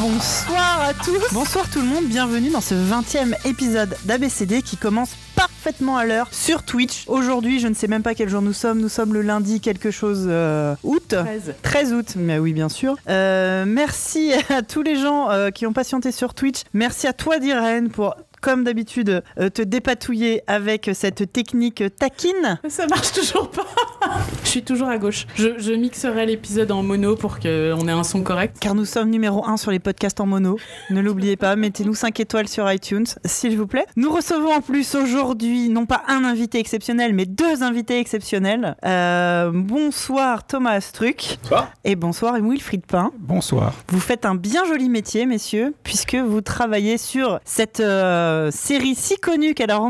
Bonsoir à tous. Bonsoir tout le monde, bienvenue dans ce 20e épisode d'ABCD qui commence parfaitement à l'heure sur Twitch. Aujourd'hui, je ne sais même pas quel jour nous sommes. Nous sommes le lundi quelque chose euh, août. 13. 13 août, mais oui, bien sûr. Euh, merci à tous les gens euh, qui ont patienté sur Twitch. Merci à toi, Diren, pour, comme d'habitude, euh, te dépatouiller avec cette technique taquine. Ça marche toujours pas. Je suis toujours à gauche. Je, je mixerai l'épisode en mono pour qu'on ait un son correct. Car nous sommes numéro 1 sur les podcasts en mono. Ne l'oubliez pas, mettez-nous 5 étoiles sur iTunes, s'il vous plaît. Nous recevons en plus aujourd'hui, non pas un invité exceptionnel, mais deux invités exceptionnels. Euh, bonsoir Thomas Struck. Bonsoir. Et bonsoir Wilfried Pain. Bonsoir. Vous faites un bien joli métier, messieurs, puisque vous travaillez sur cette euh, série si connue qu'elle a,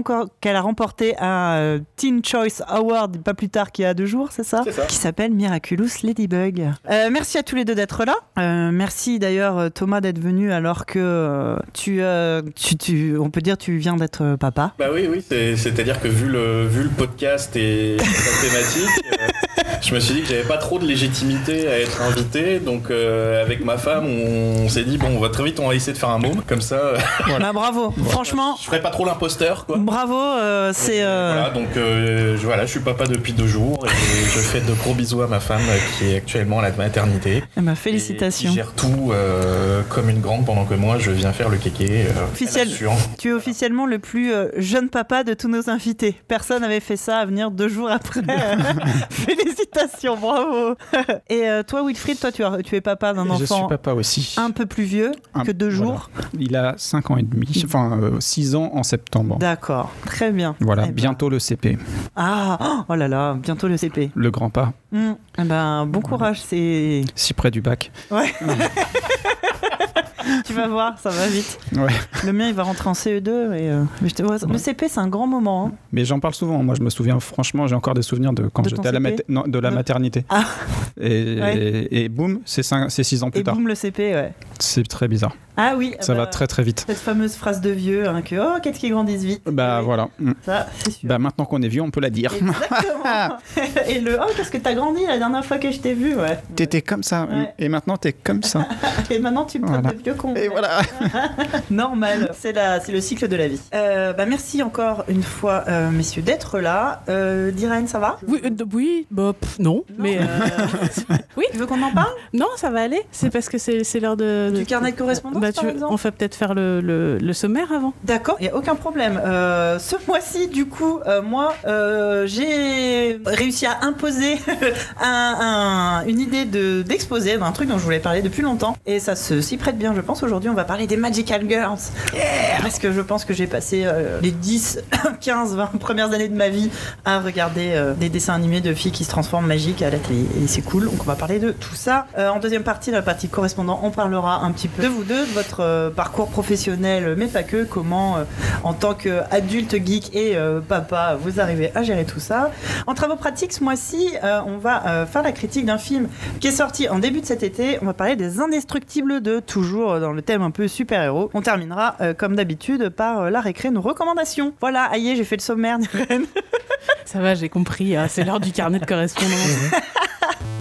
qu'elle a remporté un euh, Teen Choice Award pas plus tard qu'il y a deux jours, c'est ça ça. Qui s'appelle Miraculous Ladybug. Euh, merci à tous les deux d'être là. Euh, merci d'ailleurs euh, Thomas d'être venu alors que euh, tu, euh, tu, tu- on peut dire tu viens d'être euh, papa. Bah oui, oui, c'est- c'est-à-dire que vu le, vu le podcast et la thématique, euh, je me suis dit que j'avais pas trop de légitimité à être invité, donc euh, avec ma femme, on, on s'est dit bon, on va très vite, on va essayer de faire un môme, comme ça, euh, Bah, bravo. Franchement, je ferai pas trop l'imposteur, quoi. bravo. euh, c'est euh, Voilà, donc euh, je, voilà, je suis papa depuis deux jours et je fais de gros bisous à ma femme qui est actuellement à la maternité. eh ben, Et félicitations. qui gère tout euh, comme une grande pendant que moi je viens faire le kéké. euh, Officiel. Tu es officiellement le plus jeune papa de tous nos invités. Personne n'avait fait ça à venir deux jours après. Félicitations, bravo. Et euh, toi, Wilfried, toi, tu, as- tu es papa d'un Je suis enfant papa aussi. un peu plus vieux Un- que deux voilà. jours. Il a 5 ans et demi, enfin 6 ans en septembre. D'accord, très bien. Voilà, Eh bientôt le CP, Ah, oh là là, bientôt le CP. le grand pas, Hmm. Eh ben, bon courage, c'est. si près du bac. Ouais. tu vas voir, ça va vite. Ouais. Le mien, il va rentrer en CE2. Et, euh, mais je te- ouais, Le. CP, c'est un grand moment. hein. Mais j'en parle souvent. Moi, je me souviens, franchement, j'ai encore des souvenirs de quand j'étais à la, CP? mater- non, de la De- maternité. Ah. Et, Ouais. et boum, c'est 6 ans plus Et tard. boum, le CP, ouais. C'est très bizarre. Ah oui. Ça bah, va très très vite. Cette fameuse phrase de vieux, hein, que oh, qu'est-ce qui grandissent vite. Bah Oui, voilà. Mm. Ça, c'est sûr. Bah maintenant qu'on est vieux, on peut la dire. Exactement. Et le oh, qu'est-ce que t'as grandi la dernière fois que je t'ai vu, ouais. T'étais comme ça, Ouais. et maintenant t'es comme ça. Et maintenant tu me traites Voilà. de vieux con. Et voilà. Normal. C'est la, c'est le cycle de la vie. Euh, bah merci encore une fois, euh, messieurs, d'être là. Euh, Diren, ça va? Oui, euh, oui bah, pff, non. Mais euh, oui, Tu veux qu'on en parle? Non, ça va aller. C'est parce que c'est c'est l'heure de, de- Du carnet de correspondance, Bah, par tu- exemple on fait peut-être faire le, le, le sommaire avant. D'accord, il n'y a aucun problème. Euh, ce mois-ci, du coup, euh, moi, euh, j'ai réussi à imposer un- un- une idée de- d'exposer d'un truc dont je voulais parler depuis longtemps. Et ça se s'y prête bien, je pense. Aujourd'hui, on va parler des Magical Girls. Parce que je pense que j'ai passé euh, les 10, 15, 20 premières années de ma vie à regarder euh, des dessins animés de filles qui se transforment magiques à la télé. Et c'est cool, donc on va parler de tout ça. Euh, en deuxième partie, la partie correspondant, on parlera un petit peu de vous deux, de votre euh, parcours professionnel, mais pas que, comment euh, en tant qu'adulte geek et euh, papa, vous arrivez à gérer tout ça. En travaux pratiques, ce mois-ci, euh, on va euh, faire la critique d'un film qui est sorti en début de cet été. On va parler des Indestructibles 2, toujours dans le thème un peu super-héros. On terminera, euh, comme d'habitude, par euh, la récré, nos recommandations. Voilà, aïe, j'ai fait le sommaire, Nirène. Ça va, j'ai compris. hein, c'est l'heure du carnet de correspondance.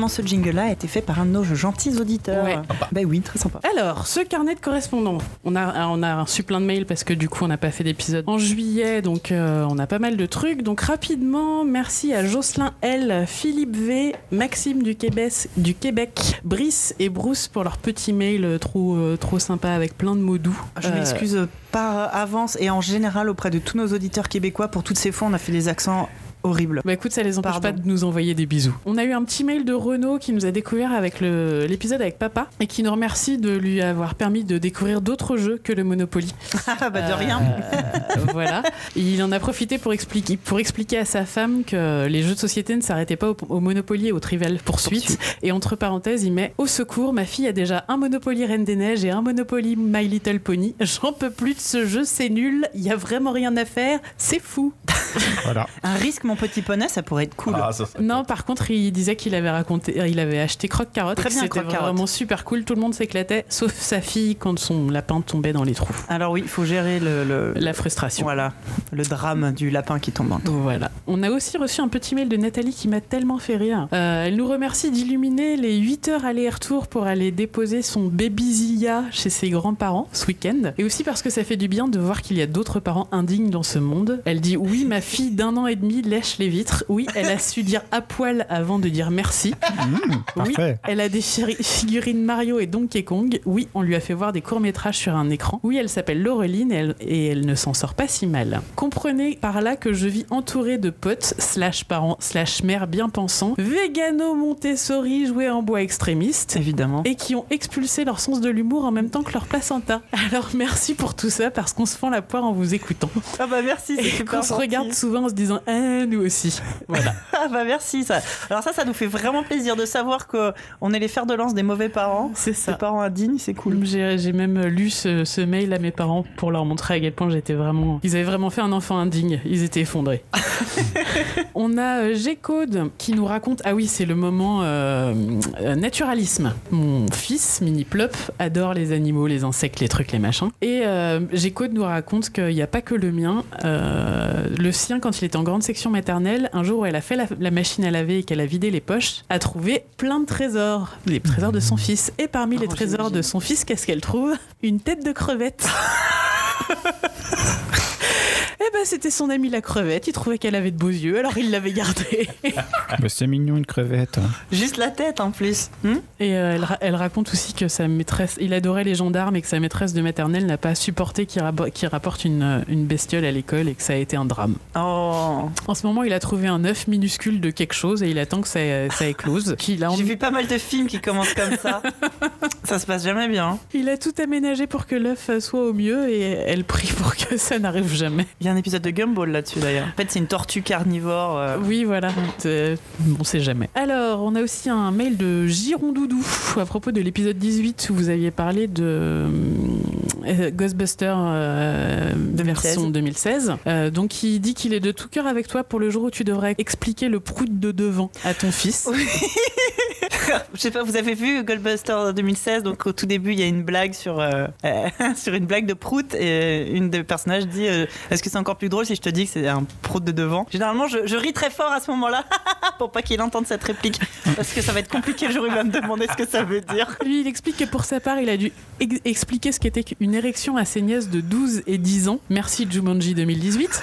justement, ce jingle-là a été fait par un de nos gentils auditeurs. Ouais. Bah oui, très sympa. Alors, ce carnet de correspondance, on a, on a reçu plein de mails parce que du coup, on n'a pas fait d'épisode en juillet, donc euh, on a pas mal de trucs. Donc, rapidement, merci à Jocelyn L, Philippe V, Maxime du Québec, du Québec Brice et Bruce pour leur petit mail euh, trop, euh, trop sympa avec plein de mots doux. Je Euh, m'excuse par avance et en général auprès de tous nos auditeurs québécois. Pour toutes ces fois, on a fait des accents horribles. Bah écoute, ça les empêche Pardon. pas de nous envoyer des bisous. On a eu un petit mail de Renaud qui nous a découvert avec l'épisode avec papa et qui nous remercie de lui avoir permis de découvrir d'autres jeux que le Monopoly. Ah bah de Euh, rien. voilà. Il en a profité pour expliquer, pour expliquer à sa femme que les jeux de société ne s'arrêtaient pas au, au Monopoly et au Trivial Poursuite. Et entre parenthèses, il met Au secours, ma fille a déjà un Monopoly Reine des Neiges et un Monopoly My Little Pony. J'en peux plus de ce jeu, c'est nul. Il y a vraiment rien à faire. C'est fou. Voilà. Un risque, mon petit poney, ça pourrait être cool. Ah, ça, ça- Non, par contre, il disait qu'il avait raconté, il avait acheté croque carotte. Très bien, C'était vraiment super cool. Tout le monde s'éclatait, sauf sa fille quand son lapin tombait dans les trous. Alors oui, il faut gérer le, le- La frustration. voilà, le drame du lapin qui tombe en trou. Voilà. On a aussi reçu un petit mail de Nathalie qui m'a tellement fait rire. Euh, elle nous remercie d'illuminer les 8 heures aller-retour pour aller déposer son baby Zia chez ses grands-parents ce week-end. Et aussi parce que ça fait du bien de voir qu'il y a d'autres parents indignes dans ce monde. Elle dit Oui, ma fille d'un an et demi lèche les vitres. Oui, elle a su dire à poil avant de dire merci. Mmh, Oui, parfait. elle a des figurines Mario et Donkey Kong. Oui, on lui a fait voir des courts-métrages sur un écran. Oui, elle s'appelle Laureline et elle, et elle ne s'en sort pas si mal. Comprenez par là que je vis entourée de potes, slash parents, slash mères bien pensants, végano Montessori joués en bois extrémiste. Évidemment. Et qui ont expulsé leur sens de l'humour en même temps que leur placenta. Alors merci pour tout ça parce qu'on se fend la poire en vous écoutant. Ah bah merci, c'est Et qu'on se regarde souvent en se disant Ah, nous aussi. Voilà. Ah bah merci ça. Alors ça, ça nous fait vraiment plaisir de savoir qu'on est les fers de lance des mauvais parents. C'est Des ça. parents indignes, c'est cool. J'ai même lu ce, ce mail à mes parents pour leur montrer à quel point j'étais vraiment. Ils avaient vraiment fait un enfant indigne. Ils étaient effondrés. On a euh, G-Code qui nous raconte. Ah oui, c'est le moment euh, euh, naturalisme. Mon fils, Mini Plop, adore les animaux, les insectes, les trucs, les machins. Et euh, G-Code nous raconte qu'il n'y a pas que le mien. Euh, le sien, quand il était en grande section maternelle, un jour où elle a fait la, la machine à laver et qu'elle a vidé les poches, a trouvé plein de trésors. Les trésors de son fils. Et parmi les Oh, trésors de son fils, qu'est-ce qu'elle trouve? Une tête de crevette. Eh ben, c'était son ami la crevette. Il trouvait qu'elle avait de beaux yeux, alors il l'avait gardée. Mais c'est mignon une crevette. Juste la tête en plus. Hmm Et euh, elle, ra- elle raconte aussi que sa maîtresse, il adorait les gendarmes et que sa maîtresse de maternelle n'a pas supporté qu'il rabo- qu'il rapporte une, euh, une bestiole à l'école et que ça a été un drame. oh. En ce moment, il a trouvé un œuf minuscule de quelque chose et il attend que ça, ça éclose. Qu'il a, J'ai vu pas mal de films qui commencent comme ça. ça se passe jamais bien. il a tout aménagé pour que l'œuf soit au mieux et elle prie pour que ça n'arrive jamais. Il y a un épisode de Gumball là-dessus d'ailleurs. En fait, c'est une tortue carnivore. euh, Oui, voilà. Euh, On sait jamais. Alors, on a aussi un mail de Girondoudou à propos de l'épisode 18 où vous aviez parlé de euh, Ghostbusters euh, 2016. version 2016. Euh, donc, il dit qu'il est de tout cœur avec toi pour le jour où tu devrais expliquer le prout de devant à ton fils. Je sais pas, vous avez vu Goldbuster 2016 Donc au tout début, il y a une blague sur euh, euh, sur une blague de prout et une des personnages dit euh, Est-ce que c'est encore plus drôle si je te dis que c'est un prout de devant? Généralement, je, je ris très fort à ce moment-là pour pas qu'il entende cette réplique parce que ça va être compliqué le jour où il va me demander ce que ça veut dire. Lui, il explique que pour sa part, il a dû ex- expliquer ce qu'était une érection à ses nièces de 12 et 10 ans. Merci Jumanji 2018.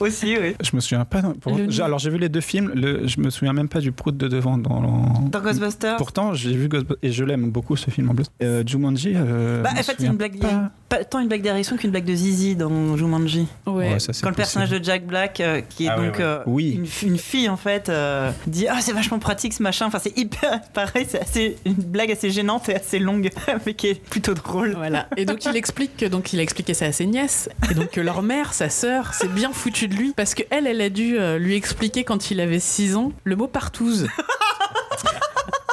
Aussi, oui. Je me souviens pas. pour- Alors j'ai vu les deux films. Le... Je me souviens même pas du prout de devant dans. le- Dans Ghostbusters. Pourtant j'ai vu Ghostbusters et je l'aime beaucoup ce film en plus. Euh, Jumanji. euh, Bah, je en fait, c'est une blague. pas. Pas tant une blague d'érection qu'une blague de Zizi dans Jumanji. Ouais. Ouais, ça, c'est Quand le personnage de Jack Black, euh, qui est Ah donc oui. euh, une, fille en fait, euh, dit ah c'est vachement pratique ce machin. Enfin c'est hyper pareil, c'est assez une blague assez gênante et assez longue, mais qui est plutôt drôle. Voilà. Et donc il explique que donc il a expliqué ça à ses nièces et donc que leur mère, sa sœur, s'est bien foutue de lui parce que elle, elle a dû euh, lui expliquer quand il avait 6 ans le mot partouze.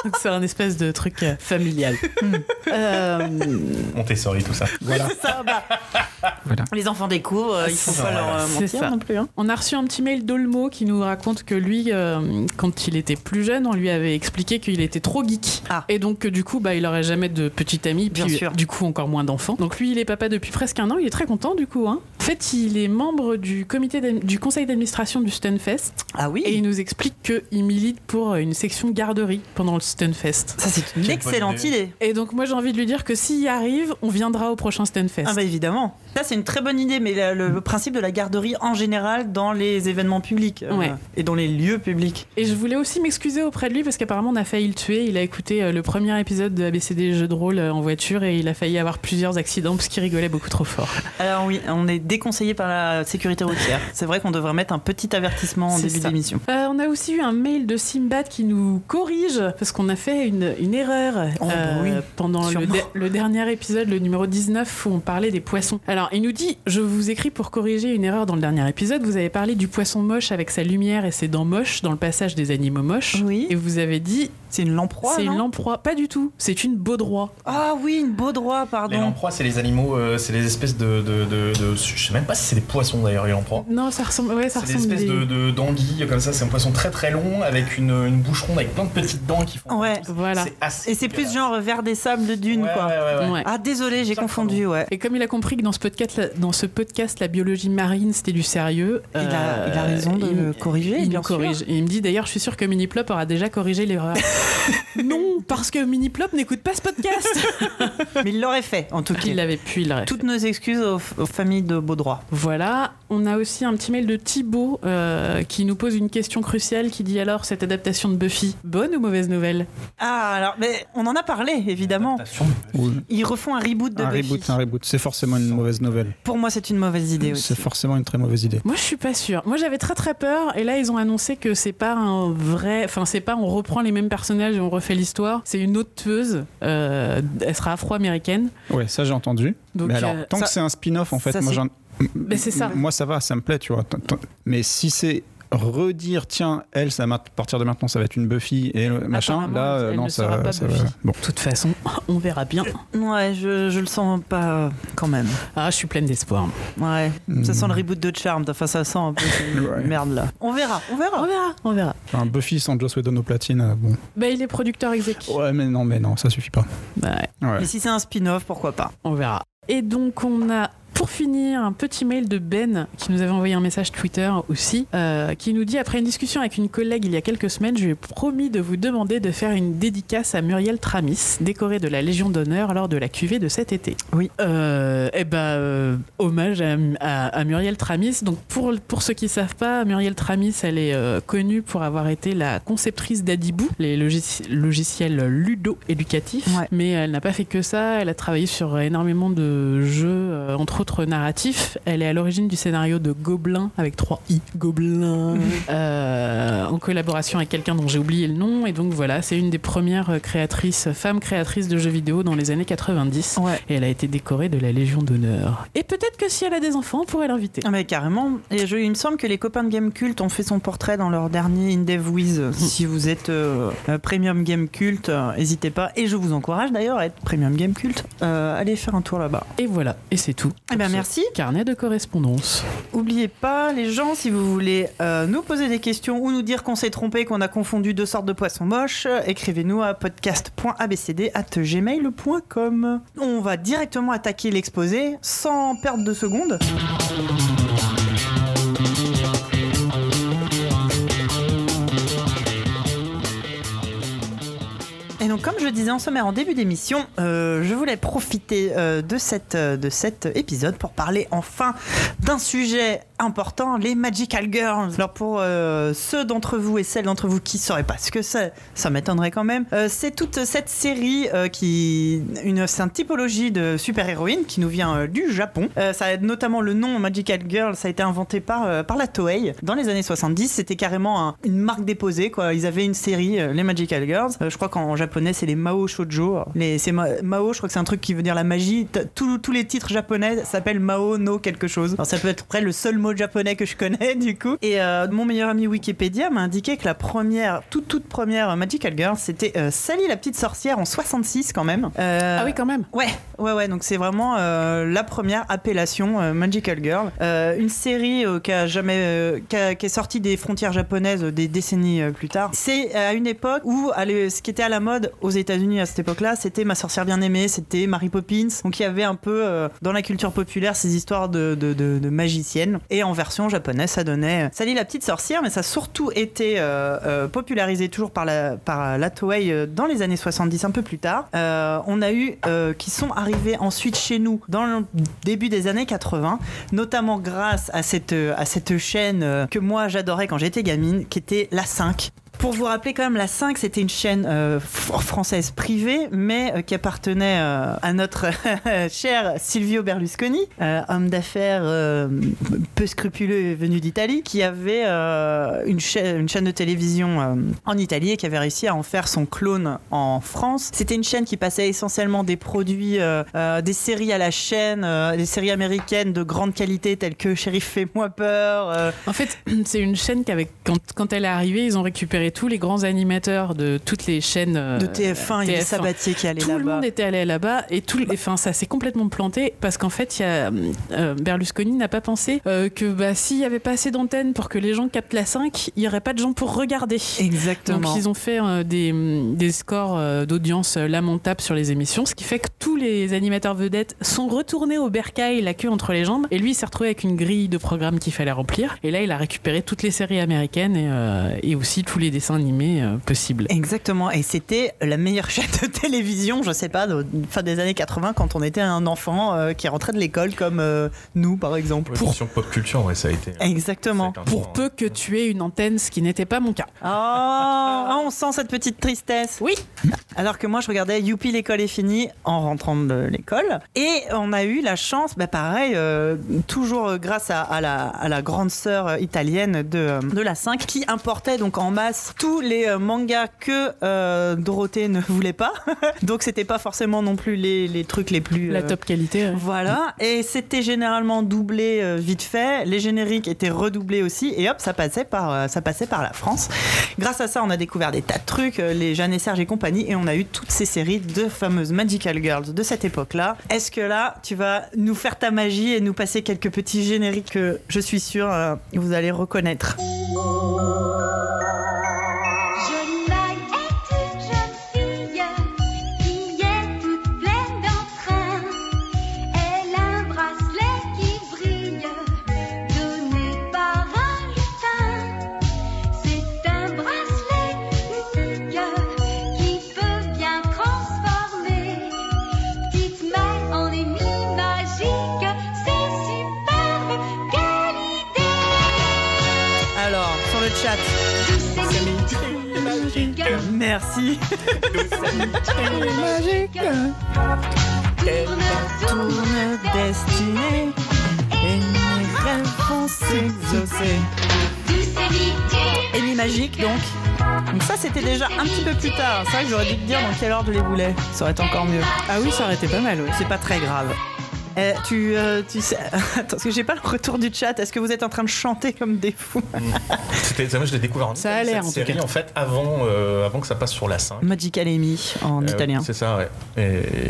Donc c'est un espèce de truc euh, familial. Euh, Montessori, tout ça. Voilà. Ça, bah, voilà. les enfants découvrent, euh, il faut C'est pas ça, leur euh, mentir ça. non plus. hein. On a reçu un petit mail d'Olmo qui nous raconte que lui, euh, quand il était plus jeune, on lui avait expliqué qu'il était trop geek. Ah. Et donc, que du coup, bah, il aurait jamais de petit ami, Bien puis sûr. du coup, encore moins d'enfants. Donc, lui, il est papa depuis presque un an, il est très content, du coup. Hein. En fait, il est membre du, comité du conseil d'administration du Stunfest Ah oui. et il nous explique qu'il milite pour une section garderie pendant le Stunfest. ça c'est une excellente idée. idée. Et donc, moi, j'ai envie de lui dire que s'il y arrive, on viendra au prochain Stunfest. Ah bah évidemment. Ça c'est une très bonne idée, mais le, le- le principe de la garderie en général dans les événements publics euh, Ouais. et dans les lieux publics. Et je voulais aussi m'excuser auprès de lui parce qu'apparemment on a failli le tuer. Il a écouté euh, le premier épisode de ABCD Jeux de rôle euh, en voiture et il a failli avoir plusieurs accidents parce qu'il rigolait beaucoup trop fort. Alors oui, on est déconseillé par la sécurité routière. C'est vrai qu'on devrait mettre un petit avertissement en début d'émission. Euh, on a aussi eu un mail de Simbad qui nous corrige parce qu'on a fait une, une erreur Oh, bah oui, pendant le, de- le dernier épisode, le numéro 19, où on parlait des poissons. Alors il nous dit Je vous écris pour corriger une erreur dans le dernier épisode. Vous avez parlé du poisson moche avec sa lumière et ses dents moches dans le passage des animaux moches. Oui. Et vous avez dit C'est une lamproie. C'est une lamproie. Pas du tout. C'est une baudroie. Ah oui, une baudroie, Les pardon. lamproies, c'est les animaux, euh, c'est les espèces de, de, de, de- Je sais même pas si c'est des poissons d'ailleurs, les lamproies. Non, ça ressemble. Ouais, ça C'est des ressemble. espèces des- de, d'anguilles comme ça, c'est un poisson très très long avec une, une bouche ronde avec plein de petites dents qui font. Ouais. Voilà. Assez Et c'est plus genre vers des sables de dune, Ouais, quoi. ouais, ouais, ouais. Ouais. Ah, désolé, j'ai confondu, ouais. Et comme il a compris que dans ce podcast, la, dans ce podcast, la biologie marine, c'était du sérieux. Il a- il a raison de il- corriger, Il bien corrige. sûr. Et il me dit d'ailleurs, je suis sûr que Miniplop aura déjà corrigé l'erreur. non, parce que Miniplop n'écoute pas ce podcast. Mais il l'aurait fait, en tout cas. il l'avait pu, il l'aurait fait. Toutes nos excuses aux, aux familles de Baudroit. Voilà, on a aussi un petit mail de Thibaut euh, qui nous pose une question cruciale qui dit alors cette adaptation de Buffy, bonne ou mauvaise nouvelle? Ah, alors, mais on en a parlé, évidemment. Oui. Ils refont un reboot de Un Buffy. reboot, un reboot. C'est forcément une mauvaise nouvelle. Pour moi, c'est une mauvaise idée aussi. C'est forcément une très mauvaise idée. Moi je suis pas sûre. Moi j'avais très très peur et là ils ont annoncé que c'est pas un vrai, enfin c'est pas on reprend les mêmes personnages et on refait l'histoire. C'est une autre tueuse, euh, elle sera afro-américaine. Ouais, ça j'ai entendu. Donc, Mais alors, euh, tant ça- que c'est un spin-off, en fait, ça, moi. Mais c'est ça. Moi ça va, ça me plaît, tu vois. Mais si c'est redire, tiens, elle, ça, à partir de maintenant, ça va être une Buffy et le machin, là, elle euh, ne non, sera ça, pas ça Buffy. va. Bon. De toute façon, on verra bien. Ouais, je, je le sens pas euh, quand même. Ah, je suis pleine d'espoir. Ouais, ça Hmm. sent le reboot de Charmed. Enfin, ça sent un peu cette Ouais. merde là. On verra, on verra. On verra, on verra. Enfin, Buffy sans Joss Whedon au platine, euh, bon. Bah il est producteur exécutif. Ouais, mais non, mais non, ça suffit pas. Bah, ouais. Ouais. Et si c'est un spin-off, pourquoi pas On verra. Et donc on a pour finir un petit mail de Ben qui nous avait envoyé un message Twitter aussi, euh, qui nous dit après une discussion avec une collègue il y a quelques semaines, je lui ai promis de vous demander de faire une dédicace à Muriel Tramis, décorée de la Légion d'honneur lors de la cuvée de cet été. Oui. Euh, et ben euh, hommage à, à- à Muriel Tramis. Donc pour pour ceux qui savent pas, Muriel Tramis, elle est connue pour avoir été la conceptrice d'Adibou, les logis- logiciels ludo-éducatifs. Ouais. Mais elle n'a pas fait que ça. Elle a travaillé sur énormément de jeux, entre autres narratifs. Elle est à l'origine du scénario de Gobelin avec 3 i. Gobelin. Euh, en collaboration avec quelqu'un dont j'ai oublié le nom. Et donc voilà, c'est une des premières créatrices, femmes créatrices de jeux vidéo dans les années 90. Ouais. Et elle a été décorée de la Légion d'honneur. Et peut-être que si elle a des enfants, on pourrait l'inviter. Ah mais carrément. Et je- il me semble que les copains de Game Cult ont fait son portrait dans leur dernier Indev Wiz. Si vous êtes euh, euh, Premium Game Cult, euh, n'hésitez pas. Et je vous encourage d'ailleurs à être Premium Game Cult. Allez faire un tour là-bas. Et voilà, et c'est tout. Eh bien merci. Carnet de correspondance. Oubliez pas, les gens, si vous voulez euh, nous poser des questions ou nous dire qu'on s'est trompé, qu'on a confondu deux sortes de poissons moches, écrivez-nous à podcast.abcd.gmail.com. On va directement attaquer l'exposé sans perdre de secondes. Et donc, comme je disais en sommaire en début d'émission, euh, je voulais profiter euh, de, cette, euh, de cet épisode pour parler enfin d'un sujet important, les Magical Girls. Alors, pour ceux d'entre vous et celles d'entre vous qui ne sauraient pas ce que c'est, ça m'étonnerait quand même, c'est toute cette série qui. Une, c'est une typologie de super-héroïne qui nous vient du Japon. Ça a notamment le nom Magical Girl, ça a été inventé par, par la Toei dans les années 70. C'était carrément un- une marque déposée, quoi. Ils avaient une série, les Magical Girls. Je crois qu'en japonais, c'est les Mao Shoujo. Les, c'est Ma- Mao, je crois que c'est un truc qui veut dire la magie. Tous- les titres japonais s'appellent Mao no quelque chose. Alors, ça peut être près le seul mot japonais que je connais, du coup. Et euh, mon meilleur ami Wikipédia m'a indiqué que la première, toute toute première Magical Girl, c'était euh, Sally la petite sorcière en 66 quand même. Euh, Ah oui, quand même. Ouais, ouais, ouais. Donc c'est vraiment la première appellation Magical Girl, une série qui a jamais, qui, a- qui est sortie des frontières japonaises des décennies plus tard. C'est à une époque où allez, ce qui était à la mode aux États-Unis à cette époque-là, c'était Ma sorcière bien aimée, c'était Mary Poppins. Donc il y avait un peu euh, dans la culture populaire ces histoires de, de, magiciennes. Et en version japonaise, ça donnait Sally la petite sorcière, mais ça a surtout été euh, euh, popularisé toujours par la, par la Toei euh, dans les années 70, un peu plus tard. Euh, on a eu euh, qui sont arrivés ensuite chez nous dans le début des années 80, notamment grâce à cette, euh, à cette chaîne euh, que moi j'adorais quand j'étais gamine, qui était la 5. Pour vous rappeler quand même, la 5, c'était une chaîne euh, française privée, mais euh, qui appartenait euh, à notre cher Silvio Berlusconi, homme d'affaires peu scrupuleux venu d'Italie, qui avait une, chaîne, de télévision en Italie et qui avait réussi à en faire son clone en France. C'était une chaîne qui passait essentiellement des produits, des séries à la chaîne, des séries américaines de grande qualité telles que Shérif Fais-moi peur. En fait, c'est une chaîne qu'avec quand elle est arrivée, ils ont récupéré tous les grands animateurs de toutes les chaînes euh, de TF1, il y avait Sabatier qui allait Tout le là-bas. monde était allé là-bas et tout, le- enfin, ça s'est complètement planté parce qu'en fait, il y a, euh, Berlusconi n'a pas pensé euh, que bah, s'il n'y avait pas assez d'antennes pour que les gens captent la 5, il n'y aurait pas de gens pour regarder. Exactement. Donc ils ont fait euh, des, des scores euh, d'audience lamentables sur les émissions, ce qui fait que tous les animateurs vedettes sont retournés au bercail, la queue entre les jambes, et lui il s'est retrouvé avec une grille de programmes qu'il fallait remplir. Et là il a récupéré toutes les séries américaines et, et aussi tous les dessins animés euh, possibles. Exactement, et c'était la meilleure chaîne de télévision, je sais pas, de fin des années 80, quand on était un enfant euh, qui rentrait de l'école, comme euh, nous par exemple. Ouais, question pop culture, ouais, ça a été. Exactement. été un Pour peu que tu aies une antenne, ce qui n'était pas mon cas. Oh, on sent cette petite tristesse. Oui. Alors que moi, je regardais Youpi, l'école est finie en rentrant de l'école. Et on a eu la chance, bah pareil, euh, toujours euh, grâce à, à la, à la grande sœur euh, italienne de, euh, de la 5, qui importait donc en masse tous les euh, mangas que euh, Dorothée ne voulait pas. donc c'était pas forcément non plus les, les trucs les plus... La euh, top qualité. ouais. voilà, et c'était généralement doublé euh, vite fait. Les génériques étaient redoublés aussi, et hop, ça passait par, ça passait par la France. Grâce à ça, on a découvert des tas de trucs, les Jeanne et Serge et compagnie, et on a eu toutes ces séries de fameuses Magical Girls de cette époque-là. Est-ce que là, tu vas nous faire ta magie et nous passer quelques petits génériques que je suis sûre vous allez reconnaître? Magique. Tourne, destinée, et mes rêves vont s'exaucer. Magique donc. Donc ça c'était déjà un petit peu plus tard. C'est vrai que j'aurais dû te dire dans quelle heure je les voulais. Ça aurait été encore mieux. Ah oui, ça aurait été pas mal. ouais. C'est pas très grave. Tu, euh, tu sais... Attends, parce que j'ai pas le retour du chat. Est-ce que vous êtes en train de chanter comme des fous? C'était, ça, moi, je l'ai découvert en Ça a Italie, l'air, en tout série, cas. en fait, avant, euh, avant que ça passe sur la 5. Magical Amy en Euh, italien. C'est ça, ouais. Et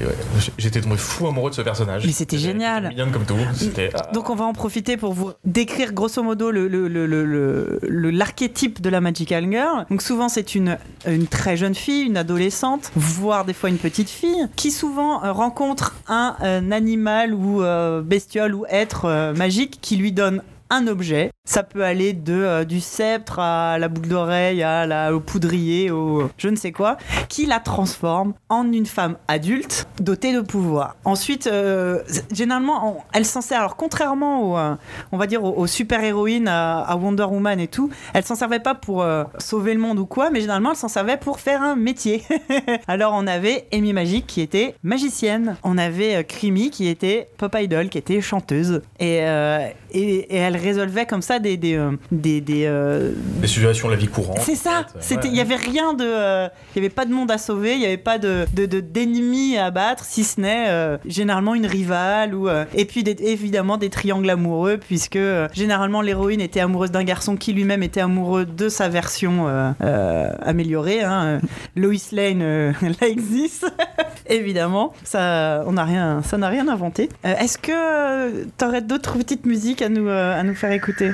ouais, j'étais tombé fou amoureux de ce personnage. Mais c'était génial. Mignonne comme tout. C'était. ah, Donc on va en profiter pour vous décrire grosso modo le, le- le- le- le- le- l'archétype de la Magical Girl. Donc souvent c'est une, une très jeune fille, une adolescente, voire des fois une petite fille, qui souvent euh, rencontre un, un animal ou euh, bestiole ou être euh, magique qui lui donne un objet. Ça peut aller de, euh, du sceptre à la boucle d'oreille, à la, au poudrier, au je ne sais quoi, qui la transforme en une femme adulte dotée de pouvoir. Ensuite, euh, généralement, elle s'en sert. Alors, contrairement au, euh, on va dire aux, aux super-héroïnes, à, Wonder Woman et tout, elle s'en servait pas pour sauver le monde ou quoi, mais généralement, elle s'en servait pour faire un métier. Alors, on avait Amy Magic qui était magicienne. On avait Creamy qui était pop idol, qui était chanteuse. Et, et, et elle résolvait comme ça des. des, euh, des, des, euh, Des situations de la vie courante. c'est ça. en fait. C'était, Ouais. il y avait rien de, euh, il y avait pas de monde à sauver, il y avait pas de, de, de- d'ennemis à battre, si ce n'est euh, généralement une rivale ou euh, et puis des- évidemment des triangles amoureux puisque euh, généralement l'héroïne était amoureuse d'un garçon qui lui-même était amoureux de sa version euh, euh, améliorée. Hein. Lois Lane euh, like this, évidemment. Ça, on n'a rien, ça n'a rien inventé. Euh, est-ce que tu aurais d'autres petites musiques à nous, euh, à nous faire écouter?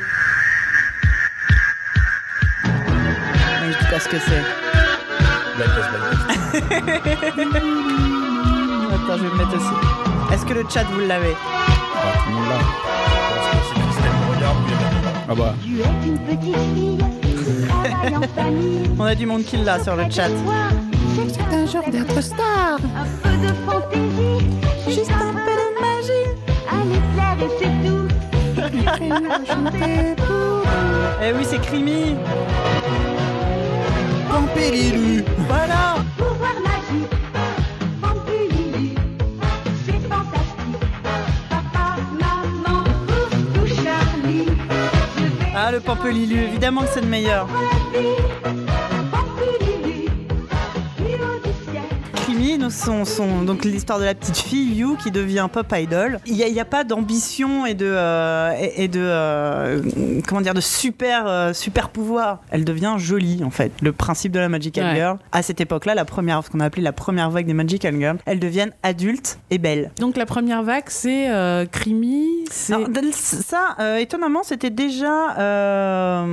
Mais je dis pas ce que c'est. Attends, je vais le mettre aussi. Est-ce que le chat, vous l'avez? Ah, tout le monde Ah bah. On a du monde qui l'a sur le chat. C'est un jour d'être star. Un peu de fantaisie. Juste un peu de magie. Allez plaire et c'est tout. Eh oui, c'est Crimi. Pampélilu Voilà. Pouvoir magique, Pampululu, c'est fantastique. Papa, maman, coucou Charlie, je vais Ah, le Pampelilu, évidemment que c'est le meilleur. Son- donc l'histoire de la petite fille You qui devient pop idol. Il n'y a, pas d'ambition et de euh, et, et de euh, comment dire de super euh, super pouvoir. Elle devient jolie en fait. Le principe de la Magical Ouais. Girl à cette époque-là, la première ce qu'on a appelé la première vague des Magical Girls, elles deviennent adultes et belles. Donc la première vague, c'est Crimi, c'est... De- ça, étonnamment, c'était déjà,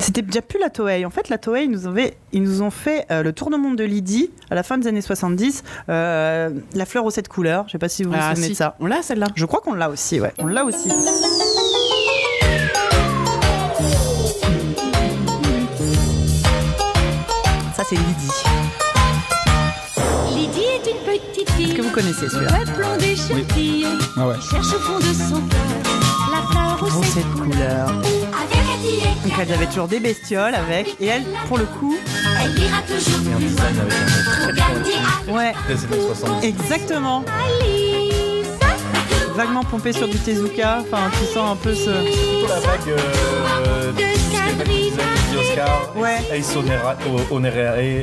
c'était déjà plus la Toei. En fait, la Toei, ils nous, avait, ils nous ont fait le tour du monde de Lydie à la fin des années 70. euh, la fleur aux sept couleurs. Je sais pas si vous vous Ah, souvenez si. de ça. On l'a celle-là Je crois qu'on l'a aussi, ouais. On l'a aussi. Ça, c'est Lydie. Lydie est une petite fille. Est-ce que vous connaissez celui-là d'échantillons, Ah ouais. cherche au fond de son cœur la fleur aux sept sept couleurs. Elle, Donc, elles avaient toujours des bestioles avec. Et elle, pour le coup, elle ira toujours plus loin. Ouais, des années 70. exactement. Vaguement pompé sur du Tezuka. Enfin, tu sens un peu ce. Plutôt la vague De. Lady Oscar, Ouais. Ace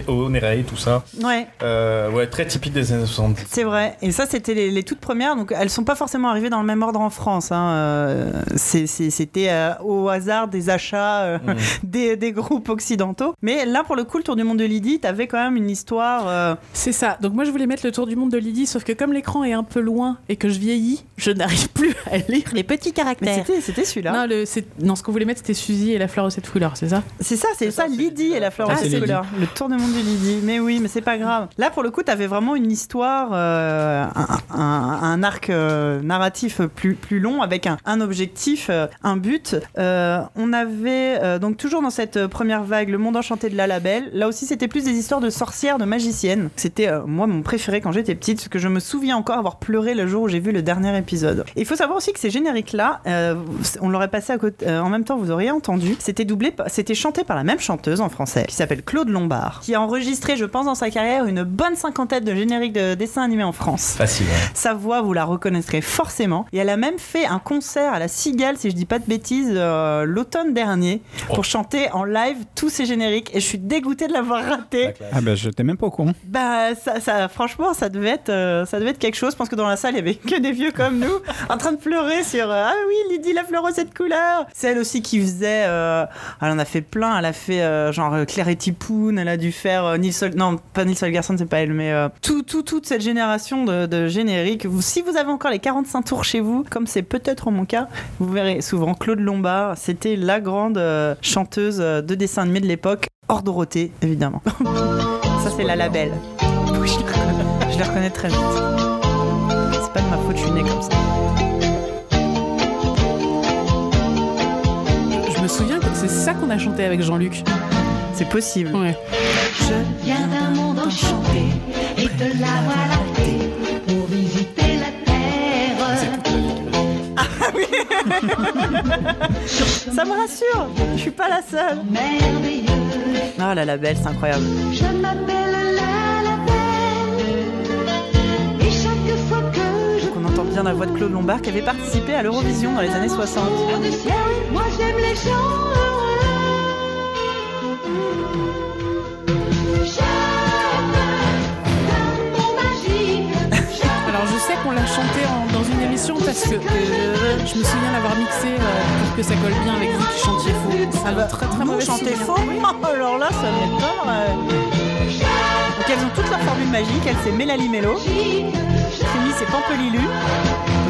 Onerae, tout ça. Ouais, Euh, ouais, très typique des années 70. c'est vrai. Et ça, c'était les, les toutes premières. Donc, elles sont pas forcément arrivées dans le même ordre en France. hein. Euh, C'était euh, au hasard des achats euh, Mhm. des, des groupes occidentaux. Mais là, pour le coup, le Tour du monde de Lydie, t'avais quand même une histoire. euh, C'est ça. Donc moi je voulais mettre le tour du monde de Lydie, sauf que comme l'écran est un peu loin et que je vieillis, je n'arrive plus à lire les petits caractères. c'était celui-là. Non, le, c'est- non, ce qu'on voulait mettre c'était Suzy et la fleur aux sept couleurs, c'est ça? C'est ça, c'est ça, Lydie et la fleur Ah, couleurs. Le tour du monde de Lydie. Mais oui, mais c'est pas grave. Là, pour le coup, t'avais vraiment une histoire, euh, un, un- un arc euh, narratif plus, plus long avec un, un objectif, euh, un but. Euh, on avait euh, donc toujours dans cette première vague le monde enchanté de la label. Là aussi, c'était plus des histoires de sorcières, de magiciennes. C'était euh, moi mon préféré quand j'étais petite, parce que je me souviens encore avoir pleuré le jour où j'ai vu le dernier épisode. Et il faut savoir aussi que ces génériques-là, euh, on l'aurait passé à côté, euh, en même temps, vous auriez entendu. C'était doublé, c'était chanté par la même chanteuse en français, qui s'appelle Claude Lombard, qui a enregistré, je pense, dans sa carrière une bonne cinquantaine de génériques de dessins animés en France. Facile. hein. Sa voix, vous la reconnaîtrez forcément. Et elle a même fait un concert à la Cigale, si je dis pas de bêtises, euh, l'automne dernier, Oh. pour chanter en live tous ces génériques. Et je suis dégoûtée de l'avoir raté. Ah bah j'étais même pas au courant. Bah, ça, ça- franchement, ça devait, être, euh, ça devait être quelque chose. Je pense que dans la salle, il y avait que des vieux comme nous, en train de pleurer sur euh, Ah oui, Lydie la fleur aux sept couleurs. C'est elle aussi qui faisait. euh, elle en a fait plein. Elle a fait euh, genre euh, Claire et Tipoun. Elle a dû faire euh, Nils Sol- Non, pas Nils Garçon, c'est pas elle, mais euh, tout, tout, toute cette génération de, génériques. Si vous avez encore les 45 tours chez vous, comme c'est peut-être mon cas, vous verrez souvent Claude Lombard. C'était la grande euh, chanteuse de dessin animé de l'époque, hors Dorothée, évidemment. Ça, c'est la label. Oui, je les reconnais très vite. C'est pas de ma faute, je suis née comme ça. Me souviens que c'est ça qu'on a chanté avec Jean-Luc. C'est possible. Ouais. Je Viens d'un monde enchanté et de la voie lactée pour visiter la terre. Ça me rassure, je suis pas la seule. Merveilleux, Ah, la label, c'est incroyable. je m'appelle bien la voix de Claude Lombard qui avait participé à l'Eurovision dans les années 60. cours du ciel, moi j'aime les Alors je sais qu'on l'a chanté en- dans une émission parce que euh, je me souviens l'avoir mixé euh, pour que ça colle bien avec vous qui chantiez faux. C'est un très très Nous, mauvais faux Alors là, ça m'étonnerait. Donc elles ont toutes leur formule magique. Elle, c'est Mélanie Mello. C'est Pampelilu.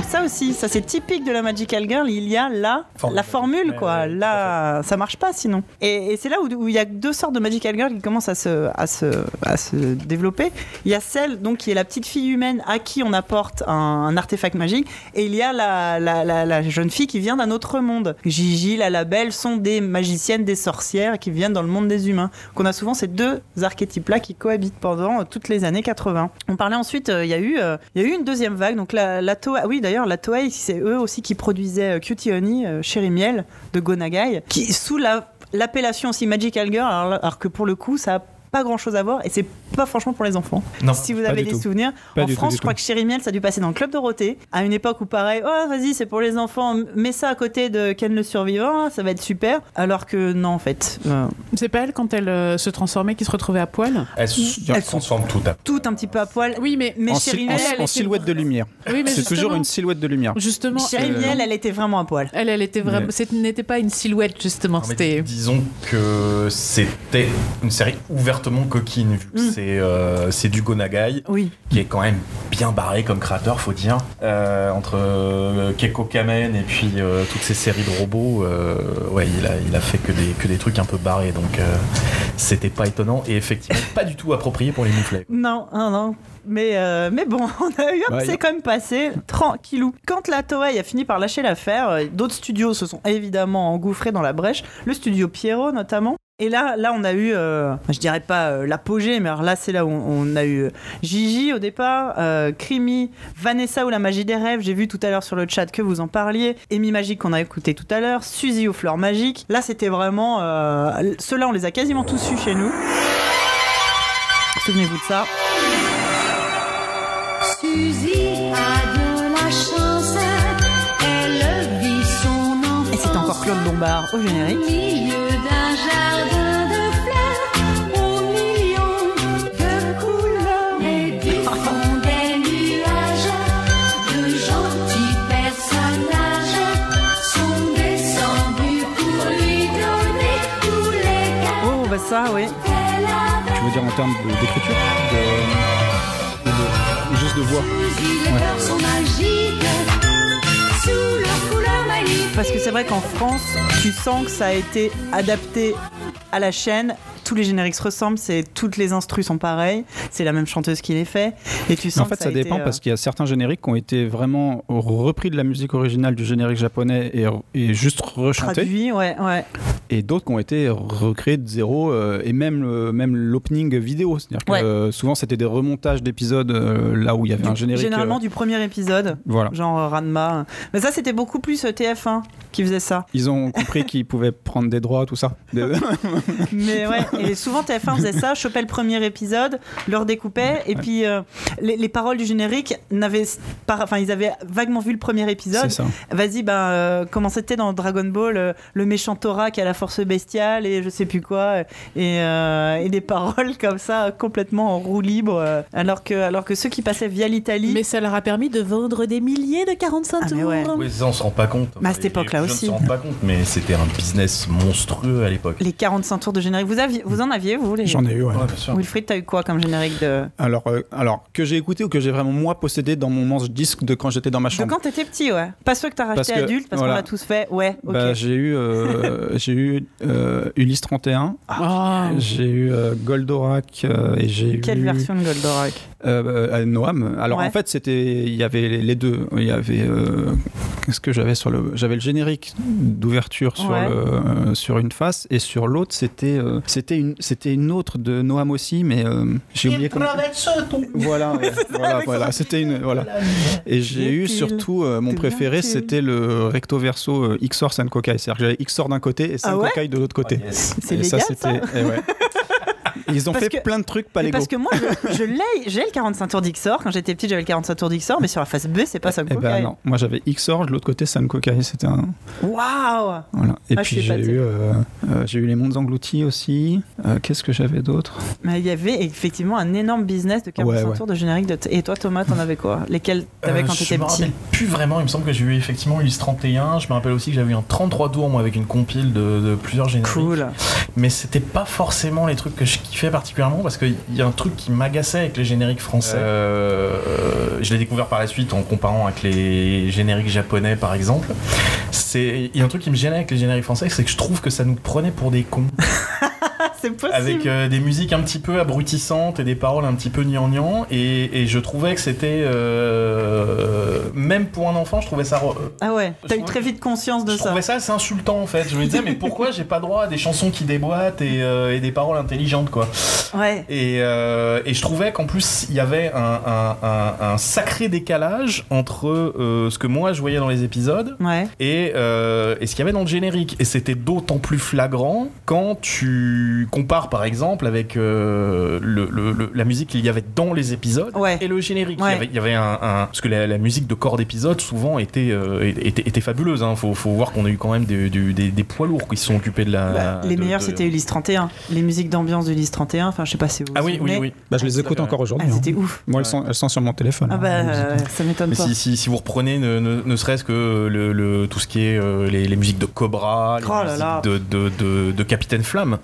Ça aussi, ça c'est typique de la Magical Girl. Il y a la, Formule. la formule, quoi. là, ça marche pas sinon. Et, et c'est là où, où il y a deux sortes de Magical Girl qui commencent à se, à se, à se développer. Il y a celle donc qui est la petite fille humaine à qui on apporte un, un artefact magique, et il y a la, la, la, la jeune fille qui vient d'un autre monde. Gigi, la labelle sont des magiciennes, des sorcières qui viennent dans le monde des humains. Qu'on a souvent ces deux archétypes-là qui cohabitent pendant toutes les années 80. On parlait ensuite, euh, il y a eu, euh, y a eu une deuxième vague. Donc la, la Toei, oui d'ailleurs la Toei, c'est eux aussi qui produisaient euh, Cutie Honey, euh, Chéri Miel de Gonagai, qui sous la l'appellation aussi Magical Girl, alors, alors que pour le coup ça a pas grand chose à voir et c'est pas franchement pour les enfants. Non. si vous avez des tout. souvenirs, Pas en tout, France, je crois tout. que Chéri Miel, ça a dû passer dans le club Dorothée à une époque où pareil, oh vas-y, c'est pour les enfants, mets ça à côté de Ken le survivant, ça va être super. Alors que non, en fait, euh, C'est pas elle quand elle euh, se transformait qui se retrouvait à poil Elle se transforme tout à tout un petit peu à poil. Oui, mais Mais en, Chéri Miel, en- elle en silhouette de lumière. oui, mais C'est toujours une silhouette de lumière. Justement, Chéri euh, Miel, elle était vraiment à poil. elle, elle était vraiment. Ce n'était pas une silhouette justement. C'était. disons que c'était une série ouvertement coquine, vu que Mm. c'est euh, c'est du Gonagai, Oui. qui est quand même bien barré comme créateur, faut dire. Euh, entre euh, Keiko Kamen et puis euh, toutes ces séries de robots, ouais, il a, il a fait que des, que des trucs un peu barrés, donc c'était pas étonnant et effectivement pas du tout approprié pour les mouflets. Non, non, non. Mais, euh, mais bon, on a eu un c'est quand même passé tranquillou. Quand la Toei a fini par lâcher l'affaire, euh, d'autres studios se sont évidemment engouffrés dans la brèche, le studio Pierrot notamment. Et là, là, on a eu, euh, je dirais pas euh, l'apogée, mais alors là, c'est là où on, on a eu Gigi au départ, euh, Crimi, Vanessa ou la magie des rêves. J'ai vu tout à l'heure sur le chat que vous en parliez. Amy Magique qu'on a écouté tout à l'heure, Suzy aux fleurs magiques. Là, c'était vraiment, ceux-là, on les a quasiment tous eus chez nous. Souvenez-vous de ça. Et c'est encore Claude Lombard au Au générique. milieu d'un jardin de fleurs, aux millions de couleurs. Et du fond des nuages, de gentils personnages sont descendus pour lui donner tous les cadeaux Oh, bah ça, oui. Tu veux dire en termes de- d'écriture de, couleurs magnifiques. Parce que c'est vrai qu'en France, tu sens que ça a été adapté à la chaîne. Tous les génériques se ressemblent, c'est toutes les instrus sont pareils, c'est la même chanteuse qui les fait. Et tu Mais sens en fait, que ça, dépend euh, parce qu'il y a certains génériques qui ont été vraiment repris de la musique originale du générique japonais et, et juste rechantés, traduit, ouais, ouais. et d'autres qui ont été recréés de zéro, euh, et même, le- même l'opening vidéo. C'est-à-dire que Ouais. euh, souvent, c'était des remontages d'épisodes euh, là où il y avait un générique. Généralement euh, du premier épisode, voilà. genre euh, Ranma. Mais ça, c'était beaucoup plus euh, TF1 qui faisait ça. Ils ont compris qu'ils pouvaient prendre des droits, tout ça. Mais ouais, et souvent TF1 faisait ça, chopait le premier épisode, le redécoupait, et puis euh, les, les paroles du générique n'avaient pas, enfin ils avaient vaguement vu le premier épisode. C'est ça. Vas-y, ben euh, comment c'était dans Dragon Ball, euh, le méchant Tora qui a la force bestiale et je sais plus quoi, et, euh, et des paroles comme ça complètement en roue libre, euh, alors que alors que ceux qui passaient via l'Italie. Mais ça leur a permis de vendre des milliers de 45 Ah, mais tours. ouais. Oui, ça on se rend pas compte. Mais à cette époque-là aussi. se rendent pas compte, mais c'était un business monstrueux à l'époque. Les 45 tours de générique, vous, aviez, vous en aviez, vous les J'en ai eu, ouais. Ouais, bien sûr. Wilfried, t'as eu quoi comme générique de. Alors, euh, alors, que j'ai écouté ou que j'ai vraiment moi possédé dans mon manche disque de quand j'étais dans ma De chambre quand t'étais petit, ouais. Pas ceux que t'as Parce racheté que, adulte, parce voilà. qu'on l'a tous fait. Ouais, ok. Bah, j'ai eu, euh, j'ai eu euh, Ulysse 31, Ah. j'ai eu euh, Goldorak euh, et j'ai eu Quelle version de Goldorak? Euh, Noam. Alors Ouais. en fait, c'était, il y avait les deux. Il y avait, euh, qu'est-ce que j'avais sur le, j'avais le générique d'ouverture sur Ouais. le, euh, sur une face et sur l'autre, c'était, euh, c'était une, c'était une autre de Noam aussi, mais euh, j'ai oublié comment. Voilà, voilà, voilà. C'était une, voilà. Et j'ai eu surtout euh, mon préféré, c'était le recto verso euh, Xor Senkokai. C'est-à-dire que j'avais Xor d'un côté et Ah ouais Senkokai de l'autre côté. C'est Et légal, ça c'était. eh. Ils ont Parce fait que- plein de trucs pas légaux. Parce que moi, je, je l'ai, j'ai le 45 tours d'Ixor. Quand j'étais petite, j'avais le 45 tours d'Ixor, mais sur la face B, c'est pas ça. Eh ben non, moi j'avais Xor, de l'autre côté Senkokai. C'était un. Waouh Voilà. Et Ah, je puis j'ai eu, euh, euh, j'ai eu les mondes engloutis aussi. Euh, Qu'est-ce que j'avais d'autre? Mais il y avait effectivement un énorme business de 45 Ouais, ouais. tours de générique. De t- Et toi, Thomas, t'en avais quoi? Lesquels t'avais Euh, quand je t'étais me petit? rappelle plus vraiment. Il me semble que j'ai eu effectivement Ulysse 31. Je me rappelle aussi que j'avais eu un 33 tours moi avec une compile de, de plusieurs génériques. Cool. Mais c'était pas forcément les trucs que je kiffais particulièrement parce qu'il y a un truc qui m'agaçait avec les génériques français. Euh, je l'ai découvert par la suite en comparant avec les génériques japonais par exemple. C'est il y a un truc qui me gênait avec les génériques français, c'est que je trouve que ça nous prenait pour des cons c'est possible. avec euh, des musiques un petit peu abrutissantes et des paroles un petit peu gnangnan et, et je trouvais que c'était euh, même pour un enfant, je trouvais ça re- Ah ouais, Je t'as eu très vite conscience de je ça. trouvais ça assez insultant en fait. Je me disais mais pourquoi j'ai pas droit à des chansons qui déboîtent et, euh, et des paroles intelligentes quoi. Ouais. Et, euh, et je trouvais qu'en plus il y avait un, un- un- un sacré décalage entre euh, ce que moi je voyais dans les épisodes Ouais. et, euh, et ce qu'il y avait dans le générique. Et c'était d'autant plus flagrant quand tu compares par exemple avec euh, le, le- le- la musique qu'il y avait dans les épisodes Ouais. et le générique. Il y avait, il y avait un, un- parce que la, la musique de corps d'épisode souvent était, euh, était, était fabuleuse. Hein. Faut, faut voir qu'on a eu quand même des, des, des poids lourds qui se sont occupés de la. Bah, les de- meilleurs, de- c'était Ulysse 31. Les musiques d'ambiance d'Ulysse 31. Enfin, je sais pas si vous. Ah vous oui, oui, oui. Bah, je les Ah, écoute encore aujourd'hui. Ah, hein. c'était ouf. Moi, elles sont, elles sont sur mon téléphone. Ah hein, bah, euh, ça m'étonne Mais pas. si, si, si vous reprenez ne, ne, ne serait-ce que le, le- tout ce qui est euh, les, les musiques de Cobra, les Oh là musiques là. De, de, de, de Capitaine Flamme,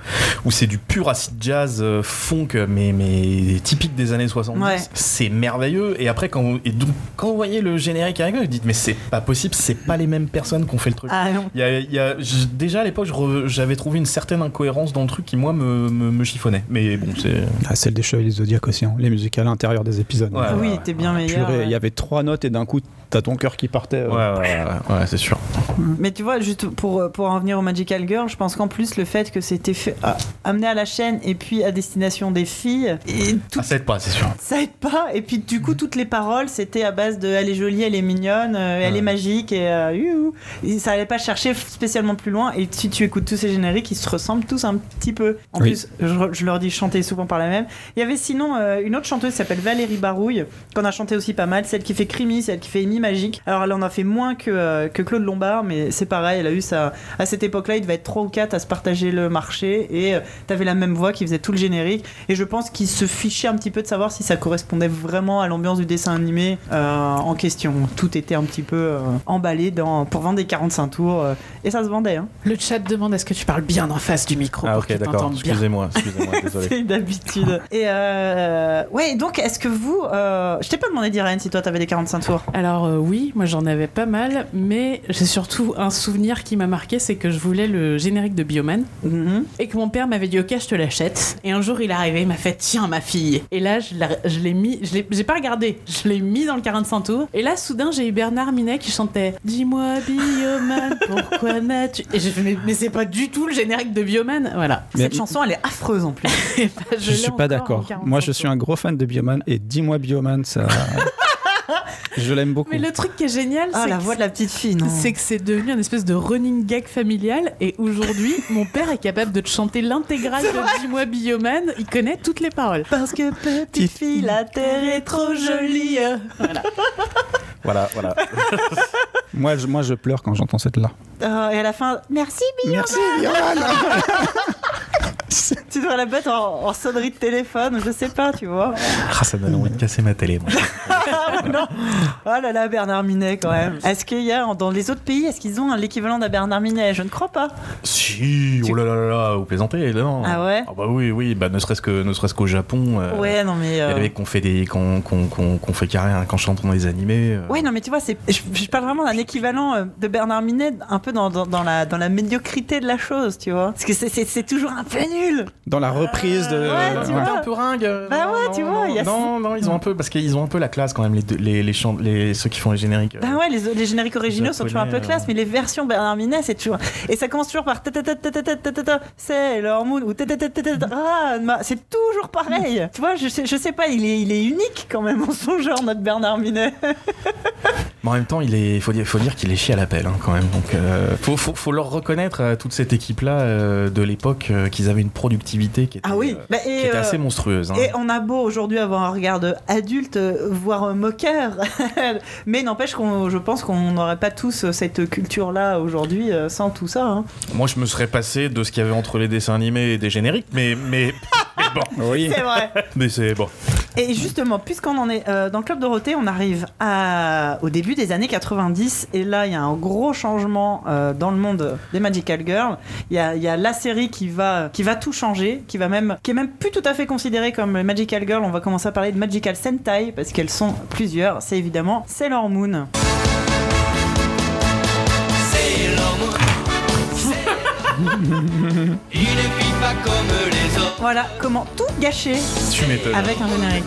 où c'est du pur acid jazz euh, funk, mais, mais typique des années 70, Ouais. c'est merveilleux. Et après, quand vous, et donc, quand vous voyez le générique avec eux, vous dites, mais c'est pas possible, c'est pas les mêmes personnes qui ont fait le truc. Ah non. Il y a, il y a- j- déjà à l'époque, j'avais trouvé une certaine incohérence dans le truc qui, moi, me, me, me chiffonnait. Mais bon, c'est. Ah, celle des Chevaliers Zodiac aussi, hein. les musiques à l'intérieur des épisodes. Ouais, Ah ouais, oui, ouais. t'es bien meilleur. Purée, il ouais. y avait trois notes et d'un coup, t'as ton cœur qui partait. euh. Ouais, ouais, ouais, ouais, c'est sûr. Mais tu vois, juste pour, pour en venir au Magical Girl, je pense qu'en plus, le fait que c'était fait, ah, amené à la chaîne et puis à destination des filles, et tout, Ah, ça aide pas, c'est sûr. ça aide pas. Et puis, du coup, toutes les paroles, c'était à base de elle est jolie, elle est mignonne, euh, elle Ouais. est magique, et, euh, youhou. Et ça allait pas chercher spécialement plus loin. Et si tu écoutes tous ces génériques, ils se ressemblent tous un petit peu. En Oui. plus, je, je leur dis chanter souvent par la même. Il y avait sinon euh, une autre chanteuse qui s'appelle Valérie Barouille, qu'on a chanté aussi pas mal, celle qui fait Crimi, celle qui fait Amy Magique. Alors, elle en a fait moins que, euh, que Claude Lombard, mais c'est pareil, elle a eu ça. À cette époque-là, il devait être 3 ou 4 à se partager le marché, et euh, t'avais la même voix qui faisait tout le générique. Et je pense qu'il se fichait un petit peu de savoir si ça correspondait vraiment à l'ambiance du dessin animé euh, en question. Tout était un petit peu euh, emballé dans, pour vendre des 45 tours, euh, et ça se vendait. Hein. Le chat demande est-ce que tu parles bien en face du micro Ah, pour ok, qu'ils d'accord. Excusez-moi, excusez-moi, désolé. C'est d'habitude. Et euh, ouais, donc est-ce que vous. euh, je t'ai pas demandé d'Irène si toi t'avais des 45 tours. Alors euh, oui, moi j'en avais pas mal, mais j'ai surtout un souvenir qui m'a marqué, c'est que je voulais le générique de Bioman Mhm. et que mon père m'avait dit ok je te l'achète. Et un jour il est arrivé, il m'a fait tiens ma fille. Et là je l'ai- je mis, je l'ai j'ai pas regardé, je l'ai mis dans le 45 tours. Et là soudain j'ai eu Bernard Minet qui chantait dis-moi Bioman pourquoi n'as-tu et j'ai fait mais, mais c'est pas du tout le générique de Bioman, voilà. Mais- Cette chanson, elle est affreuse en plus. Bah, Je l'ai suis pas d'accord. 45 Moi, je suis un gros fan de Bioman et dis-moi Bioman, ça. je l'aime beaucoup. Mais le truc qui est génial, Ah, c'est la que voix de la petite fille, C'est que c'est devenu un espèce de running gag familial et aujourd'hui, mon père est capable de te chanter l'intégrale de Dis-moi Bioman, il connaît toutes les paroles. Parce que petite fille, la terre est trop jolie. Voilà. Voilà, voilà. Moi, je, moi, je pleure quand j'entends cette là. Euh, et à la fin, merci Bioman. Merci Bioman. Tu devrais la mettre en, en sonnerie de téléphone, je sais pas, tu vois. Ah, ça me donne envie de casser ma télé. moi. non. Oh là là, Bernard Minet quand même. Est-ce qu'il y a dans les autres pays, est-ce qu'ils ont l'équivalent d'un Bernard Minet? Je ne crois pas. si, oh là là là là, vous plaisantez, non Ah ouais? Ah bah oui, oui, bah ne serait-ce que ne serait-ce qu'au Japon. euh, Ouais, non mais. Il y a euh, des mecs qui ont fait des, qu'on qu'on qu'on qu'on fait carré hein, quand chantent dans les animés. euh. Ouais, non, mais tu vois, c'est, je, je parle vraiment d'un équivalent euh, de Bernard Minet, un peu dans, dans, dans la, dans la médiocrité de la chose, tu vois. Parce que c'est, c'est, c'est toujours un peu nul. Dans la reprise de. Ouais, tu ouais. un peu ringue. Bah non, ouais, non, tu vois. Non, non, ils ont un peu. Parce qu'ils ont un peu la classe quand même, les, les, les, chants, les ceux qui font les génériques. Bah ouais, les, les génériques originaux sont toujours un peu classe, mais les versions Bernard Minet, c'est toujours. Et ça commence toujours par. C'est leur moon ou. C'est toujours pareil. Tu vois, je sais, pas, il est, il est unique quand même en son genre, notre Bernard Minet. En même temps, il est, faut dire, faut dire qu'il est chier à l'appel quand même. Donc, faut, faut, leur reconnaître toute cette équipe-là de l'époque qu'ils avaient une productivité qui était, Ah oui, euh, bah, qui et, était euh, assez monstrueuse. hein. Et on a beau aujourd'hui avoir un regard adulte, euh, voire un moqueur, mais n'empêche qu'on, je pense qu'on n'aurait pas tous cette culture-là aujourd'hui sans tout ça. hein. Moi, je me serais passé de ce qu'il y avait entre les dessins animés et des génériques, mais mais, mais bon, Oui. C'est vrai. mais c'est bon. Et justement, puisqu'on en est euh, dans le club Dorothée, on arrive à, au début des années 90, et là, il y a un gros changement euh, dans le monde des Magical Girls. Il y a, il y a la série qui va, qui va tout changer, qui va même, qui est même plus tout à fait considérée comme Magical Girl. On va commencer à parler de Magical Sentai parce qu'elles sont plusieurs. C'est évidemment Sailor Moon. Il ne vit pas comme les autres. Voilà comment tout gâcher Tu m'étonnes. avec un générique.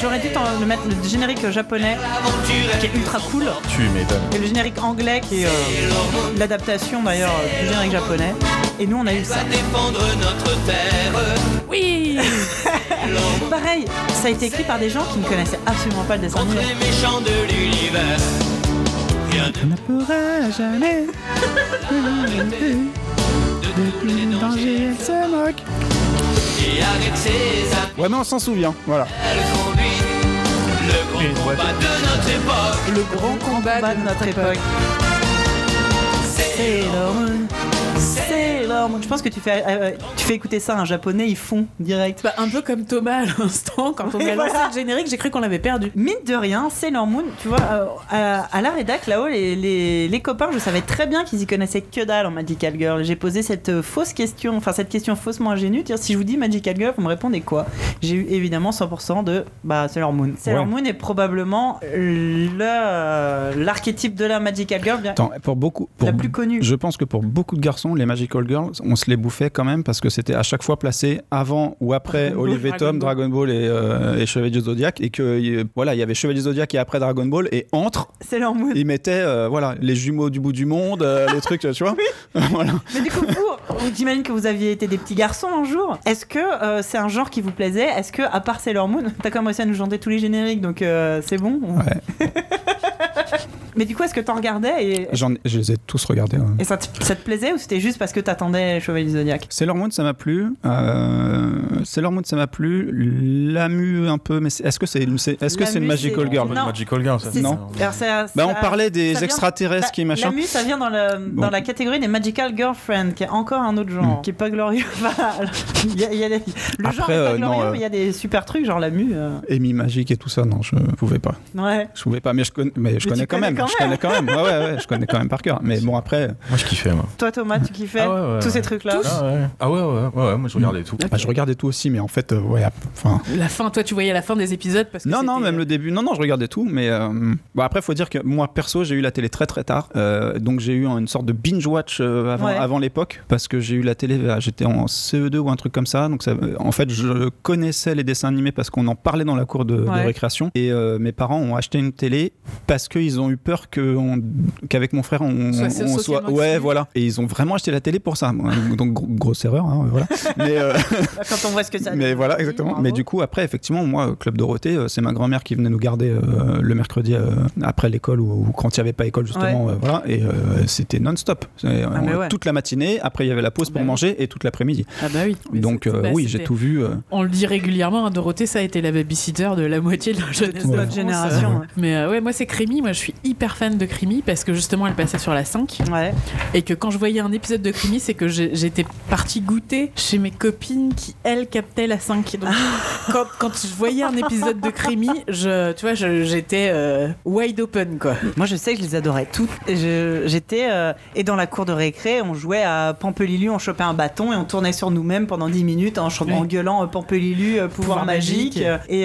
J'aurais- dû t'en- le mettre le générique japonais qui est ultra cool. Tu m'étonnes. Et le générique anglais qui est euh, l'adaptation d'ailleurs euh, du générique japonais. Et nous on a eu ça. Défendre notre terre. Oui Pareil, ça a été écrit par des gens qui ne connaissaient absolument pas le dessin animé. les méchants de l'univers. On ne pourra jamais. les Le dangers. danger elle se moque. et avec ses amis, Ouais, mais on s'en souvient. Voilà. elle conduit le grand combat de notre époque. Le grand combat de notre époque. Sailor Moon, Je pense que tu fais, euh, tu fais écouter ça à un japonais, ils font direct. Bah, un peu comme Thomas à l'instant, quand on a lancé le générique, j'ai cru qu'on l'avait perdu. Mine de rien, Sailor Moon, tu vois, euh, à, à la rédac là-haut, les, les, les copains, je savais très bien qu'ils y connaissaient que dalle en Magical Girl. J'ai posé cette euh, fausse question, enfin cette question faussement ingénue, dire si je vous dis Magical Girl, vous me répondez quoi? J'ai eu évidemment 100% de bah, Sailor Moon. Sailor Ouais. Moon est probablement le, euh, l'archétype de la Magical Girl, bien Attends, pour beaucoup. Pour, la plus connue. Je pense que pour beaucoup de garçons, les Magical Girls, on se les bouffait quand même parce que c'était à chaque fois placé avant ou après Dragon Ball, Dragon Tom, Ball. Dragon Ball et, euh, et Chevalier du Zodiac et que voilà, il y avait Chevalier du Zodiac et après Dragon Ball et entre, Sailor Moon. ils mettaient euh, voilà les jumeaux du bout du monde, euh, les trucs, tu vois. voilà. Mais du coup, vous, j'imagine que vous aviez été des petits garçons un jour. Est-ce que c'est un genre qui vous plaisait? Est-ce que, à part Sailor Moon, t'as commencé à nous chanter tous les génériques, donc c'est bon Ouais. Mais du coup, est-ce que t'en regardais et, J'en ai- je les ai tous regardés. ouais. et ça, te, ça te plaisait ou c'était juste parce que t'attendais Chevalier du Zodiac? Sailor Moon, ça m'a plu. Euh, Sailor Moon, ça m'a plu. Lamu un peu, mais c'est- est-ce que c'est une, c'est- est-ce que c'est une Lamu, Magical c'est- Girl? Non. Magical Girl, ça. Non. si. Alors, ça- Bah, on ça- parlait des ça vient- extraterrestres Bah, qui machin. La mu, ça vient dans, le, Bon. dans la catégorie des Magical Girlfriend, qui est encore un autre genre, Mm. qui est pas glorieux. Enfin, il y a- il y a des- le genre Après, est pas euh, glorieux, euh, mais il y a des super trucs, genre la mu. euh, Amy Magic et tout ça, non, je pouvais pas. Ouais. Je pouvais pas, mais je connais, mais je Mais tu connais quand connais même. quand je connais quand même. Ouais, ouais, ouais, je connais quand même par cœur. Mais bon, après, Moi, je kiffais, moi. Toi, Thomas, tu kiffais Ah ouais, ouais, tous ouais. ces trucs-là Ah ouais. ah ouais, ouais, ouais, ouais, moi je regardais tout. bah, je regardais tout aussi, mais en fait, euh, ouais, enfin. La fin, toi, tu voyais la fin des épisodes parce que Non, non, même le début. Non, non, je regardais tout, mais euh, bon, après, faut dire que moi, perso, j'ai eu la télé très très tard. Euh, donc, j'ai eu une sorte de binge-watch euh, avant, Ouais. avant l'époque, parce que j'ai eu la télé, euh, j'étais en CE2 ou un truc comme ça. Donc, ça, euh, en fait, je connaissais les dessins animés parce qu'on en parlait dans la cour de, de récréation. Et euh, mes parents ont acheté une télé parce qu'ils ont eu peur que on- qu'avec mon frère, on, Soit on soit. Ouais, voilà. Et ils ont vraiment acheté la télé pour ça. Donc, gro- grosse erreur, hein, voilà. Mais. euh, Bah, Quand on voit ce que ça mais voilà, exactement. bravo. Mais du coup, après, effectivement, moi, Club Dorothée, euh, c'est ma grand-mère qui venait nous garder euh, le mercredi euh, après l'école ou, ou quand il n'y avait pas école, justement. euh, voilà, et euh, c'était non-stop. Ah, ouais. Toute la matinée, après, il y avait la pause pour Bah oui. manger et toute l'après-midi. Ah bah oui. Mais Donc, euh, bah, oui, j'ai tout vu. euh, On le dit régulièrement, hein, Dorothée, ça a été la babysitter de la moitié de la jeunesse toute de notre génération. Mais euh, ouais, moi c'est Crémy, moi je suis hyper fan de Crémy parce que justement elle passait sur la 5 Ouais. et que quand je voyais un épisode de Crémy, c'est que j'étais partie goûter chez mes copines qui elles captaient la 5. Donc quand, quand je voyais un épisode de Crémy, je, tu vois, j'étais euh, wide open quoi. Moi, je sais que je les adorais toutes. J'étais. euh, et dans la cour de récré, on jouait à Pampelilu, on chopait un bâton et on tournait sur nous-mêmes pendant 10 minutes en, gueulant euh, Pampelilu, euh, pouvoir, Pouvoir magique. magique. Et,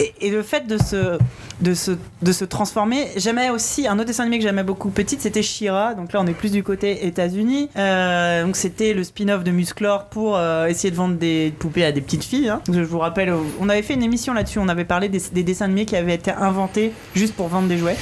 et, et le fait de se, de se, de se transformer. J'aimais aussi un autre dessin animé que j'aimais beaucoup petite, c'était Shira. Donc là, on est plus du côté États-Unis. Euh, donc c'était le spin-off de Musclor pour euh, essayer de vendre des poupées à des petites filles. hein. Je vous rappelle, on avait fait une émission là-dessus. On avait parlé des, des dessins animés qui avaient été inventés juste pour vendre des jouets.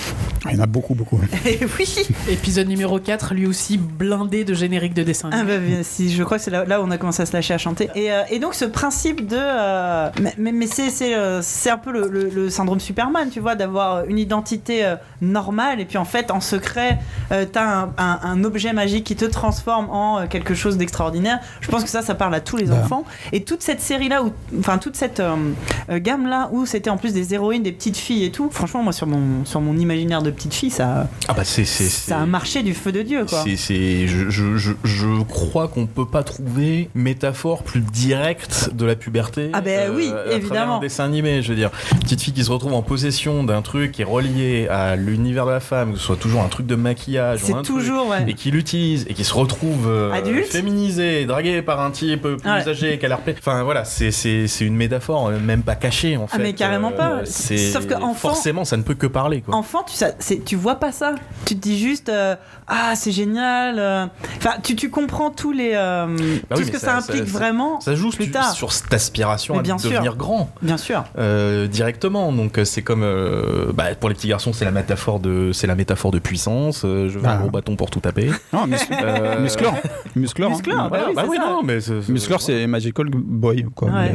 Il y en a beaucoup, beaucoup. Et oui. Épisode numéro 4, lui aussi blindé de générique de dessin. Ah animé. bah bien, si je crois que c'est là, là où on a commencé à se lâcher à chanter. Et, euh, et donc ce principe de, euh, mais, mais, c'est c'est euh, c'est un peu le, le- le syndrome Superman, tu vois, d'avoir une identité euh, normale et puis en fait en secret euh, t'as un, un, un objet magique qui te transforme en euh, quelque chose d'extraordinaire. Je pense que ça, ça parle à tous les Bah. enfants. Et toute cette série là, où, enfin toute cette gamme là où c'était en plus des héroïnes, des petites filles et tout. Franchement, moi sur mon sur mon imaginaire de petite fille, ça Ah bah c'est c'est ça a marché du feu de dieu quoi. C'est, c'est- je, je, je, je crois qu'on peut pas trouver métaphore plus directe de la puberté. Ah ben oui, évidemment. Un dessin animé, je veux dire, petite fille qui se retrouve en possession d'un truc qui est relié à l'univers de la femme, que ce soit toujours un truc de maquillage, ou un toujours ouais. et qui l'utilise et qui se retrouve euh, féminisé, dragué par un type plus Ouais. âgé qu'à l'air Enfin voilà, c'est, une métaphore, euh, même pas cachée en Ah, fait. mais carrément pas. c'est, Sauf que enfant- forcément, ça ne peut que parler quoi. Enfant, tu, ça, tu vois pas ça. Tu te dis juste, euh, ah, c'est génial. euh. Enfin, tu, tu comprends tous les, euh, Bah tout oui, ce que ça, ça- implique ça- vraiment. Ça joue plus tard. sur cette aspiration Mais à bien sûr. devenir grand. Bien sûr. euh, directement. Donc euh, c'est comme euh, bah, pour les petits garçons, c'est la métaphore de c'est la métaphore de puissance. euh, je veux Ah. un gros bâton pour tout taper. Non, mus- Euh, Musclor. Musclor. hein. Musclor, bah bah c'est oui, ça. non, mais c'est- c'est- Musclor, c'est Magical Boy, quoi. Ouais.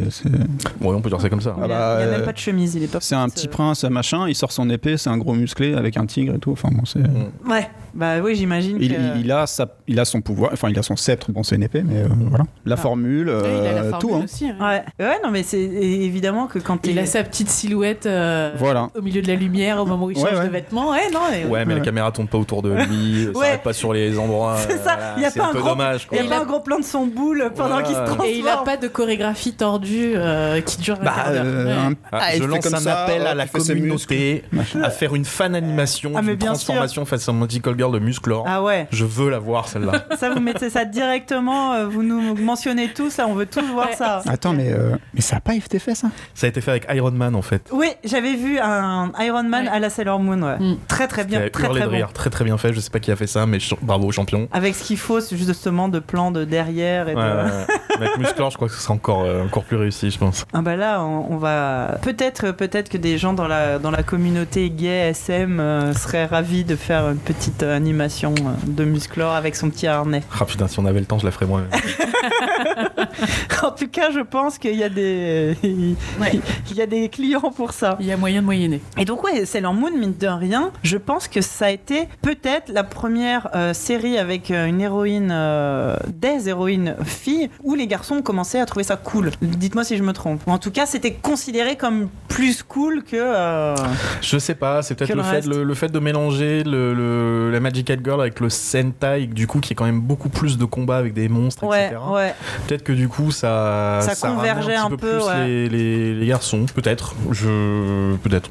Ouais, on peut dire ça comme ça. il Ah a, bah, il a euh, même pas de chemise, il est pas. C'est un petit, euh. prince, machin, il sort son épée, c'est un gros musclé avec un tigre et tout. Enfin bon, c'est. Mm. Ouais. Bah oui, j'imagine Il, que. il- il a sa, il a son pouvoir, enfin il a son sceptre, bon c'est une épée, mais euh, voilà. La formule, Ouais, il a la euh, formule tout. hein. aussi. hein. Ouais. ouais, non, mais c'est évidemment que quand Il a sa petite silhouette euh, Voilà. au milieu de la lumière au moment où il Ouais, change ouais. de vêtements. Ouais, non. et- Ouais, mais Ouais. la caméra tourne pas autour de lui, s'arrête pas sur les endroits. C'est euh, ça, voilà, il y a c'est pas un un peu gros- dommage. Il a pas un gros plan de son boule pendant qu'il se transforme. Et il a pas de chorégraphie tordue euh, qui dure Bah, euh, Ah, Ah, je lance un appel à la communauté à faire une fan animation Ah, bien transformation face à Magical Girl de Musclor. Ah ouais, Je veux la voir celle-là. ça vous mettez ça directement, euh, vous nous mentionnez tous, là on veut tous voir Ouais. ça. Attends, mais, euh, mais ça a pas été fait ça? Ça a été fait avec Iron Man en fait. Oui, j'avais vu un Iron Man Ouais. à la Sailor Moon, ouais. Mm. Très très bien, très très bon. très très bien fait. Je sais pas qui a fait ça, mais bravo champion. Avec ce qu'il faut, c'est justement de plans de derrière et Ouais, de... ouais, ouais. Avec Musclor, je crois que ce sera encore, euh, encore plus réussi, je pense. Ah bah là, on, on va peut-être peut-être que des gens dans la dans la communauté gay SM euh, seraient ravis de faire une petite euh, animation euh, de Musclor avec son petit harnais. Ah putain, si on avait le temps, je la ferais moi-même. en tout cas, je pense qu'il y a des Ouais. il y a des clients pour ça. Il y a moyen de moyenner. Et donc ouais, Sailor Moon, mine de rien, je pense que ça a été peut-être la première euh, série avec euh, une héroïne, euh, des héroïnes filles, où les garçons ont commencé à trouver ça cool. Dites-moi si je me trompe. En tout cas, c'était considéré comme plus cool que... euh, Je sais pas, c'est peut-être le, le fait, le, le fait de mélanger le, le- la Magical Girl avec le Sentai, du coup, qui est quand même beaucoup plus de combats avec des monstres, Ouais, etc. ouais. Peut-être que du coup, ça. Convergeait un, peu, plus ouais. les, les- les garçons. Peut-être. Je. Peut-être.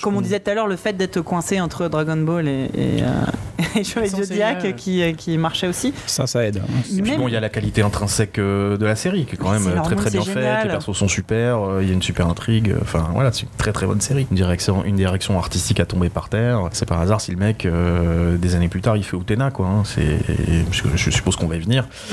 Comme on disait tout à l'heure, le fait d'être coincé entre Dragon Ball et, et, euh, et Zodiac qui, qui marchait aussi. Ça, ça aide. hein. Et puis Mais- bon, il y a la qualité intrinsèque euh, de la série qui est quand même euh, très très bien faite. Les persos sont super, il y a une super intrigue. Enfin voilà, c'est une très très bonne série. Une direction, une direction artistique à tomber par terre. C'est par hasard si le mec euh, des années plus tard il fait Utena quoi. hein. C'est, je, je suppose qu'on va y venir.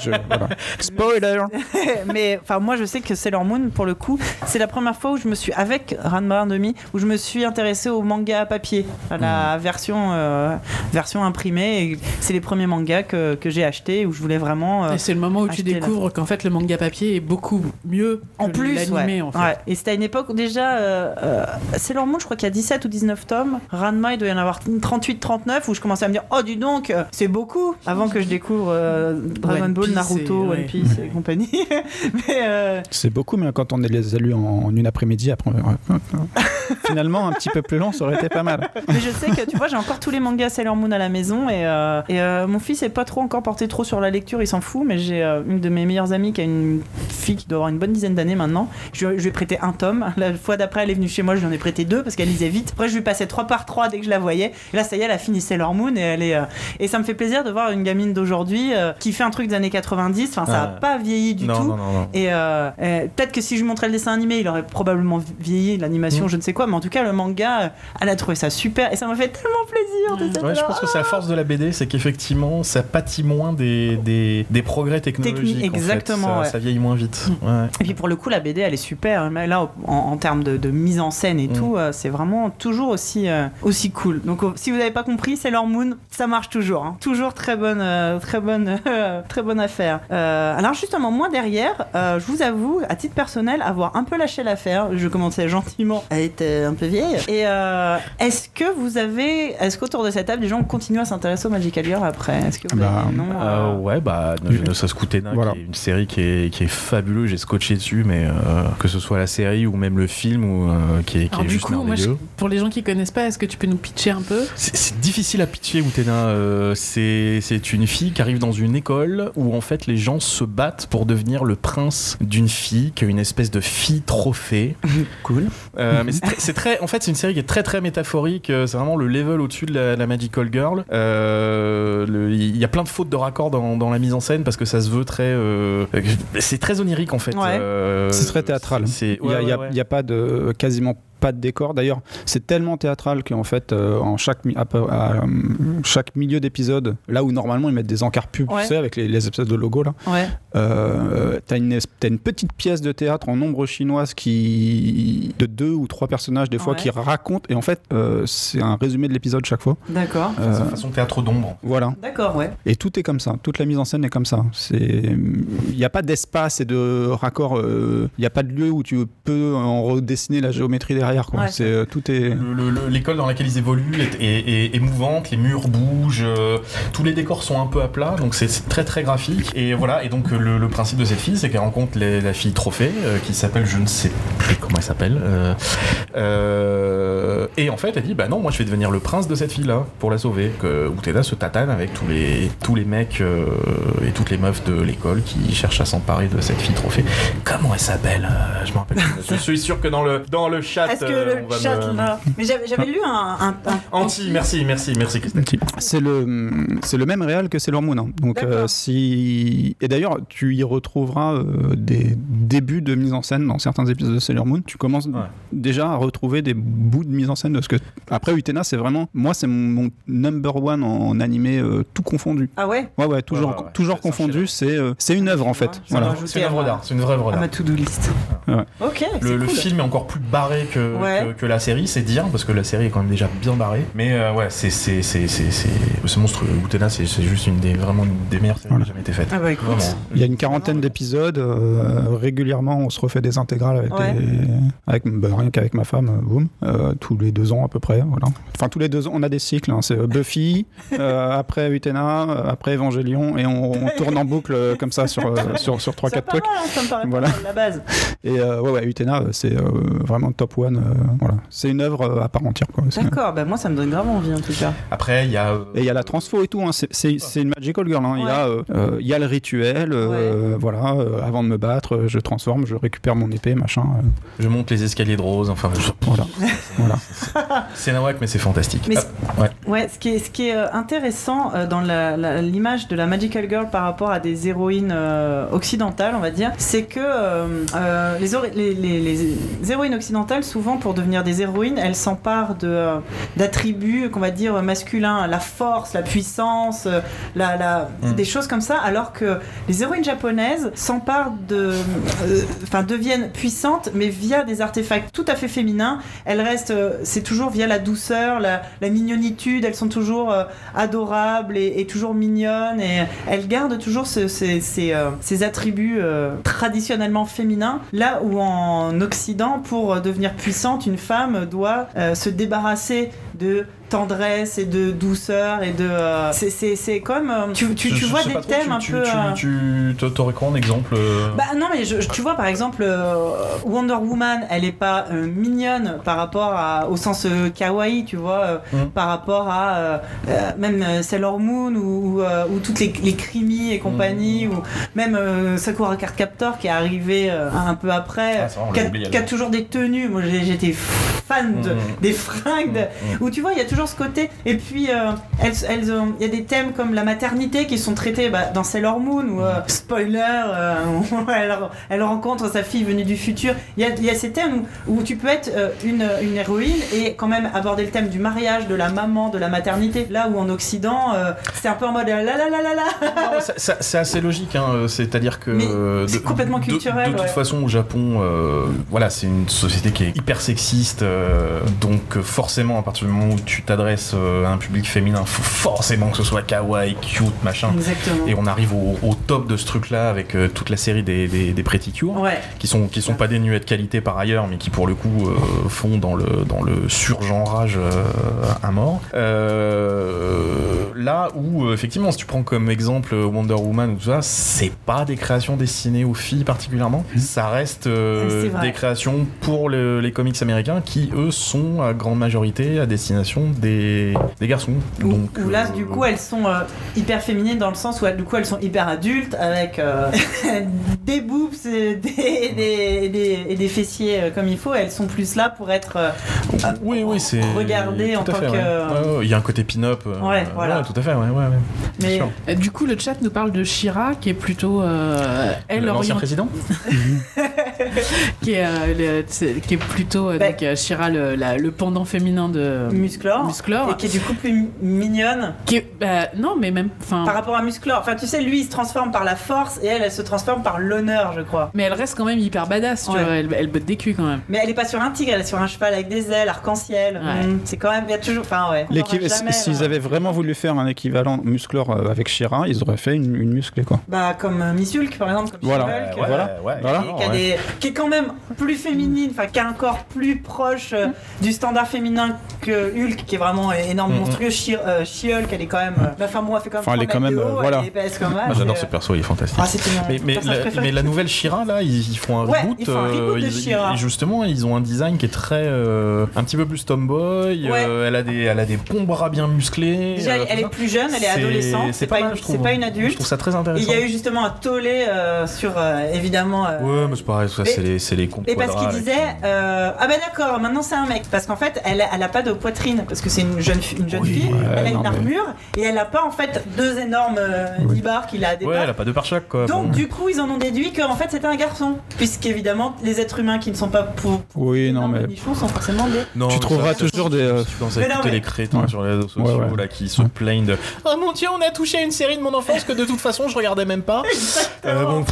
Je- voilà. Spoiler mais enfin moi je sais que Sailor Moon pour le coup c'est la première fois où je me suis avec Ranma 1.5 où je me suis intéressé au manga à papier à Hmm. la version euh, version imprimée et c'est les premiers mangas que, que j'ai acheté où je voulais vraiment euh, Et c'est le moment où tu découvres qu'en fait le manga papier est beaucoup mieux en que plus l'animé ouais. en fait. Ouais. et c'était à une époque où déjà euh, euh, Sailor Moon je crois qu'il y a 17 ou 19 tomes Ranma il doit y en avoir 38 39 où je commençais à me dire oh dis donc euh, c'est beaucoup avant que je découvre euh, Dragon One Ball Piece Naruto et- One ouais. Piece et compagnie mais euh, C'est beaucoup, mais quand on les a lus en, en une après-midi, après, finalement, un petit peu plus long, ça aurait été pas mal. Mais je sais que tu vois, j'ai encore tous les mangas Sailor Moon à la maison et, euh, et euh, mon fils est pas trop encore porté trop sur la lecture, il s'en fout. Mais j'ai euh, une de mes meilleures amies qui a une fille qui doit avoir une bonne dizaine d'années maintenant. Je, je lui ai prêté un tome. La fois d'après, elle est venue chez moi, je lui en ai prêté deux parce qu'elle lisait vite. Après, je lui passais trois par trois dès que je la voyais. Et là, ça y est, elle a fini Sailor Moon et elle est. euh, et ça me fait plaisir de voir une gamine d'aujourd'hui euh, qui fait un truc des années 90. Enfin, ça a Ah. pas vieilli du non, tout. non non non. Et euh, euh, peut-être que si je lui montrais le dessin animé, il aurait probablement vieilli, l'animation, Mm. je ne sais quoi, mais en tout cas, le manga, elle a trouvé ça super et ça m'a fait tellement plaisir de Mm. cette Ouais, je pense que c'est la force de la BD, c'est qu'effectivement, ça pâtit moins des, des, des progrès technologiques. Techni- en fait. exactement, Ça, ouais. ça vieillit moins vite. Ouais. Et puis pour le coup, la BD, elle est super. Mais là, en, en termes de, de mise en scène et Mm. tout, euh, c'est vraiment toujours aussi, euh, aussi cool. Donc, si vous n'avez pas compris, Sailor Moon, ça marche toujours. hein. Toujours très bonne, euh, très bonne, très bonne affaire. Euh, alors justement, moi derrière, euh, je vous avoue, à titre personnel, avoir un peu lâché l'affaire. Je commençais gentiment à être un peu vieille. Et euh, est-ce que vous avez, est-ce qu'autour de cette table, les gens continuent à s'intéresser au Magical Girl après? Est-ce que vous Bah, avez- non, ouais, bah, ne serait-ce qu'Utena, Voilà. qui est une série qui est, qui est fabuleuse, j'ai scotché dessus, mais euh, que ce soit la série ou même le film, ou, euh, qui est, qui Alors est du juste coup, moi, merveilleux. je- pour les gens qui connaissent pas, est-ce que tu peux nous pitcher un peu? C'est c'est difficile à pitcher, Utena. Euh, c'est c'est une fille qui arrive dans une école où en fait les gens se battent pour devenir le prince d'une fille qui est une espèce de fille trophée. Cool. Euh, mais c'est très, en fait, c'est une série qui est très très métaphorique. Euh, C'est vraiment le level au-dessus de la, la Magical Girl. Euh, Il y a plein de fautes de raccord dans, dans la mise en scène parce que ça se veut très. euh, c'est très onirique en fait. Ouais. Euh, C'est très théâtral. c'est- Il y a, ouais, a- ouais, ouais. il y a pas de quasiment pas de décor. D'ailleurs, c'est tellement théâtral qu'en fait, euh, en chaque, mi- à peu- à, euh, chaque milieu d'épisode, là où normalement ils mettent des encarts pubs, Ouais. tu sais, avec les, les espèces de logos là, Ouais. euh, t'as une, petite pièce de théâtre en ombre chinoise qui de deux ou trois personnages des fois Ouais. qui racontent et en fait euh, c'est un résumé de l'épisode chaque fois. D'accord. C'est Euh, façon théâtre d'ombre. voilà. D'accord, ouais. Et tout est comme ça. Toute la mise en scène est comme ça. C'est, il n'y a pas d'espace et de raccord. euh, Il n'y a pas de lieu où tu peux en redessiner la géométrie derrière. Derrière. Quoi. Ouais. C'est euh, tout est. Le- le- le- L'école dans laquelle ils évoluent est, est- est- est mouvante, les murs bougent, euh, tous les décors sont un peu à plat, donc c'est c'est très très graphique. Et voilà, et donc euh, le, le principe de cette fille, c'est qu'elle rencontre les- la fille trophée, euh, qui s'appelle, je ne sais plus comment elle s'appelle. euh, euh, et en fait, elle dit, bah non, moi je vais devenir le prince de cette fille-là pour la sauver. Que Utena se tatane avec tous les, tous les mecs euh, et toutes les meufs de l'école qui cherchent à s'emparer de cette fille trophée. Comment elle s'appelle Je me rappelle. plus. je suis sûr que dans le, dans le chat, que euh, le chat me- là Mais j'avais lu un. un- un- Anti, merci, merci, merci Christelle. C'est le, c'est le même réal que Sailor Moon. hein. Donc, euh, si. Et d'ailleurs, tu y retrouveras euh, des débuts de mise en scène dans certains épisodes de Sailor Moon. Tu commences Ouais. déjà à retrouver des bouts de mise en scène de ce que. Après, Utena, c'est vraiment. Moi, c'est mon, mon number one en, en animé, euh, tout confondu. Ah ouais? Ouais, ouais, toujours, Ouais, ouais, toujours confondu. C'est euh, c'est une œuvre, en fait. Voilà. C'est une œuvre d'art, c'est une vraie œuvre d'art. ma to-do list. Ouais. Ok. Le, le cool. film est encore plus barré que, Ouais. que, que la série, c'est dire, parce que la série est quand même déjà bien barrée. Mais euh, ouais, c'est c'est- c'est- c'est- c'est- c'est monstrueux. Utena, c'est c'est juste une des, vraiment une des meilleures séries Voilà. qui a jamais été faites. Ah bah écoute. Vraiment. Il y a une quarantaine d'épisodes. euh, régulièrement, on se refait des intégrales avec, Ouais. des- avec bah, rien qu'avec ma femme, euh, boum, euh, tous les deux ans à peu près. Voilà. Enfin, tous les deux ans, on a des cycles. hein. C'est Buffy, euh, après Utena, après Evangelion, et on, on tourne en boucle comme ça sur, sur, sur 3-4 C'est pas trucs. mal, hein, ça me paraît Voilà. pas mal, la base. Et euh, ouais, ouais, Utena, c'est euh, vraiment top one. Euh, voilà. C'est une œuvre euh, à part entière. D'accord, bah moi ça me donne grave envie en tout cas. Après, il y a. euh, Et il y a la transfo et tout, hein. c'est- une magical girl. hein. Il y, a, euh, euh, il y a le rituel, euh, voilà, euh, avant de me battre, je transforme, je récupère mon épée, machin. euh, Je monte les escaliers de Rose, enfin, je- voilà. voilà. c'est nawak, mais c'est fantastique. Mais Ah, ouais. Ouais, ce qui est, ce qui est intéressant euh, dans l'image de la Magical Girl par rapport à des héroïnes euh, occidentales, on va dire, c'est que euh, euh, les, ori- les- les- les héroïnes occidentales, souvent pour devenir des héroïnes, elles s'emparent de, euh, d'attributs qu'on va dire masculins, la force, la puissance, euh, la, la- Mm. des choses comme ça, alors que les héroïnes japonaises s'emparent de. euh, Enfin, deviennent puissantes, mais via des artefacts tout à fait féminins. Elles restent. c'est toujours via la douceur, la, la mignonitude. Elles sont toujours euh, adorables et, et toujours mignonnes. Et elles gardent toujours ce- ces, ces, euh, ces attributs traditionnellement féminins. Là où en Occident, pour devenir puissante, une femme doit euh, se débarrasser de tendresse et de douceur et de euh, c'est- comme euh, tu, tu, vois des trop, thèmes tu- un peu euh, Tu, t'aurais quoi en exemple euh, bah non mais je, tu vois par exemple Wonder Woman elle est pas mignonne par rapport à, au sens kawaii tu vois euh, Mm. par rapport à même Sailor Moon ou, ou, ou toutes les, les Crimi et compagnie ou même Sakura Card Captor qui est arrivé un peu après Ah, qui, a, toujours des tenues moi j'étais fan de, Mm. des fringues de-. Où tu vois il y a toujours ce côté. Et puis euh, elles, elles ont- il y a des thèmes comme la maternité qui sont traités bah, dans Sailor Moon ou euh, spoiler euh, elle, elle rencontre sa fille venue du futur. Il y a, il y a ces thèmes où, où tu peux être une, une héroïne et quand même aborder le thème du mariage de la maman de la maternité. Là où en Occident c'est un peu en mode la la la la la. C'est assez logique, hein, c'est-à-dire que c'est complètement de- culturel, De, toute ouais. façon, au Japon, voilà, c'est une société qui est hyper sexiste, donc forcément, à partir du moment où tu t'adresses euh, à un public féminin, faut forcément que ce soit kawaii, cute, machin. exactement Et on arrive au, au top de ce truc-là avec euh, toute la série des, des, des Pretty Cure, ouais qui sont qui sont pas dénués de qualité par ailleurs, mais qui pour le coup euh, font dans le dans le surgenrage à mort. Là où effectivement, si tu prends comme exemple Wonder Woman ou tout ça, c'est pas des créations destinées aux filles particulièrement. Ça reste des créations pour le- les comics américains qui eux sont à grande majorité à destination des, des garçons. Où, Donc où là, euh, du coup, elles sont euh, hyper féminines dans le sens où elles, du coup, elles sont hyper adultes avec euh, des boobs et des, des, des- et des fessiers euh, comme il faut. Elles sont plus là pour être euh, oui, oui, c'est Regardez tout en à tant fait, que- ouais. Ouais, ouais, Il y a un côté pin-up. euh, Ouais, voilà. tout à fait, ouais, ouais, ouais. Bien Mais. Euh, Du coup, le chat nous parle de Shira, qui est plutôt euh, elle L'ancien président qui est, euh, le- qui est plutôt euh, Bah, donc, Shira, le, la- le pendant féminin de Musclor. Musclor. Et qui est du coup plus mi- mignonne Qui est- bah, non, mais même, par rapport à Musclor. Enfin, tu sais, lui, il se transforme par la force et elle, elle se transforme par l'honneur, je crois. mais elle reste quand même hyper badass. Tu Ouais. vois, elle, elle botte des culs quand même. Mais elle est pas sur un tigre, elle est sur un cheval avec des ailes, arc-en-ciel. Ouais. Mm, c'est quand même, il y a toujours. Enfin, ouais. jamais, S'ils avaient vraiment voulu faire un équivalent musclor euh, avec Shira, ils auraient fait une, une musclée quoi. Bah, comme euh, Miss Hulk, par exemple. Comme Voilà. Ouais, euh, Voilà. ouais, Voilà. qui a ouais. des, qui est quand même plus féminine, enfin qui a un corps plus proche euh, du standard féminin que Hulk, qui est vraiment énorme, Mhm. monstrueux. She- euh, She-Hulk, elle est quand même. euh, la femme moi, elle fait quand même. Enfin, elle est 30 quand même, euh, haut, voilà. J'adore ce euh, perso, il est fantastique. Ah, Mais, la, préféré. mais la nouvelle Shira là, ils, ils font un Ouais, reboot. ils font un reboot de ils- justement, ils ont un design qui est très un petit peu plus tomboy. Ouais. euh, elle a des, elle a des bons bras bien musclés. Déjà, elle, euh, est plus jeune, elle est adolescente, C'est pas pas, une- pas une Je adulte. trouve ça très intéressant. il y a eu justement un tollé euh, sur euh, évidemment. euh, Ouais, mais c'est pareil, ça, c'est les, c'est les Et parce qu'il disait euh, ah ben d'accord maintenant c'est un mec parce qu'en fait elle elle a pas de poitrine parce que c'est une jeune une jeune Oui, fille ouais, elle a non, une mais- armure et elle a pas en fait deux énormes euh, Oui. nibards qu'il a à des Ouais, elle a pas deux par chaque quoi. donc Bon. du coup ils en ont déduit qu'en fait c'était un garçon puisqu'évidemment les êtres humains qui ne sont pas pour, pour Oui, non, mais- nichons sont forcément des Non, Tu trouveras ça, toujours des, euh, Je pense à Mais non, écouter mais- les crétins Ouais. sur les réseaux sociaux Ouais, ouais. là qui se Ouais. plaignent de Oh mon dieu, on a touché à une série de mon enfance que de toute façon je regardais même pas. Euh, bon,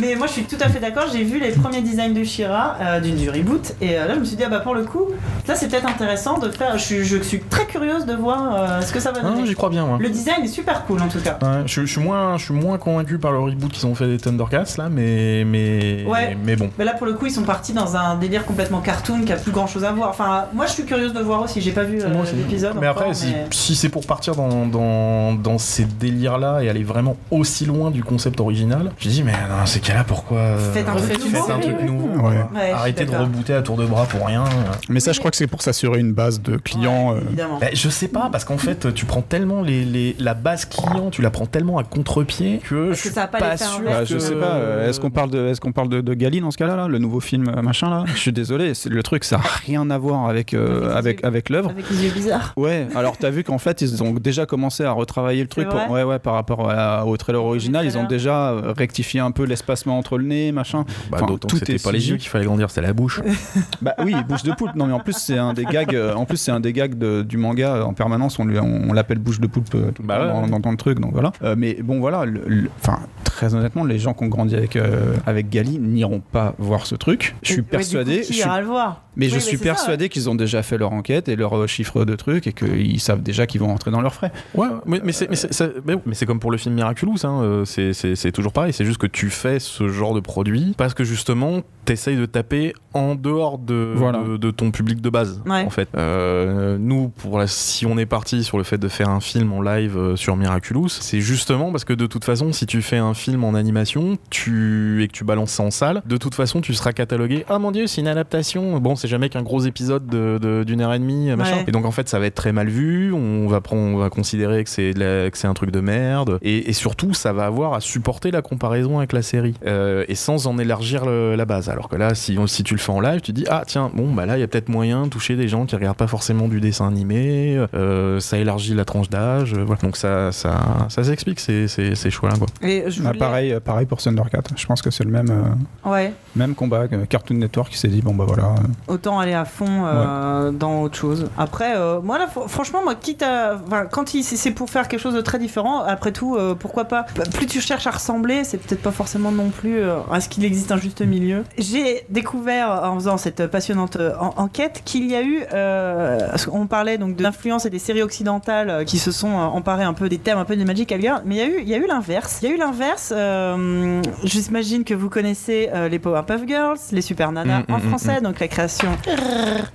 mais moi je suis tout à fait d'accord j'ai vu les premiers designs de Shira euh, du, du reboot et euh, là je me suis dit ah bah pour le coup là c'est peut-être intéressant de faire je, suis- je suis très curieuse de voir euh, ce que ça va non, donner j'y crois bien moi. le design est super cool en tout cas Ouais, je, je suis moins, je suis moins convaincu par le reboot qu'ils ont fait des Thundercats là, mais mais Ouais. mais bon. Mais là, pour le coup, ils sont partis dans un délire complètement cartoon qui a plus grand chose à voir. Enfin, moi, je suis curieuse de voir aussi. J'ai pas vu euh, l'épisode. Mais encore, après, si, mais- si c'est pour partir dans, dans, dans ces délires-là et aller vraiment aussi loin du concept original, je dis, mais dans ces cas-là, pourquoi euh, Faites un truc faites nouveau. un truc nouveau Ouais. Ouais, je suis Arrêtez de rebooter à tour de bras pour rien. Mais ça, je crois que c'est pour s'assurer une base de clients. Ouais, euh, évidemment. Bah, je sais pas, parce qu'en fait, tu prends tellement les, les- la base client, tu la prends tellement à contre-pied que je que suis ça pas sûr. Bah, je que- sais pas, euh, est-ce qu'on parle de, est-ce qu'on parle de, de Gali dans ce cas-là, là, le nouveau film machin là Je suis désolé, c'est- le truc ça a rien à voir avec euh, Avec avec l'œuvre. Avec les yeux bizarres. Ouais, alors t'as vu qu'en fait ils ont déjà commencé à retravailler le truc, pour- ouais ouais par rapport à- au trailer original, ils ont déjà rectifié un peu entre le nez, machin. Bah, Enfin, d'autant que c'était pas les yeux qu'il fallait grandir, c'était la bouche. Bah oui, bouche de poulpe. Non mais en plus c'est un des gags, euh, en plus c'est un des gags de- du manga euh, en permanence. On lui, on, on l'appelle bouche de poulpe euh, tout le Bah temps ouais, dans, ouais. dans- dans le truc, donc voilà. Euh, mais bon voilà, le- le- enfin très honnêtement, les gens qui ont grandi avec euh, avec Gali n'iront pas voir ce truc. Je suis coup, persuadé. Qui je suis- ira le voir mais Oui, je mais suis c'est persuadé qu'ils ont déjà fait leur enquête et leur euh, chiffre de trucs et qu'ils savent déjà qu'ils vont rentrer dans leurs frais. Ouais, mais, mais c'est mais c'est- ça- mais- mais c'est comme pour le film Miraculous, hein, euh, c'est- c'est c'est toujours pareil. C'est juste que tu fais ce genre de produit parce que justement, t'essayes de taper en dehors de, Voilà. de, de ton public de base. Ouais. En fait, Euh, nous, pour la- si on est parti sur le fait de faire un film en live euh, sur Miraculous, c'est justement parce que de toute façon, si tu fais un film en animation, tu et que tu balances ça en salle, de toute façon, tu seras catalogué. Ah mon dieu, c'est une adaptation. Bon, c'est jamais qu'un gros épisode de- de- d'une heure et demie, machin. Ouais. Et donc en fait, ça va être très mal vu. On va prendre, on va considérer que c'est que un truc de merde. Et, et surtout, ça va avoir à supporter la comparaison avec la série Euh, et sans en élargir le- la base. Alors que là, si, on- si tu le fais en live, tu dis ah tiens, bon bah là, il y a peut-être moyen de toucher des gens qui regardent pas forcément du dessin animé. euh, ça élargit la tranche d'âge. euh, voilà. Donc ça, ça, ça s'explique ces, ces, ces choix-là. Quoi. Et je voulais- pareil, pareil pour Thundercat. Je pense que c'est le même euh, Ouais. même combat. que Cartoon Network qui s'est dit bon bah voilà. euh, Autant aller à fond euh, dans autre chose. Après, euh, moi là, fr- franchement, moi, quitte à, enfin, quand il- c'est pour faire quelque chose de très différent, après tout, euh, pourquoi pas? Bah, Plus tu cherches à ressembler, c'est peut-être pas forcément non plus euh, à ce qu'il existe un juste milieu. J'ai découvert en faisant cette passionnante euh, en- enquête qu'il y a eu, euh, qu'on parlait donc de l'influence et des séries occidentales qui se sont emparées un peu des thèmes un peu des Magical Girls, mais il y a eu, il y a eu l'inverse. Il y a eu l'inverse. euh, J'imagine que vous connaissez euh, les Powerpuff Girls, les Super Nana Mm, en mm, mm, français, donc la création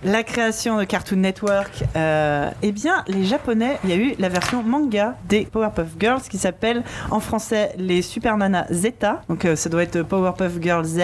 la création de Cartoon Network, eh bien, les Japonais, il y a eu la version manga des Powerpuff Girls qui s'appelle en français les Super Nana Zeta. Donc, ça doit être Powerpuff Girls Z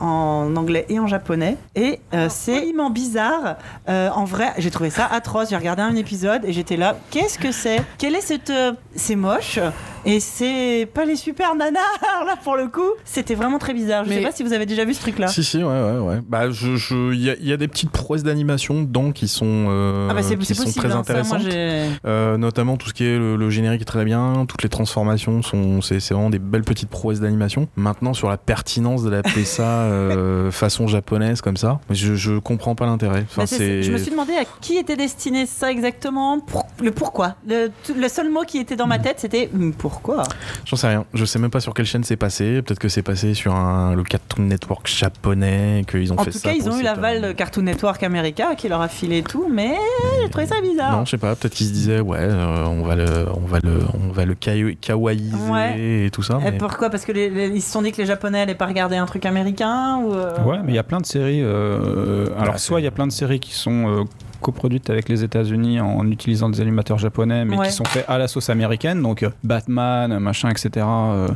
en anglais et en japonais. Et euh, c'est immensément bizarre. Euh, en vrai, j'ai trouvé ça atroce. J'ai regardé un épisode et j'étais là. Qu'est-ce que c'est? Quelle est cette. euh, C'est moche. Et c'est pas les Super Nana. Alors là, pour le coup, c'était vraiment très bizarre. Je Mais- sais pas si vous avez déjà vu ce truc-là. Si si ouais ouais ouais. Bah je je il y, a- il y a des petites prouesses d'animation dedans qui sont euh, Ah bah c'est qui c'est sont possible. très hein, ça, moi, intéressantes. j'ai- Euh, notamment tout ce qui est le, le générique est très bien, toutes les transformations sont c'est c'est vraiment des belles petites prouesses d'animation. Maintenant sur la pertinence d'adapter ça euh, façon japonaise comme ça, je, je comprends pas l'intérêt. Enfin Bah, Je me suis demandé à qui était destiné ça exactement, pour- le pourquoi. Le, tout- le seul mot qui était dans ma tête, c'était hum, pourquoi? J'en sais rien. Je sais même pas sur quelle chaîne c'est passé. Peut-être que c'est passé sur un, le Cartoon Network japonais, qu'ils ont En fait tout ça. cas, ils ont eu l'aval euh, de Cartoon Network America qui leur a filé tout, mais j'ai trouvé ça bizarre. Non, je sais pas. Peut-être qu'ils se disaient, ouais, euh, on va le, on va le, on va le kawa- kawaiiser Ouais. et tout ça. Et mais- pourquoi? Parce que les- les- ils se sont dit que les Japonais allaient pas regarder un truc américain ou euh, Ouais, mais il y a plein de séries. euh, alors, soit il y a plein de séries qui sont euh, coproduites avec les États-Unis en utilisant des animateurs japonais, mais Ouais. qui sont faits à la sauce américaine. Donc, euh, Batman, machin, etc. euh,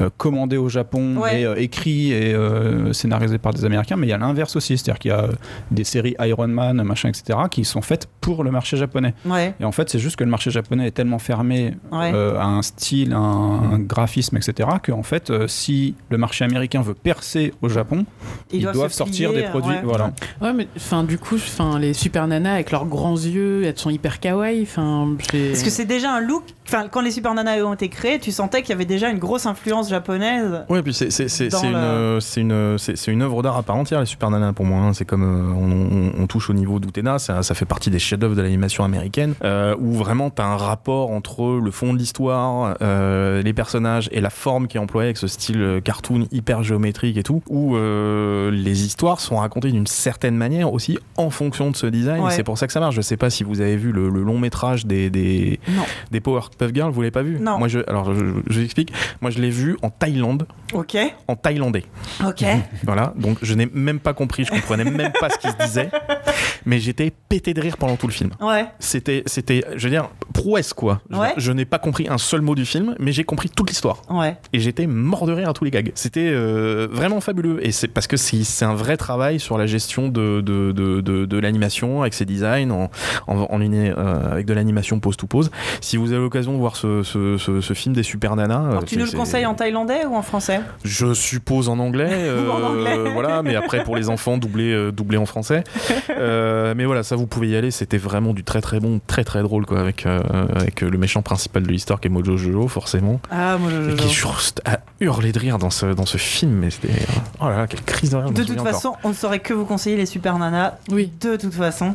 euh, commandés au Japon Ouais. et euh, écrits et euh, scénarisés par des Américains. Mais il y a l'inverse aussi, c'est-à-dire qu'il y a des séries Iron Man, machin, etc. qui sont faites pour le marché japonais. Ouais, Et en fait, c'est juste que le marché japonais est tellement fermé Ouais. euh, à un style, un, un graphisme, etc., que en fait, euh, si le marché américain veut percer au Japon, ils, doivent, sortir plier, des produits. ouais. Voilà. Ouais, mais enfin, du coup, enfin, les super nanas avec leurs grands yeux, elles sont hyper kawaii. Enfin, Parce que c'est déjà un look. Enfin, quand les Super Nanas ont été créés, tu sentais qu'il y avait déjà une grosse influence japonaise. Ouais, puis c'est une, le- c'est une, c'est c'est une œuvre d'art à part entière, les Super Nanas, pour moi. hein. C'est comme euh, on, on- on touche au niveau d'Utena, ça, ça fait partie des chefs-d'œuvre de l'animation américaine, euh, où vraiment t'as un rapport entre le fond de l'histoire, euh, les personnages et la forme qui est employée avec ce style cartoon hyper géométrique et tout, où euh, les histoires sont racontées d'une certaine manière aussi en fonction de ce design. Ouais. C'est pour ça que ça marche. Je sais pas si vous avez vu le, le long métrage des, des, des Powerpuff Girls, vous l'avez pas vu Non. Moi, je, alors, je, vous explique. Moi, je l'ai vu en Thaïlande, Ok, en thaïlandais. ok. Voilà, donc je n'ai même pas compris, je comprenais même pas ce qui se disait, mais j'étais pété de rire pendant tout le film. Ouais, C'était, c'était, je veux dire, prouesse quoi. Je, Ouais. je n'ai pas compris un seul mot du film, mais j'ai compris toute l'histoire. ouais. Et j'étais mort de rire à tous les gags. C'était euh, vraiment fabuleux. Et c'est parce que c'est, un vrai travail sur la gestion de, de, de, de, de l'animation, avec ses designs, en, en, en ligne, euh, avec de l'animation pause to pause. Si vous avez l'occasion de voir ce, ce, ce, ce film des Super Nanas. euh, Alors, tu nous le conseilles en thaïlandais ou en français? Je suppose en anglais, Ou en euh, anglais. voilà, mais après pour les enfants doublé, euh, doublé en français. Euh, mais voilà, ça vous pouvez y aller, c'était vraiment du très très bon, très très drôle quoi, avec euh, avec le méchant principal de l'histoire qui est Mojo Jojo forcément, Ah, je. et qui est juste à hurler de rire dans ce dans ce film, mais c'était oh là là quelle crise de rire. De toute encore. façon, on ne saurait que vous conseiller les Super Nanas. Oui. De toute façon,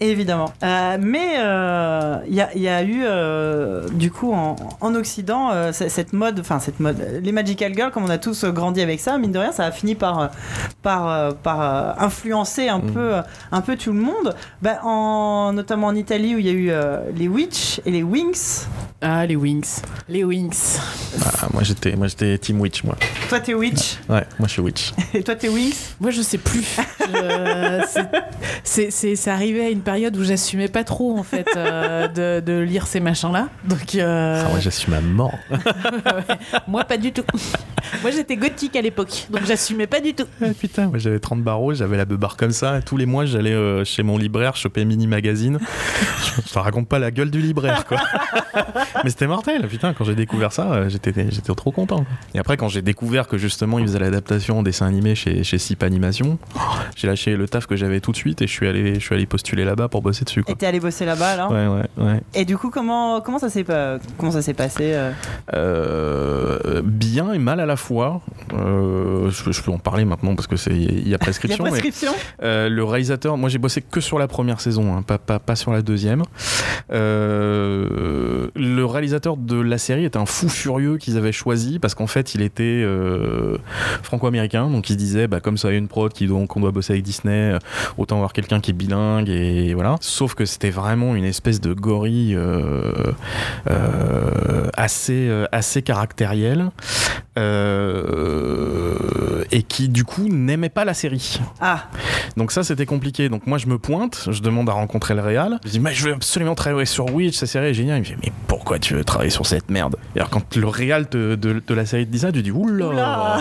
évidemment. Euh, mais euh, il y, a, il y a eu, euh, du coup, en, en Occident, euh, cette mode, enfin, cette mode, les Magical Girls, comme on a tous euh, grandi avec ça, mine de rien, ça a fini par, euh, par, euh, par euh, influencer un, Mm. peu, euh, un peu tout le monde. Bah, en, notamment en Italie, où il y a eu euh, les Witch et les Wings. Ah, les Wings. Les Wings. Ah, moi j'étais moi j'étais Team Witch moi. Toi, t'es Witch? Ouais, moi je suis Witch. Et toi, t'es Wings? Moi, je sais plus. C'est, c'est, c'est arrivé à une période où j'assumais pas trop, en fait, euh, de, de lire ces machins-là. Donc, euh, Ah, moi j'assume à mort. moi, pas du tout. Moi, j'étais gothique à l'époque, donc j'assumais pas du tout. Ah, putain, moi j'avais 30 barreaux, j'avais la beubare comme ça. et Tous les mois, j'allais euh, chez mon libraire choper Mini Magazine. je, je te raconte pas la gueule du libraire, quoi. Mais c'était mortel, putain. Quand j'ai découvert ça, euh, j'étais, j'étais trop content. quoi. Et après, quand j'ai découvert que justement, ils faisaient l'adaptation en dessin animé chez, chez Sip Animation, j'ai lâché le taf que j'avais tout de suite et je suis allé, je suis allé postuler là-bas pour bosser dessus, quoi. Et t'es allé bosser là-bas, alors? Ouais, ouais, ouais. Et du coup, comment, comment ça s'est pas- comment ça s'est passé euh? Euh, bien et mal à la fois. Euh, je, je peux en parler maintenant parce que c'est il y a Il y a prescription. mais- prescription Euh, le réalisateur, moi j'ai bossé que sur la première saison, hein, pas, pas, pas sur la deuxième. Euh, le réalisateur de la série est un fou furieux qu'ils avaient choisi parce qu'en fait il était euh, franco-américain, donc il se disait bah, comme ça a une prod qu'on doit bosser avec Disney, euh, autant avoir quelqu'un qui est bilingue et voilà. Sauf que c'était vraiment une espèce de gorille euh, euh, assez, euh, assez caractérielle et qui du coup n'aimait pas la série. Ah, Donc ça c'était compliqué. Donc moi je me pointe, je demande à rencontrer le réal. Je dis mais je veux absolument travailler sur Witch, sa série est géniale. Il me dit mais pourquoi tu veux travailler sur cette merde? Et alors quand le réal de, de- de la série te dit ça, tu dis oula, Oula.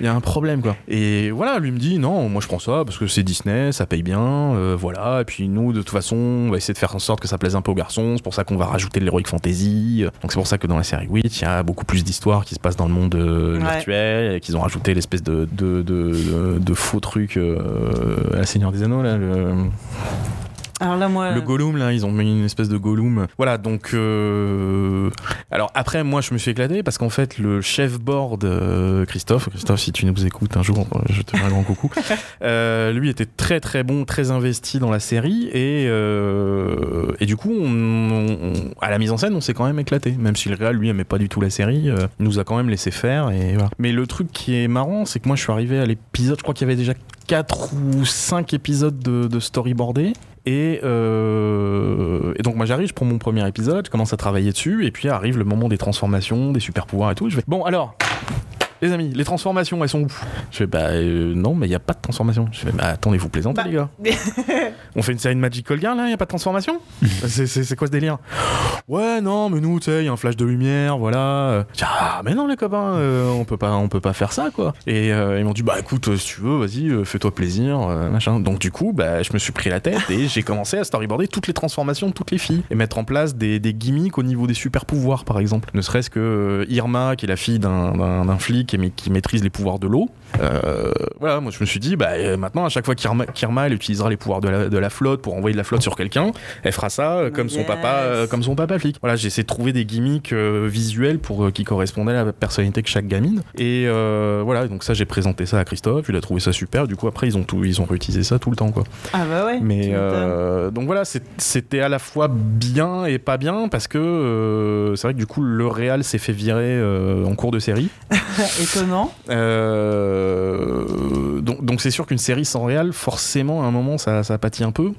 il y a un problème quoi. Et voilà, lui me dit non, moi je prends ça parce que c'est Disney, ça paye bien, euh, voilà. Et puis nous de toute façon on va essayer de faire en sorte que ça plaise un peu aux garçons. C'est pour ça qu'on va rajouter de l'heroic fantasy. Donc c'est pour ça que dans la série Witch il y a beaucoup plus d'histoires qui se passent dans le monde euh, Ouais. virtuel et qu'ils ont rajouté l'espèce de, de, de, de- de faux truc euh, à la Seigneur des Anneaux là. Le... Alors là, moi. Le Gollum, là, ils ont mis une espèce de Gollum. Voilà, donc. euh, Alors après, moi, je me suis éclaté parce qu'en fait, le chef board, euh, Christophe, Christophe, si tu nous écoutes un jour, euh, je te fais un grand coucou. euh, lui était très très bon, très investi dans la série et, et du coup, on- on- à la mise en scène, on s'est quand même éclaté. Même si le réal, lui, aimait pas du tout la série, il nous a quand même laissé faire. Et voilà. Mais le truc qui est marrant, c'est que moi, je suis arrivé à l'épisode, je crois qu'il y avait déjà 4 ou 5 épisodes de, de storyboardés. Et, euh, et donc moi j'arrive, je prends mon premier épisode, je commence à travailler dessus, et puis arrive le moment des transformations, des super pouvoirs et tout. Je fais bon alors, les amis, les transformations elles sont où? Je fais bah euh, non mais il y a pas de transformation. Je fais bah attendez vous plaisantez Bah. les gars. On fait une série de Magical Girl là, il y a pas de transformation? C'est- quoi ce délire? Ouais non mais nous tu sais il y a un flash de lumière voilà. Je dis, Ah mais non les copains euh, on peut pas on peut pas faire ça quoi. Et euh, ils m'ont dit bah écoute euh, si tu veux vas-y euh, fais-toi plaisir euh, machin. Donc du coup bah je me suis pris la tête et j'ai commencé à storyboarder toutes les transformations de toutes les filles et mettre en place des, des gimmicks au niveau des super pouvoirs par exemple. Ne serait-ce que euh, Irma qui est la fille d'un- d'un qui maîtrise les pouvoirs de l'eau. Euh, voilà, moi je me suis dit, bah euh, maintenant à chaque fois qu'Irma qu'Irma, elle utilisera les pouvoirs de la, de la flotte pour envoyer de la flotte sur quelqu'un, elle fera ça euh, comme son papa, euh, comme son papa flic. Voilà, j'ai essayé de trouver des gimmicks visuels pour qui correspondaient à la personnalité de chaque gamine. Et euh, voilà, donc ça j'ai présenté ça à Christophe, il a trouvé ça super. Du coup après ils ont tout, ils ont réutilisé ça tout le temps quoi. Ah bah ouais. Mais euh, donc voilà, c'est- c'était à la fois bien et pas bien parce que euh, c'est vrai que du coup le Real s'est fait virer euh, en cours de série. Étonnant. Euh, euh, donc donc c'est sûr qu'une série sans Real, forcément à un moment ça, ça pâtit un peu,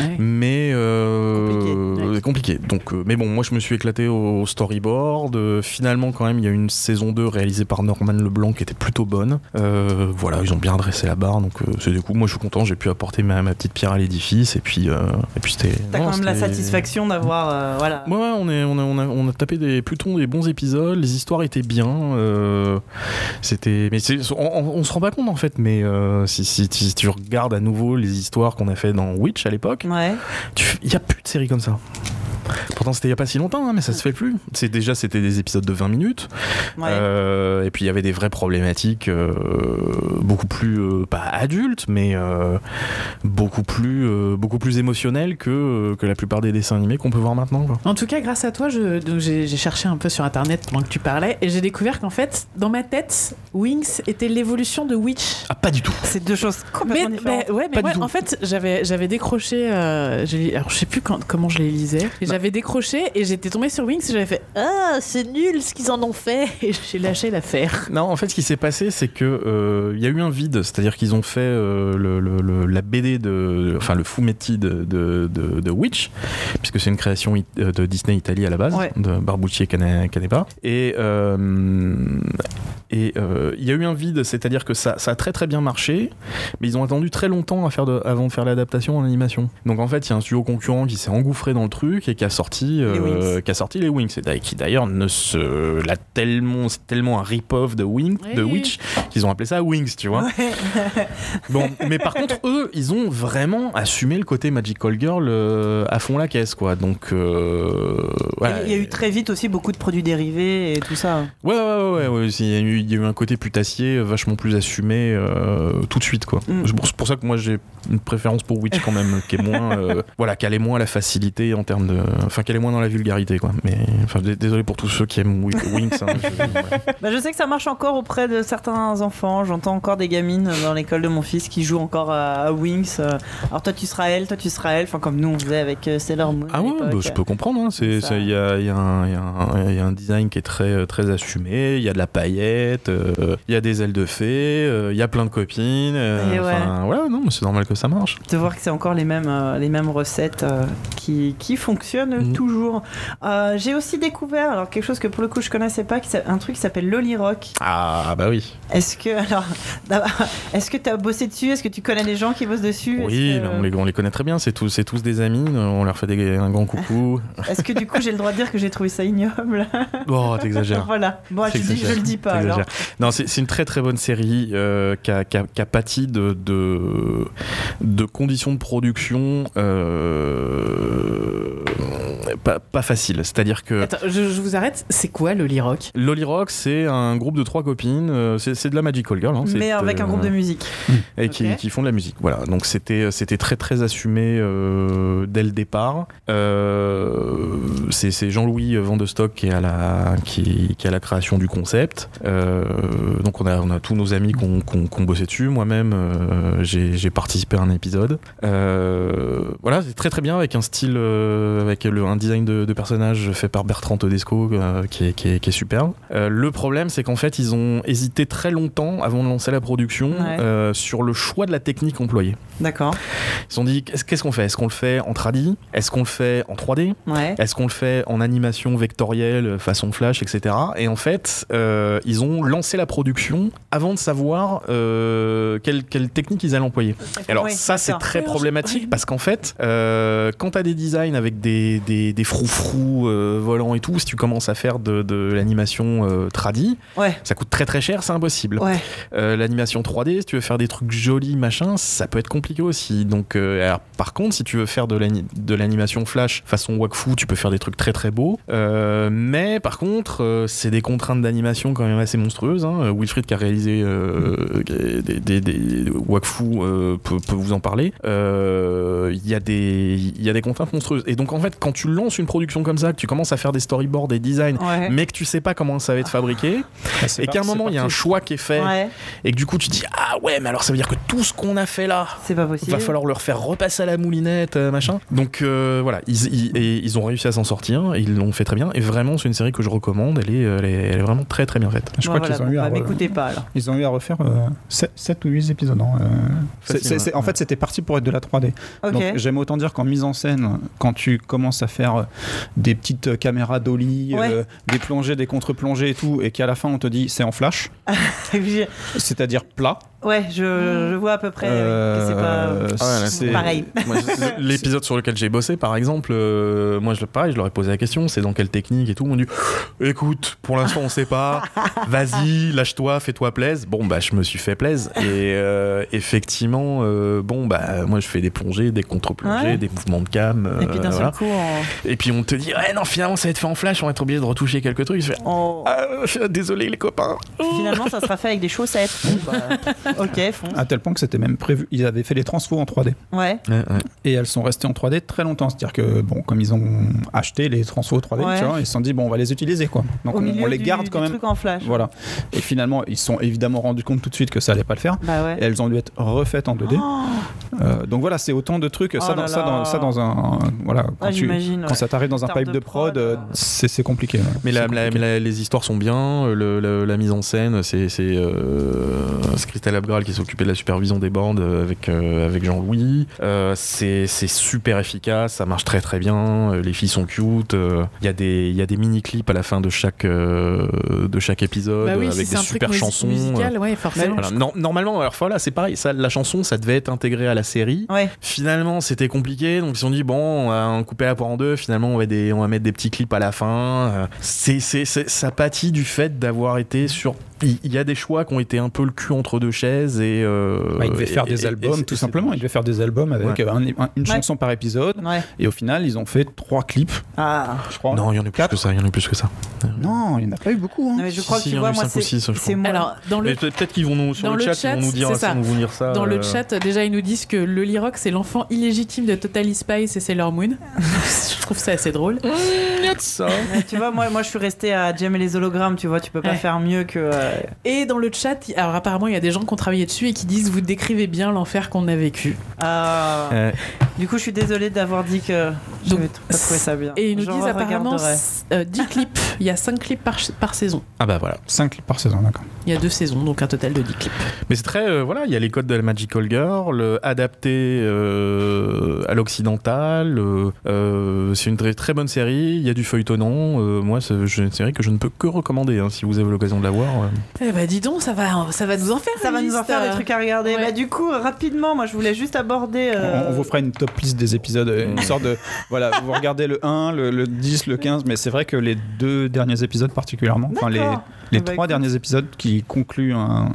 Ouais. mais euh, Compliqué, ouais. compliqué. Donc euh, mais bon, moi je me suis éclaté au storyboard. Euh, finalement quand même il y a eu une saison 2 réalisée par Norman Leblanc qui était plutôt bonne. Euh, voilà, ils ont bien dressé la barre, donc c'est du coup moi je suis content, j'ai pu apporter ma, ma petite pierre à l'édifice et puis et puis c'était. T'as quand même la satisfaction d'avoir. voilà. Ouais, on, est, on, a, on, a, on a tapé des, plutôt des bons épisodes, les histoires étaient bien. c'était, mais on, on- on se rend pas compte en fait, mais euh, si, si, si tu regardes à nouveau les histoires qu'on a fait dans Witch à l'époque, Ouais. il y a plus de séries comme ça. Pourtant c'était il y a pas si longtemps, hein, mais ça se fait plus. C'est déjà c'était des épisodes de 20 minutes, Ouais. euh, et puis il y avait des vraies problématiques euh, beaucoup plus euh, pas adultes, mais euh, beaucoup plus euh, beaucoup plus émotionnelles que que la plupart des dessins animés qu'on peut voir maintenant. quoi. En tout cas, grâce à toi, j'ai cherché un peu sur internet pendant que tu parlais et j'ai découvert qu'en fait, dans ma tête, Wings était l'évolution de Witch. Ah, pas du tout. C'est deux choses Mais, complètement différentes. mais- ouais, mais Pas du ouais, tout. en fait, j'avais j'avais décroché. euh, alors, je sais plus quand- comment je les lisais. J'avais décroché et j'étais tombée sur Wings et j'avais fait Ah, c'est nul ce qu'ils en ont fait. Et j'ai lâché l'affaire. Non, en fait, ce qui s'est passé, c'est que euh, y a eu un vide, c'est-à-dire qu'ils ont fait euh, le, la BD de, enfin le fumetti de, de, de- de Witch, puisque c'est une création euh, de Disney Italie à la base, Ouais. de Barbucci et Cane- Canepa. Et euh, et il y a eu un vide, c'est-à-dire que ça, ça a très très bien marché, mais ils ont attendu très longtemps à faire de- avant de faire l'adaptation en animation. Donc en fait, il y a un studio concurrent qui s'est engouffré dans le truc et qui a sorti, euh, Les Wings. qui a sorti les Wings, et qui d'ailleurs ne se, l'a tellement, c'est tellement un rip-off de Wing, de. Witch, qu'ils ont appelé ça Wings, tu vois. Bon, mais par contre, eux, ils ont vraiment assumé le côté Magical Girl euh, à fond la caisse, quoi. Donc, euh, voilà. Il y a eu très vite aussi beaucoup de produits dérivés et tout ça. Ouais, ouais, ouais, ouais, Il y, a eu- il y a eu un côté putassier euh, vachement plus assumé tout de suite, quoi. Mm. C'est pour- ça que moi j'ai une préférence pour Witch quand même, qui est moins, voilà, qu'elle est moins la facilité en termes de, enfin, qu'elle est moins dans la vulgarité, quoi. Mais, enfin, désolé pour tous ceux qui aiment Wi- Winx. hein, je- Bah, je sais que ça marche encore auprès de certains enfants. J'entends encore des gamines dans l'école de mon fils qui jouent encore à, à Wings. Euh, Alors toi tu seras elle, toi tu seras elle. Enfin comme nous on faisait avec euh, Sailor Moon. Ah ouais, bah, je peux comprendre. hein. C'est, il y a, y a y y a un design qui est très, très assumé. Il y a de la paillette, euh, il y a des ailes de fée, euh, il y a plein de copines. euh, ouais. Voilà, non, mais c'est normal que ça marche. De voir que c'est encore les mêmes, euh, les mêmes recettes euh, qui, qui fonctionnent Mhm. toujours. Euh, J'ai aussi découvert alors quelque chose que pour le coup je connaissais pas, un truc qui s'appelle Lolly Rock. Ah bah oui. Est-ce que alors, est-ce que tu as bossé dessus? Est-ce que tu connais des gens qui bossent dessus? Oui, que, on, les, on les connaît très bien. C'est tous, c'est tous des amis. On leur fait des, un grand coucou. est-ce que du coup j'ai le droit de dire que j'ai trouvé ça ignoble? Oh, t'exagères. Voilà. Bon, je, dis, je le dis pas alors. Non, c'est une très très bonne série euh, qui a, pâti de, de, de conditions de production euh, pas, pas facile. C'est-à-dire que Attends, je, je vous arrête. C'est quoi le Rock? Lolly Rock, c'est un groupe de trois copines. euh, c'est c'est de la Magical Girl. hein, Mais avec un euh, groupe de musique. et qui, font de la musique. Voilà, donc c'était c'était très très assumé euh, dès le départ. Euh, c'est c'est Jean-Louis Van de Stock qui est à la qui, qui est à la création du concept. Euh, donc on a on a tous nos amis qui ont qui ont- qui ont bossé dessus. Moi-même, euh, j'ai j'ai participé à un épisode. Euh, voilà, c'est très très bien avec un style euh, avec le, un design de, de personnage fait par Bertrand Tedesco euh, qui est qui est, qui est superbe. Euh, le problème, c'est qu'en fait, ils ont hésité très longtemps avant de lancer la production Ouais. euh, sur le choix de la technique employée. D'accord. Ils se sont dit qu'est-ce qu'on fait? Est-ce qu'on le fait en tradi? Est-ce qu'on le fait en 3D Ouais. Est-ce qu'on le fait en animation vectorielle, façon flash, etc. Et en fait, ils ont lancé la production avant de savoir quelle, quelle technique ils allaient employer. Alors Oui, ça, c'est très problématique parce qu'en fait, quand tu as des designs avec des, des, des froufrous euh, volants et tout, si tu commences à faire de, de l'animation euh, tradi, Ouais. ça coûte très très cher, c'est impossible. Ouais. Euh, L'animation 3D, si tu veux faire des trucs jolis, machin, ça peut être compliqué aussi. Donc, euh, alors, par contre, si tu veux faire de l'ani- de l'animation flash façon Wakfu, tu peux faire des trucs très très beaux. Mais par contre, c'est des contraintes d'animation quand même assez monstrueuses. Hein. Wilfried qui a réalisé euh, des, des, des Wakfu peut, peut vous en parler. Il y, a des- il y a des contraintes monstrueuses. Et donc, en fait, quand tu lances une production comme ça, que tu commences à faire des storyboards, des designs, Ouais. mais que tu sais pas comment ça va être fabriqué, Bah, c'est et qu'à un moment il y a un choix qui est fait, Ouais. et que du coup tu te dis ah ouais mais alors ça veut dire que tout ce qu'on a fait là C'est pas possible. va falloir le refaire repasser à la moulinette euh, machin donc euh, voilà ils, ils- et ils ont réussi à s'en sortir ils l'ont fait très bien et vraiment c'est une série que je recommande elle est, elle est, elle est vraiment très très bien faite Je Bon, crois voilà, qu'ils ont bon, eu à bah, re- m'écoutez pas alors. Ils ont eu à refaire 7, ou 8 épisodes. hein, euh. Ouais. en fait, c'était parti pour être de la 3D. Ok. Donc, j'aime autant dire qu'en mise en scène, quand tu commences à faire euh, des petites euh, caméras dolly, Ouais. euh, des plongées, des contre-plongées et tout, et qu'à la fin on te dit c'est en flash, c'est-à-dire plat. Ouais, je, je vois à peu près euh, que c'est Euh, pas. Ouais, là, c'est- pareil. L'épisode sur lequel j'ai bossé par exemple euh, moi je pareil je leur ai posé la question c'est dans quelle technique et tout ils m'ont dit écoute pour l'instant on sait pas vas-y lâche-toi fais-toi plaise bon bah je me suis fait plaise et euh, effectivement euh, bon bah moi je fais des plongées des contre-plongées Ouais. des mouvements de cam euh, Et puis d'un seul voilà. coup, on. et puis on te dit ouais non finalement ça va être fait en flash on va être obligé de retoucher quelques trucs je fais on- ah, désolé les copains Finalement, ça sera fait avec des chaussettes. Bon, bah, ok, fonce. À tel point que c'était même prévu. Ils avaient fait les transfos en 3D. Ouais. Et elles sont restées en 3D très longtemps. C'est-à-dire que, bon, comme ils ont acheté les transfos 3D, Ouais. tu vois, ils se sont dit, bon, on va les utiliser, quoi. Donc Au on, les du- garde du quand même. truc en flash. Voilà. Et finalement, ils se sont évidemment rendus compte tout de suite que ça allait pas le faire. Bah ouais. Et elles ont dû être refaites en 2D. Oh, Euh, donc voilà, c'est autant de trucs. Oh ça, là dans, ça, dans, là. ça dans un. Voilà. Quand, Ah, tu- j'imagine, quand ouais. ça t'arrive dans un pipe de prod, prod, euh, euh. c'est compliqué. Mais, la- la- les histoires sont bien, le- la mise en scène, c'est c'est, euh, c'est Christelle Abgral qui s'occupait de la supervision des bandes euh, avec, euh, avec Jean-Louis. Euh, c'est c'est super efficace, ça marche très très bien, les filles sont cute, euh, il y a des, il y a des mini-clips à la fin de chaque, euh, de chaque épisode Bah oui, avec si des super chansons. musical, ouais, forcément. Voilà. Non, normalement, alors voilà, c'est pareil, ça, la chanson, ça devait être intégré à la série. Ouais. Finalement, c'était compliqué, donc ils se sont dit bon, on va en couper la poire en deux. Finalement, on va, des, on va mettre des petits clips à la fin. C'est, ça pâtit du fait d'avoir été sur. Il il y a des choix qui ont été un peu le cul entre deux chaises et. euh, Bah, ils devaient et- faire des et- albums, et tout simplement. Ils devaient faire des albums avec Ouais. euh, un- un- une Ouais. chanson par épisode. Ouais. Et au final, ils ont fait trois clips, Ah. je crois. Non, il y en a plus Quatre. que ça. Il y en a plus que ça. Non, il n'y en a pas eu beaucoup. hein. Non, mais je crois si, que il tu y en a vois, eu moi, cinq ou c'est six, je c'est crois. moi. Alors, dans le peut-être qu'ils vont nous sur dans le chat, chat, ils vont nous dire, ça, vont nous dire ça. Dans euh, le chat, déjà, ils nous disent que le Rock, c'est l'enfant illégitime de Totally Spice et Sailor Moon. je trouve ça assez drôle. Il y a de ça. Tu vois, moi, moi, je suis resté à Jem et les hologrammes. Tu vois, tu peux pas Ouais. faire mieux que. euh, Et dans le chat, il- alors apparemment, il y a des gens qui ont travaillé dessus et qui disent Vous décrivez bien l'enfer qu'on a vécu. ah. Euh, Du coup, je suis désolée d'avoir dit que je n'avais pas trouvé ça bien. Et ils nous disent apparemment euh, 10 clips. Il y a 5 clips par, par saison. Ah bah voilà. 5 clips par saison, d'accord. Il y a deux saisons, donc un total de 10 clips. Mais c'est très. euh, voilà, il y a les codes de la Magical Girl, adapté euh, à l'occidental. c'est une très, très bonne série. Il y a du feuilletonnant. euh, moi, c'est une série que je ne peux que recommander hein, si vous avez l'occasion de la voir. euh. Eh bah dis donc, ça va, ça va nous en faire. Ça va nous en liste, faire des euh. trucs à regarder. ouais. Bah, du coup, rapidement, moi, je voulais juste aborder. euh, On, on vous fera une top liste des épisodes, une sorte de. Voilà, vous regardez le 1, le, le 10, le 15, mais c'est vrai que les deux derniers épisodes particulièrement, enfin les, les Ah bah, trois écoute. derniers épisodes qui concluent un.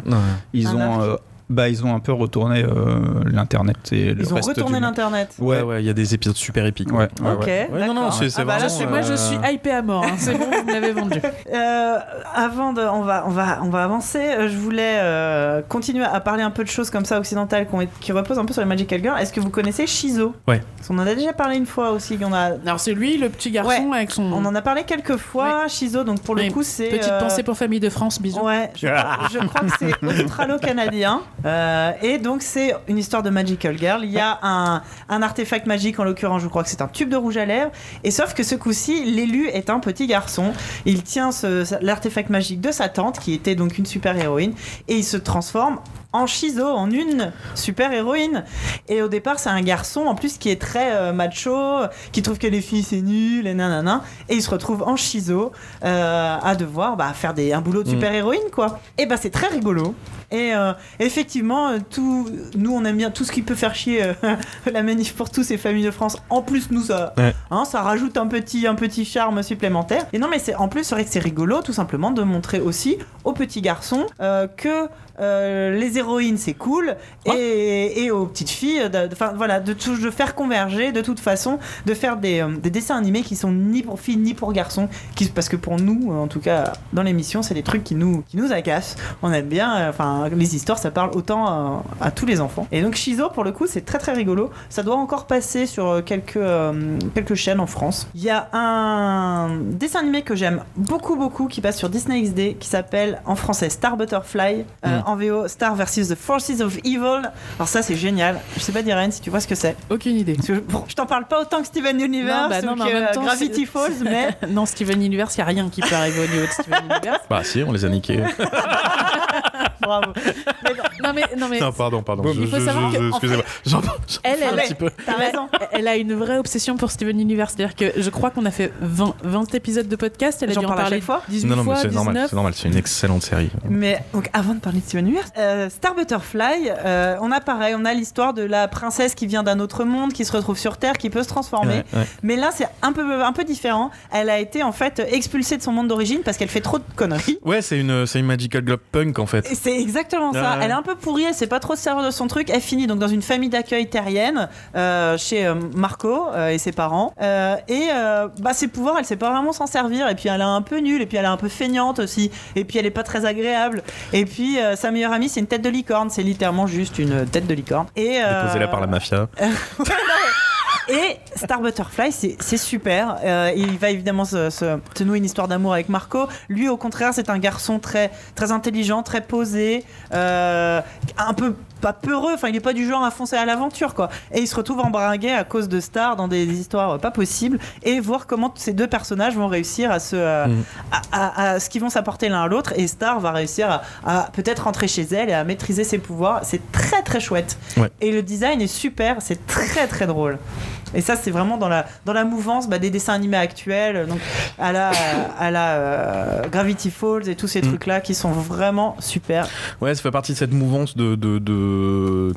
Ils Un ont euh, Bah, ils ont un peu retourné euh, l'internet et le Ils ont reste retourné du monde. l'internet. Ouais, ouais, il y a des épisodes super épiques. Ouais, ouais, Ok. ouais. Ouais, non, non, d'accord. c'est c'est Ah bah là, vraiment. Je- moi, je euh, suis hypé à mort. hein. C'est bon, vous me l'avez vendu. Euh, avant de, on va, on va, on va avancer. Euh, Je voulais euh, continuer à parler un peu de choses comme ça occidentales qui, ont- qui reposent un peu sur les Magical Girls. Est-ce que vous connaissez Shizo? Ouais. Parce qu'on en a déjà parlé une fois aussi. On a, Alors, c'est lui, le petit garçon, avec son. on en a parlé quelques fois. Shizo, donc pour le Oui. coup, c'est Petite euh, pensée pour Famille de France, bisous. Ouais, je, je crois que c'est australo-canadien. Euh, et donc, c'est une histoire de Magical Girl. Il y a un, un artefact magique, en l'occurrence, je crois que c'est un tube de rouge à lèvres. Et sauf que ce coup-ci, l'élu est un petit garçon. Il tient l'artefact magique de sa tante, qui était donc une super-héroïne, et il se transforme en Shizo, en une super héroïne. Et au départ, c'est un garçon en plus qui est très euh, macho, qui trouve que les filles c'est nul et nanana. Et il se retrouve en Shizo euh, à devoir bah, faire des, un boulot de Mm. super héroïne quoi. Et bah c'est très rigolo. Et euh, effectivement, tout, nous on aime bien tout ce qui peut faire chier la manif pour tous et familles de France. En plus, nous ça, Ouais. hein, ça rajoute un petit, un petit charme supplémentaire. Et non, mais c'est en plus c'est vrai que c'est rigolo tout simplement de montrer aussi aux petits garçons que les héroïnes c'est cool et, et aux petites filles, enfin voilà, de, tout- de faire converger de toute façon, de faire des, euh, des dessins animés qui sont ni pour filles ni pour garçons, qui, parce que pour nous, euh, en tout cas dans l'émission, c'est des trucs qui nous, qui nous agacent. On aime bien, euh, enfin les histoires, ça parle autant euh, à tous les enfants. Et donc Shizo, pour le coup, c'est très très rigolo. Ça doit encore passer sur euh, quelques, euh, quelques chaînes en France. Il y a un dessin animé que j'aime beaucoup beaucoup qui passe sur Disney XD qui s'appelle en français Star Butterfly, euh, Mm. En VO Star versus the Forces of Evil. Alors ça c'est génial. Je sais pas Diren si tu vois ce que c'est. Aucune idée. Parce que je- bon, je t'en parle pas autant que Steven Universe Non, bah non, ou mais en que même temps, Gravity Falls, mais non, Steven Universe, il n'y a rien qui peut arriver au niveau de Steven Universe. Bah, si, on les a niqués. bravo. Non, mais, non, mais non, pardon, pardon. Il Je- faut je- savoir je- que, Excusez-moi. J'en elle, un petit peu. T'as elle a- raison. elle a une vraie obsession pour Steven Universe. C'est-à-dire que je crois qu'on a fait 20, 20 épisodes de podcast. Elle a dû en parler fois 18 Non, non, mais fois, c'est 19. normal. C'est normal. C'est une excellente série. Mais donc avant de parler de Steven Universe, euh, Star Butterfly, euh, on a pareil, on a l'histoire de la princesse qui vient d'un autre monde, qui se retrouve sur Terre, qui peut se transformer. Ouais, ouais. Mais là, c'est un peu, un peu différent. Elle a été en fait expulsée de son monde d'origine parce qu'elle fait trop de conneries. Ouais, c'est une, c'est une Magical Globe Punk en fait. C'est exactement ça. Ouais. Elle est un peu pourrie, elle sait pas trop se servir de son truc. Elle finit donc dans une famille d'accueil terrienne euh, chez euh, Marco euh, et ses parents. Euh, et euh, bah, ses pouvoirs, elle sait pas vraiment s'en servir. Et puis elle est un peu nulle. Et puis elle est un peu feignante aussi. Et puis elle est pas très agréable. Et puis euh, sa meilleure amie, c'est une tête de licorne. C'est littéralement juste une tête de licorne. Et euh, Déposée là par la mafia. et Star Butterfly, c'est super. Euh, il va évidemment se, se- se nouer une histoire d'amour avec Marco. Lui, au contraire, c'est un garçon très, très intelligent, très posé, euh, un peu pas peureux. Enfin, il est pas du genre à foncer à l'aventure, quoi. Et il se retrouve embringué à cause de Star dans des histoires pas possibles. Et voir comment ces deux personnages vont réussir à se, euh, Mm. à, à- à ce qu'ils vont s'apporter l'un à l'autre. Et Star va réussir à, à peut-être rentrer chez elle et à maîtriser ses pouvoirs. C'est très très chouette. Ouais. Et le design est super. C'est très très drôle. Et ça, c'est vraiment dans la, dans la mouvance bah, des dessins animés actuels, donc à la, à la euh, Gravity Falls et tous ces Mm. trucs-là qui sont vraiment super. Ouais, ça fait partie de cette mouvance de, de, de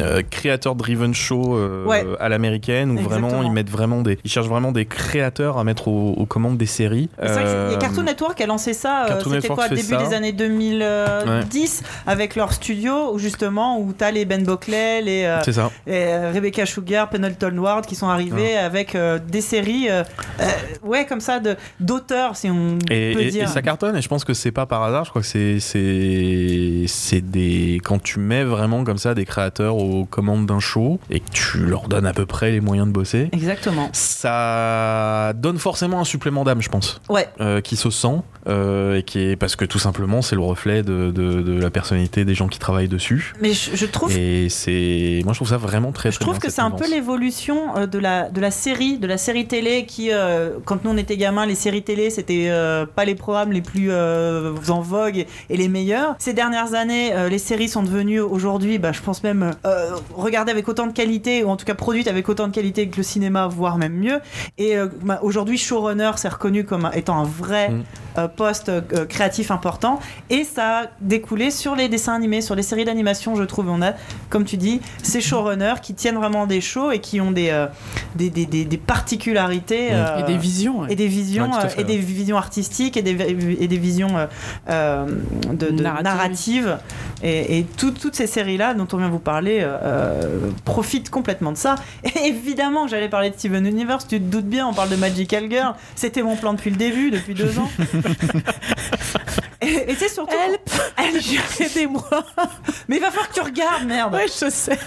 euh, créateur driven show euh, Ouais. à l'américaine où Exactement. vraiment ils mettent vraiment des ils cherchent vraiment des créateurs à mettre aux, aux commandes des séries. C'est vrai que a Euh, Cartoon Network a lancé ça, Cartoon c'était Network quoi, début ça. des années 2010, avec leur studio, où justement, où t'as les Ben Bockley, les, C'est ça. et, Rebecca Sugar, Pendleton Ward qui sont arrivés avec euh, des séries, euh, euh, ouais, comme ça, d'auteurs, si on Et, peut et- dire. et ça cartonne et je pense que c'est pas par hasard je crois que c'est c'est des quand tu mets vraiment comme ça des créateurs aux commandes d'un show et que tu leur donnes à peu près les moyens de bosser Exactement. ça donne forcément un supplément d'âme je pense Ouais. euh, qui se sent et qui est parce que tout simplement c'est le reflet de, de- de la personnalité des gens qui travaillent dessus Mais je, je trouve et c'est moi je trouve ça vraiment très Je très trouve bien, que c'est un peu l'évolution euh, de la, de la série, de la série télé qui, euh, quand nous on était gamins, les séries télé c'était euh, pas les programmes les plus euh, en vogue et, les meilleurs. Ces dernières années, les séries sont devenues aujourd'hui, bah, je pense même regardées avec autant de qualité ou en tout cas produites avec autant de qualité que le cinéma, voire même mieux. Et bah, aujourd'hui, showrunner c'est reconnu comme étant un vrai Mm. poste créatif important et ça a découlé sur les dessins animés, sur les séries d'animation, je trouve. On a, comme tu dis, ces showrunners qui tiennent vraiment des shows et qui ont des, euh, des, des, des- des particularités. Euh, Et des visions. et des visions Ouais, euh, fait, et des visions artistiques et des, et des visions euh, de, de Narratives. Et, et tout- toutes ces séries-là dont on vient vous parler profitent complètement de ça. Et évidemment, j'allais parler de Steven Universe, tu te doutes bien, on parle de Magical Girl. C'était mon plan depuis le début, depuis deux ans. et c'est surtout. Aidez-moi Mais il va falloir que tu regardes, merde Ouais, je sais.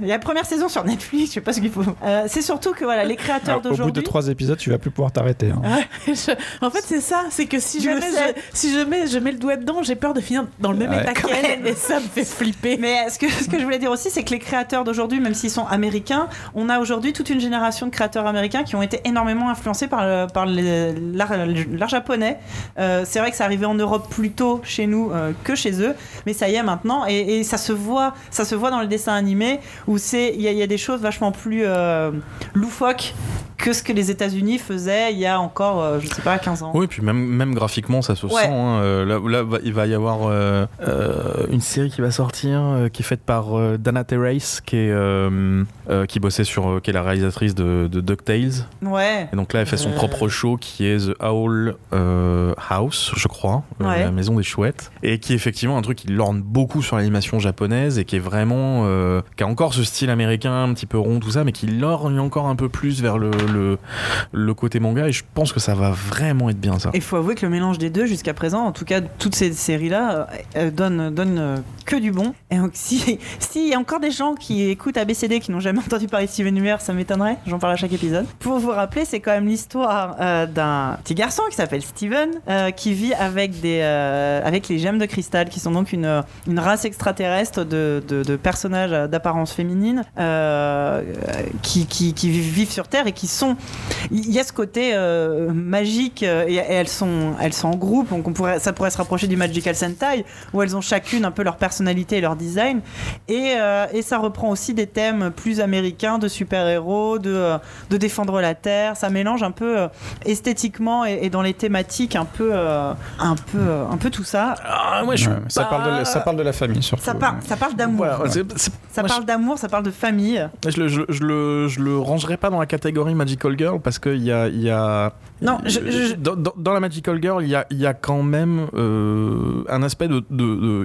Il y a la première saison sur Netflix, je sais pas ce qu'il faut. Euh, c'est surtout que voilà, les créateurs Alors, au bout de d'aujourd'hui. trois épisodes, tu vas plus pouvoir t'arrêter. hein. Je- En fait, c'est ça. C'est que si jamais, sais. je, si je mets, je mets le doigt dedans, j'ai peur de finir dans le même Ouais. état qu'elle. Et ça me fait flipper. Mais ce que, ce que je voulais dire aussi, c'est que les créateurs d'aujourd'hui, même s'ils sont américains, on a aujourd'hui toute une génération de créateurs américains qui ont été énormément influencés par, le- par les- l'art l'art japonais. Euh, c'est vrai que ça arrivait en Europe plus tôt chez nous euh, que chez eux, mais ça y est maintenant, et, et ça se voit, ça se voit dans les dessins animés où c'est, il y, a- il y a des choses vachement plus euh, loufoques que ce que les États-Unis faisaient il y a encore, euh, je sais pas, 15 ans. Oui, puis même, même graphiquement, ça se Ouais. sent. hein. Euh, là, il va y avoir euh, euh, une série qui va sortir, qui est faite par Dana Terrace, qui, est, qui bossait sur, qui est la réalisatrice de, de DuckTales. Ouais. Et donc là, elle fait son propre show qui est The Owl House, je crois, Ouais. la maison des chouettes, et qui est effectivement un truc qui lorne beaucoup sur l'animation japonaise et qui est vraiment, euh, qui a encore ce style américain un petit peu rond, tout ça, mais qui lorgne encore un peu plus vers le, le, le côté manga. Et je pense que ça va vraiment être bien ça. Il faut avouer que le mélange des deux, jusqu'à présent, en tout cas toutes ces séries-là, euh, euh, donnent, donnent, euh, que du bon. Et donc, si- s'il y a encore des gens qui écoutent ABCD qui n'ont jamais entendu parler de Steven Universe, ça m'étonnerait, j'en parle à chaque épisode. Pour vous rappeler, c'est quand même l'histoire euh, d'un petit garçon qui s'appelle Steven, euh, qui vit avec, des, euh, avec les gemmes de cristal, qui sont donc une, race extraterrestre de, personnages d'apparence féminine euh, qui, vivent sur Terre et qui sont il y a ce côté euh, magique et, elles sont en groupe donc ça pourrait se rapprocher du Magical Sentai où elles ont chacune un peu leur personnalité et leur design. Et, ça reprend aussi des thèmes plus américains de super-héros de, défendre la terre. Ça mélange un peu esthétiquement et, et dans les thématiques un peu un peu euh, un peu tout ça Ah, ouais, je Ouais, ça, parle de la, ça parle de la famille surtout. ça, par- ça parle d'amour Voilà, ça moi, parle d'amour ça parle de famille Je le, je, je le, je le rangerai pas dans la catégorie Magical Girl parce qu'il y a, y a. Non, je- je- Dans, dans- dans la Magical Girl, il y a, il y a quand même euh, un aspect de,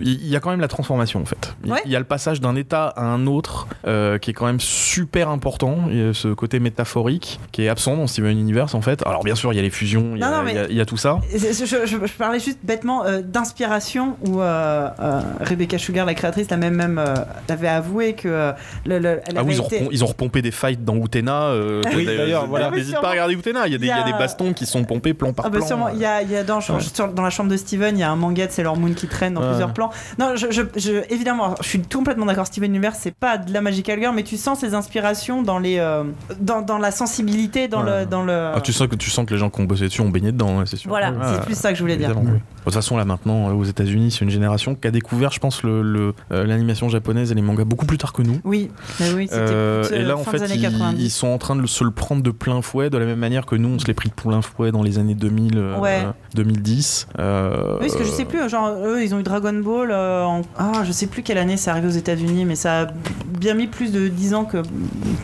Il y a quand même la transformation en fait. Il Ouais. y a le passage d'un état à un autre euh, qui est quand même super important. Il y a ce côté métaphorique qui est absent dans Steven Universe en fait. Alors bien sûr, il y a les fusions, il y a, y y tout ça. Je, parlais juste bêtement euh, d'inspiration où euh, euh, Rebecca Sugar, la créatrice, l'a même, même euh, avait avoué que euh, le, le- elle Ah oui, ils ont, été- repom- ils ont repompé des fights dans Utena. euh, Oui, d'ailleurs, voilà. N'hésite pas à regarder Utena. Il y a des, Il y il y a a- des bastons qui sont pompés plan par Ah bah plan. sûrement, il y a, il y a dans, Ouais. sur- dans la chambre de Steven, il y a un manga de Sailor Moon qui traîne dans Ouais. plusieurs plans. Non, je, je- je- évidemment, je suis complètement d'accord. Steven Universe, c'est pas de la Magical Girl, mais tu sens ses inspirations dans les, euh, dans, dans la sensibilité, dans Ouais. le, dans le. Ah, tu sens que tu sens que les gens qui ont bossé dessus ont baigné dedans, ouais, c'est sûr. Voilà, Ah, c'est plus ça que je voulais dire. oui. De toute façon, là maintenant, euh, aux États-Unis, c'est une génération qui a découvert, je pense, le- le, euh, l'animation japonaise et les mangas beaucoup plus tard que nous. Oui, mais oui, c'était Euh, et là, en fait, des années ils, 90. ils sont en train de se le prendre de plein fouet, de la même manière que nous, on se l'est pris de plein fouet dans les années 2000, euh, Ouais. 2010. Euh, Oui, parce que je sais plus, genre, eux, ils ont eu Dragon Ball euh, en. Ah, je sais plus quelle année c'est arrivé aux États-Unis, mais ça a bien mis plus de 10 ans que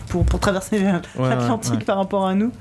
pour, pour traverser ouais, l'Atlantique ouais. par rapport à nous.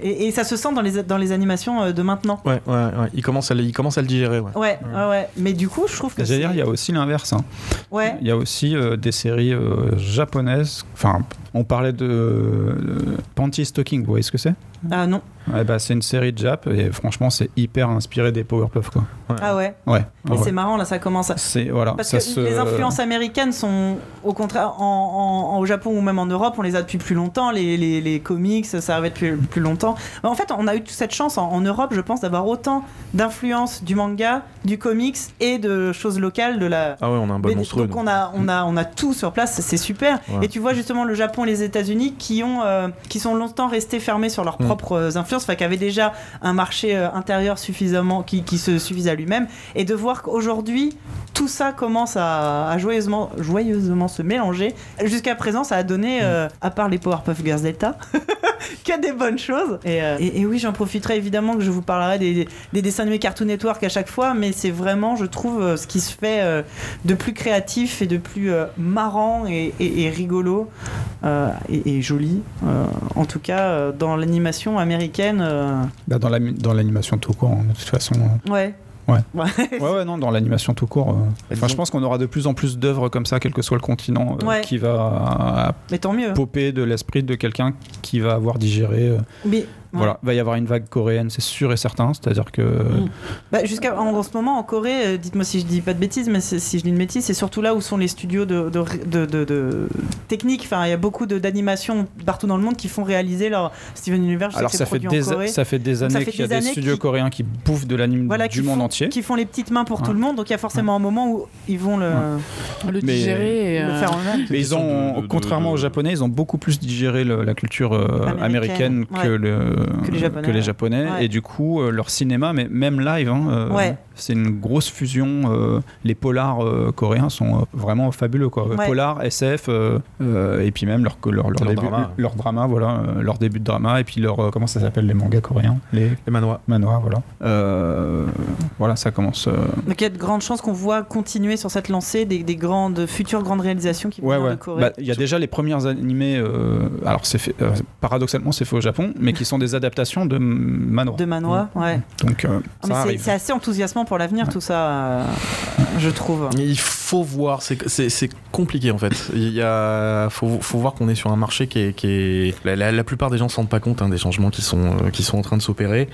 Et, et ça se sent dans les, dans les animations euh, de maintenant. Ouais, ouais, ouais. Ils commencent à, le- ils commencent à le digérer. Ouais. Ouais, ouais, ouais. Mais du coup, je trouve que. J'allais dire, c'est- il y a aussi l'inverse. hein. Ouais. Il y a aussi euh, des séries euh, japonaises. Enfin, on parlait de euh, Panty Stocking, vous voyez ce que c'est? Ah non. Ouais, bah, C'est une série de Jap et franchement, c'est hyper inspiré des Powerpuff. Quoi. Ah ouais? Ouais. Mais ouais. c'est marrant, là, ça commence à. C'est voilà, Parce ça que se- les influences américaines sont, au contraire, en, en- au Japon ou même en Europe, on les a depuis plus longtemps. Les, les, les comics, ça arrive depuis plus longtemps. Mais en fait, on a eu toute cette chance en, en Europe, je pense, d'avoir autant d'influences du manga, du comics et de choses locales de la. Ah ouais, on a un bol Mais monstrueux. donc on a, on, a, on a tout sur place, c'est super. Ouais. Et tu vois justement le Japon et les États-Unis qui, ont, euh, qui sont longtemps restés fermés sur leurs Mm. propres influences, enfin qui avaient déjà un marché euh, intérieur suffisamment, qui, qui se suffisait à lui-même. Et de voir qu'aujourd'hui, tout ça commence à, à joyeusement, joyeusement se mélanger. Jusqu'à présent, ça a donné, euh, à part les Powerpuff Girls Delta, que des bonnes choses. Et, euh, et- et oui, j'en profiterai évidemment que je vous parlerai des, des dessins animés Cartoon Network à chaque fois, mais c'est vraiment, je trouve, ce qui se fait de plus créatif et de plus marrant et rigolo euh, et, et joli, euh, en tout cas euh, dans l'animation américaine. euh, bah, dans la- dans l'animation tout court, hein, de toute façon. euh, ouais. Ouais, ouais, non, dans l'animation tout court. euh, Enfin, je pense qu'on aura de plus en plus d'œuvres comme ça, quel que soit le continent, euh, Ouais. qui va Mais tant mieux. popper de l'esprit de quelqu'un qui va avoir digéré. euh, Mais Voilà, va y avoir une vague coréenne, c'est sûr et certain. C'est-à-dire que Mm. Bah, jusqu'à en, en ce moment en Corée, euh, dites-moi si je dis pas de bêtises, mais si je dis une bêtise, c'est surtout là où sont les studios de, de, de, de- de- techniques. Enfin, il y a beaucoup de- d'animations partout dans le monde qui font réaliser leur Steven Universe. Alors ça fait, des, Corée. ça fait des années fait qu'il y a des studios qui- coréens qui bouffent de l'anime Voilà, du monde font, entier. qui font les petites mains pour tout le monde. Donc il y a forcément un moment où ils vont le, Le Mais- digérer et, le euh, faire en eux-mêmes. Mais ils ont, de- de- contrairement de- aux Japonais, ils ont beaucoup plus digéré le- la culture euh, Américaine, américaine, que, ouais. le, Que les Japonais, que les. Japonais. Ouais. Et du coup, euh, leur cinéma, mais même live, hein, euh, Ouais. c'est une grosse fusion. euh, les polars euh, coréens sont euh, vraiment fabuleux. Quoi. Ouais. Polar, SF, euh, euh, et puis même leur, leur, leur, Leur début, drama. leur drama, voilà, euh, leur début de drama, et puis leur, euh, comment ça s'appelle, les mangas coréens? Les Les manoirs. manoirs, voilà. Euh, voilà, ça commence. euh, Donc il y a de grandes chances qu'on voit continuer sur cette lancée des, des grandes futures grandes réalisations qui vont Ouais, de Corée. Bah, Il y a déjà les premières animés, euh, alors c'est fait, euh, paradoxalement c'est fait au Japon, mais qui sont des adaptations de Manoir. de manoir, ouais. Donc euh, Ah, c'est- assez enthousiasmant pour l'avenir tout ça, euh, je trouve. Il faut voir, c'est- compliqué en fait. Il y a, faut, faut voir qu'on est sur un marché qui est, qui est- la, la- la plupart des gens se rendent pas compte hein, des changements qui sont euh, qui sont en train de s'opérer.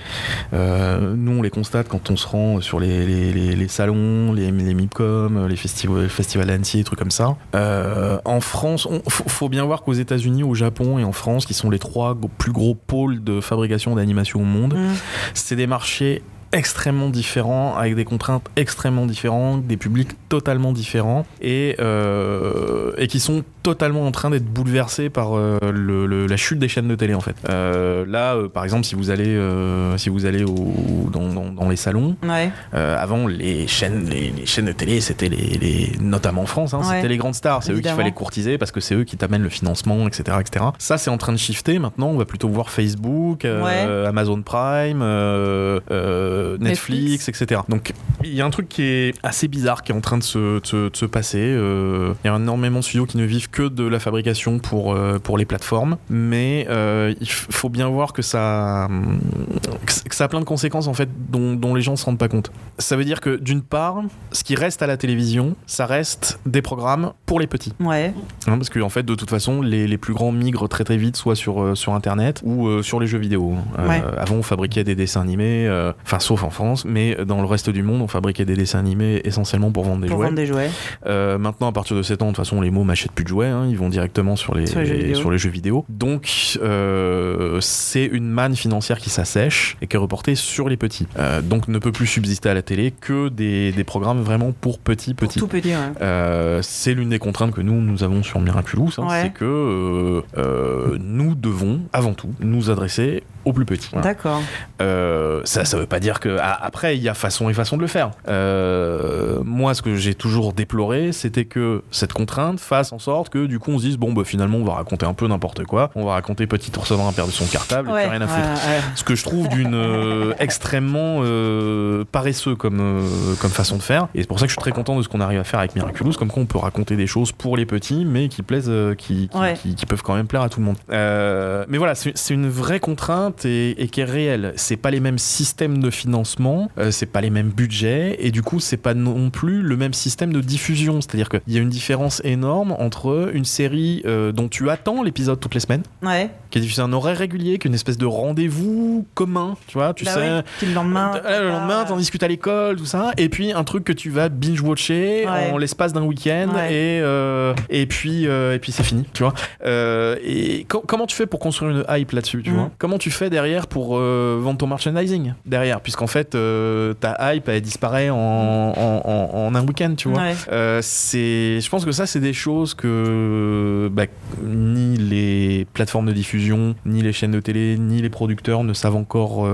Euh, nous, on les constate quand on se rend sur les, les, les- les salons, les, les MIPCOM, les festivals, festivals Annecy, des trucs comme ça. Euh, en France, il faut, bien voir qu'aux États-Unis, au Japon et en France, qui sont les trois plus gros pôles de fabrication d'animation au monde, Mm. c'est des marchés extrêmement différents, avec des contraintes extrêmement différentes, des publics totalement différents, et, euh, et qui sont totalement en train d'être bouleversés par euh, le- le- la chute des chaînes de télé en fait. Euh, là, par exemple, si vous allez, si vous allez au, dans, dans- dans les salons, Ouais. avant les chaînes, les, les chaînes de télé, c'était les, les- notamment en France, hein, Ouais. c'était les grandes stars, c'est eux qu'il fallait courtiser parce que c'est eux qui t'amènent le financement, etc., etc. Ça, c'est en train de shifter. Maintenant, on va plutôt voir Facebook, Amazon Prime, euh, euh, Netflix, etc. Donc, il y a un truc qui est assez bizarre qui est en train de se, de se- de se passer. Euh, Il y a énormément de studios qui ne vivent que de la fabrication pour, euh, pour les plateformes, mais il faut bien voir que ça, que ça a plein de conséquences en fait dont, dont les gens ne se rendent pas compte. Ça veut dire que d'une part, ce qui reste à la télévision, ça reste des programmes pour les petits. Ouais. Hein, parce que en fait, de toute façon, les, les plus grands migrent très très vite, soit sur, sur Internet ou sur les jeux vidéo. Ouais. Avant, on fabriquait des dessins animés, enfin sauf en France, mais dans le reste du monde, on fabriquait des dessins animés essentiellement pour vendre des Pour jouets. vendre des jouets. Euh, maintenant, à partir de 7 ans, de toute façon, les mots m'achètent plus de jouets, hein, ils vont directement sur les, Sur les jeux vidéo. sur les jeux vidéo. Donc, euh, c'est une manne financière qui s'assèche et qui est reportée sur les petits. Euh, donc, ne peut plus subsister à la télé que des, des programmes vraiment pour petits Pour petits. tout petit, ouais. C'est l'une des contraintes que nous, nous avons sur Miraculous, hein, Ouais. c'est que nous devons, avant tout, nous adresser aux plus. Voilà. D'accord. Euh, ça, ça veut pas dire que ah, après il y a façon et façon de le faire. Euh, moi, ce que j'ai toujours déploré, c'était que cette contrainte fasse en sorte que du coup on se dise bon bah finalement on va raconter un peu n'importe quoi, on va raconter petit ours a perdu son cartable, et Ouais, puis rien à foutre. ouais, ouais. Ce que je trouve d'une euh, extrêmement paresseux comme, comme façon de faire. Et c'est pour ça que je suis très content de ce qu'on arrive à faire avec Miraculous, comme quoi on peut raconter des choses pour les petits, mais qui plaisent, qui, qui, Ouais. qui- qui peuvent quand même plaire à tout le monde. Mais voilà, c'est une vraie contrainte et, et qui est réelle. C'est pas les mêmes systèmes de financement, euh, c'est pas les mêmes budgets, et du coup c'est pas non plus le même système de diffusion. C'est-à-dire qu'il y a une différence énorme entre une série euh, dont tu attends l'épisode toutes les semaines Ouais. qui est diffusé à un horaire régulier, qui est une espèce de rendez-vous commun, tu vois, tu Bah sais. le lendemain. Euh, le lendemain, t'en discutes à l'école, tout ça, et puis un truc que tu vas binge-watcher Ouais. en l'espace d'un week-end, Ouais. et, euh, et puis, euh, et puis c'est fini, tu vois. Et co- comment tu fais pour construire une hype là-dessus, tu Mhm. vois? Comment tu fais derrière pour euh, vendre ton merchandising derrière, puisqu'en fait euh, ta hype elle disparaît en, en, en- en un week-end, tu vois. Ouais. Euh, c'est, je pense que ça, c'est des choses que bah, ni les plateformes de diffusion, ni les chaînes de télé, ni les producteurs ne savent encore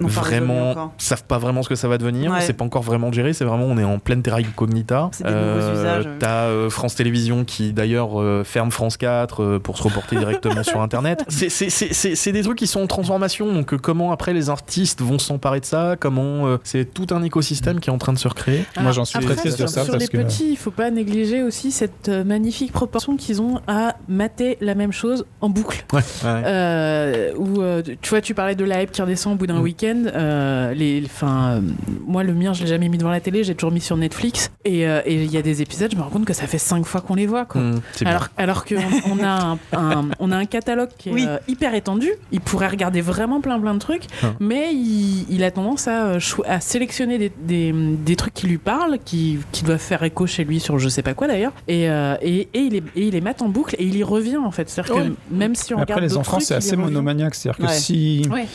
vraiment, encore. savent pas vraiment ce que ça va devenir. Ouais. C'est pas encore vraiment géré. C'est vraiment, on est en pleine terra incognita. C'est des nouveaux usages. T'as France Télévisions qui d'ailleurs ferme France 4 euh, pour se reporter directement sur Internet. C'est, des trucs qui sont en, transformation. Donc, euh, comment après les artistes vont s'emparer de ça Comment euh, c'est tout un écosystème qui est en train de se recréer. Moi, j'en suis Après, très triste de sur, ça sur parce les que- petits, il faut pas négliger aussi cette euh, magnifique proportion qu'ils ont à mater la même chose en boucle. Ouais. ouais. Euh, où euh, tu vois, tu parlais de la hype qui redescend au bout d'un Mm. week-end. Euh, les, enfin, euh, moi, le mien, je l'ai jamais mis devant la télé, j'ai toujours mis sur Netflix. Et euh, il y a des épisodes, je me rends compte que ça fait cinq fois qu'on les voit. Quoi. Bien. Alors, alors qu'on on a, un, un- on a un catalogue qui est Oui. euh, hyper étendu, il pourrait regarder vraiment plein plein de trucs, Ah. mais il, il a tendance à, euh, à sélectionner des, des, des trucs qui lui parlent, qui, qui doivent faire écho chez lui sur je sais pas quoi d'ailleurs, et, euh, et, et, il les, et il les met en boucle et il y revient en fait. C'est-à-dire que même si on Après, regarde les enfants, c'est assez monomaniaque. C'est-à-dire que Ouais. si, Ouais.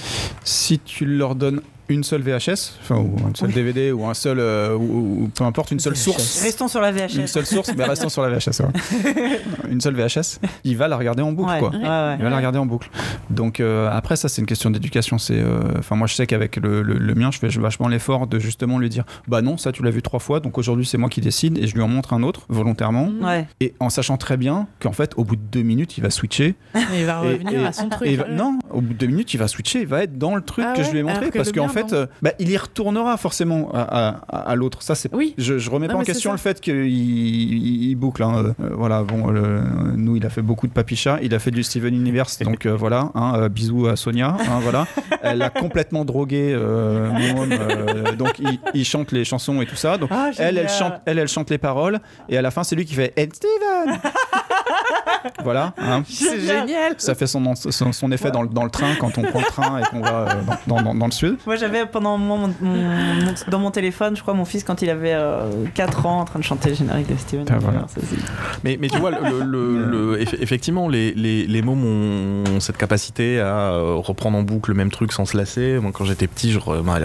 si tu leur donnes une seule VHS, enfin, ou un seul Oui. DVD, ou un seul, euh, ou, ou peu importe, une seule source. Restons sur la Une VHS. seule source, mais restons sur la VHS. ouais. une seule VHS, il va la regarder en boucle, Ouais, quoi. ouais, ouais. Il va la regarder en boucle. Donc euh, après ça c'est une question d'éducation. C'est, euh, enfin moi je sais qu'avec le, le- le mien je fais vachement l'effort de justement lui dire bah non ça tu l'as vu trois fois donc aujourd'hui c'est moi qui décide et je lui en montre un autre volontairement Ouais. et en sachant très bien qu'en fait au bout de deux minutes il va switcher Et il va revenir et- à son truc. va- non au bout de deux minutes il va switcher il va être dans le truc Ah que je lui ai montré parce qu'en mien, fait euh, bah, il y retournera forcément à, à- à- à l'autre ça c'est Oui. je, je remets Non, pas en question le fait qu'il il- il boucle. hein. Euh, voilà, bon, le- nous, il a fait beaucoup de papicha. Il a fait du Steven Universe, donc euh, voilà. hein, euh, bisous à Sonia. hein, voilà. Elle a complètement drogué euh, mon homme, euh, donc il, il chante les chansons et tout ça. Donc Ah, elle, elle chante, elle, elle chante les paroles. Et à la fin, c'est lui qui fait Ed Steven. voilà. hein. C'est génial. Ça fait son, son, son effet dans, le, dans le train quand on prend le train et qu'on va euh, dans, dans- dans le sud. Moi j'avais pendant mon, mon- mon- dans mon téléphone, je crois, mon fils quand il avait 4 ans en train de chanter le générique de Steven. Ah, voilà. Ça, c'est- Mais, mais tu vois, le, le- le- eff- effectivement, les, les, les mômes ont cette capacité à euh, reprendre en boucle le même truc sans se lasser. Moi, quand j'étais petit, je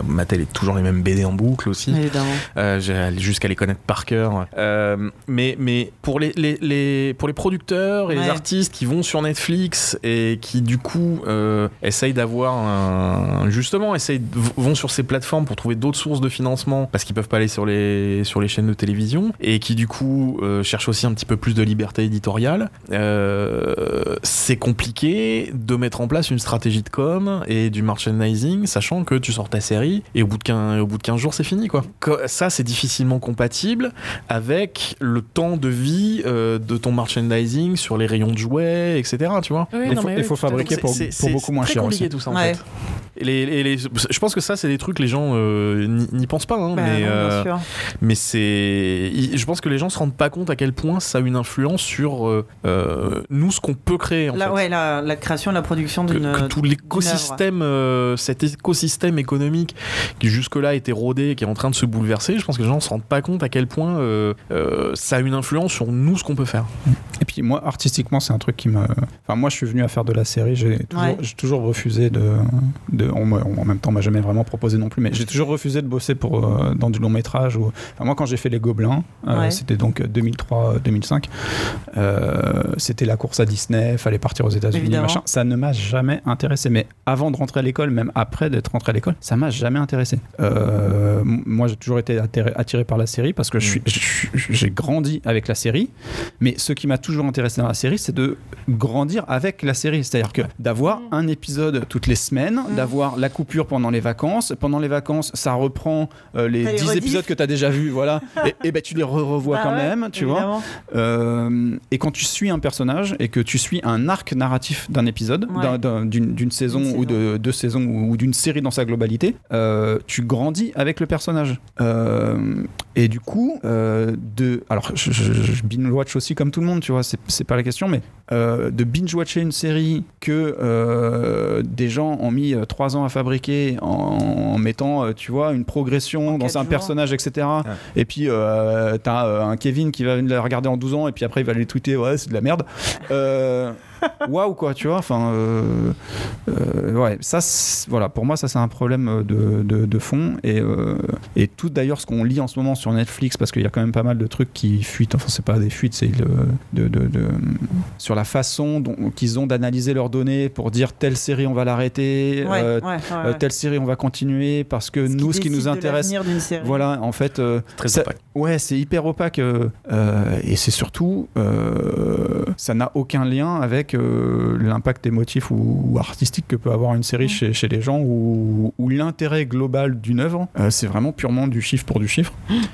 matais les- toujours les mêmes BD en boucle aussi. Évidemment. Euh, j'ai allé jusqu'à les connaître par cœur. Euh, mais, mais pour les, les, les- pour les producteurs et les artistes qui vont sur Netflix et qui du coup euh, essayent d'avoir un, justement essayent de- vont sur ces plateformes pour trouver d'autres sources de financement parce qu'ils peuvent pas aller sur les sur les chaînes de télévision et qui du coup euh, cherchent aussi un petit peu plus de liberté éditoriale. euh, c'est compliqué de mettre en place une stratégie de com et du merchandising, sachant que tu sors ta série et au bout de 15, au bout de 15 jours c'est fini quoi. Ça c'est difficilement compatible avec le temps de vie euh, de ton merchandising sur les rayons de jouets, etc. Tu vois. Oui, Il faut, oui, fabriquer pour, beaucoup moins cher aussi. tout ça en Ouais. fait. Et les, et les- je pense que ça c'est des trucs les gens euh, n'y pensent pas, hein, Bah, mais non, euh, mais c'est, je pense que les gens se rendent pas compte à quel point ça a une influence sur euh, nous ce qu'on peut créer en La, fait. ouais, la, la création, la production d'une. que tout l'écosystème, euh, cet écosystème économique qui jusque-là était rodé et qui est en train de se bouleverser, je pense que les gens se rendent pas compte à quel point euh, euh, ça a une influence sur nous ce qu'on peut faire. Et puis moi, artistiquement, c'est un truc qui me. Enfin, moi, je suis venu à faire de la série. J'ai toujours, Ouais. j'ai toujours refusé de. de on m'a- en même temps, on m'a jamais vraiment proposé non plus, mais j'ai toujours refusé de bosser pour, euh, dans du long métrage. Ou... Enfin, moi, quand j'ai fait Les Gobelins, euh, Ouais. c'était donc 2003-2005. euh, c'était la course à Disney, fallait partir aux États-Unis, machin. Ça ne m'a jamais intéressé. Mais avant de rentrer à l'école, même après d'être rentré à l'école, ça m'a jamais intéressé. Moi, j'ai toujours été attiré, attiré par la série parce que je suis- je suis- j'ai grandi avec la série. Mais ce qui m'a toujours intéressé dans la série, c'est de grandir avec la série. C'est-à-dire que d'avoir un épisode toutes les semaines, d'avoir la coupure pendant les vacances. Pendant les vacances, ça reprend euh, les T'as les 10 rediffs. épisodes que tu as déjà vus, voilà. et, et ben tu les re-revois Bah quand ouais, même, tu vois. Euh, et quand tu suis un personnage et que tu suis un arc narratif d'un épisode, Ouais. d'une saison ou de deux saisons ou, ou d'une série dans sa globalité, euh, tu grandis avec le personnage. Et du coup, de, alors je, je, je binge-watch aussi comme tout le monde, tu vois, c'est pas la question, mais de binge-watcher une série que des gens ont mis trois ans à fabriquer en, en mettant, euh, tu vois, une progression En dans un jours. personnage, etc. Et puis, euh, t'as euh, un Kevin qui va venir la regarder en 12 ans et puis après il va aller tweeter, ouais, c'est de la merde. Euh, Waouh, quoi, tu vois. Enfin, euh, euh, ouais, ça, voilà, pour moi, ça, c'est un problème de, de, de fond. Et, euh, et tout d'ailleurs, ce qu'on lit en ce moment sur Netflix, parce qu'il y a quand même pas mal de trucs qui fuitent. Enfin, c'est pas des fuites, c'est de, de, de- sur la façon dont qu'ils ont d'analyser leurs données pour dire telle série, on va l'arrêter. Ouais, euh, ouais, ouais, euh, ouais. telle série, on va continuer parce que Ce nous, ce qui nous intéresse, l'avenir d'une série. voilà, en fait, euh, Très ça- opaque. ouais, c'est hyper opaque euh, euh, et c'est surtout, euh, ça n'a aucun lien avec avec euh, l'impact émotif ou, ou artistique que peut avoir une série chez, chez les gens, ou, ou l'intérêt global d'une œuvre, euh, c'est vraiment purement du chiffre pour du chiffre.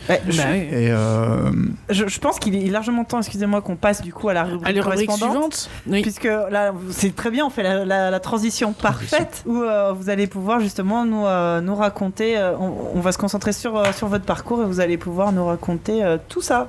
Ouais, je, Bah oui. Et euh, je- je pense qu'il est largement temps, excusez-moi, qu'on passe du coup à la rubrique, suivante. Oui. Puisque là, c'est très bien, on fait la, la- la transition parfaite où euh, vous allez pouvoir justement nous, euh, nous raconter. euh, on, on va se concentrer sur, euh, sur votre parcours et vous allez pouvoir nous raconter euh, tout ça.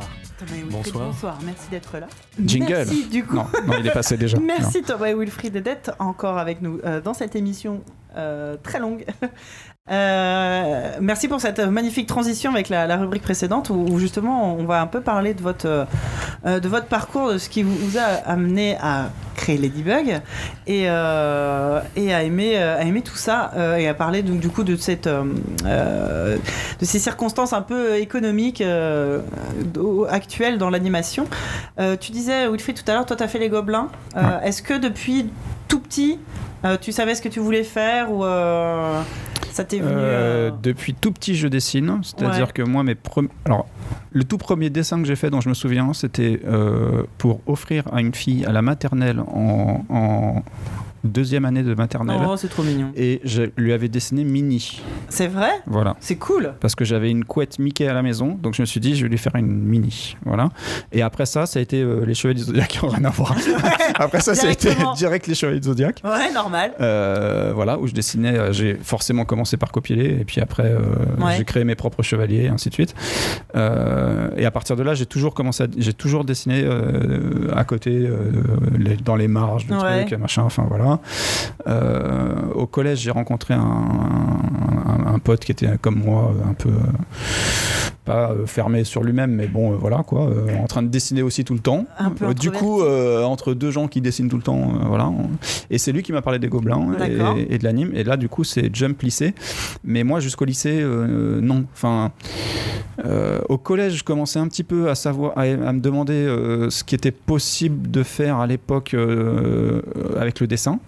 Bonsoir. Thomas Wilfried, Bonsoir. bonsoir, merci d'être là. Jingle. Merci du coup. non, non, il est passé déjà. Merci Thomas et Wilfried d'être encore avec nous euh, dans cette émission euh, très longue. Euh, merci pour cette magnifique transition avec la, la rubrique précédente où, où justement on va un peu parler de votre, euh, de votre parcours, de ce qui vous, vous a amené à créer Ladybug et, euh, et à, aimer, euh, à aimer tout ça et à parler donc, du coup de, cette, de ces circonstances un peu économiques actuelles dans l'animation. Tu disais, Wilfried, tout à l'heure, toi, tu as fait les Gobelins. Est-ce que depuis tout petit, euh, tu savais ce que tu voulais faire ou euh, ça t'est venu Euh, depuis tout petit, je dessine. C'est-à-dire Ouais. que moi, mes alors, le tout premier dessin que j'ai fait, dont je me souviens, c'était pour offrir à une fille à la maternelle en, en deuxième année de maternelle. Oh, c'est trop mignon. Et je lui avais dessiné Mini. C'est vrai? Voilà. C'est cool. Parce que j'avais une couette Mickey à la maison, donc je me suis dit, je vais lui faire une mini. Voilà. Et après ça, ça a été euh, les Chevaliers du Zodiac qui n'ont rien à voir. après ça, ça a été direct les Chevaliers du Zodiac. Ouais, normal. Euh, voilà, où je dessinais, euh, j'ai forcément commencé par copier-les, et puis après, euh, Ouais. j'ai créé mes propres chevaliers, et ainsi de suite. Et à partir de là, j'ai toujours commencé j'ai toujours dessiné à côté, les- dans les marges, de Ouais. trucs, machin, enfin voilà. Euh, au collège, j'ai rencontré un, pote qui était comme moi, un peu pas euh, fermé sur lui-même, mais bon, euh, voilà quoi, euh, en train de dessiner aussi tout le temps. Du coup, entre deux gens qui dessinent tout le temps, voilà. Et c'est lui qui m'a parlé des gobelins et, et de l'anime. Et là, du coup, c'est Jump lycée. Mais moi, jusqu'au lycée, non. Enfin, au collège, je commençais un petit peu à savoir, à, à me demander ce qui était possible de faire à l'époque avec le dessin.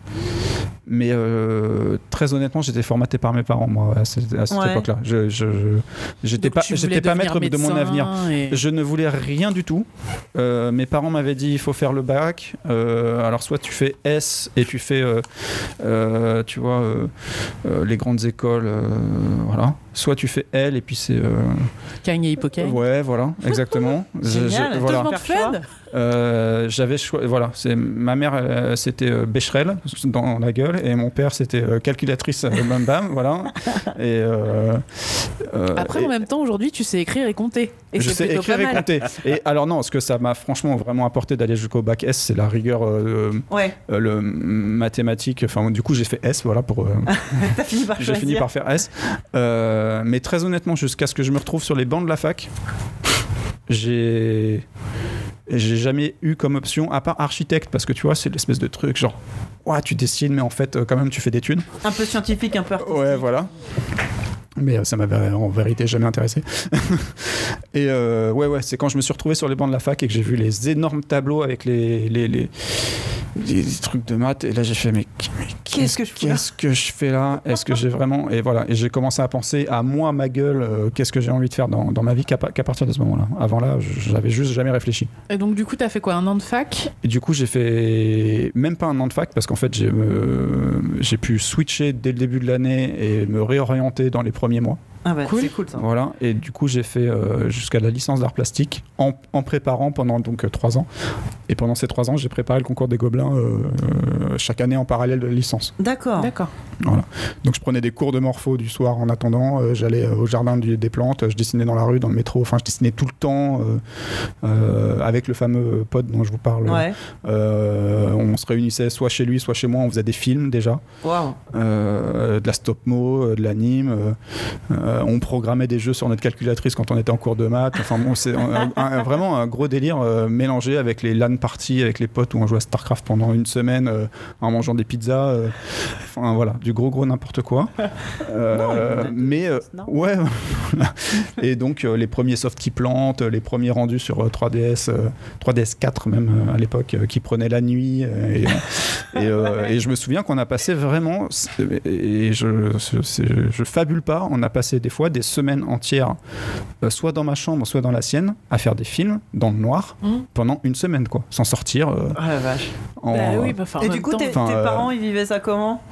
Mais euh, très honnêtement, j'étais formaté par mes parents, moi, à cette, à cette Ouais. époque-là. Je, j'étais pas, j'étais pas maître de mon avenir. et- Je ne voulais rien du tout. Euh, mes parents m'avaient dit il faut faire le bac. Euh, alors soit tu fais S et tu fais, euh, euh, tu vois, euh, euh, les grandes écoles, euh, voilà. Soit tu fais L et puis c'est. euh, Cagne et Hippocane. ouais, voilà, exactement. Je- je- Génial. voilà. Euh, J'avais voilà, c'est ma mère euh, c'était euh, Becherel dans la gueule et mon père c'était euh, calculatrice euh, bam bam, voilà. Et euh, euh, Après, et- en même temps, aujourd'hui, tu sais écrire et compter. Et je sais écrire et compter. Et alors non, ce que ça m'a franchement vraiment apporté d'aller jusqu'au bac S, c'est la rigueur euh, Ouais, euh, le mathématique. Enfin, du coup, j'ai fait S, voilà pour. euh, t'as fini par j'ai fini par faire S. Euh, mais très honnêtement, jusqu'à ce que je me retrouve sur les bancs de la fac, j'ai j'ai jamais eu comme option à part architecte parce que tu vois c'est l'espèce de truc genre ouais tu dessines mais en fait euh, quand même tu fais des thunes Un peu scientifique, un peu artistique. Ouais, voilà. Mais euh, ça m'avait en vérité jamais intéressé. et euh, ouais, ouais, c'est quand je me suis retrouvé sur les bancs de la fac et que j'ai vu les énormes tableaux avec les, les, les, les trucs de maths. Et là, j'ai fait, mais, mais Qu'est-ce que je là? qu'est-ce que je fais là? Est-ce que j'ai vraiment. Et voilà, et j'ai commencé à penser à moi, ma gueule, euh, qu'est-ce que j'ai envie de faire dans, dans ma vie qu'à pa- qu'à partir de ce moment-là. Avant là, je- j'avais juste jamais réfléchi. Et donc, du coup, t'as fait quoi Un an de fac? Et du coup, j'ai fait même pas un an de fac parce qu'en fait, j'ai euh, j'ai pu switcher dès le début de l'année et me réorienter dans les premiers mois. Ah bah, Cool. c'est cool ça. Voilà. Et du coup, j'ai fait euh, jusqu'à la licence d'art plastique en, en préparant pendant donc euh, trois ans. Et pendant ces trois ans, j'ai préparé le concours des Gobelins euh, euh, chaque année en parallèle de la licence. D'accord. D'accord. Donc, je prenais des cours de morpho du soir en attendant. euh, J'allais au jardin du- des plantes. Je dessinais dans la rue, dans le métro. Enfin, je dessinais tout le temps euh, euh, avec le fameux pote dont je vous parle. Ouais. Euh, on se réunissait soit chez lui, soit chez moi. On faisait des films déjà, Waouh. Euh, de la stop mo, euh, de l'anime. euh, Euh, on programmait des jeux sur notre calculatrice quand on était en cours de maths. Enfin bon, c'est un- un- vraiment un gros délire euh, mélangé avec les LAN parties avec les potes où on jouait à StarCraft pendant une semaine euh, en mangeant des pizzas. Enfin voilà, du gros gros n'importe quoi. Mais ouais, et donc les premiers softs qui plantent, les premiers rendus sur euh, 3DS, euh, 3DS 4 même à l'époque, qui prenaient la nuit. et, et, et je me souviens qu'on a passé vraiment, et je, je, je fabule pas, on a passé des fois des semaines entières, euh, soit dans ma chambre, soit dans la sienne, à faire des films dans le noir Mhm. pendant une semaine, quoi, sans sortir. euh, Oh la vache. en, Bah oui, bah, Et du coup, tes, euh, parents, ils vivaient ça comment?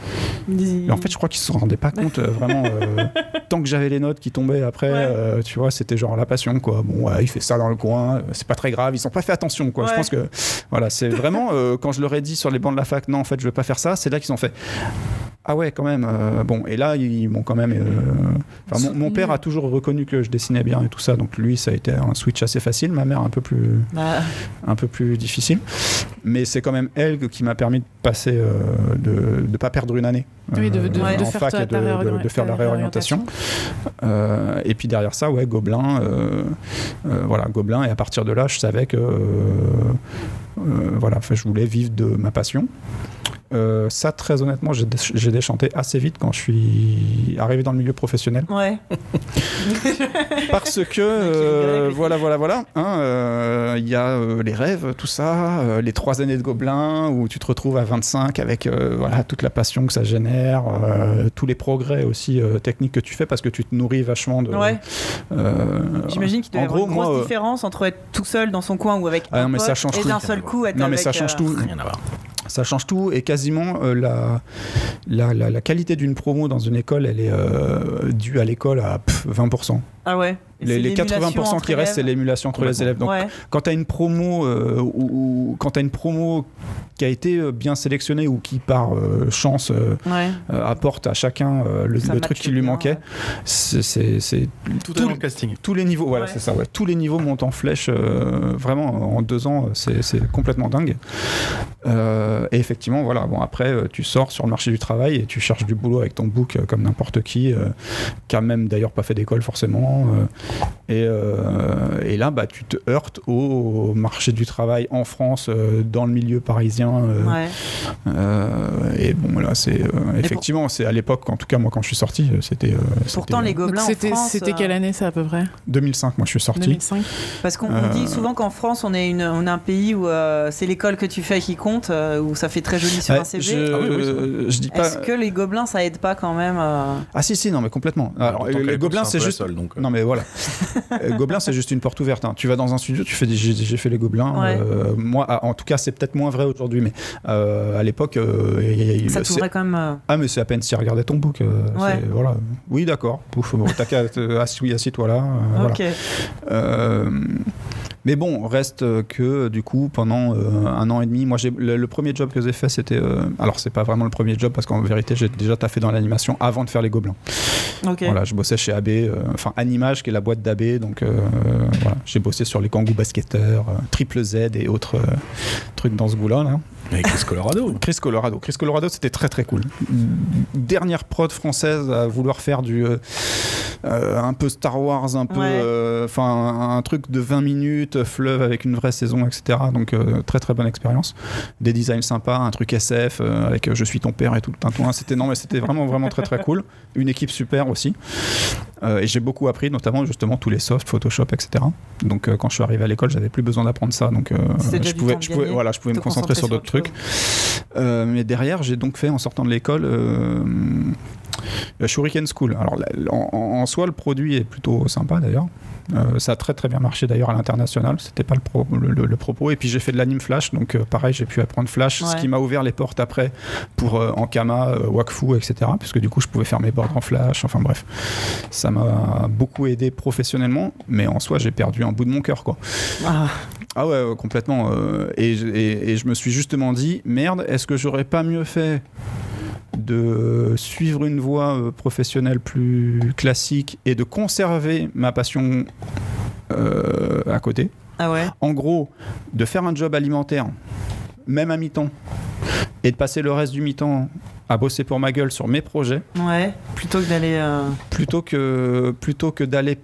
Ils- en fait, je crois qu'ils se rendaient pas compte euh, vraiment. euh, tant que j'avais les notes qui tombaient après, Ouais. euh, tu vois, c'était genre la passion, quoi. Bon, ouais, il fait ça dans le coin, euh, c'est pas très grave. Ils ont pas fait attention, quoi. Je pense que, voilà, c'est vraiment euh, quand je leur ai dit sur les bancs de la fac, non, en fait, je veux pas faire ça. C'est là qu'ils ont fait. Ah ouais, quand même. euh, bon, et là, ils m'ont quand même. euh, mon, mon père a toujours reconnu que je dessinais bien et tout ça, donc lui, ça a été un switch assez facile. Ma mère, un peu plus Bah, un peu plus difficile. Mais c'est quand même elle qui m'a permis de passer, euh, de ne pas perdre une année. Oui, de, de- Ouais. de en faire fac de, faire la ta réorientation. Euh, et puis derrière ça, ouais, Gobelin. euh, euh, voilà, Gobelin. Et à partir de là, je savais que euh, euh, voilà, enfin, je voulais vivre de ma passion. Euh, ça, très honnêtement, j'ai dé- j'ai déchanté assez vite quand je suis arrivé dans le milieu professionnel. ouais. Parce que, euh, voilà, voilà, voilà, hein, euh, il y a euh, les rêves, tout ça, euh, les trois années de Gobelin, où tu te retrouves à 25 avec euh, voilà, toute la passion que ça génère, euh, tous les progrès aussi euh, techniques que tu fais, parce que tu te nourris vachement de... Ouais. euh, J'imagine qu'il doit y avoir gros, une grosse moi, euh, différence entre être tout seul dans son coin ou avec Ah un non, mais ça pote change et tout. d'un seul coup être Non, mais avec, ça change euh, tout. Rien à voir. Ça change tout et quasiment euh, la, la, la, la qualité d'une promo dans une école, elle est euh, due à l'école à pff, 20%. Ah ouais. Les, c'est les l'émulation 80% entre qui restent, c'est l'émulation entre les élèves. Donc, Ouais. quand tu as une promo euh, ou, ou- quand tu une promo qui a été euh, bien sélectionnée ou qui par euh, chance euh, Ouais. euh, apporte à chacun euh, le, truc qui lui bien, manquait, ouais. c'est- Tout est Tout dans le- casting. tous les niveaux, voilà, Ouais. c'est ça, ouais. Tous les niveaux montent en flèche, euh, vraiment en deux ans, c'est complètement dingue. Euh, et effectivement, voilà, bon après, tu sors sur le marché du travail et tu cherches du boulot avec ton book euh, comme n'importe qui, euh, qui a même d'ailleurs pas fait d'école forcément. Euh, et, euh, et là, bah, tu te heurtes au marché du travail en France, euh, dans le milieu parisien. euh, Ouais. euh, et bon, là, c'est euh, effectivement, c'est à l'époque, en tout cas, moi, quand je suis sorti, c'était. euh, Pourtant, les gobelins en C'était France, c'était euh, quelle année ça à peu près? 2005, moi, je suis sorti. 2005 Parce qu'on on Euh, dit souvent qu'en France, on est, une, on est un pays où euh, c'est l'école que tu fais qui compte, euh, où ça fait très joli sur Ouais, un CV. je, Ah oui, oui, je dis pas. Est-ce que les gobelins, ça aide pas quand même euh, Ah si si non mais complètement. Alors les gobelins c'est juste. donc, euh. Non mais voilà. Euh, Gobelin c'est juste une porte ouverte. hein. Tu vas dans un studio, tu fais des... j'ai fait les gobelins. Ouais. euh, moi ah, en tout cas c'est peut-être moins vrai aujourd'hui mais euh, à l'époque euh, Ça t'ouvrait quand même. ah mais c'est à peine si regarder ton book. Ouais. c'est- Voilà. Oui d'accord. Pouf bon t'as qu'à assis-toi là. voilà. Mais bon, reste que du coup pendant euh, un an et demi, moi le, le premier job que j'ai fait c'était, euh, alors c'est pas vraiment le premier job parce qu'en vérité j'ai déjà taffé dans l'animation avant de faire les gobelins. Ok. Voilà, je bossais chez AB, euh, Animage qui est la boîte d'AB, donc euh, voilà, j'ai bossé sur les kangous basketteurs, euh, Triple Z et autres euh, trucs dans ce goût-là. Là. Avec Chris Colorado. Chris Colorado. Chris Colorado, c'était très très cool. Dernière prod française à vouloir faire du euh, euh, un peu Star Wars, un peu, Ouais. euh, enfin un, un truc de 20 minutes, fleuve avec une vraie saison, etc. Donc euh, très très bonne expérience. Des designs sympas, un truc SF euh, avec Je suis ton père et tout le tintouin. C'était non mais c'était vraiment vraiment très très cool. Une équipe super aussi. Euh, et j'ai beaucoup appris, notamment justement tous les softs, Photoshop, etc. Donc euh, quand je suis arrivé à l'école, j'avais plus besoin d'apprendre ça. Donc euh, je pouvais, je pouvais, voilà, je pouvais me concentrer sur concentrer d'autres sur trucs. Euh, mais derrière, j'ai donc fait en sortant de l'école euh, la Shuriken School. Alors la- en, en soi, le produit est plutôt sympa d'ailleurs. Euh, ça a très très bien marché d'ailleurs à l'international. C'était pas le, pro- le, le- le propos. Et puis j'ai fait de l'anime Flash, donc euh, pareil, j'ai pu apprendre Flash, ce qui m'a ouvert les portes après pour euh, Ankama, euh, Wakfu, etc. Puisque du coup, je pouvais faire mes boards en Flash. Enfin bref, ça m'a beaucoup aidé professionnellement, mais en soi, j'ai perdu un bout de mon cœur, quoi. Ah, Ah ouais, complètement. euh, et, je- et- et je me suis justement dit, merde, est-ce que j'aurais pas mieux fait de suivre une voie euh, professionnelle plus classique et de conserver ma passion euh, à côté? Ah ouais. En gros, de faire un job alimentaire, même à mi-temps, et de passer le reste du mi-temps à bosser pour ma gueule sur mes projets Ouais, plutôt que d'aller. euh, plutôt que plutôt que d'aller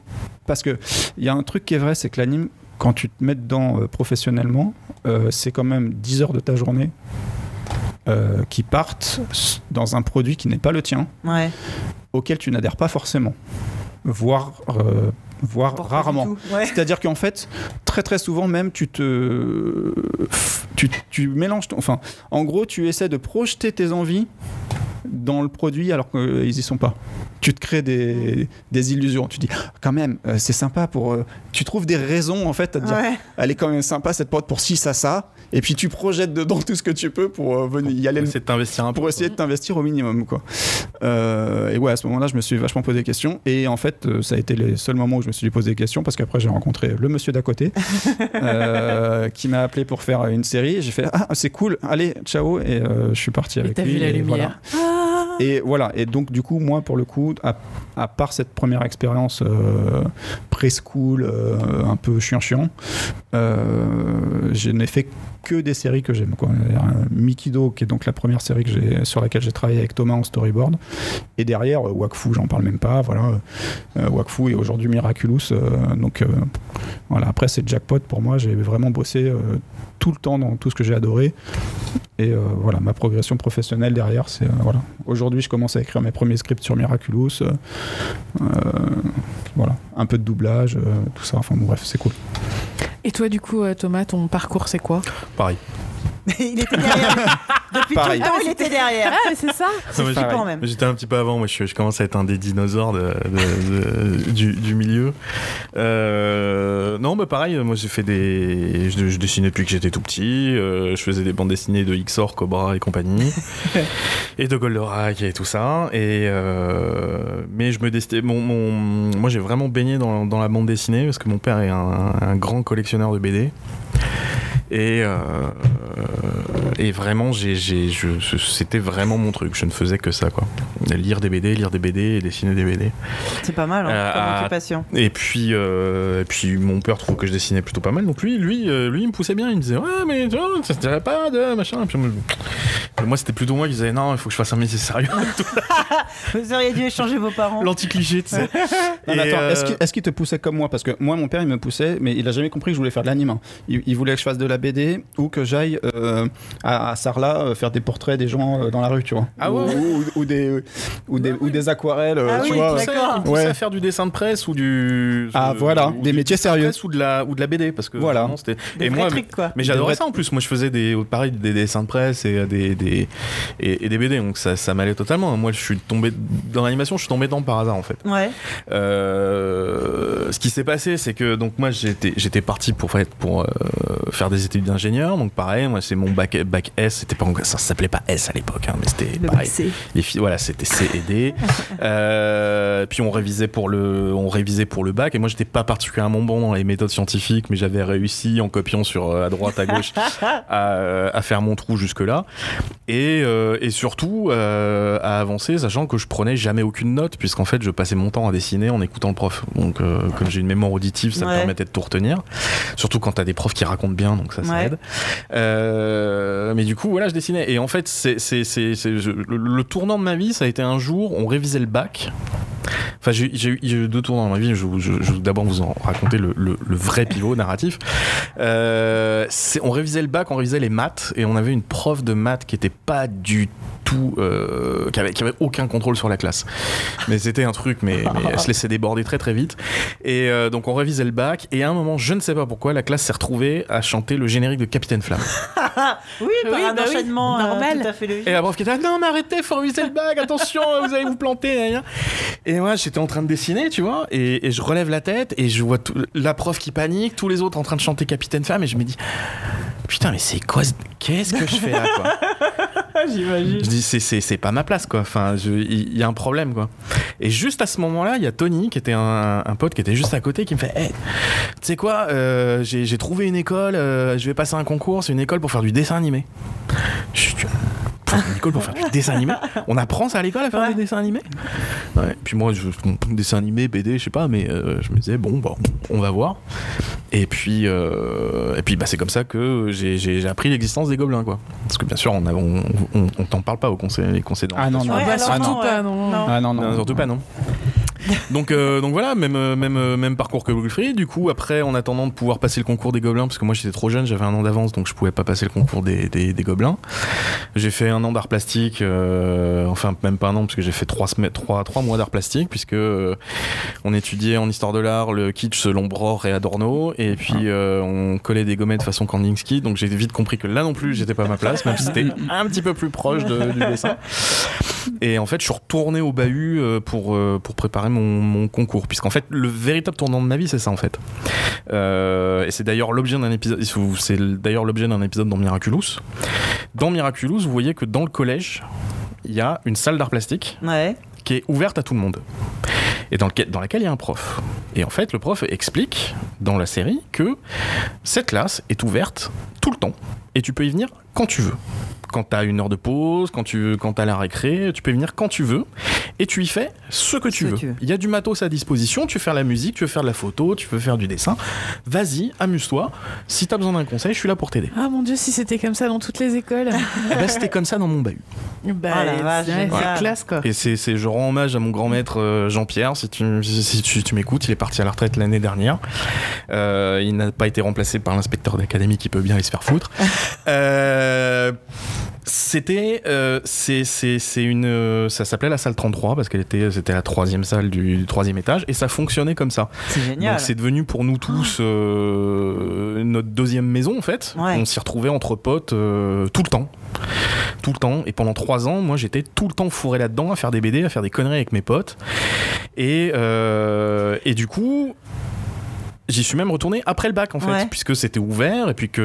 parce que il y a un truc qui est vrai c'est que l'anime quand tu te mets dedans euh, professionnellement euh, c'est quand même 10 heures de ta journée euh, qui partent dans un produit qui n'est pas le tien Ouais. auquel tu n'adhères pas forcément voire euh, voire rarement. Ouais. c'est-à-dire qu'en fait, très très souvent même, tu te, tu, tu mélanges, ton- enfin, en gros, tu essaies de projeter tes envies dans le produit alors qu'ils y sont pas. Tu te crées des, des illusions. Tu dis, quand même, euh, c'est sympa pour. euh, tu trouves des raisons en fait à te dire, Ouais. elle est quand même sympa cette porte pour ci, ça, ça. Et puis tu projettes dedans tout ce que tu peux pour euh, venir y aller le C'est de t'investir un peu. pour essayer de t'investir au minimum quoi. Euh, et ouais à ce moment-là je me suis vachement posé des questions et en fait euh, ça a été les seuls moments où je me suis posé des questions parce qu'après j'ai rencontré le monsieur d'à côté euh, qui m'a appelé pour faire une série et j'ai fait ah c'est cool allez ciao et euh, je suis parti Et avec t'as lui vu la et voilà. lumière. Ah. Et voilà, et donc du coup, moi, pour le coup, à, à part cette première expérience euh, preschool, euh, un peu chiant-chiant, euh, je n'ai fait que des séries que j'aime. Mikido, qui est donc la première série que sur laquelle j'ai travaillé avec Thomas en storyboard. Et derrière, euh, Wakfu, j'en parle même pas. Voilà, Wakfu et aujourd'hui Miraculous. donc voilà, après, c'est jackpot pour moi. J'ai vraiment bossé tout le temps dans tout ce que j'ai adoré. Et voilà, ma progression professionnelle derrière, c'est voilà. Aujourd'hui, je commence à écrire mes premiers scripts sur Miraculous. euh, euh, voilà, un peu de doublage, euh, tout ça. Enfin bon, bref, c'est cool. Et toi, du coup, euh, Thomas, ton parcours, c'est quoi? Pareil. Il était derrière. Depuis Pareil. tout le temps, il était derrière. Ah, mais c'est ça C'est flippant même. J'étais un petit peu avant, moi je, je commence à être un des dinosaures de, de- de- du, du milieu. Euh, non, bah pareil, moi j'ai fait des. Je, je dessinais depuis que j'étais tout petit, euh, je faisais des bandes dessinées de Xor, Cobra et compagnie, et de Goldorak et tout ça. Et, euh, mais je me destinais. Mon, mon- moi j'ai vraiment baigné dans, dans la bande dessinée parce que mon père est un, un grand collectionneur de BD. Et, euh, et vraiment, j'ai, j'ai- je- je- c'était vraiment mon truc. Je ne faisais que ça, quoi. Lire des BD, lire des BD et dessiner des BD. C'est pas mal hein, Euh, comme occupation. Et puis, euh, et puis mon père trouve que je dessinais plutôt pas mal. Donc lui, lui, euh, lui, il me poussait bien. Il me disait ouais, mais tu vois, ça te dirait pas de machin. Et puis moi, c'était plutôt moi qui disais non, il faut que je fasse un métier sérieux. Vous auriez dû échanger vos parents. L'anti-cliché, tu sais. Est-ce qu'il est-ce qu'il te poussait comme moi? Parce que moi, mon père, il me poussait, mais il a jamais compris que je voulais faire de l'anime. hein. Il, il voulait que je fasse de la BD ou que j'aille euh, à, à Sarlat euh, faire des portraits des gens euh, dans la rue, tu vois. Ah ou, ouais, ou- ou des, ou, des, ou des aquarelles, euh, Ah tu oui, vois. Ouais. à faire du dessin de presse ou du Ah, euh, voilà, ou des métiers sérieux. presse ou de la ou de la BD parce que Voilà. vraiment, c'était Des et vrais moi trucs, quoi. mais j'adorais ça en plus moi je faisais des pareil des dessins de presse et des, des et, et des BD donc ça, ça m'allait totalement moi je suis tombé dans l'animation je suis tombé dedans par hasard en fait Ouais. euh, ce qui s'est passé, c'est que donc moi j'étais j'étais parti pour faire pour euh, faire des études d'ingénieur. Donc pareil, moi c'est mon bac bac S. C'était pas ça s'appelait pas S à l'époque, hein, mais c'était pareil. c'est. Les filles, voilà, c'était C et D. Euh, puis on révisait pour le on révisait pour le bac. Et moi j'étais pas particulièrement bon dans les méthodes scientifiques, mais j'avais réussi en copiant sur euh, à droite à gauche à, à faire mon trou jusque là. Et, euh, et surtout euh, à avancer, sachant que je prenais jamais aucune note, puisqu'en fait je passais mon temps à dessiner en écoutant le prof. Donc euh, comme j'ai une mémoire auditive, ça me Ouais. permettait de tout retenir. Surtout quand t'as des profs qui racontent bien, donc ça, ça Ouais. aide. Euh, mais du coup, voilà, je dessinais. Et en fait, c'est, c'est, c'est, c'est- je- le, le tournant de ma vie, ça a été un jour, on révisait le bac. Enfin, j'ai, j'ai eu- j'ai eu deux tournants dans ma vie. Je, je, je vais d'abord vous en raconter le, le- le vrai pivot narratif. Euh, c'est- on révisait le bac, on révisait les maths, et on avait une prof de maths qui était pas du tout, euh, qui, avait, qui avait aucun contrôle sur la classe. Mais c'était un truc, mais, mais elle se laissait déborder très très vite. Et euh, donc on révisait le bac, et à un moment, je ne sais pas pourquoi, la classe s'est retrouvée à chanter le générique de Capitaine Flamme. Oui, par Oui, un bah oui, enchaînement euh, normal. tout à fait logique. Et la prof qui était là, non mais arrêtez, faut réviser le bac, attention, vous allez vous planter. Et moi j'étais en train de dessiner, tu vois, et, et je relève la tête et je vois tout- la prof qui panique, tous les autres en train de chanter Capitaine Femme, et je me dis, putain mais c'est quoi, ce- qu'est-ce que je fais là quoi? J'imagine. Je dis c'est, pas ma place quoi, enfin il y, a un problème quoi. Et juste à ce moment-là, il y a Tony qui était un, un pote qui était juste à côté qui me fait, hey, tu sais quoi, euh, j'ai, j'ai trouvé une école, euh, je vais passer un concours, c'est une école pour faire du dessin animé. Je suis une école pour faire du dessin animé On apprend ça à l'école à faire Ouais. du dessin animé? Ouais. Puis moi, je, dessin animé, BD, je sais pas, mais euh, je me disais, bon, bah, on va voir. Et puis, euh, et puis bah, c'est comme ça que j'ai- appris l'existence des gobelins, quoi. Parce que bien sûr, on, on, on, on t'en parle pas au conseil, les conseils Ah non, non. Ouais, bah, alors surtout non, pas, ouais. non. Non. Ah non, Non, non. surtout pas, non. donc, euh, donc voilà, même, euh, même, euh, même parcours que Wilfried. Du coup, après, en attendant de pouvoir passer le concours des gobelins, parce que moi j'étais trop jeune, j'avais un an d'avance, donc je pouvais pas passer le concours des, des, des gobelins. J'ai fait un an d'art plastique, euh, enfin même pas un an, parce que j'ai fait trois, semaines- trois, trois mois d'art plastique, puisque euh, on étudiait en histoire de l'art le kitsch selon Bror et Adorno, et puis euh, on collait des gommettes façon Kandinsky, donc j'ai vite compris que là non plus j'étais pas à ma place, même si c'était un petit peu plus proche de- du dessin. Et en fait, je suis retourné au bahut pour, pour préparer mon, mon concours. Puisqu'en fait, le véritable tournant de ma vie, c'est ça en fait. Euh, et c'est d'ailleurs l'objet d'un épisode. C'est d'ailleurs l'objet d'un épisode dans Miraculous. Dans Miraculous, vous voyez que dans le collège, il y a une salle d'art plastique Ouais. qui est ouverte à tout le monde. Et dans, lequel- dans laquelle il y a un prof. Et en fait, le prof explique dans la série que cette classe est ouverte tout le temps. Et tu peux y venir quand tu veux. Quand tu as une heure de pause, quand tu quand as la récré, tu peux y venir quand tu veux. Et tu y fais ce que tu Ce veux. tu veux. Il y a du matos à disposition. Tu veux faire la musique, tu veux faire de la photo, tu veux faire du dessin. Vas-y, amuse-toi. Si tu as besoin d'un conseil, je suis là pour t'aider. Ah mon dieu, si c'était comme ça dans toutes les écoles. Eh ben, C'était comme ça dans mon bahut. bah, Ah, la vache, c'est classe quoi. Et c'est, c'est- je rends hommage à mon grand maître euh, Jean-Pierre, si tu, si, tu, tu m'écoutes, il est parti à la retraite l'année dernière. Euh, il n'a pas été remplacé par l'inspecteur d'académie qui peut bien aller se faire foutre. Euh, c'était, euh, c'est, une, euh, ça s'appelait la salle 33 parce qu'elle était, c'était la troisième salle du, du troisième étage et ça fonctionnait comme ça. C'est génial. C'est devenu pour nous tous euh, notre deuxième maison en fait. Ouais. On s'y retrouvait entre potes tout le temps. Tout le temps. Et pendant trois ans, moi j'étais tout le temps fourré là-dedans à faire des BD, à faire des conneries avec mes potes. Et, et du coup. J'y suis même retourné après le bac en fait, Ouais. puisque c'était ouvert et puis que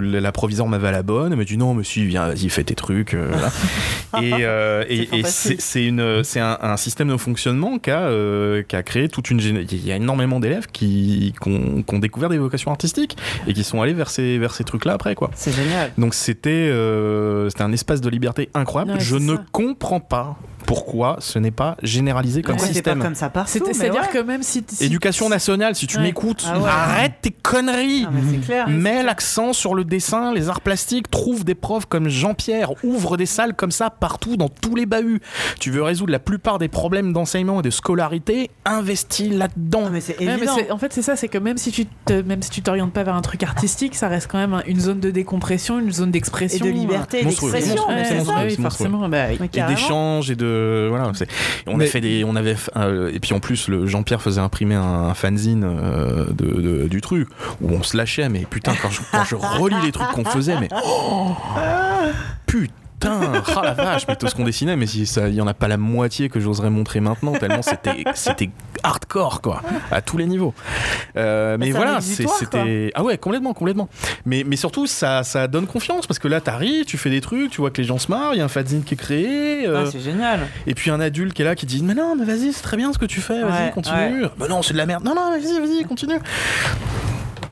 la proviseure m'avait à la bonne. Elle m'a dit non, monsieur, viens, vas-y, fais tes trucs. euh, et euh, et- C'est un, un système de fonctionnement qui a, euh, a créé toute une. Il y a énormément d'élèves qui, qui ont, qui ont découvert des vocations artistiques et qui sont allés vers ces, vers ces trucs-là après quoi. C'est génial. Donc c'était un espace de liberté incroyable. Ouais, Je ne ça. comprends pas pourquoi ce n'est pas généralisé comme Pourquoi c'est pas système. comme ça partout C'est-à-dire ouais. que même si. si- Éducation nationale, si tu Ouais. m'écoutes, Ah ouais. arrête tes conneries. Ah, mais c'est clair. Mets l'accent sur le dessin, les arts plastiques, trouve des profs comme Jean-Pierre, ouvre des salles comme ça partout dans tous les bahuts. Tu veux résoudre la plupart des problèmes d'enseignement et de scolarité, investis là-dedans. Ah, mais c'est Ouais, mais évident. en fait, c'est ça, c'est que même si tu te, même si tu t'orientes pas vers un truc artistique, ça reste quand même un- une zone de décompression, une zone Et d'expression. de liberté, d'expression. Ça. oui, forcément. Bah, et d'échanges et de voilà on Mais- a fait des on avait f- euh, et puis en plus le Jean-Pierre faisait imprimer un, un fanzine euh, de, de- du truc où on se lâchait mais putain quand je, quand je relis les trucs qu'on faisait mais oh, putain ah la vache mais tout ce qu'on dessinait mais si il y en a pas la moitié que j'oserais montrer maintenant tellement c'était c'était hardcore quoi à tous les niveaux. Euh, mais voilà c'était ah ouais complètement complètement. Mais, mais surtout ça, ça donne confiance parce que là t'arrives tu fais des trucs tu vois que les gens se marrent il y a un fanzine qui est créé euh, Ah, c'est génial. et puis un adulte qui est là qui dit mais non mais vas-y c'est très bien ce que tu fais vas-y Ouais, continue. bah non c'est de la merde. Non non vas-y vas-y continue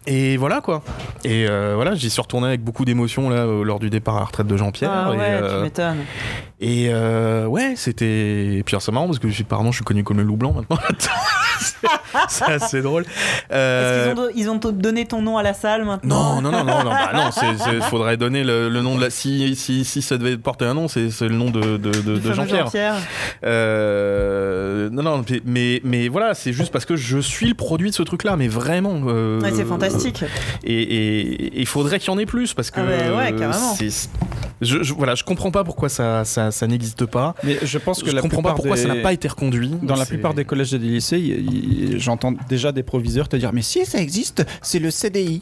et voilà quoi et euh, voilà j'y suis retourné avec beaucoup d'émotion là euh, lors du départ à la retraite de Jean-Pierre Ah et, ouais, euh, tu m'étonnes. Et euh, ouais c'était et puis c'est marrant parce que apparemment je suis connu comme le loup blanc maintenant C'est- assez drôle Euh, Est-ce qu'ils ont, do- ils ont donné ton nom à la salle maintenant non, non, non, non, non, bah non, faudrait donner le, le nom de la. Si, si, si ça devait porter un nom, c'est, le nom de, de, de- de Jean-Pierre. Euh, non, non, mais, mais voilà, c'est juste parce que je suis le produit de ce truc-là, mais vraiment. euh, Ouais, c'est fantastique. Et il faudrait qu'il y en ait plus parce que. Ah ouais, ouais, carrément. Je, je- voilà, je comprends pas pourquoi ça, ça, ça n'existe pas. Mais je pense que Je la comprends pas plupart pourquoi des- ça n'a pas été reconduit. Dans la plupart des collèges et des lycées, j'entends déjà des proviseurs te dire Mais si ça existe, c'est le CDI.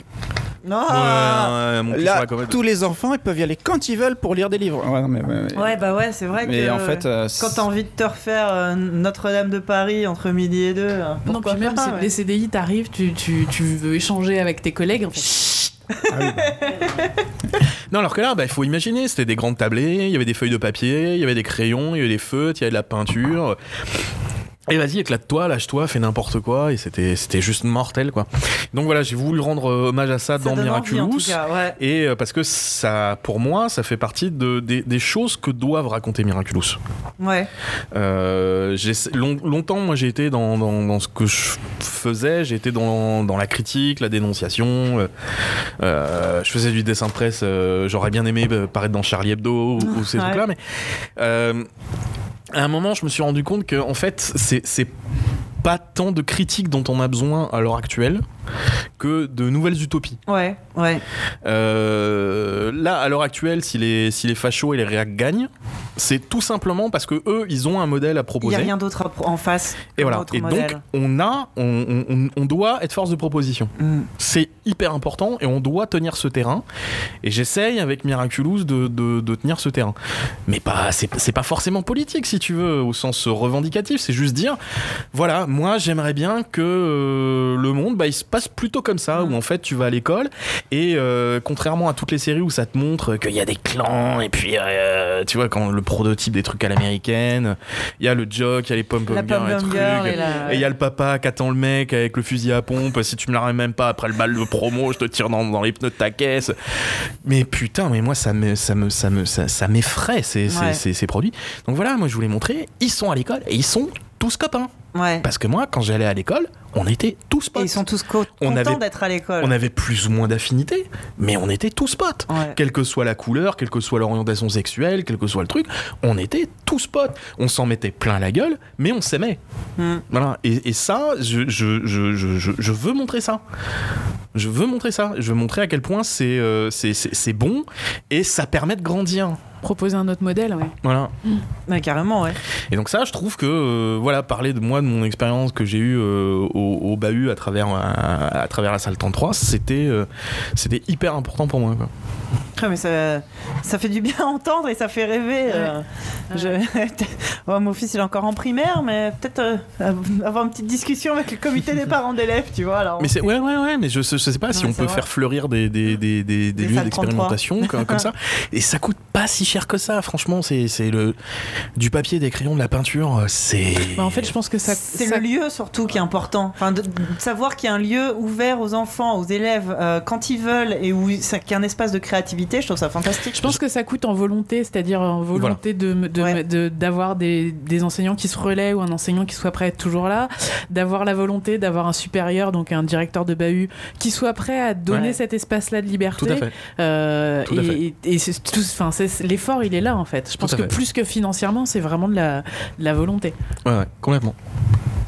Non. Ouais, ouais, Là, frère, quand même. tous les enfants, ils peuvent y aller quand ils veulent pour lire des livres. Ouais, mais, bah ouais, c'est vrai Mais que. en fait, euh, Quand t'as envie de te refaire euh, Notre-Dame de Paris entre midi et deux, euh, Non, pourquoi puis même pas, les CDI, t'arrives, tu, tu, tu veux échanger avec tes collègues. En fait. Non, alors que là, bah, il faut imaginer, c'était des grandes tablées, il y avait des feuilles de papier, il y avait des crayons, il y avait des feutres, il y avait de la peinture. Et vas-y, éclate-toi, lâche-toi, fais n'importe quoi, et c'était, c'était juste mortel, quoi. Donc voilà, j'ai voulu rendre euh, hommage à ça, Ça dans donne envie, en tout Miraculous. cas, ouais. Et euh, parce que ça, pour moi, ça fait partie de, des, des choses que doivent raconter Miraculous. Ouais. Euh, j'ai- long- longtemps, moi, j'ai été dans, dans- dans ce que je faisais, j'étais dans, dans la critique, la dénonciation. euh, euh, je faisais du dessin de presse. euh, J'aurais bien aimé paraître dans Charlie Hebdo ou, ou ces Ouais. trucs-là, mais euh, à un moment, je me suis rendu compte que en fait, c'est c'est pas tant de critiques dont on a besoin à l'heure actuelle que de nouvelles utopies. Ouais, ouais. Euh, là, à l'heure actuelle, si les, si les fachos et les réacs gagnent, c'est tout simplement parce que eux, ils ont un modèle à Il n'y proposer. a rien d'autre en face. et voilà. Et donc, on a, on, on- on doit être force de proposition. Mm. C'est hyper important et on doit tenir ce terrain. Et j'essaye avec Miraculous de, de- de tenir ce terrain. Mais pas, c'est c'est pas forcément politique, si tu veux, au sens revendicatif. C'est juste dire, voilà, moi j'aimerais bien que euh, le monde, bah, il se passe plutôt comme ça, où en fait tu vas à l'école et euh, contrairement à toutes les séries où ça te montre qu'il y a des clans et puis euh, tu vois quand le prototype des trucs à l'américaine, il y a le jock, il y a les pom pom girls, trucs. et la- il y a le papa qui attend le mec avec le fusil à pompe. Si tu me la ramènes même pas après le bal de promo, je te tire dans, dans les pneus de ta caisse. Mais putain, mais moi ça me ça me ça me ça, ça m'effraie ces, ces- Ouais. ces- ces produits. Donc voilà, moi je voulais montrer, ils sont à l'école et ils sont tous copains. Ouais. Parce que moi, quand j'allais à l'école, on était tous Et potes. ils sont tous co- On contents avait- d'être à l'école. On avait plus ou moins d'affinités, mais on était tous potes. Ouais. Quelle que soit la couleur, quelle que soit l'orientation sexuelle, quel que soit le truc, on était tous potes. On s'en mettait plein la gueule, mais on s'aimait. Mm. Voilà. Et, et ça, je, je, je, je, je- je veux montrer ça. Je veux montrer ça. Je veux montrer à quel point c'est euh, c'est- c'est c'est bon et ça permet de grandir. Proposer un autre modèle, ouais. Voilà. Ouais, carrément, ouais. Et donc ça, je trouve que euh, voilà, parler de moi, de mon expérience que j'ai eue euh, au, au bahut à travers à, à travers la salle 33, c'était euh, c'était hyper important pour moi. Quoi. Ah, mais ça, ça fait du bien à entendre et ça fait rêver. euh. Je... Ouais, mon fils il est encore en primaire, mais peut-être euh, avoir une petite discussion avec le comité des parents d'élèves, tu vois. Alors, Mais c'est ouais ouais ouais, mais je, je sais pas si on peut vrai. faire fleurir des des, des, des, des Des lieux d'expérimentation comme, comme ça. Et ça coûte pas si cher que ça. Franchement, c'est c'est le du papier, des crayons, de la peinture, euh, c'est. Bah, en fait, je pense que ça. c'est ça- le lieu surtout qui est important. Enfin, de, de savoir qu'il y a un lieu ouvert aux enfants, aux élèves, euh, quand ils veulent et où ça- qu'il y a un espace de créativité, je trouve ça fantastique. Je pense que ça coûte en volonté, c'est-à-dire en volonté de de- Ouais. de- d'avoir des, des enseignants qui se relaient ou un enseignant qui soit prêt à être toujours là, d'avoir la volonté d'avoir un supérieur, donc un directeur de bahut, qui soit prêt à donner Ouais. cet espace-là de liberté. Tout à fait. Euh, Tout à et fait. et- c'est c'est- l'effort, il est là en fait. Je pense que fait. plus que financièrement, c'est vraiment de la, de la volonté. Ouais, ouais, complètement.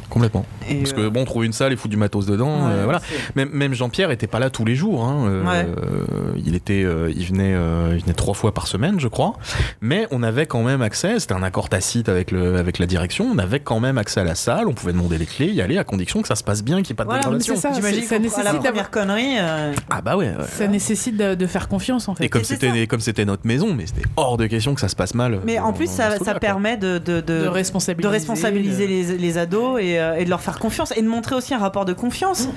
Complètement. Et, Parce que euh, bon, trouver une salle et foutre du matos dedans, ouais, euh, voilà. Même, même Jean-Pierre était pas là tous les jours. hein, euh, Ouais. euh, il était, euh, il venait, euh, il venait trois fois par semaine, je crois. Mais on avait quand même accès. C'était un accord tacite avec le, avec la direction. On avait quand même accès à la salle. On pouvait demander les clés, y aller à condition que ça se passe bien, qu'il n'y ait pas de Voilà, dégradation. ça. J'imagine ça nécessite la d'avoir- connerie. euh, Ah bah ouais. ouais. Ça nécessite de, de faire confiance en fait. Et comme c'était, comme c'était notre maison, mais c'était hors de question que ça se passe mal. Mais dans- en plus, ça, ça permet de, de, de, de responsabiliser, de responsabiliser de- les, les ados et, euh, et de leur faire confiance et de montrer aussi un rapport de confiance.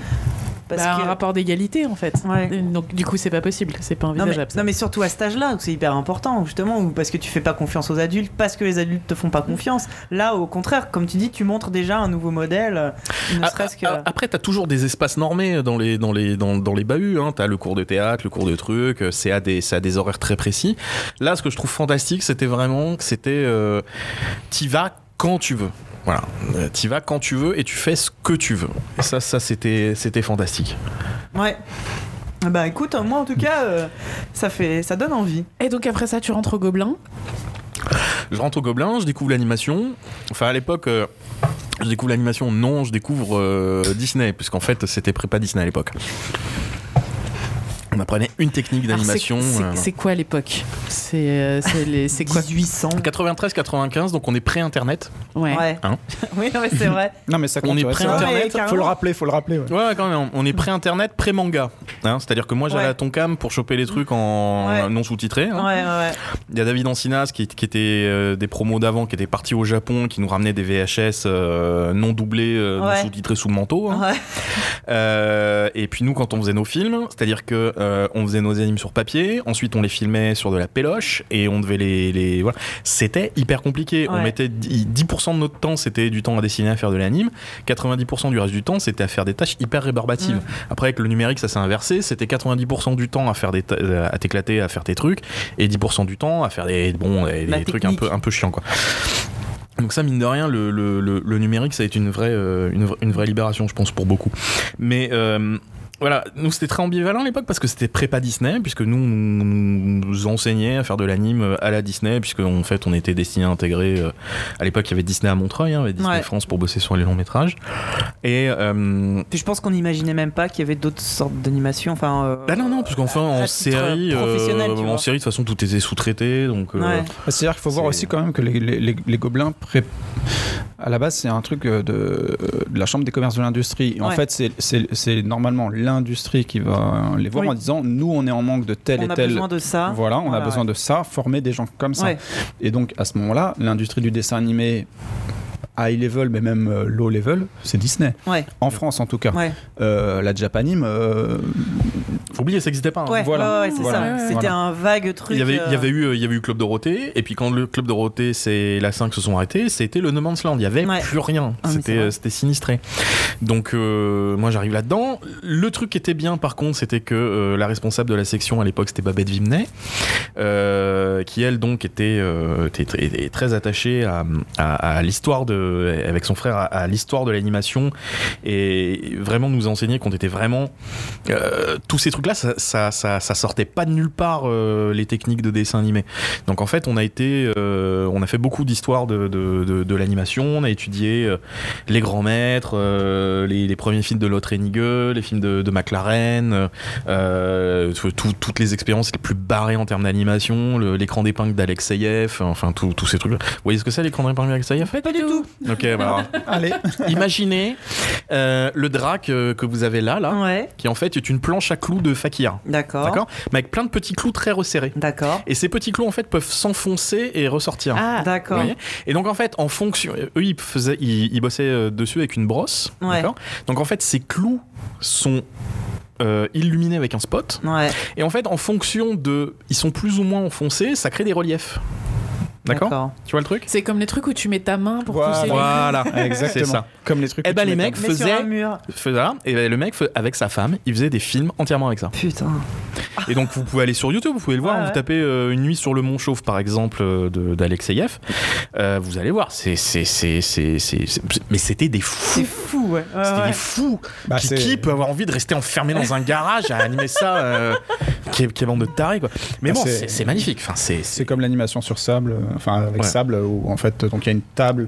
Parce Bah, que... un rapport d'égalité en fait. Ouais. Donc du coup c'est pas possible, c'est pas Non mais, envisageable. ça. non mais surtout à cet âge-là où c'est hyper important justement où parce que tu fais pas confiance aux adultes parce que les adultes te font pas confiance. Là au contraire comme tu dis tu montres déjà un nouveau modèle euh, ne Ah, serait-ce que ah, Après, t'as toujours des espaces normés dans les, dans les, dans, dans les bahuts. Hein. T'as le cours de théâtre, le cours de trucs. euh, C'est à, des, c'est à des horaires très précis. Là, ce que je trouve fantastique, c'était vraiment que c'était. Euh, T'y vas quand tu veux. Voilà. Euh, T'y vas quand tu veux et tu fais ce que tu veux. Et ça, ça c'était, c'était fantastique. ouais. Ah Bah écoute, moi en tout cas, euh, ça fait, ça donne envie. Et donc après ça tu rentres au Gobelin? Je rentre au Gobelin, je découvre l'animation. Enfin, à l'époque. euh, je découvre l'animation, non, je découvre euh, Disney, puisqu'en fait c'était prépa Disney à l'époque. On apprenait une technique d'animation. c'est- euh, quoi l'époque C'est euh, c'est les- c'est quoi 1800. 93-95, donc on est pré-internet. Ouais. Ouais. Hein oui, non mais c'est vrai. Non, mais ça compte. On est ouais, prêt c'est vrai. Internet, Ouais, carrément. Faut le rappeler, faut le rappeler. ouais. Ouais, quand même, on est pré-internet, pré-manga. Hein, C'est-à-dire que moi j'allais Ouais. à Tonkam pour choper les trucs en Ouais. non sous-titrés. hein. Ouais, ouais. Il y a David Ancinas qui, qui était euh, des promos d'avant, qui était parti au Japon, qui nous ramenait des VHS euh, non doublés, euh, non sous-titrés sous le manteau. hein. Ouais. Euh, et puis nous, quand on faisait nos films, c'est-à-dire que euh, on faisait nos animes sur papier, ensuite on les filmait sur de la péloche et on devait les, les voilà. C'était hyper compliqué. On mettait 10 10% de notre temps, c'était du temps à dessiner, à faire de l'anime. 90% du reste du temps, c'était à faire des tâches hyper rébarbatives. Après, avec le numérique, ça s'est inversé. C'était 90% du temps à faire des à t'éclater, à faire tes trucs, et 10% du temps à faire des bon des, trucs un peu un peu chiants quoi. Donc ça, mine de rien, le, le- le- le numérique, ça a été une vraie, euh, une, une vraie libération, je pense, pour beaucoup. Mais euh, voilà, nous, c'était très ambivalent à l'époque parce que c'était prépa Disney, puisque nous, on nous enseignait à faire de l'anime à la Disney, puisque en fait, on était destiné à intégrer... euh, à l'époque, il y avait Disney à Montreuil, hein, il y avait Disney Ouais. France pour bosser sur les longs métrages. Et... euh, Puis je pense qu'on n'imaginait même pas qu'il y avait d'autres sortes d'animations. Enfin, euh, bah non, non, parce qu'enfin, en série, euh, en série, de toute façon, tout était sous-traité, donc... euh, Ouais. C'est-à-dire qu'il faut voir aussi quand même que les, les- les- les gobelins, pré- à la base, c'est un truc euh, de, de la Chambre des commerces de l'industrie. Et En Ouais. fait, c'est- c'est c'est normalement l'industrie qui va les voir Oui. en disant nous, on est en manque de tel on et a tel. besoin de ça. Voilà, on a besoin ouais. de ça, former des gens comme ça. Ouais. Et donc, à ce moment-là, l'industrie du dessin animé high level, mais même euh, low level, c'est Disney. Ouais. En France, en tout cas. Ouais, Euh, la Japanime, euh, Faut oublier, ça n'existait pas. hein. ouais, Voilà. ouais, ouais, c'est Voilà. ça. Ouais, ouais, C'était voilà. un vague truc. Il y, avait, il, y avait eu, il y avait eu Club Dorothée, et puis quand le Club Dorothée c'est la 5 se sont arrêtés, c'était le No Man's Land. Il n'y avait Ouais. plus rien. Ah, c'était, sinistré. Donc, euh, moi j'arrive là-dedans. Le truc qui était bien, par contre, c'était que euh, la responsable de la section à l'époque, c'était Babette Vimnet, euh, qui elle donc était, euh, était- était- était très attachée à, à- à l'histoire de, avec son frère, à, l'histoire de l'animation, et vraiment nous enseigner qu'on était vraiment euh, tous ces trucs-là, ça, ça, ça, sortait pas de nulle part euh, les techniques de dessin animé. Donc en fait, on a été, euh, on a fait beaucoup d'histoires de, de, l'animation. On a étudié euh, les grands maîtres, euh, les, premiers films de Lotte Renige, les films de, McLaren, euh, tout- tout- toutes les expériences les plus barrées en termes d'animation, l'écran d'épingle d'Alexeyev, enfin tous ces trucs. Vous voyez ce que c'est l'écran d'épingle d'Alexeyev Pas du tout. Ok, bah alors, allez, imaginez euh, le drac euh, que vous avez là, là, Ouais, qui en fait est une planche à clous de Fakir. d'accord. D'accord? Mais avec plein de petits clous très resserrés. D'accord. Et ces petits clous en fait peuvent s'enfoncer et ressortir. Ah, Vous D'accord. voyez? Et donc en fait, en fonction, eux ils faisaient, ils, ils bossaient euh, dessus avec une brosse, Ouais. d'accord? Donc en fait, ces clous sont euh, illuminés avec un spot, Ouais. et en fait, en fonction de, ils sont plus ou moins enfoncés, ça crée des reliefs. D'accord. Tu vois le truc c'est comme les trucs où tu mets ta main pour Voilà. pousser les Voilà, exactement. c'est ça. Comme les trucs. Eh ben, tu les mecs Mais sur un faisaient, mur. faisaient et ben, le mec avec sa femme, il faisait des films entièrement avec ça. Putain. Et donc vous pouvez aller sur YouTube, vous pouvez le voir, Ouais, vous ouais. tapez euh, Une nuit sur le Mont Chauve par exemple euh, d'Alexeyev, euh, vous allez voir, c'est c'est c'est mais c'était des fous, C'est fou, ouais. Ouais, c'était ouais. des fous. Bah, qui, qui peut avoir envie de rester enfermé dans un garage à animer ça euh, Quelle quelle bande de tarés quoi. Mais Ah, bon, c'est- magnifique. Enfin, c'est comme l'animation sur sable, enfin avec Ouais. sable, où en fait, donc il y a une table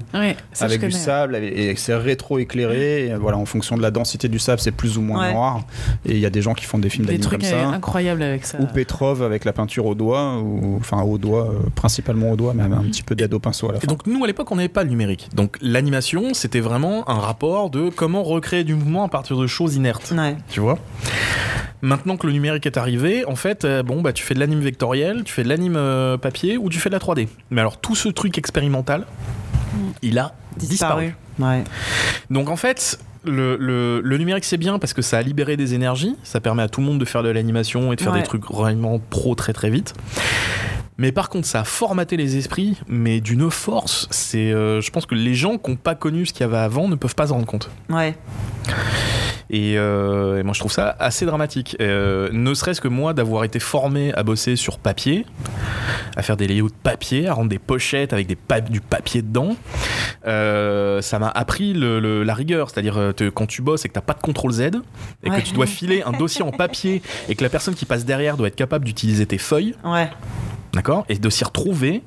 avec du sable et c'est rétro-éclairé. voilà, en fonction de la densité du sable, c'est plus ou moins Ouais. noir. Et il y a des gens qui font des films trucs comme ça. euh, avec ça. Ou Petrov avec la peinture au doigt, ou enfin au doigt, euh, principalement au doigt, mais avec un petit peu d'aide au pinceau à la Et fin. donc nous à l'époque on n'avait pas le numérique. Donc l'animation c'était vraiment un rapport de comment recréer du mouvement à partir de choses inertes. Ouais. tu vois? Maintenant que le numérique est arrivé, en fait, euh, bon, bah, tu fais de l'anime vectoriel, tu fais de l'anime euh, papier ou tu fais de la 3D. Mais alors, tout ce truc expérimental, il a disparu. Disparu. Ouais. Donc, en fait, le, le- le numérique, c'est bien parce que ça a libéré des énergies, ça permet à tout le monde de faire de l'animation et de faire Ouais. des trucs vraiment pro très très vite. Mais par contre, ça a formaté les esprits, mais d'une force. C'est, euh, je pense que les gens qui n'ont pas connu ce qu'il y avait avant ne peuvent pas s'en rendre compte. Ouais. Et, euh, et moi, je trouve ça assez dramatique. Euh, ne serait-ce que moi, d'avoir été formé à bosser sur papier, à faire des layouts de papier, à rendre des pochettes avec des pa- du papier dedans, euh, ça m'a appris le- le- la rigueur. C'est-à-dire, quand tu bosses et que tu n'as pas de contrôle Z, et Ouais. que tu dois filer un dossier en papier, et que la personne qui passe derrière doit être capable d'utiliser tes feuilles, Ouais. D'accord et de s'y retrouver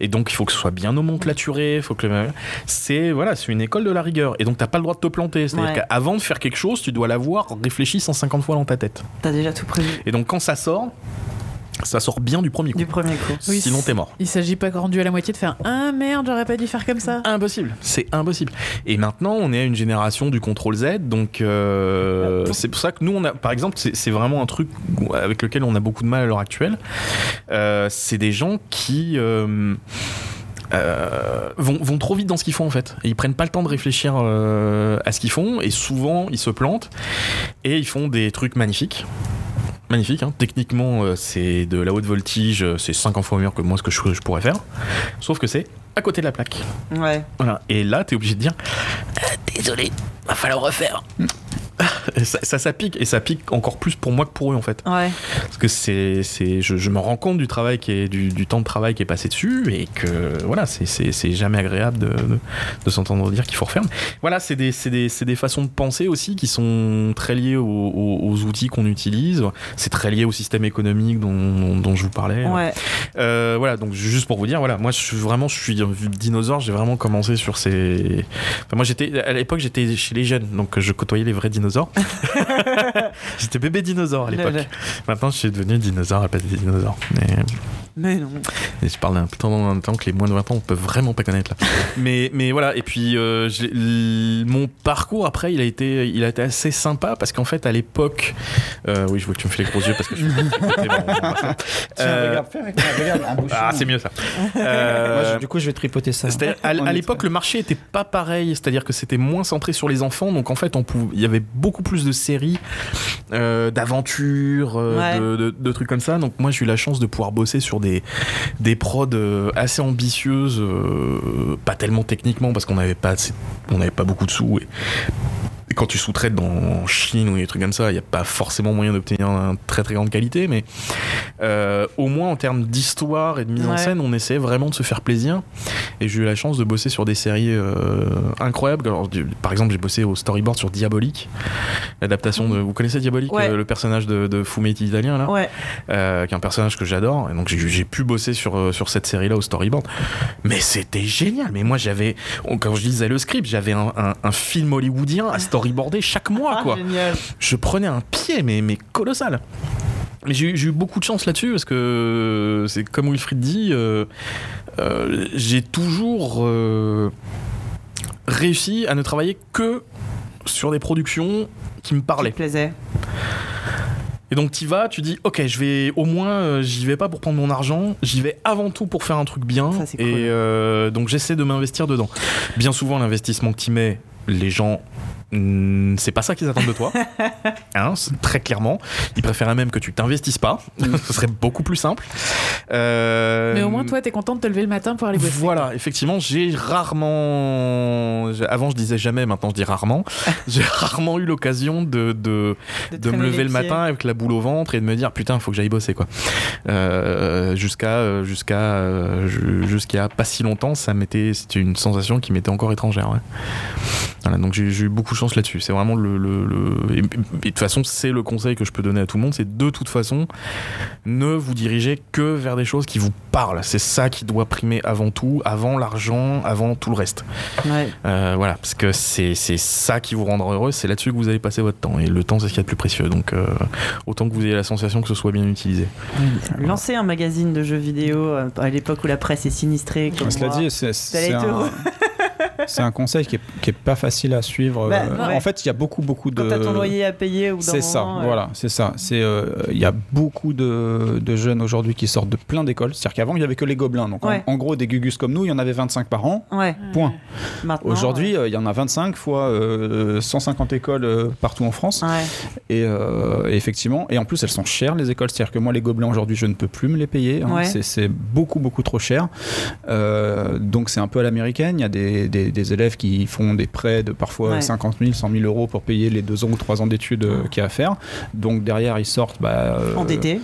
et donc il faut que ce soit bien nomenclaturé faut que le- c'est voilà c'est une école de la rigueur et donc t'as pas le droit de te planter c'est à dire Ouais. qu'avant de faire quelque chose tu dois l'avoir réfléchi 150 fois dans ta tête T'as déjà tout prévu. et donc quand ça sort ça sort bien du premier coup. Du premier coup. Oui, sinon t'es mort. Il s'agit pas rendu à la moitié de faire Ah merde, j'aurais pas dû faire comme ça. impossible. C'est impossible. Et maintenant on est à une génération du contrôle Z donc euh, c'est pour ça que nous on a par exemple c'est c'est vraiment un truc avec lequel on a beaucoup de mal à l'heure actuelle. Euh, c'est des gens qui euh, euh, vont, vont trop vite dans ce qu'ils font en fait. Et ils prennent pas le temps de réfléchir euh, à ce qu'ils font et souvent ils se plantent et ils font des trucs magnifiques. Magnifique, hein. techniquement euh, c'est de la haute voltige, c'est 50 fois mieux que moi ce que je, je pourrais faire. Sauf que c'est à côté de la plaque. Ouais. Voilà. Et là, t'es obligé de dire Désolé, va falloir refaire. Ça, ça, ça pique et ça pique encore plus pour moi que pour eux en fait. Ouais. Parce que c'est, c'est, je, je me rends compte du travail qui est, du, du temps de travail qui est passé dessus et que voilà, c'est, c'est, c'est jamais agréable de, de, de s'entendre dire qu'il faut refaire. Voilà, c'est des, c'est des, c'est des façons de penser aussi qui sont très liées aux, aux- aux outils qu'on utilise. C'est très lié au système économique dont, dont je vous parlais. Ouais. Euh, voilà, donc juste pour vous dire, voilà, moi je suis vraiment, je suis un dinosaure, j'ai vraiment commencé sur ces. Enfin, moi j'étais, à l'époque j'étais chez les jeunes, donc je côtoyais les vrais dinosaures. j'étais bébé dinosaure à l'époque. Maintenant je suis devenu dinosaure à pas des dinosaures. Mais, Mais non. et je parle d'un temps en même temps que les moins de 20 ans on peut vraiment pas connaître là. mais, mais voilà, et puis euh, mon parcours après il a été, il a été assez sympa parce qu'en fait à l'époque, euh, oui je vois que tu me fais les gros yeux parce que je suis bon, Euh, regarde, un bouchon. Ah c'est mieux ça. Moi, Euh, je- du coup, je vais tripoter ça. c'est-à-dire, à, à l'époque, le marché était pas pareil, c'est-à-dire que c'était moins centré sur les enfants, donc en fait, on pouvait- il y avait beaucoup plus de séries, euh, d'aventures, euh, Ouais. de, de- de trucs comme ça. Donc moi, j'ai eu la chance de pouvoir bosser sur des des prods euh, assez ambitieuses, pas tellement techniquement parce qu'on n'avait pas on pas beaucoup de sous. Et quand tu sous-traites dans Chine ou des trucs comme ça, il n'y a pas forcément moyen d'obtenir une très très grande qualité, mais euh, au moins en termes d'histoire et de mise en scène, on essayait vraiment de se faire plaisir. Et j'ai eu la chance de bosser sur des séries euh, incroyables. Alors, par exemple, j'ai bossé au storyboard sur Diabolique, l'adaptation de. Vous connaissez Diabolique, Ouais. euh, le personnage de, de Fumetti italien là, Ouais. euh, qui est un personnage que j'adore. Et donc j'ai pu bosser sur euh, sur cette série là au storyboard. Mais c'était génial. Mais moi j'avais, quand je lisais le script, j'avais un, un- un film hollywoodien à storyboarder chaque mois Ah, quoi génial. je prenais un pied, mais, mais colossal. Mais j'ai eu- j'ai eu beaucoup de chance là-dessus parce que c'est comme Wilfried dit, euh, euh, j'ai toujours euh, réussi à ne travailler que sur des productions qui me parlaient. plaisait. Et donc tu vas, tu dis ok, je vais au moins, euh, j'y vais pas pour prendre mon argent, j'y vais avant tout pour faire un truc bien. Ça, c'est et cool. euh, donc j'essaie de m'investir dedans. Bien souvent l'investissement que tu mets, les gens hmm, c'est pas ça qu'ils attendent de toi, hein, très clairement. Ils préfèrent même que tu t'investisses pas, ce serait beaucoup plus simple. Euh, Mais au moins, toi, t'es content de te lever le matin pour aller bosser. voilà, effectivement, j'ai rarement. Avant, je disais jamais, maintenant, je dis rarement. j'ai rarement eu l'occasion de, de, de me lever le matin avec la boule au ventre et de me dire putain, faut que j'aille bosser, quoi. Euh, jusqu'à euh, jusqu'à ju- jusqu'à pas si longtemps, ça m'était. C'était une sensation qui m'était encore étrangère, ouais. Voilà, donc j'ai eu beaucoup de chance là-dessus. C'est vraiment le. le- le- et- et de toute façon, c'est le conseil que je peux donner à tout le monde c'est de toute façon, ne vous dirigez que vers des choses qui vous parlent. C'est ça qui doit primer avant tout, avant l'argent, avant tout le reste. Ouais. Euh, voilà, parce que c'est c'est ça qui vous rendra heureux, c'est là-dessus que vous allez passer votre temps. Et le temps, c'est ce qu'il y a de plus précieux. Donc, euh, autant que vous ayez la sensation que ce soit bien utilisé. Lancer un magazine de jeux vidéo euh, à l'époque où la presse est sinistrée. Comme Cela moi. dit, c'est c'est un, conseil qui est, qui est pas facile à suivre. Bah, Euh, ouais. En fait, il y a beaucoup, beaucoup de. Quand t'as ton loyer à payer ou C'est ça, voilà, c'est ça. C'est euh, il y a beaucoup de, de jeunes aujourd'hui qui sortent de plein d'écoles. C'est-à-dire qu'avant il y avait que les gobelins. Donc en- Ouais. en, gros des gugus comme nous, il y en avait 25 par an. Ouais. Point. Aujourd'hui, euh, il y en a 25 fois euh, 150 écoles partout en France. Ouais. Et, et effectivement, et en plus elles sont chères les écoles. C'est-à-dire que moi les gobelins aujourd'hui, je ne peux plus me les payer. hein. Ouais. C'est- beaucoup beaucoup trop cher. Donc c'est un peu à l'américaine. Il y a des, des- des élèves qui font des prêts de parfois Ouais. 50 000, 100 000 euros pour payer les deux ans ou trois ans d'études euh, qu'il y a à faire. Donc derrière ils sortent bah, euh, Endetté.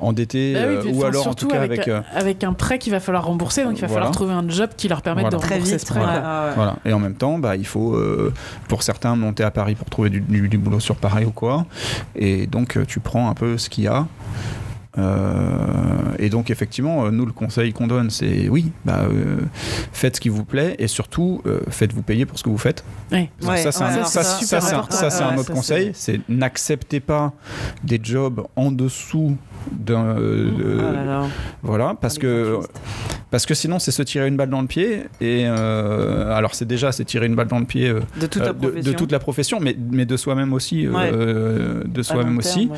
endettés, Bah oui, euh, puis, ou enfin, alors en tout cas avec, avec euh, avec un prêt qu'il va falloir rembourser, donc il va Voilà. falloir trouver un job qui leur permette Voilà. de Très rembourser vite. ce prêt. Voilà. Et en même temps, bah, il faut, euh, pour certains, monter à Paris pour trouver du, du- du boulot sur Paris ou quoi. Et donc, tu prends un peu ce qu'il y a. Euh, et donc, effectivement, euh, nous, le conseil qu'on donne, c'est oui, bah, euh, faites ce qui vous plaît et surtout, euh, faites-vous payer pour ce que vous faites. Ouais, ça, c'est ouais, un, ça, ça, ça, un- autre ça, conseil. C'est n'acceptez pas des jobs en dessous. Euh, Oh là là. voilà, parce que parce que sinon, c'est se tirer une balle dans le pied. Et euh, alors, c'est déjà c'est tirer une balle dans le pied euh, De toute la de, profession. de toute la profession, mais, mais de soi-même aussi. Ouais. de soi-même aussi.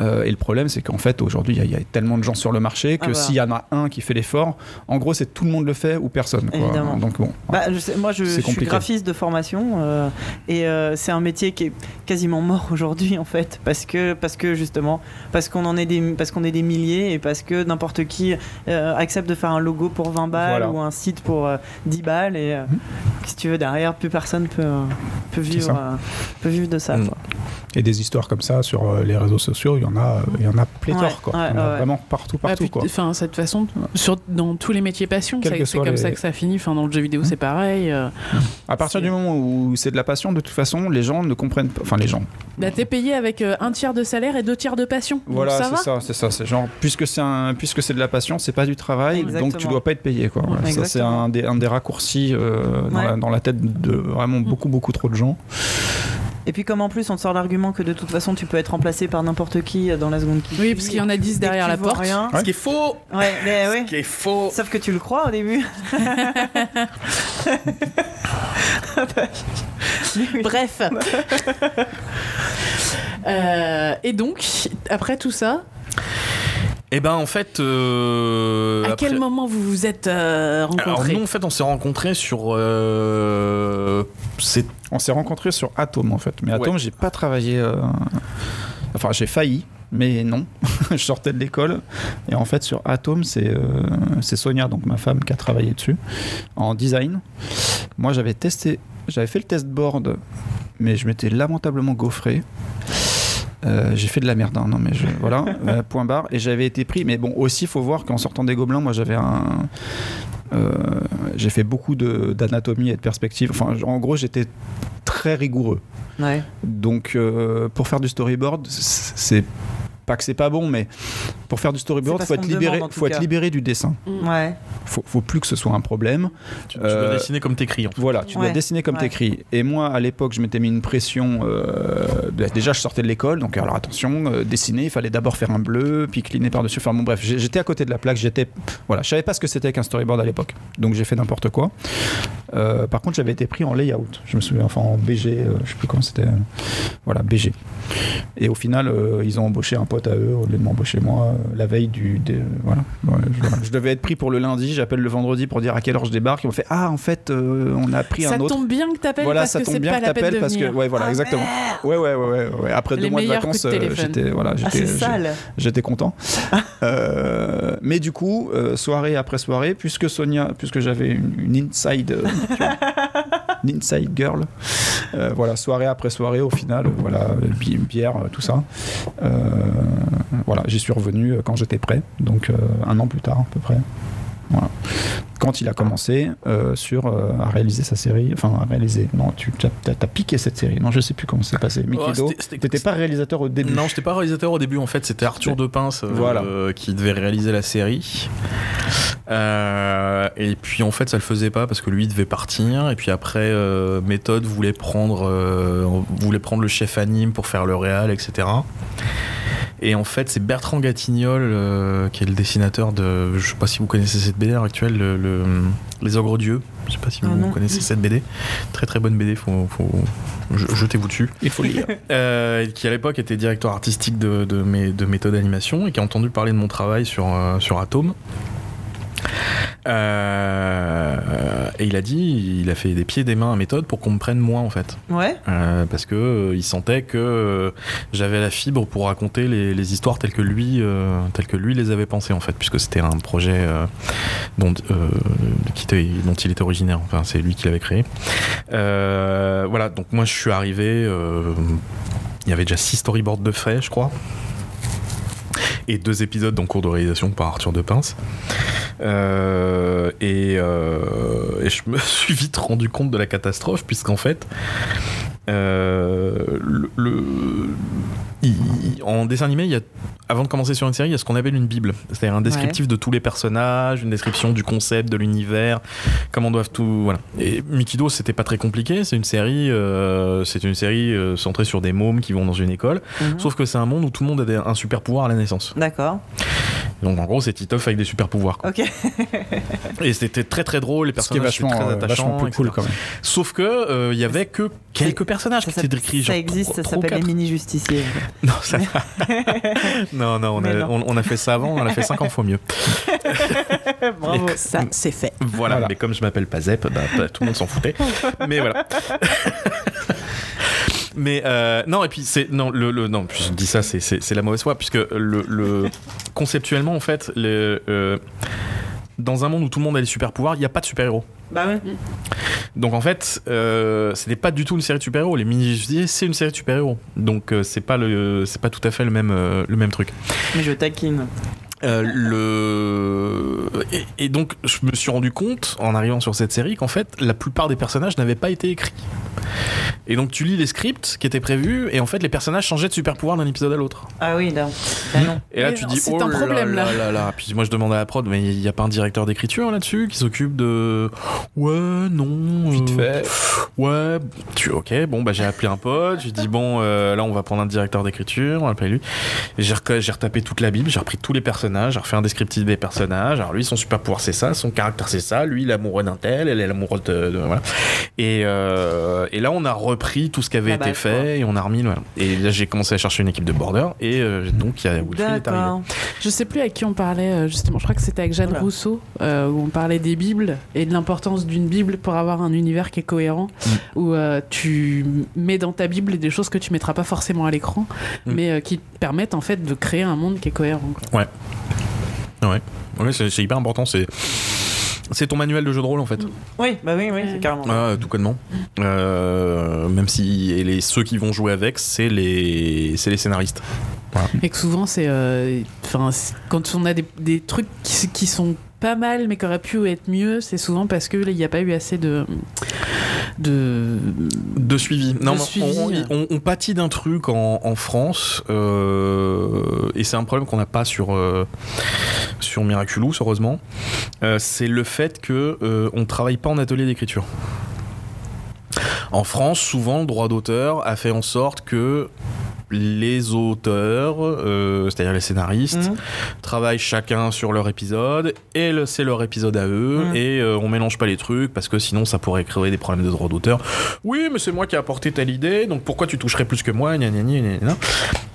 ouais. Et le problème, c'est qu'en fait, aujourd'hui, il y a- il y, a tellement de gens sur le marché que Ah, voilà. s'il y en a un qui fait l'effort, en gros, c'est tout le monde le fait ou personne. quoi. Donc bon. Bah, je sais- moi, je, suis graphiste de formation et c'est un métier qui est quasiment mort aujourd'hui en fait parce que parce que justement parce qu'on en est des parce qu'on est des milliers et parce que n'importe qui euh, accepte de faire un logo pour 20 balles Voilà. ou un site pour euh, 10 balles et euh, si tu veux derrière plus personne peut euh, peut vivre euh, peut vivre de ça. Mm. Et des histoires comme ça sur euh, les réseaux sociaux, il y en a, euh, il y en a pléthore, Ouais, quoi. ouais, Il y en a ouais. vraiment partout, partout, puis, quoi. Enfin, cette façon, sur, dans tous les métiers passion, c'est comme les- ça que ça finit. Enfin, dans le jeu vidéo, c'est pareil. euh. À partir du moment où c'est de la passion, de toute façon, les gens ne comprennent pas. Enfin, les gens. Bah, t'es payé avec euh, un tiers de salaire et deux tiers de passion. Voilà, c'est ça, c'est ça. C'est genre, puisque c'est un, puisque c'est de la passion, c'est pas du travail, donc tu Exactement. dois pas être payé, quoi. Ça, c'est Exactement. un des, un des raccourcis euh, dans, la, dans la tête de vraiment beaucoup, beaucoup trop de gens. Et puis comme en plus on te sort l'argument que de toute façon tu peux être remplacé par n'importe qui euh, dans la seconde qui Oui, parce qu'il y en a et que 10 dès que derrière la porte. rien- Ce qui est faux Ouais, mais Ce qui est faux Sauf que tu le crois au début. Bref. Euh, et donc, après tout ça, Eh ben en fait... euh, à après- quel moment vous vous êtes euh, Alors rencontrés nous en fait on s'est rencontrés sur... euh, c'est On s'est rencontrés sur Atom, en fait. Mais Atom, j'ai pas travaillé. euh, Enfin, j'ai failli. Mais non, je sortais de l'école et en fait sur Atom c'est euh, c'est Sonia donc ma femme qui a travaillé dessus en design. Moi j'avais testé, j'avais fait le test board mais je m'étais lamentablement gaufré. Euh, j'ai fait de la merde, hein, non mais je, voilà, euh, point barre. Et j'avais été pris, mais bon, aussi, faut voir qu'en sortant des gobelins, moi j'avais un. Euh, j'ai fait beaucoup d'anatomie et de perspective. Enfin, en gros, j'étais très rigoureux. Ouais. Donc, euh, pour faire du storyboard, c'est pas que c'est pas bon, mais pour faire du storyboard, faut être libéré, demande, faut être libéré du dessin. Ouais. Faut, faut plus que ce soit un problème. Tu, tu dois Euh, dessiner comme t'écris en fait. Voilà, tu dois dessiner comme Ouais. t'écris. Et moi, à l'époque, je m'étais mis une pression. euh, bah, déjà, je sortais de l'école, donc alors attention, euh, dessiner, il fallait d'abord faire un bleu, puis cliner par-dessus. Enfin bon, bref, j'étais à côté de la plaque. J'étais, voilà, je savais pas ce que c'était qu'un storyboard à l'époque, donc j'ai fait n'importe quoi. Euh, par contre, j'avais été pris en layout. Je me souviens, enfin en BG, euh, je sais plus comment c'était. voilà, BG. Et au final, euh, ils ont embauché un pote à eux au lieu de m'embaucher moi euh, la veille du. des- voilà. Ouais, je, voilà. Je devais être pris pour le lundi. J'appelle le vendredi pour dire à quelle heure je débarque. Ils m'ont fait Ah, en fait, euh, on a pris Ça un autre. tombe bien que t'appelles Voilà, parce ça que tombe c'est bien pas que la peine t'appelles de parce que venir. ouais, voilà, Ah, exactement. Ouais, ouais, ouais, ouais, ouais. Après Les deux mois de meilleurs coups vacances, de euh, téléphone. j'étais voilà, Ah, j'étais c'est j'ai- sale. j'étais content. Euh, mais du coup, euh, soirée après soirée, puisque Sonia, puisque j'avais une, une inside, euh, tu vois, une inside girl, euh, voilà, soirée après soirée, au final, voilà, bi- bière, euh, tout ça. Euh, voilà, j'y suis revenu quand j'étais prêt, donc un an plus tard à peu près. Voilà. Quand il a commencé euh, sur euh, à réaliser sa série, enfin à réaliser, non, tu as, piqué cette série, non, je sais plus comment c'est passé. Mikido, c'était- t'étais pas réalisateur au début. Non, j'étais pas réalisateur au début en fait, c'était Arthur Depince euh, Voilà. euh, qui devait réaliser la série. Et puis en fait, ça le faisait pas parce que lui il devait partir. Et puis après, Méthode voulait prendre, voulait prendre le chef anime pour faire le réal, etc. Et en fait, c'est Bertrand Gatignol qui est le dessinateur de. Je sais pas si vous connaissez cette BD actuelle, le, le- Les Ogres Dieux. Je sais pas si Ah vous connaissez cette BD. Très très bonne BD, faut, faut je- jetez-vous dessus. Il faut lire. Euh, qui à l'époque était directeur artistique de, de, mes, de méthode d'animation et qui a entendu parler de mon travail sur, euh, sur Atom. Euh, et il a dit, il a fait des pieds et des mains à méthode pour qu'on me prenne moi en fait. Ouais. Euh, parce que euh, il sentait que j'avais la fibre pour raconter les, les histoires telles que lui, telles que lui les avait pensées en fait, puisque c'était un projet dont, qui était- dont il était originaire. Enfin, c'est lui qui l'avait créé. Voilà. Donc moi, je suis arrivé. il y avait déjà six storyboards de frais, je crois. Et deux épisodes en cours de réalisation par Arthur Depince. Euh, et, euh, et je me suis vite rendu compte de la catastrophe, puisqu'en fait, euh, le- il- en dessin animé, il y a, avant de commencer sur une série, il y a ce qu'on appelle une bible, c'est-à-dire un descriptif de tous les personnages, une description du concept, de l'univers, comment doivent tout. Voilà. Et Mikido, c'était pas très compliqué. C'est une série, euh, c'est une série euh, centrée sur des mômes qui vont dans une école. Mhm. Sauf que c'est un monde où tout le monde a des- un super pouvoir à la naissance. D'accord. Donc en gros, c'est Titeuf avec des super pouvoirs. quoi. Ok. Et c'était très très drôle. Les qui personnages étaient vachement, très euh, attachants. vachement plus etc. cool quand même. Sauf que euh, il y avait que quelques personnages qui Ça, étaient décrits. ça existe, ça s'appelle les quatre. mini-justiciers. Non, ça... non, non, on a, non. On, on a fait ça avant, on a fait 50 fois mieux. Bravo. Ça, c'est fait. Voilà, Voilà. mais comme je m'appelle pas Zep, bah, bah, tout le monde s'en foutait. Mais voilà. mais euh, non, et puis c'est non, le, le- non, je dis ça, c'est- la mauvaise foi, puisque le, le- conceptuellement en fait, le, euh, dans un monde où tout le monde a des super pouvoirs, il n'y a pas de super héros. Bah ouais. Donc en fait, euh, c'était pas du tout une série de super-héros. Les mini-justiciers, c'est une série de super-héros. Donc euh, c'est pas le, c'est pas tout à fait le même, euh, le même truc. Mais je taquine. Euh, le et, et donc je me suis rendu compte en arrivant sur cette série qu'en fait la plupart des personnages n'avaient pas été écrits. Et donc tu lis les scripts qui étaient prévus et en fait les personnages changeaient de super pouvoir d'un épisode à l'autre. Ah oui, là. Non. Et là tu dis c'est oh un problème, là, là. là là. Puis moi je demande à la prod mais il n'y a pas un directeur d'écriture là-dessus qui s'occupe de ouais non Vite euh, fait. Ouais, tu ok, bon bah j'ai appelé un pote, j'ai dit bon euh, là on va prendre un directeur d'écriture, on va appeler lui. J'ai retapé toute la bible, j'ai repris tous les personnages, j'ai refait un descriptif des personnages. Alors lui son super pouvoir c'est ça, son caractère c'est ça, lui il est amoureux d'un tel, elle est amoureuse de, de- voilà. Et, euh, et là on a repris tout ce qui avait La été base, fait quoi. et on a remis. voilà. Et là j'ai commencé à chercher une équipe de border et euh, donc il y a Wilfried est arrivé. D'accord. Je sais plus avec qui on parlait euh, justement. Je crois que c'était avec Jeanne. Rousseau euh, où on parlait des bibles et de l'importance d'une bible pour avoir un univers qui est cohérent. Mm. Où euh, tu mets dans ta bible des choses que tu mettras pas forcément à l'écran, Mm. mais euh, qui te permettent en fait de créer un monde qui est cohérent. quoi. Ouais, c'est c'est hyper important. C'est c'est ton manuel de jeu de rôle en fait. Oui, bah oui, oui, c'est carrément. Ah, tout connement. Euh, même si et les, ceux qui vont jouer avec, c'est les, c'est les scénaristes. Et que souvent c'est, euh, enfin, quand on a des, des trucs qui, qui sont pas mal mais qui auraient pu être mieux, c'est souvent parce que il n'y a pas eu assez de de De suivi. Non, De mais suivi. On, on- on pâtit d'un truc en, en France, euh, et c'est un problème qu'on n'a pas sur, euh, sur Miraculous, heureusement. Euh, c'est le fait que on travaille pas en atelier d'écriture. En France, souvent, le droit d'auteur a fait en sorte que les auteurs, euh, c'est-à-dire les scénaristes, Mhm. travaillent chacun sur leur épisode et le- c'est leur épisode à eux Mhm. et euh, on mélange pas les trucs parce que sinon ça pourrait créer des problèmes de droit d'auteur. Oui, mais c'est moi qui ai apporté telle idée, donc pourquoi tu toucherais plus que moi gna.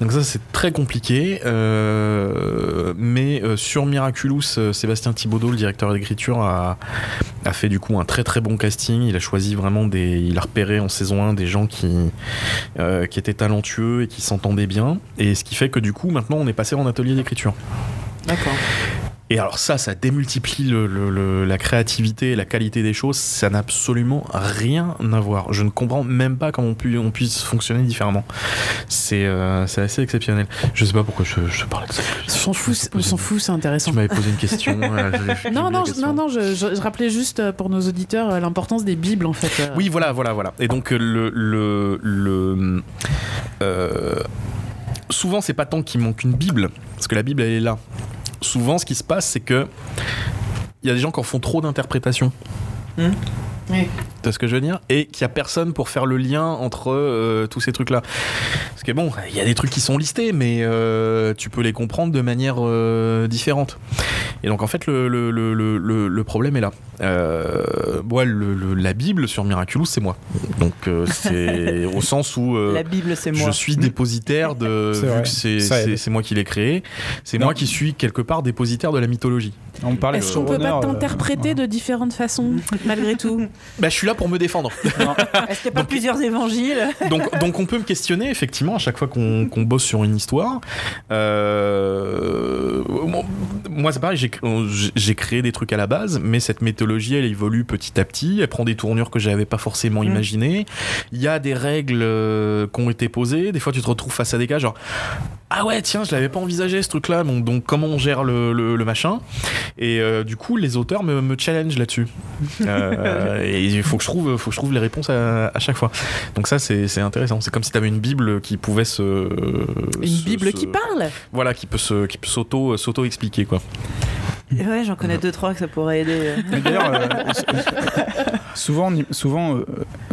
Donc ça c'est très compliqué. euh, mais euh, sur Miraculous, Sébastien Thibaudot, le directeur d'écriture, a, a fait du coup un très très bon casting. Il a choisi vraiment des, il a repéré en saison 1 des gens qui qui étaient talentueux et qui s'entendaient bien. Et ce qui fait que du coup maintenant on est passé en atelier d'écriture. D'accord. Et alors ça, ça démultiplie le- le- le- la créativité la qualité des choses. Ça n'a absolument rien à voir. Je ne comprends même pas comment on, pu- on puisse fonctionner différemment. C'est euh, assez exceptionnel. Je sais pas pourquoi je, je te parlais de ça. On s'en fout, c'est intéressant. Tu m'avais posé une question. euh, Non, non, question. non, non, je, rappelais juste euh, pour nos auditeurs l'importance des bibles en fait. Oui, voilà, voilà, voilà. Et donc le le, le euh, souvent c'est pas tant qu'il manque une Bible, parce que la Bible elle est là. Souvent, ce qui se passe, c'est que il y a des gens qui en font trop d'interprétations. Hmm. Oui. Tu vois ce que je veux dire Et qu'il n'y a personne pour faire le lien entre euh, tous ces trucs-là. Parce que bon, il y a des trucs qui sont listés, mais euh, tu peux les comprendre de manière euh, différente. Et donc en fait, le, le, le, le, le- le problème est là. Euh, moi, le- le- la Bible sur Miraculous, c'est moi. Donc euh, c'est au sens où euh, La Bible, c'est moi. je suis dépositaire de. C'est vu que c'est moi qui l'ai créé, c'est moi qui suis quelque part dépositaire de la mythologie. On parlait Est-ce qu'on peut pas showrunner, euh, t'interpréter de différentes façons malgré tout Bah, je suis là pour me défendre. Est-ce qu'il n'y a pas plusieurs évangiles donc, donc on peut me questionner effectivement à chaque fois qu'on qu'on bosse sur une histoire. Euh, bon, moi c'est pareil, j'ai j'ai créé des trucs à la base, mais cette mythologie elle évolue petit à petit, elle prend des tournures que j'avais pas forcément Mm. imaginées. Il y a des règles euh, qui ont été posées, des fois tu te retrouves face à des cas genre ah ouais tiens je l'avais pas envisagé ce truc là, donc, donc comment on gère le, le- le machin? Et euh, du coup les auteurs me, me challenge là-dessus. Euh, et il faut que je trouve, faut que je trouve les réponses à, à chaque fois. Donc ça c'est intéressant. C'est comme si tu avais une bible qui pouvait se Une se- Bible se- qui parle? Voilà, qui peut se qui peut s'auto s'auto expliquer quoi. Ouais, j'en connais deux, trois que ça pourrait aider. Mais d'ailleurs, euh, souvent, souvent, euh,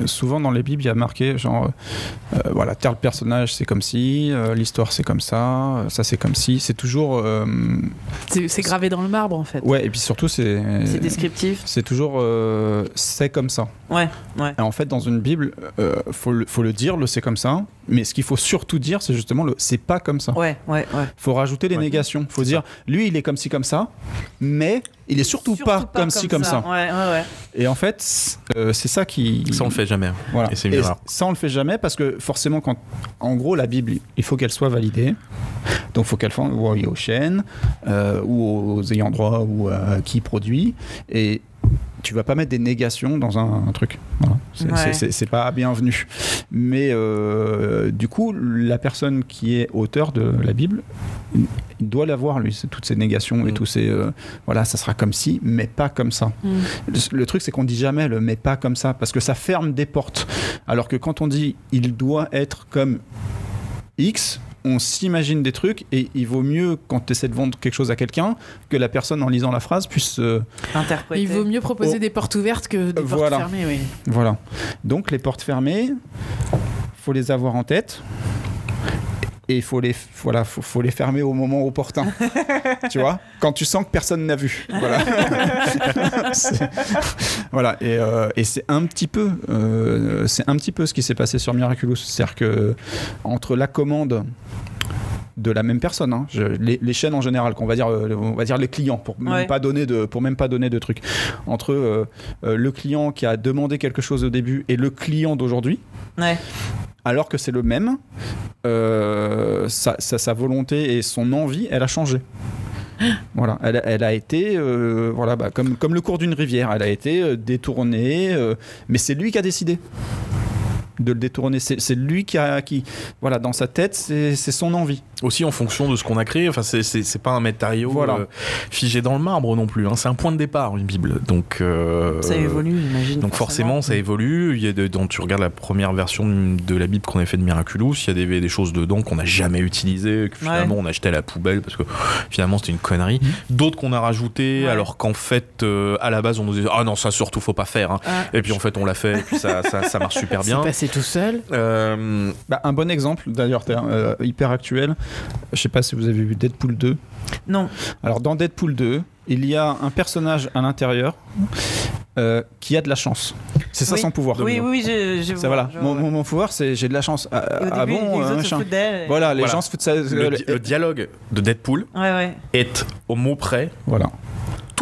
souvent dans les bibles, il y a marqué genre, euh, euh, voilà, tel personnage c'est comme si, euh, l'histoire c'est comme ça, ça c'est comme si. C'est toujours, euh, C'est gravé dans le marbre en fait. ouais, et puis surtout c'est, C'est descriptif. c'est toujours, euh, c'est comme ça. Ouais, ouais. Et en fait, dans une bible, euh, faut le, faut le dire, le c'est comme ça. Mais ce qu'il faut surtout dire, c'est justement le c'est pas comme ça. Ouais, ouais, ouais. Faut rajouter les Ouais. négations. Faut dire, lui, il est comme ci comme ça, mais il est surtout, pas, comme ci comme ça. Ouais, ouais, ouais. Et en fait, euh, c'est ça qui. Ça on le fait jamais. Voilà. Et c'est une erreur. ça, on le fait jamais parce que forcément, quand, en gros, la Bible, il faut qu'elle soit validée. Donc, il faut qu'elle soit envoyée aux chaînes euh, ou aux ayants droit ou à qui produit. Et tu vas pas mettre des négations dans un, un truc. Voilà. C'est- Ouais. pas bienvenu. Mais euh, du coup, la personne qui est auteur de la Bible, il doit l'avoir, lui, toutes ces négations et Mm. tous ces. euh, voilà, ça sera comme si, mais pas comme ça. Mm. Le, le truc, c'est qu'on dit jamais le mais pas comme ça, parce que ça ferme des portes. Alors que quand on dit il doit être comme X, on s'imagine des trucs et il vaut mieux quand tu essaies de vendre quelque chose à quelqu'un que la personne en lisant la phrase puisse euh, Interpréter. Il vaut mieux proposer Oh. des portes ouvertes que des Voilà. portes fermées, oui. Voilà. Donc les portes fermées, faut les avoir en tête. Et il faut les, voilà, faut, faut les fermer au moment opportun. tu vois? Quand tu sens que personne n'a vu. Voilà. C'est- voilà. Et, euh, et c'est un petit peu, euh, c'est un petit peu ce qui s'est passé sur Miraculous. C'est-à-dire que entre la commande de la même personne, hein, je- les, les chaînes en général, qu'on va dire, euh, on va dire les clients, pour même Ouais. pas donner de, pour même pas donner de trucs, entre euh, le client qui a demandé quelque chose au début et le client d'aujourd'hui, Ouais. Alors que c'est le même, euh, sa, sa- sa volonté et son envie, elle a changé. Voilà, elle, a- elle a été, euh, voilà, bah, comme, comme le cours d'une rivière, elle a été euh, détournée, euh, mais c'est lui qui a décidé de le détourner. C'est c'est lui qui a, qui, voilà, dans sa tête, c'est c'est son envie. Aussi en fonction de ce qu'on a créé. Enfin, c'est- c'est c'est pas un matériau Voilà. euh, figé dans le marbre non plus. hein. C'est un point de départ, une Bible. Donc, euh, Ça évolue, j'imagine. Donc forcément, ça évolue. Il y a de, quand tu regardes la première version de la Bible qu'on a fait de Miraculous, il y a des, des choses dedans qu'on n'a jamais utilisées, que finalement on a jeté à la poubelle parce que finalement c'était une connerie. D'autres qu'on a rajoutées Ouais. alors qu'en fait, euh, à la base, on nous disait ah non ça surtout faut pas faire. hein. Ah. Et puis en fait on l'a fait et puis ça, ça, ça marche super bien. passé tout seul. Euh, Bah, un bon exemple, d'ailleurs, euh, hyper actuel. Je sais pas si vous avez vu Deadpool 2. Non. Alors dans Deadpool 2, il y a un personnage à l'intérieur euh, qui a de la chance. C'est ça Oui. son pouvoir. Oui, oui, j'ai C'est voilà. je Mon, vois. mon- mon pouvoir, c'est j'ai de la chance. Ah, au ah début, bon, les euh, autres se machin. foutent d'elle. Voilà, les Voilà. gens se foutent ça. le, di- le dialogue de Deadpool Ouais, ouais. est au mot près Voilà.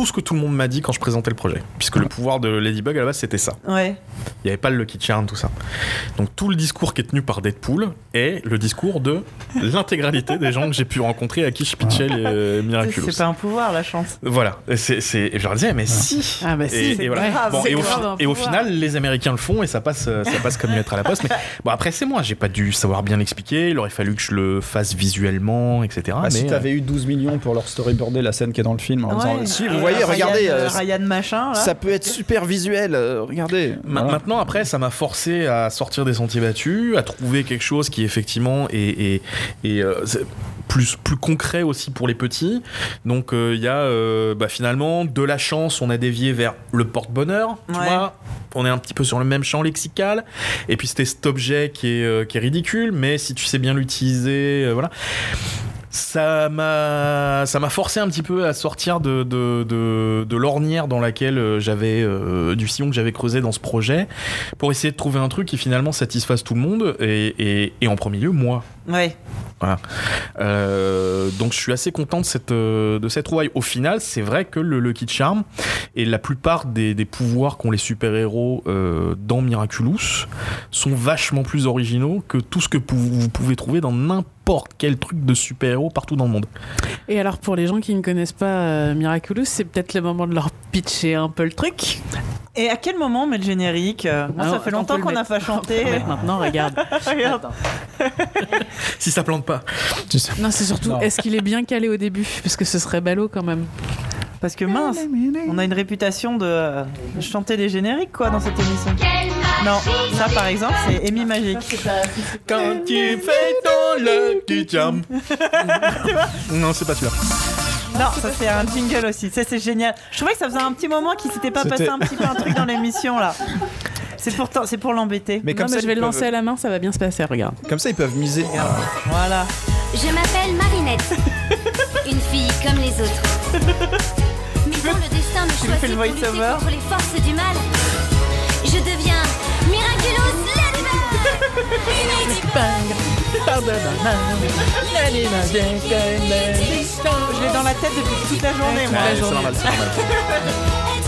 Tout ce que tout le monde m'a dit quand je présentais le projet. Puisque le pouvoir de Ladybug à la base c'était ça. Ouais. Il n'y avait pas le Lucky Charm, tout ça. Donc tout le discours qui est tenu par Deadpool est le discours de l'intégralité des gens que j'ai pu rencontrer à qui je pitchais les euh, Miraculous. C'est pas un pouvoir, la chance. Voilà, et, c'est, c'est- et je leur disais, mais si Ah bah si, et, voilà. grave, Bon, c'est et, au, et final, les Américains le font et ça passe, euh, ça passe comme une lettre à la poste. Mais bon, après, c'est moi, j'ai pas dû savoir bien l'expliquer. Il aurait fallu que je le fasse visuellement, etc. Ah, si mais, t'avais eu 12 millions pour leur storyboarder la scène qui est dans le film en disant si vous Euh, voyez Ryan, regardez euh, euh, Ryan machin, là. ça peut être super visuel euh, regardez Ma- Voilà. Maintenant, après, ça m'a forcé à sortir des sentiers battus, à trouver quelque chose qui effectivement est, est- est, euh, c'est plus, plus concret aussi pour les petits. Donc, euh, il y a euh, bah, finalement de la chance, on a dévié vers le porte-bonheur, tu Ouais. vois. On est un petit peu sur le même champ lexical. Et puis, c'était cet objet qui est, euh, qui est ridicule, mais si tu sais bien l'utiliser, euh, voilà ça m'a ça m'a forcé un petit peu à sortir de, de, l'ornière dans laquelle euh, j'avais euh, du sillon que j'avais creusé dans ce projet pour essayer de trouver un truc qui finalement satisfasse tout le monde et, et en premier lieu moi Ouais. euh, donc je suis assez content de cette, euh, de cette trouvaille. Au final, c'est vrai que le Lucky Charm et la plupart des, des pouvoirs qu'ont les super-héros euh, dans Miraculous sont vachement plus originaux que tout ce que vous pouvez trouver dans n'importe quel truc de super-héros partout dans le monde. Et alors pour les gens qui ne connaissent pas euh, Miraculous, c'est peut-être le moment de leur pitcher un peu le truc. Et à quel moment on met le générique Moi, Alors, ça fait longtemps qu'on n'a pas chanté. Maintenant, regarde. Regarde. Si ça plante pas. Tu sais. Non, c'est surtout, est-ce qu'il est bien calé au début? Parce que ce serait ballot quand même. Parce que mince, on a une réputation de euh, chanter les génériques, quoi, dans cette émission. Non, ça, par exemple, c'est Amy Magique. Quand tu fais ton Lucky Charm. non, c'est pas celui-là. Non, ça, c'est un jingle aussi. Ça, c'est génial. Je trouvais que ça faisait un petit moment qu'il s'était pas passé un petit peu un truc dans l'émission, là. C'est pour, c'est pour l'embêter. mais non, comme mais ça je vais le lancer peuvent- à la main, ça va bien se passer, regarde. comme ça ils peuvent miser Voilà. Je m'appelle Marinette. Une fille comme les autres. Mais quand le destin me choisit le pour lutter contre les forces du mal, je deviens Miraculous Ladybug Je l'ai dans la tête depuis toute la journée, moi. Ouais, c'est normal, c'est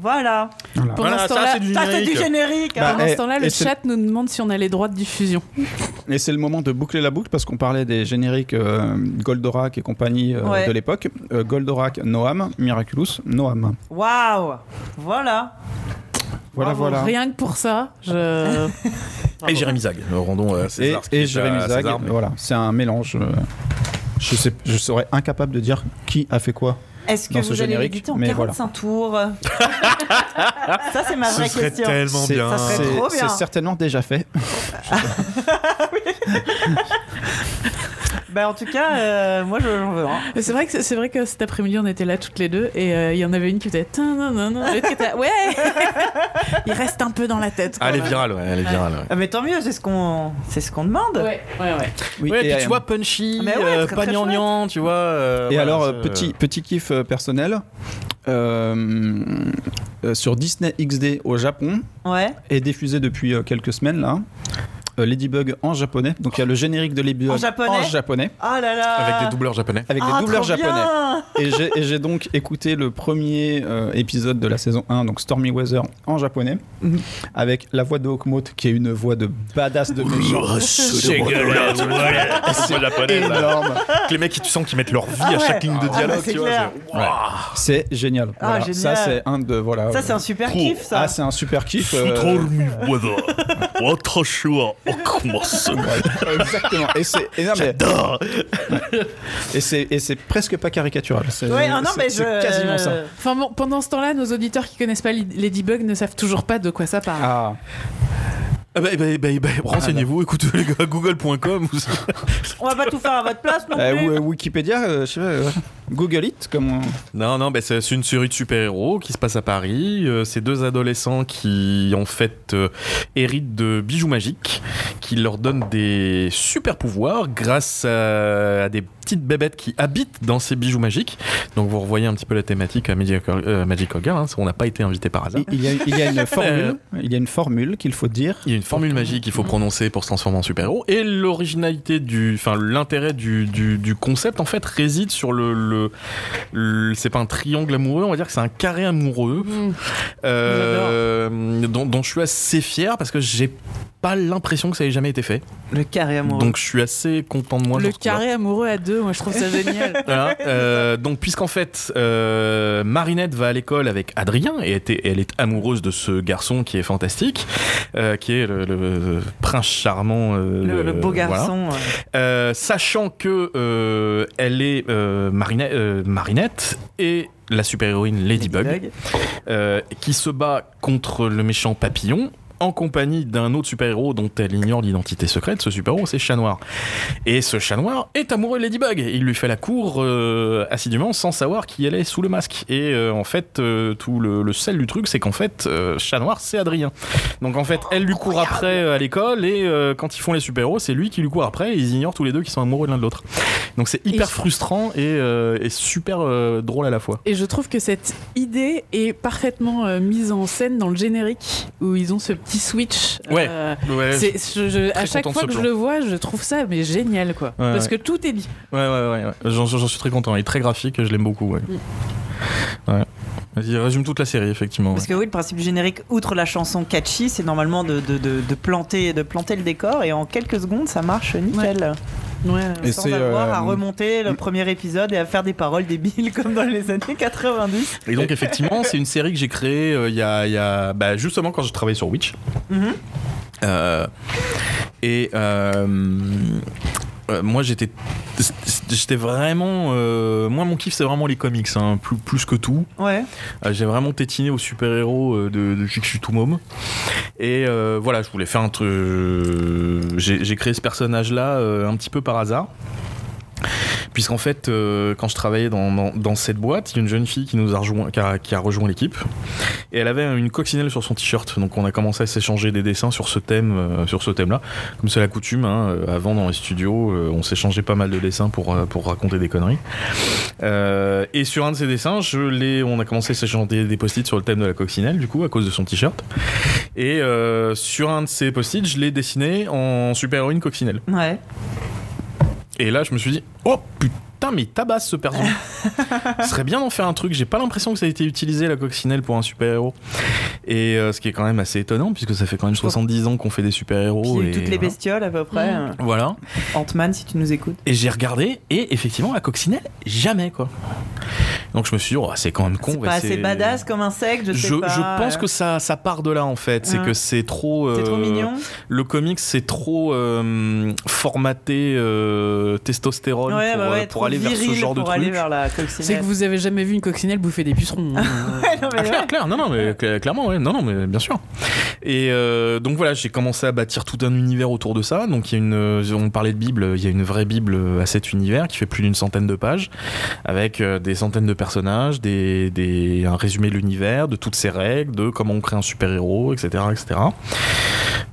Voilà. Voilà. Pendant Voilà, ce ça temps-là- c'est du Ça, c'est du générique. Bah, hein. Pendant eh, ce temps-là, le et chat nous demande si on a les droits de diffusion. Et c'est le moment de boucler la boucle parce qu'on parlait des génériques euh, Goldorak et compagnie euh, Ouais. de l'époque. Euh, Goldorak, Noam, Miraculous, Noam. Waouh. Voilà. Voilà, Bravo. voilà. Rien que pour ça, je. Et Jérémy Zag. Rendons euh, Et, César. et est Jérémy Zag, César, mais- voilà, c'est un mélange. euh, je, sais, je serais incapable de dire qui a fait quoi. Est-ce que Dans vous ce allez générique, l'éditer en mais 45 tours? Ça, c'est ma Ce vraie serait question. tellement bien. ça serait trop bien. c'est certainement déjà fait. Bah, en tout cas, euh, moi, je- j'en veux. Hein. C'est vrai que c'est vrai que cet après-midi on était là toutes les deux et euh, il y en avait une qui faisait tin, nan, nan, nan, l'autre qui était ouais. il reste un peu dans la tête. Ah, elle est virale, ouais, elle est virale. ouais. Ah, mais tant mieux, c'est ce qu'on, c'est ce qu'on demande. Ouais, ouais, ouais. Oui, Ouais, et puis tu vois, punchy, Mais ouais, euh, très, pas très gnangnan, tu vois. euh, Et voilà, alors, euh, petit, petit kiff personnel, euh, euh, sur Disney XD au Japon, Ouais. est diffusé depuis euh, quelques semaines là. Euh, Ladybug en japonais. Donc il y a le générique de Ladybug En japonais japonais, Ah là là. Avec des doubleurs japonais. avec Ah, des doubleurs trop japonais. Et j'ai- donc écouté le premier euh, épisode de la saison 1, donc Stormy Weather en japonais, Mhm. avec la voix de Hawkmoth qui est une voix de badass de méchant. C'est japonais, énorme. Les mecs, tu sens qu'ils mettent leur vie Ah à chaque ligne de Ah, dialogue, bah, c'est génial. Ah, Voilà. génial. Ça c'est un de voilà. Ça, c'est un super kiff, ça. Ah, c'est un super kiff. euh, Exactement. Et c'est mais- Ouais. Et c'est et c'est presque pas caricatural. C'est Ouais, ah non, mais je. quasiment ça. Enfin bon, pendant ce temps-là, nos auditeurs qui connaissent pas Ladybug ne savent toujours pas de quoi ça parle. Ah, Ah bah, bah, bah, bah, Renseignez-vous, écoutez les gars, google.com. On va pas tout faire à votre place non euh, plus. ou- euh, Wikipédia, euh, je sais pas, euh, Google It, comme on- Non, non, bah, c'est une série de super-héros qui se passe à Paris. Euh, c'est deux adolescents qui, en fait, euh, héritent de bijoux magiques qui leur donnent des super pouvoirs grâce à, à des petites bébêtes qui habitent dans ces bijoux magiques. Donc, vous revoyez un petit peu la thématique à Magic, euh, Magical Girl. hein, on n'a pas été invité par hasard. Il il y a, il y a une formule, il y a une formule qu'il faut dire. Il y a une formule magique qu'il faut prononcer pour se transformer en super-héros. Et l'originalité du. Enfin, l'intérêt du, du, du concept, en fait, réside sur le. le, le- c'est pas un triangle amoureux, on va dire que c'est un carré amoureux. Mmh. euh, dont, dont je suis assez fier parce que j'ai pas l'impression que ça ait jamais été fait. Le carré amoureux. Donc je suis assez content de moi. le carré amoureux à deux, moi je trouve ça génial. Voilà, euh, donc puisqu'en fait euh, Marinette va à l'école avec Adrien et était- elle est amoureuse de ce garçon qui est fantastique, euh, qui est le, le prince charmant, euh, le, le beau voilà. garçon. sachant que euh, elle est euh, Marinette, euh, Marinette et la super-héroïne Ladybug, Ladybug. euh, qui se bat contre le méchant Papillon en compagnie d'un autre super-héros dont elle ignore l'identité secrète. Ce super-héros, c'est Chat Noir. Et ce Chat Noir est amoureux de Ladybug. Il lui fait la cour euh, assidûment sans savoir qui elle est sous le masque. Et euh, en fait, euh, tout le, le sel du truc, c'est qu'en fait, Chat Noir, c'est Adrien. Donc en fait, elle lui court après à l'école et quand ils font les super-héros, c'est lui qui lui court après et ils ignorent tous les deux qu'ils sont amoureux l'un de l'autre. Donc c'est hyper Et- frustrant et, et super drôle à la fois. Et je trouve que cette idée est parfaitement mise en scène dans le générique où ils ont ce petit switch. Ouais. Euh, Ouais, c'est- je- je- à chaque fois que je le vois, je trouve ça mais génial quoi. Ouais, Parce ouais. que tout est dit. Ouais, ouais, ouais. ouais. J'en, j'en suis très content. Il est très graphique, je l'aime beaucoup. Ouais. Ouais. Vas-y, résume toute la série, effectivement. Parce que oui, le principe du générique, outre la chanson catchy, c'est normalement de, de, de, de planter, de planter le décor et en quelques secondes, ça marche nickel. Ouais. Et Sans c'est, avoir euh, à remonter le premier épisode et à faire des paroles débiles comme dans les années 90. Et donc, effectivement, c'est une série que j'ai créée euh, il y a, il y a- bah, justement quand je travaillais sur Witch. Mhm. Euh, et euh, moi, j'étais, j'étais vraiment. euh, moi, mon kiff, c'est vraiment les comics, hein, plus, plus que tout. Ouais. Euh, j'ai vraiment tétiné aux super-héros euh, de, depuis que je suis tout môme. Et voilà, je voulais faire un truc. J'ai créé ce personnage-là euh, un petit peu par hasard. Puisqu'en fait, euh, quand je travaillais dans, cette boîte, il y a une jeune fille qui nous a rejoint, qui a, rejoint l'équipe. Et elle avait une coccinelle sur son t-shirt. Donc on a commencé à s'échanger des dessins sur ce thème, euh, thème-là. Comme c'est la coutume, hein, euh, avant dans les studios, on s'échangeait pas mal de dessins pour, pour raconter des conneries. Et sur un de ces dessins, je on a commencé à s'échanger des, des post-it sur le thème de la coccinelle, du coup, à cause de son t-shirt. Et sur un de ces post-it, je l'ai dessiné en super-héroïne coccinelle. Ouais. Et là, je me suis dit, oh putain putain, mais il tabasse ce perso. Ce serait bien d'en faire un truc. J'ai pas l'impression que ça a été utilisé la coccinelle pour un super-héros. Et euh, ce qui est quand même assez étonnant, puisque ça fait quand même 70 ans qu'on fait des super-héros. Et toutes les voilà. bestioles à peu près. euh, Voilà. Ant-Man, si tu nous écoutes. Et j'ai regardé, et effectivement, la coccinelle, jamais quoi. Donc je me suis dit, oh, c'est quand même con. C'est pas assez badass comme insecte, je sais je, pas. je pense euh, que ça, ça part de là en fait. C'est Ouais. que c'est trop. c'est trop euh, mignon. Le comics, c'est trop euh, formaté euh, testostérone Ouais, pour, bah ouais, euh, trop pour aller vers ce viril genre de pour aller truc. vers la C'est que vous avez jamais vu une coccinelle bouffer des pucerons. hein. Ouais, non, mais Ah, ouais. clair, clair, non, non, mais cla- clairement, ouais, non, non, mais bien sûr. Et euh, donc voilà, j'ai commencé à bâtir tout un univers autour de ça. Donc il y a une, euh, on parlait de Bible, il y a une vraie Bible à cet univers qui fait plus d'une centaine de pages, avec euh, des centaines de personnages, des, des- un résumé de l'univers, de toutes ses règles, de comment on crée un super héros, etc., etc.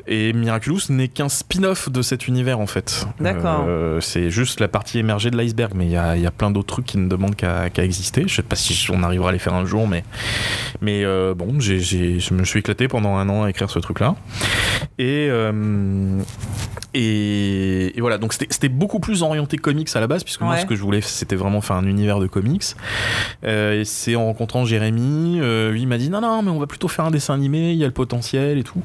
Et Miraculous n'est qu'un spin-off de cet univers en fait. D'accord. Euh, c'est juste la partie émergée de l'iceberg, mais il y a, il y a plein d'autres trucs qui ne demandent qu'à exister. Je sais pas si on arrivera à les faire un jour, mais, mais euh, bon, je me suis éclaté pendant un an à écrire ce truc-là. Et, euh, et, et voilà, donc c'était beaucoup plus orienté comics à la base, puisque moi ce que je voulais c'était vraiment faire un univers de comics. Et c'est en rencontrant Jérémy, lui il m'a dit non, non, mais on va plutôt faire un dessin animé, il y a le potentiel et tout.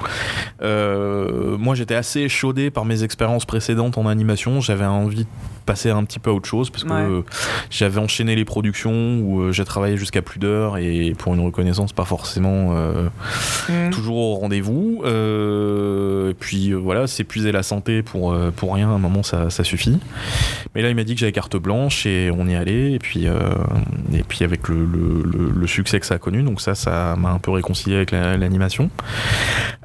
Euh, moi j'étais assez chaudé par mes expériences précédentes en animation, j'avais envie de passer un petit peu à autre chose parce que Ouais. euh, j'avais enchaîné les productions où euh, j'ai travaillé jusqu'à plus d'heures et pour une reconnaissance pas forcément euh, Mm. toujours au rendez-vous. Euh, et puis euh, voilà, s'épuiser la santé pour, euh, pour rien, à un moment ça, ça suffit. Mais là il m'a dit que j'avais carte blanche et on y allait. Et puis, euh, et puis avec le, le- le- le succès que ça a connu, donc ça, ça m'a un peu réconcilié avec la- l'animation.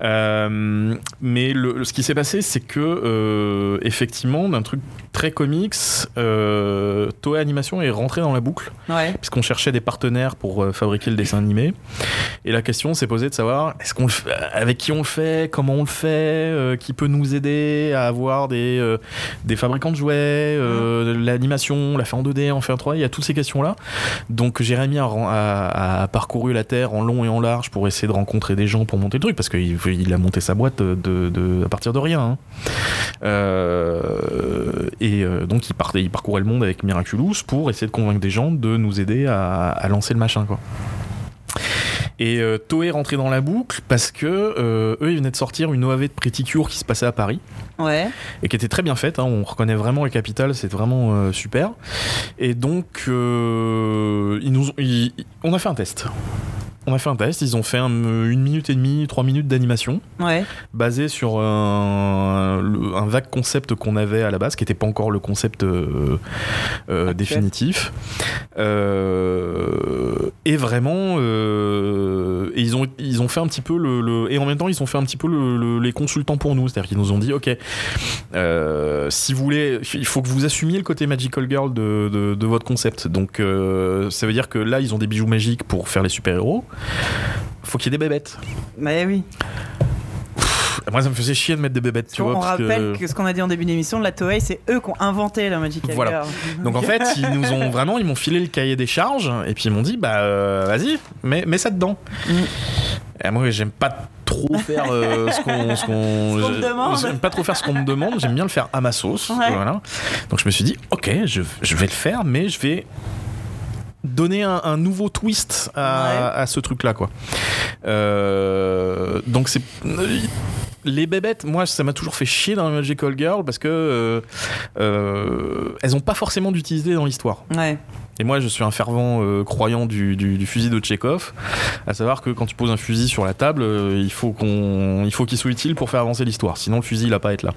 Euh, mais le, ce qui s'est passé, c'est que euh, effectivement, d'un truc très comics, euh, Toei Animation est rentré dans la boucle Ouais. puisqu'on cherchait des partenaires pour euh, fabriquer le dessin animé. Et la question s'est posée de savoir est-ce qu'on fait- avec qui on le fait, comment on le fait, euh, qui peut nous aider à avoir des, euh, des fabricants de jouets, euh, l'animation, on l'a fait en 2D, on fait en 3D, il y a toutes ces questions-là. Donc Jérémy a, ren- a- a parcouru la Terre en long et en large pour essayer de rencontrer des gens pour monter le truc, parce qu'il il a monté sa boîte de, de- à partir de rien. hein. Euh, et euh, donc il, partait, il parcourait le monde avec Miraculous pour essayer de convaincre des gens de nous aider à, à lancer le machin quoi. Et euh, Toei est rentré dans la boucle parce que euh, eux ils venaient de sortir une OAV de Pretty Cure qui se passait à Paris Ouais. et qui était très bien faite. hein. On reconnaît vraiment le capital, c'est vraiment euh, super. Et donc, ils nous ont- ils- on a fait un test. On a fait un test, ils ont fait un- une minute et demie, trois minutes d'animation, Ouais. basé sur un, vague concept qu'on avait à la base, qui n'était pas encore le concept euh, euh, définitif. Euh, et vraiment, euh, et ils, ont, ils ont fait un petit peu le, le- Et en même temps, ils ont fait un petit peu le- le- les consultants pour nous. C'est-à-dire qu'ils nous ont dit ok, euh, si vous voulez, il faut que vous assumiez le côté Magical Girl de, de- de votre concept. Donc, euh, ça veut dire que là, ils ont des bijoux magiques pour faire les super-héros. Faut qu'il y ait des bébêtes. Bah oui. Moi, ça me faisait chier de mettre des bébêtes, tu on vois. on parce rappelle que... ce qu'on a dit en début d'émission, la Toei, c'est eux qui ont inventé la Magic Voilà. Donc en fait, ils nous ont vraiment, ils m'ont filé le cahier des charges et puis ils m'ont dit, bah euh, vas-y, mets, mets ça dedans. Mm. Et moi, j'aime pas trop faire euh, ce qu'on, ce demande. j'aime pas trop faire ce qu'on me demande. J'aime bien le faire à ma sauce. Ouais. Voilà. Donc je me suis dit, ok, je, je vais le faire, mais je vais donner un, un nouveau twist à, Ouais. à ce truc-là, quoi. Euh, donc c'est les bébêtes, moi, ça m'a toujours fait chier dans Magical Girl parce que euh, euh, elles ont pas forcément d'utilité dans l'histoire. Ouais. Et moi, je suis un fervent euh, croyant du, du- du fusil de Tchekhov, à savoir que quand tu poses un fusil sur la table, euh, il faut qu'on, il faut qu'il soit utile pour faire avancer l'histoire. Sinon, le fusil, il va pas être là.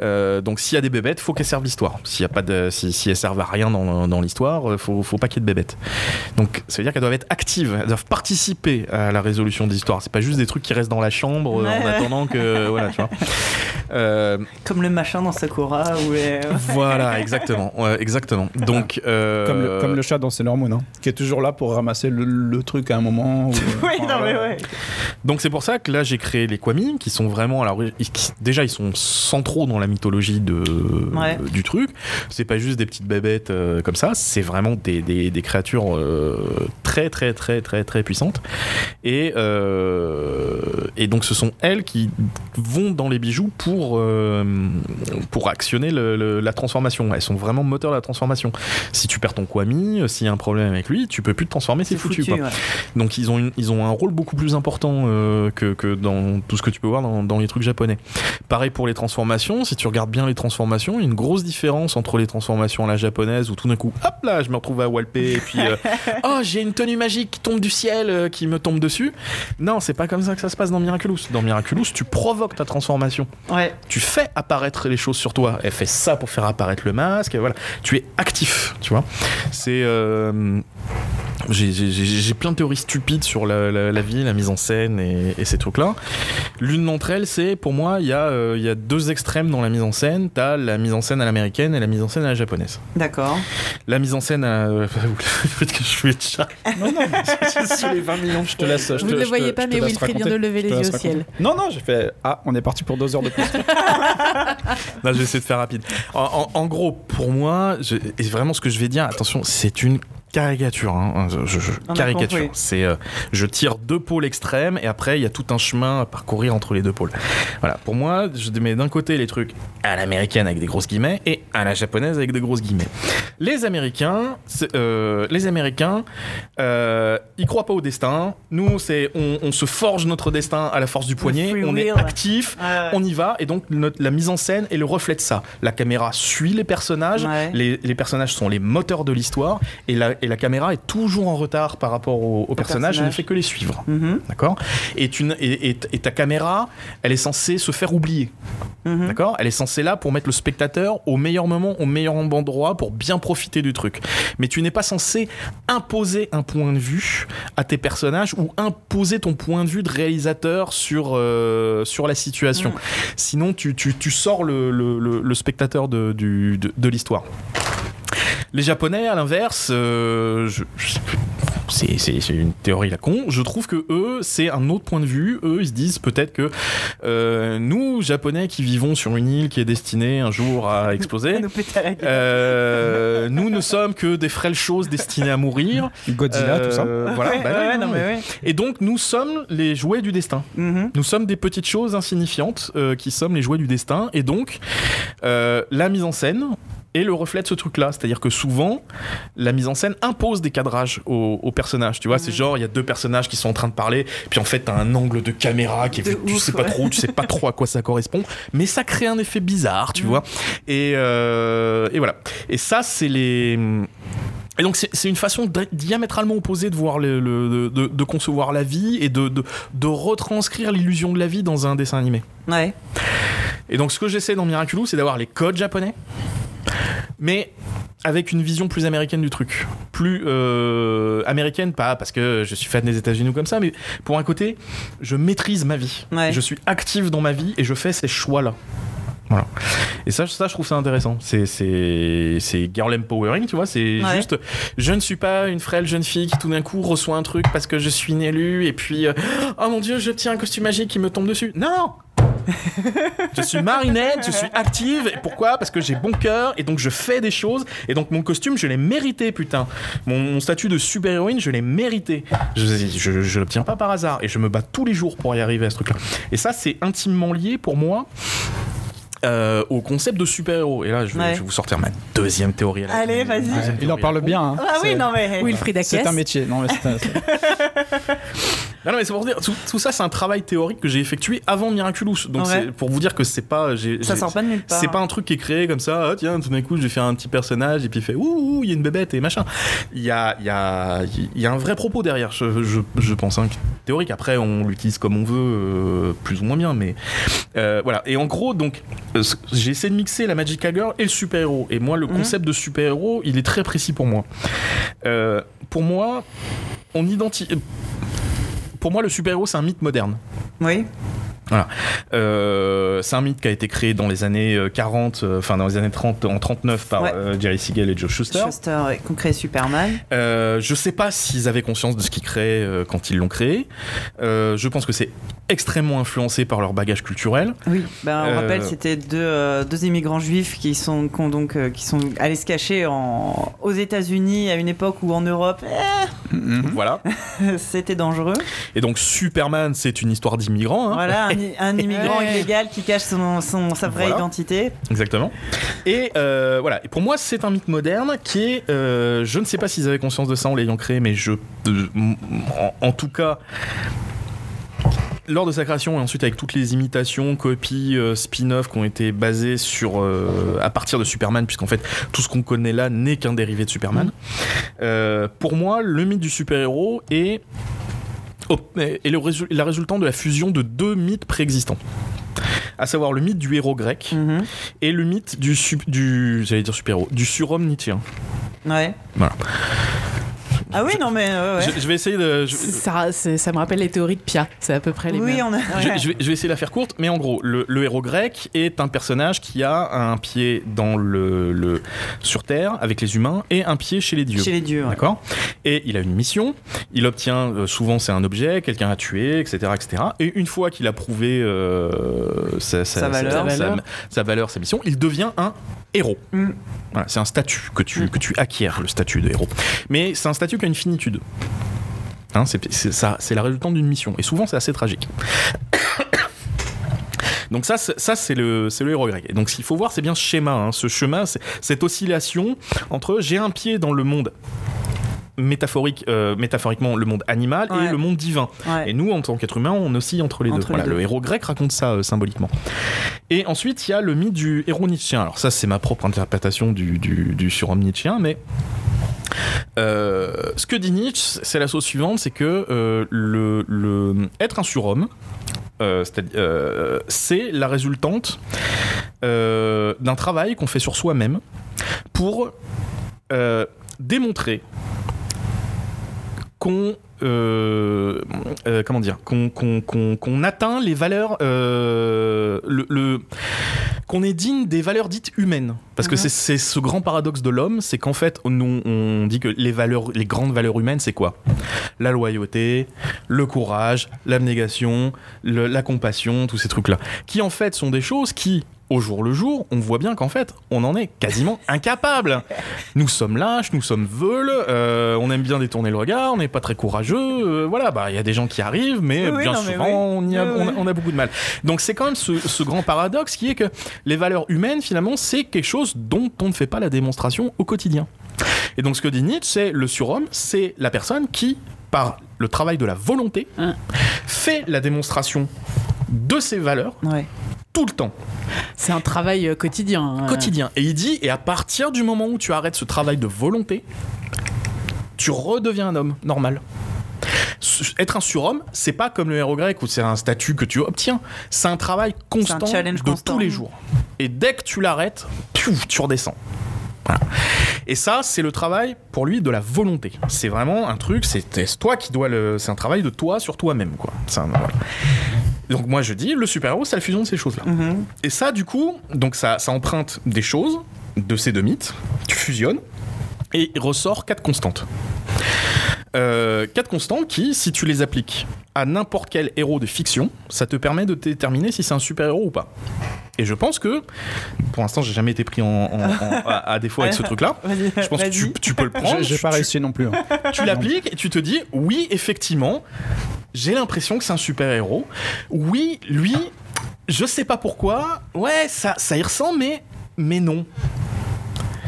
Euh, donc, s'il y a des bébêtes, faut qu'elles servent l'histoire. S'il y a pas de, si, si elles servent à rien dans, dans l'histoire, faut, faut pas qu'il y ait de bébêtes. Donc, ça veut dire qu'elles doivent être actives, elles doivent participer à la résolution de l'histoire. C'est pas juste des trucs qui restent dans la chambre euh, Ouais, en attendant que, voilà, tu vois. Euh, Comme le machin dans Sakura où voilà, exactement, ouais, exactement. Donc, euh, Comme, le, comme le chat dans Sailor Moon, hein, qui est toujours là pour ramasser le, le truc à un moment. où, euh, Oui, enfin, non mais ouais. Donc c'est pour ça que là j'ai créé les Kwami qui sont vraiment alors ils- qui- déjà ils sont centraux dans la mythologie de Ouais. du truc. C'est pas juste des petites bébêtes euh, comme ça, c'est vraiment des, des, des créatures euh, très très très très très puissantes. Et euh, et donc ce sont elles qui vont dans les bijoux pour pour, euh, pour actionner le- le- la transformation. Elles sont vraiment moteur de la transformation. Si tu perds ton Kwami, euh, s'il y a un problème avec lui, tu peux plus te transformer, c'est foutu. quoi. ouais. Donc ils ont, une- ils ont un rôle beaucoup plus important euh, que, que dans tout ce que tu peux voir dans, dans les trucs japonais. Pareil pour les transformations, si tu regardes bien les transformations, il y a une grosse différence entre les transformations à la japonaise où tout d'un coup, hop là, je me retrouve à walper et puis euh, oh j'ai une tenue magique qui tombe du ciel, euh, qui me tombe dessus. Non, c'est pas comme ça que ça se passe dans Miraculous. Dans Miraculous, tu provoques ta transformation Ouais. tu fais apparaître les choses sur toi. Elle fait ça pour faire apparaître le masque. Voilà, tu es actif, tu vois. C'est euh, j'ai- j'ai j'ai- j'ai plein de théories stupides sur la, la- la vie, la mise en scène et, et ces trucs-là. L'une d'entre elles, c'est pour moi, il y, a, euh, il y a deux extrêmes dans la mise en scène. T'as la mise en scène à l'américaine et la mise en scène à la japonaise. D'accord. La mise en scène à. Peut-être que je suis chat. Non, non, les 20 millions. Je te laisse. je Vous te- ne le te- voyez pas, mais Wilfried vient de lever les yeux au ciel. Non, non, j'ai fait. Ah, on est parti pour deux heures de plus. Non, je vais essayer de faire rapide. En, en- en gros, pour moi, je- et vraiment ce que je vais dire, attention, c'est une caricature. hein. Je, je- caricature. C'est, euh, je tire deux pôles extrêmes et après il y a tout un chemin à parcourir entre les deux pôles. Voilà. Pour moi, je mets d'un côté les trucs à l'américaine avec des grosses guillemets et à la japonaise avec des grosses guillemets. Les Américains, euh, les Américains, euh, ils croient pas au destin. Nous, c'est, on, on se forge notre destin à la force du poignet. On est actif. On y va et donc notre- la mise en scène est le reflet de ça. La caméra suit les personnages, Ouais. les, les personnages sont les moteurs de l'histoire et la, et la caméra est toujours en retard par rapport aux, aux personnages et ne fait que les suivre. Mhm, D'accord? Et, tu ne- et, et- et ta caméra, elle est censée se faire oublier. mhm. D'accord? Elle est censée là pour mettre le spectateur au meilleur moment, au meilleur endroit pour bien profiter du truc. Mais tu n'es pas censé imposer un point de vue à tes personnages ou imposer ton point de vue de réalisateur sur, euh, sur la situation. Mm. Sinon, tu, tu- tu sors le, le- le- le spectateur de, du- de, de l'histoire. Les Japonais, à l'inverse, euh, je- je- c'est c'est- c'est une théorie la con. Je trouve que eux, c'est un autre point de vue. Eux, ils se disent peut-être que euh, nous, Japonais, qui vivons sur une île qui est destinée un jour à exploser, nous euh, nous ne sommes que des frêles choses destinées à mourir. Godzilla, tout ça. Voilà. Ouais, bah ouais, non, non, mais ouais. Et donc, nous sommes les jouets du destin. Mhm. Nous sommes des petites choses insignifiantes euh, qui sommes les jouets du destin. Et donc, euh, la mise en scène est le reflet de ce truc-là. C'est-à-dire que souvent, la mise en scène impose des cadrages aux, aux personnages. Tu vois, c'est genre, il y a deux personnages qui sont en train de parler, puis en fait, t'as un angle de caméra qui est De tu ouf, sais pas trop, tu sais pas trop à quoi ça correspond, mais ça crée un effet bizarre, tu vois. Et, euh, et voilà. Et ça, c'est les. Et donc c'est une façon di- diamétralement opposée de voir le, le- de, de concevoir la vie et de, de, de retranscrire l'illusion de la vie dans un dessin animé. Ouais. Et donc ce que j'essaie dans Miraculous, c'est d'avoir les codes japonais, mais avec une vision plus américaine du truc. Plus euh, américaine, pas parce que je suis fan des États-Unis ou comme ça, mais pour un côté, je maîtrise ma vie. Ouais. Je suis actif dans ma vie et je fais ces choix-là. Voilà. Et ça, ça, je trouve ça intéressant. C'est, c'est, c'est girl empowering, tu vois. C'est Ouais. juste, je ne suis pas une frêle jeune fille qui tout d'un coup reçoit un truc parce que je suis une élue et puis, euh, oh mon dieu, je tiens un costume magique qui me tombe dessus. Non! Je suis marinette, je suis active. Et pourquoi? Parce que j'ai bon cœur et donc je fais des choses. Et donc mon costume, je l'ai mérité, putain. Mon, mon statut de super-héroïne, je l'ai mérité. Je, je, je l'obtiens pas par hasard. Et je me bats tous les jours pour y arriver à ce truc-là. Et ça, c'est intimement lié pour moi. euh, au concept de super-héros. Et là, je vais, Ouais. je vais vous sortir ma deuxième théorie. à la- Allez, vas-y. Il en parle bien. hein. Ah oui, non mais. Wilfried C'est un métier. Non, mais c'est un- c'est- Non, non, mais c'est pour dire, tout, tout ça, c'est un travail théorique que j'ai effectué avant Miraculous. Donc, Ouais. c'est pour vous dire que c'est pas. Ça sort pas de nulle part. C'est pas un truc qui est créé comme ça, ah, tiens, tout d'un coup, je vais faire un petit personnage et puis il fait ouh, il y a une bébête et machin. Il y a, il y, a, il y a un vrai propos derrière, je, je, je pense, hein, théorique. Après, on l'utilise comme on veut, euh, plus ou moins bien, mais euh, voilà. Et en gros, donc, euh, j'ai essayé de mixer la Magic Girl et le super-héros. Et moi, le Mhm. concept de super-héros, il est très précis pour moi. Euh, pour moi, on identifie. Pour moi, le super-héros, c'est un mythe moderne. Oui. Euh, c'est un mythe qui a été créé dans les années euh, 40, euh, enfin dans les années 30, en 39 par Ouais. euh, Jerry Siegel et Joe Shuster. Schuster, ouais, crée Superman. Euh, je sais pas s'ils avaient conscience de ce qu'ils créaient euh, quand ils l'ont créé. Euh, je pense que c'est extrêmement influencé par leur bagage culturel. Oui. Ben, on Euh, rappelle, c'était deux, euh, deux immigrants juifs qui sont, qui ont donc, euh, qui sont allés se cacher en, aux États-Unis à une époque où en Europe, Mhm. Voilà. eh, c'était dangereux. Et donc Superman, c'est une histoire d'immigrants. hein. Voilà, un un immigrant Ouais. illégal qui cache son, son- sa vraie Voilà. identité. Exactement. Et euh, voilà. Et pour moi, c'est un mythe moderne qui est. euh, je ne sais pas s'ils avaient conscience de ça en l'ayant créé, mais je. euh, en, en tout cas. Lors de sa création et ensuite avec toutes les imitations, copies, euh, spin-off qui ont été basées sur euh, à partir de Superman, puisqu'en fait tout ce qu'on connaît là n'est qu'un dérivé de Superman. Euh, pour moi, le mythe du super-héros est, est le la résultante de la fusion de deux mythes préexistants, à savoir le mythe du héros grec Mhm. et le mythe du, sup- du j'allais dire super-héros, du surhomme nietzschéen. Ouais. Voilà. Ah oui, non, mais. ouais. Je, je vais essayer de. je- Ça, ça me rappelle les théories de Pia. C'est à peu près les Oui, mêmes. on a. je, je vais, je vais essayer de la faire courte, mais en gros, le, le héros grec est un personnage qui a un pied dans le, le- sur Terre avec les humains et un pied chez les dieux. Chez les dieux. ouais. D'accord? Et il a une mission. Il obtient, euh, souvent c'est un objet, quelqu'un à tuer, etc. etc. Et une fois qu'il a prouvé euh, sa, Sa valeur. sa, Sa valeur. sa valeur, sa mission, il devient un héros. Mm. Voilà, c'est un statut que tu, Mm. que tu acquiers, le statut de héros. Mais c'est un statut a une finitude. Hein, c'est c'est ça, c'est la résultante d'une mission. Et souvent, c'est assez tragique. Donc ça, c'est- ça c'est le, c'est le héros grec. Et donc ce qu'il faut voir, c'est bien ce schéma, hein, ce chemin, cette oscillation entre j'ai un pied dans le monde métaphorique, euh, métaphoriquement le monde animal et le monde divin. Ouais. Et nous, en tant qu'être humain, on oscille entre les Entre deux. les Voilà, deux. Le héros grec raconte ça euh, symboliquement. Et ensuite, il y a le mythe du héros nietzschéen. Alors ça, c'est ma propre interprétation du, du, du surhomme nietzschéen, mais euh, ce que dit Nietzsche, c'est la chose suivante, c'est que euh, le, être un surhomme, euh, c'est la résultante d'un travail qu'on fait sur soi-même pour démontrer qu'on comment dire qu'on atteint les valeurs euh, le, le- qu'on est digne des valeurs dites humaines. Parce que c'est- ce grand paradoxe de l'homme c'est qu'en fait nous on dit que les valeurs les grandes valeurs humaines c'est quoi? La loyauté le courage l'abnégation la compassion tous ces trucs là qui en fait sont des choses qui au jour le jour, on voit bien qu'en fait, on en est quasiment incapable. Nous sommes lâches, nous sommes veules, euh, on aime bien détourner le regard, on n'est pas très courageux. euh, voilà, bah il y a des gens qui arrivent, mais Oui, bien non, mais souvent, oui. on, y a, Oui, on, a, oui. on a beaucoup de mal. Donc c'est quand même ce, ce grand paradoxe qui est que les valeurs humaines, finalement, c'est quelque chose dont on ne fait pas la démonstration au quotidien. Et donc ce que dit Nietzsche, c'est le surhomme, c'est la personne qui, par le travail de la volonté, Hein. fait la démonstration de ses valeurs Ouais. Tout le temps, C'est un travail euh, quotidien. hein. quotidien. Et il dit, et à partir du moment où tu arrêtes ce travail de volonté, tu redeviens un homme normal. Être un surhomme, c'est pas comme le héros grec où c'est un statut que tu obtiens, c'est un travail constant de constant. tous les jours. Et dès que tu l'arrêtes, tu redescends. Voilà. Et ça, c'est le travail pour lui de la volonté. C'est vraiment un truc, c'est toi qui dois le. C'est un travail de toi sur toi-même, quoi. Un- voilà. Donc moi je dis, le super-héros, c'est la fusion de ces choses-là. Mhm. Et ça, du coup, donc ça, ça emprunte des choses de ces deux mythes, tu fusionnes, et il ressort quatre constantes. Euh, quatre constantes qui, si tu les appliques à n'importe quel héros de fiction, ça te permet de déterminer si c'est un super-héros ou pas. Et je pense que, pour l'instant, j'ai jamais été pris en, en- en- à, à défaut avec ce truc-là. Je pense que tu, peux le prendre. J'ai pas tu- réussi non plus. hein. tu l'appliques et tu te dis oui effectivement j'ai l'impression que c'est un super héros oui lui je sais pas pourquoi ouais ça ça y ressemble mais mais non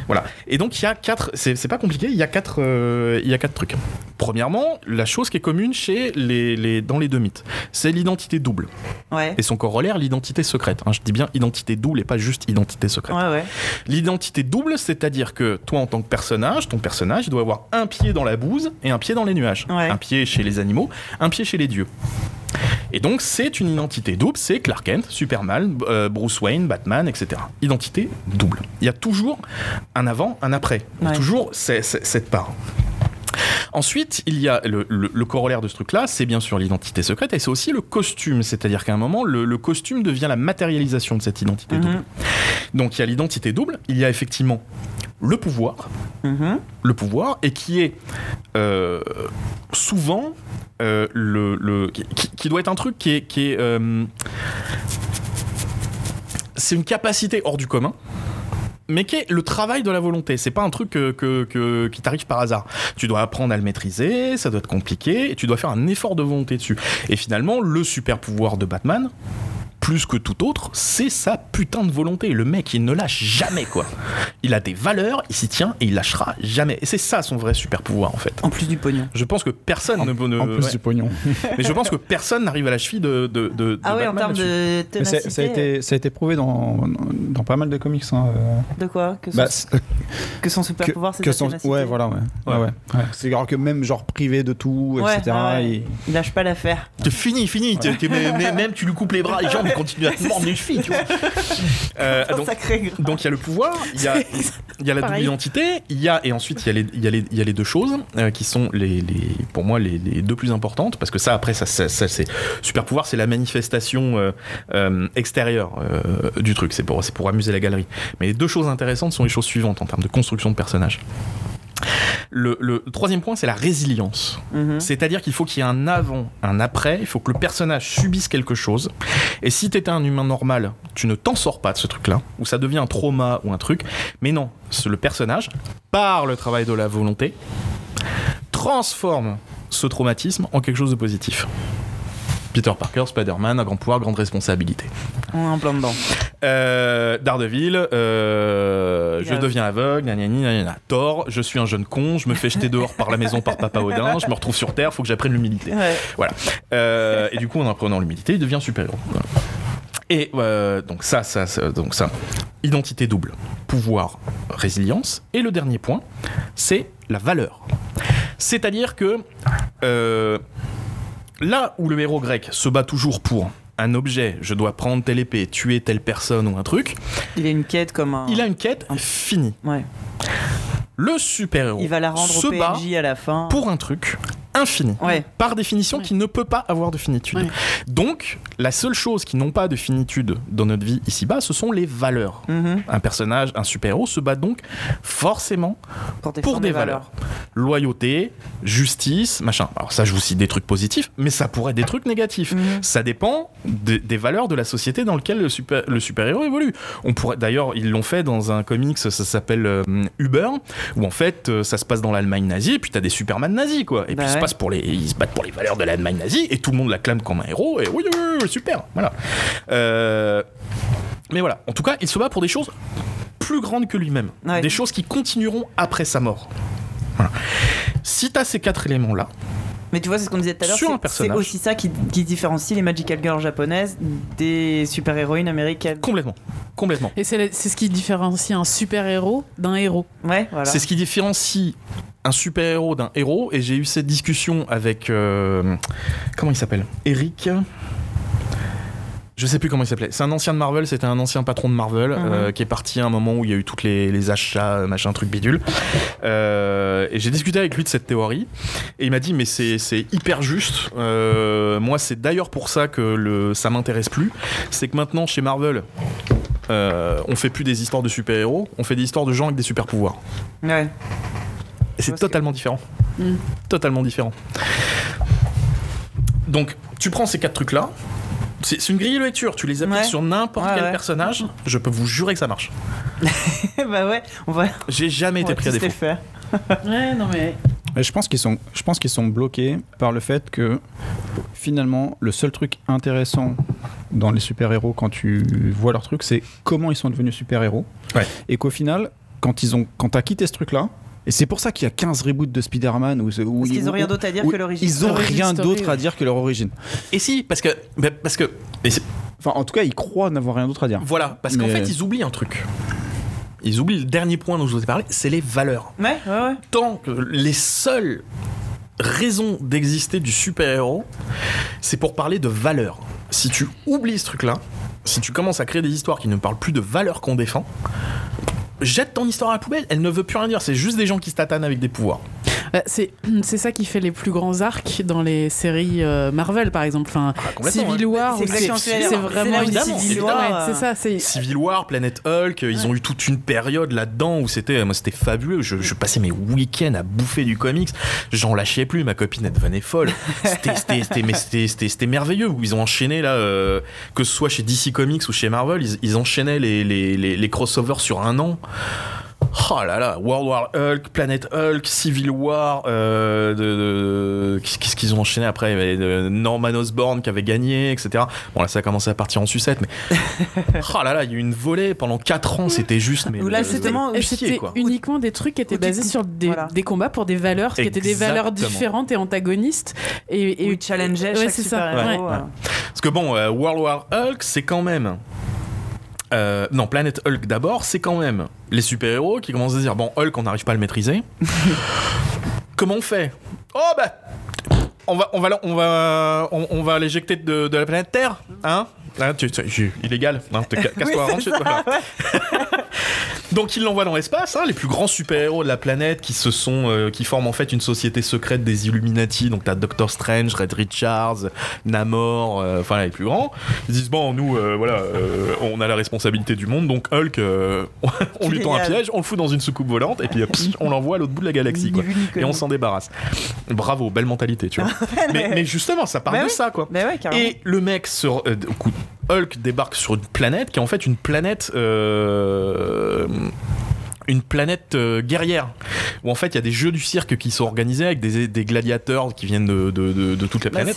voilà et donc il y a quatre c'est pas compliqué il y a quatre euh, il y a quatre trucs premièrement la chose qui est commune chez les, les dans les deux mythes c'est l'identité double Ouais. et son corollaire l'identité secrète hein. je dis bien identité double et pas juste identité secrète Ouais, ouais. L'identité double, c'est-à-dire que toi, en tant que personnage, ton personnage, il doit avoir un pied dans la bouse et un pied dans les nuages. Un pied chez les animaux, un pied chez les dieux. Et donc, c'est une identité double, c'est Clark Kent, Superman, euh, Bruce Wayne, Batman, etc. Identité double. Il y a toujours un avant, un après. Il y a Ouais. toujours c'est- c'est- cette part. Ensuite, il y a le, le- le corollaire de ce truc-là, c'est bien sûr l'identité secrète et c'est aussi le costume. C'est-à-dire qu'à un moment, le, le costume devient la matérialisation de cette identité double. Mhm. Donc il y a l'identité double, il y a effectivement le pouvoir, Mhm. le pouvoir, et qui est euh, souvent euh, le, le- qui, qui doit être un truc qui est, qui est euh, c'est une capacité hors du commun. mais qui est le travail de la volonté. C'est pas un truc que, que- que- qui t'arrive par hasard. Tu dois apprendre à le maîtriser, ça doit être compliqué, et tu dois faire un effort de volonté dessus. Et finalement, le super pouvoir de Batman, plus que tout autre, c'est sa putain de volonté. Le mec, il ne lâche jamais, quoi. Il a des valeurs, il s'y tient et il lâchera jamais. Et c'est ça son vrai super pouvoir, en fait. En plus du pognon. Je pense que personne ne, ne- En plus ouais. du pognon. mais je pense que personne n'arrive à la cheville de, de, de- de Ah ouais, en Batman termes de ténacité. ça, a été, ça a été prouvé dans, dans pas mal de comics. hein, euh. De quoi que son, Bah, c'est- que son super que- pouvoir, c'est la son-. Ouais, voilà, ouais. Ouais. Ouais, ouais, ouais. C'est alors que même genre privé de tout, Ouais, etc. il- Il lâche pas l'affaire. Fini, fini. Mais- même tu lui coupes les bras, les jambes, continue à te mordre les chevilles, tu vois. Euh, donc, donc il y a le pouvoir, il y a, il y a la double identité, il y a et ensuite il y a les, il y a les, il y a les deux choses euh, qui sont les, les- pour moi les, les deux plus importantes parce que ça après ça, ça, ça, c'est super pouvoir c'est la manifestation euh, euh, extérieure du truc. C'est pour pour amuser la galerie. Mais les deux choses intéressantes sont les choses suivantes en termes de construction de personnage. Le, le troisième point, c'est la résilience. Mhm. C'est-à-dire qu'il faut qu'il y ait un avant, un après, il faut que le personnage subisse quelque chose. Et si t'étais un humain normal, tu ne t'en sors pas de ce truc-là, ou ça devient un trauma ou un truc. Mais non, c'est le personnage, par le travail de la volonté, transforme ce traumatisme en quelque chose de positif. Peter Parker, Spider-Man, un grand pouvoir, grande responsabilité. On est en plein dedans. Euh, Daredevil, euh, je a- deviens aveugle, gna gna gna gna gna. Thor, je suis un jeune con, je me fais jeter dehors par la maison par Papa Odin, je me retrouve sur Terre, faut que j'apprenne l'humilité. Ouais. Voilà. Euh, et du coup, en apprenant l'humilité, il devient super-héros. Voilà. Et euh, donc ça, ça, ça- donc ça, identité double, pouvoir, résilience. Et le dernier point, c'est la valeur. C'est-à-dire que euh, là où le héros grec se bat toujours pour un objet, je dois prendre telle épée, tuer telle personne ou un truc, Il a une quête comme un. il a une quête finie. Ouais. Le super-héros Il va la rendre se au bat PNJ à la fin. pour un truc infini. Ouais. Par définition, Ouais. qui ne peut pas avoir de finitude. Ouais. Donc, la seule chose qui n'ont pas de finitude dans notre vie ici-bas, ce sont les valeurs. Mhm. Un personnage, un super-héros se bat donc forcément Pour, des valeurs. Loyauté, justice, machin. Alors ça, je vous cite des trucs positifs, mais ça pourrait être des trucs négatifs. Mhm. Ça dépend des- des valeurs de la société dans laquelle le super le super-héros évolue. On pourrait d'ailleurs, ils l'ont fait dans un comics, ça s'appelle euh, Uber, où en fait euh, ça se passe dans l'Allemagne nazie, et puis t'as des Superman nazis quoi. Et Bah puis ouais. Pour les, ils se battent pour les valeurs de l'Allemagne nazie, et tout le monde l'acclame comme un héros. Et oui, oui, oui, super, voilà. Euh, mais voilà, en tout cas, il se bat pour des choses plus grandes que lui-même, Ouais. des choses qui continueront après sa mort. Voilà. Si t'as ces quatre éléments-là, Mais tu vois, c'est ce qu'on disait tout à l'heure. Sur un c'est- aussi ça qui, qui différencie les Magical Girls japonaises des super-héroïnes américaines. complètement, complètement. Et c'est ce qui différencie un super-héros d'un héros. Ouais, voilà. C'est ce qui différencie un super-héros d'un héros. Et j'ai eu cette discussion avec. euh, comment il s'appelle? Eric. Je sais plus comment il s'appelait. C'est un ancien de Marvel, c'était un ancien patron de Marvel euh, qui est parti à un moment où il y a eu toutes les, les achats, machin, truc bidule. Euh, et j'ai discuté avec lui de cette théorie. Et il m'a dit, mais c'est hyper juste. Euh, moi, c'est d'ailleurs pour ça que le, ça m'intéresse plus. C'est que maintenant, chez Marvel, on fait plus des histoires de super-héros, on fait des histoires de gens avec des super-pouvoirs. Ouais. Et c'est que- totalement différent. Mm. Totalement différent. Donc, tu prends ces quatre trucs-là. C'est c'est une grille de lecture. Tu les appliques Ouais. sur n'importe Ouais, quel ouais. personnage. Je peux vous jurer que ça marche. bah ouais, on va, J'ai jamais on été pris à défaut. faire. Ouais, non mais. Mais je pense qu'ils sont, je pense qu'ils sont bloqués par le fait que finalement le seul truc intéressant dans les super-héros quand tu vois leur truc, c'est comment ils sont devenus super-héros. Ouais. Et qu'au final, quand ils ont, quand t'as quitté ce truc-là, et c'est pour ça qu'il y a 15 reboots de Spider-Man où, où Parce qu'ils où- ont rien d'autre à dire que l'origine. Ils ont L'origin rien d'autre à dire que leur origine. Et si, parce que. bah, parce que. Enfin, en tout cas, ils croient n'avoir rien d'autre à dire. voilà, parce qu'en fait, ils oublient un truc. Ils oublient le dernier point dont je vous ai parlé, c'est les valeurs. Ouais, ouais, ouais. tant que les seules raisons d'exister du super-héros, c'est pour parler de valeurs. Si tu oublies ce truc-là, si tu commences à créer des histoires qui ne parlent plus de valeurs qu'on défend, jette ton histoire à la poubelle. Elle ne veut plus rien dire. C'est juste des gens qui se tatanent avec des pouvoirs. Bah, c'est c'est ça qui fait les plus grands arcs dans les séries euh, Marvel, par exemple. Enfin, Ah, Civil War, C'est c'est vraiment une Civil Ouais, War, c'est ça. C'est Civil War, Planet Hulk, ils ont eu toute une période là-dedans où c'était, moi c'était fabuleux. Je, je passais mes week-ends à bouffer du comics. J'en lâchais plus. Ma copine elle devenait folle. C'était, c'était, c'était, mais c'était, c'était, c'était merveilleux où ils ont enchaîné là, euh, que ce soit chez DC Comics ou chez Marvel, ils, ils enchaînaient les, les, les, les crossovers sur un an. Oh là là, World War Hulk, Planet Hulk, Civil War, euh, de, de- qu'est-ce qu'ils ont enchaîné après? Il y avait euh, Norman Osborn qui avait gagné, etc. Bon là ça a commencé à partir en sucette, mais oh là là, il y a eu une volée pendant 4 ans, c'était juste mais là, c'était- uniquement des trucs qui étaient basés sur des, voilà. des combats pour des valeurs, qui étaient des valeurs différentes et antagonistes. Et, et il challengeait Ouais, chaque ça, ouais. euh. Parce que bon, euh, World War Hulk, c'est quand même. Euh, non, Planet Hulk d'abord, c'est quand même les super-héros qui commencent à se dire bon, Hulk, on n'arrive pas à le maîtriser. Comment on fait? Oh bah. On va, on va, on va, on, on va l'éjecter de, de la planète Terre, hein? Hein, tu, tu- tu- illégal, hein, casse-toi, rentre chez toi. Donc il l'envoie dans l'espace, hein, les plus grands super-héros de la planète qui se sont, euh, qui forment en fait une société secrète des Illuminati. Donc t'as Doctor Strange, Red Richards, Namor, euh, enfin les plus grands. Ils disent bon nous euh, voilà, on a la responsabilité du monde, donc Hulk, on lui tend un piège, on le fout dans une soucoupe volante et puis pss, on l'envoie à l'autre bout de la galaxie quoi. Et on s'en débarrasse. Bravo, belle mentalité, tu vois. mais, mais justement, ça part Bah de oui. ça quoi. Ouais, carrément. Et le mec coup, Hulk débarque sur une planète qui est en fait une planète euh, une planète euh, guerrière où en fait il y a des jeux du cirque qui sont organisés avec des, des gladiateurs qui viennent de, de, de, de toute la Bah, planète.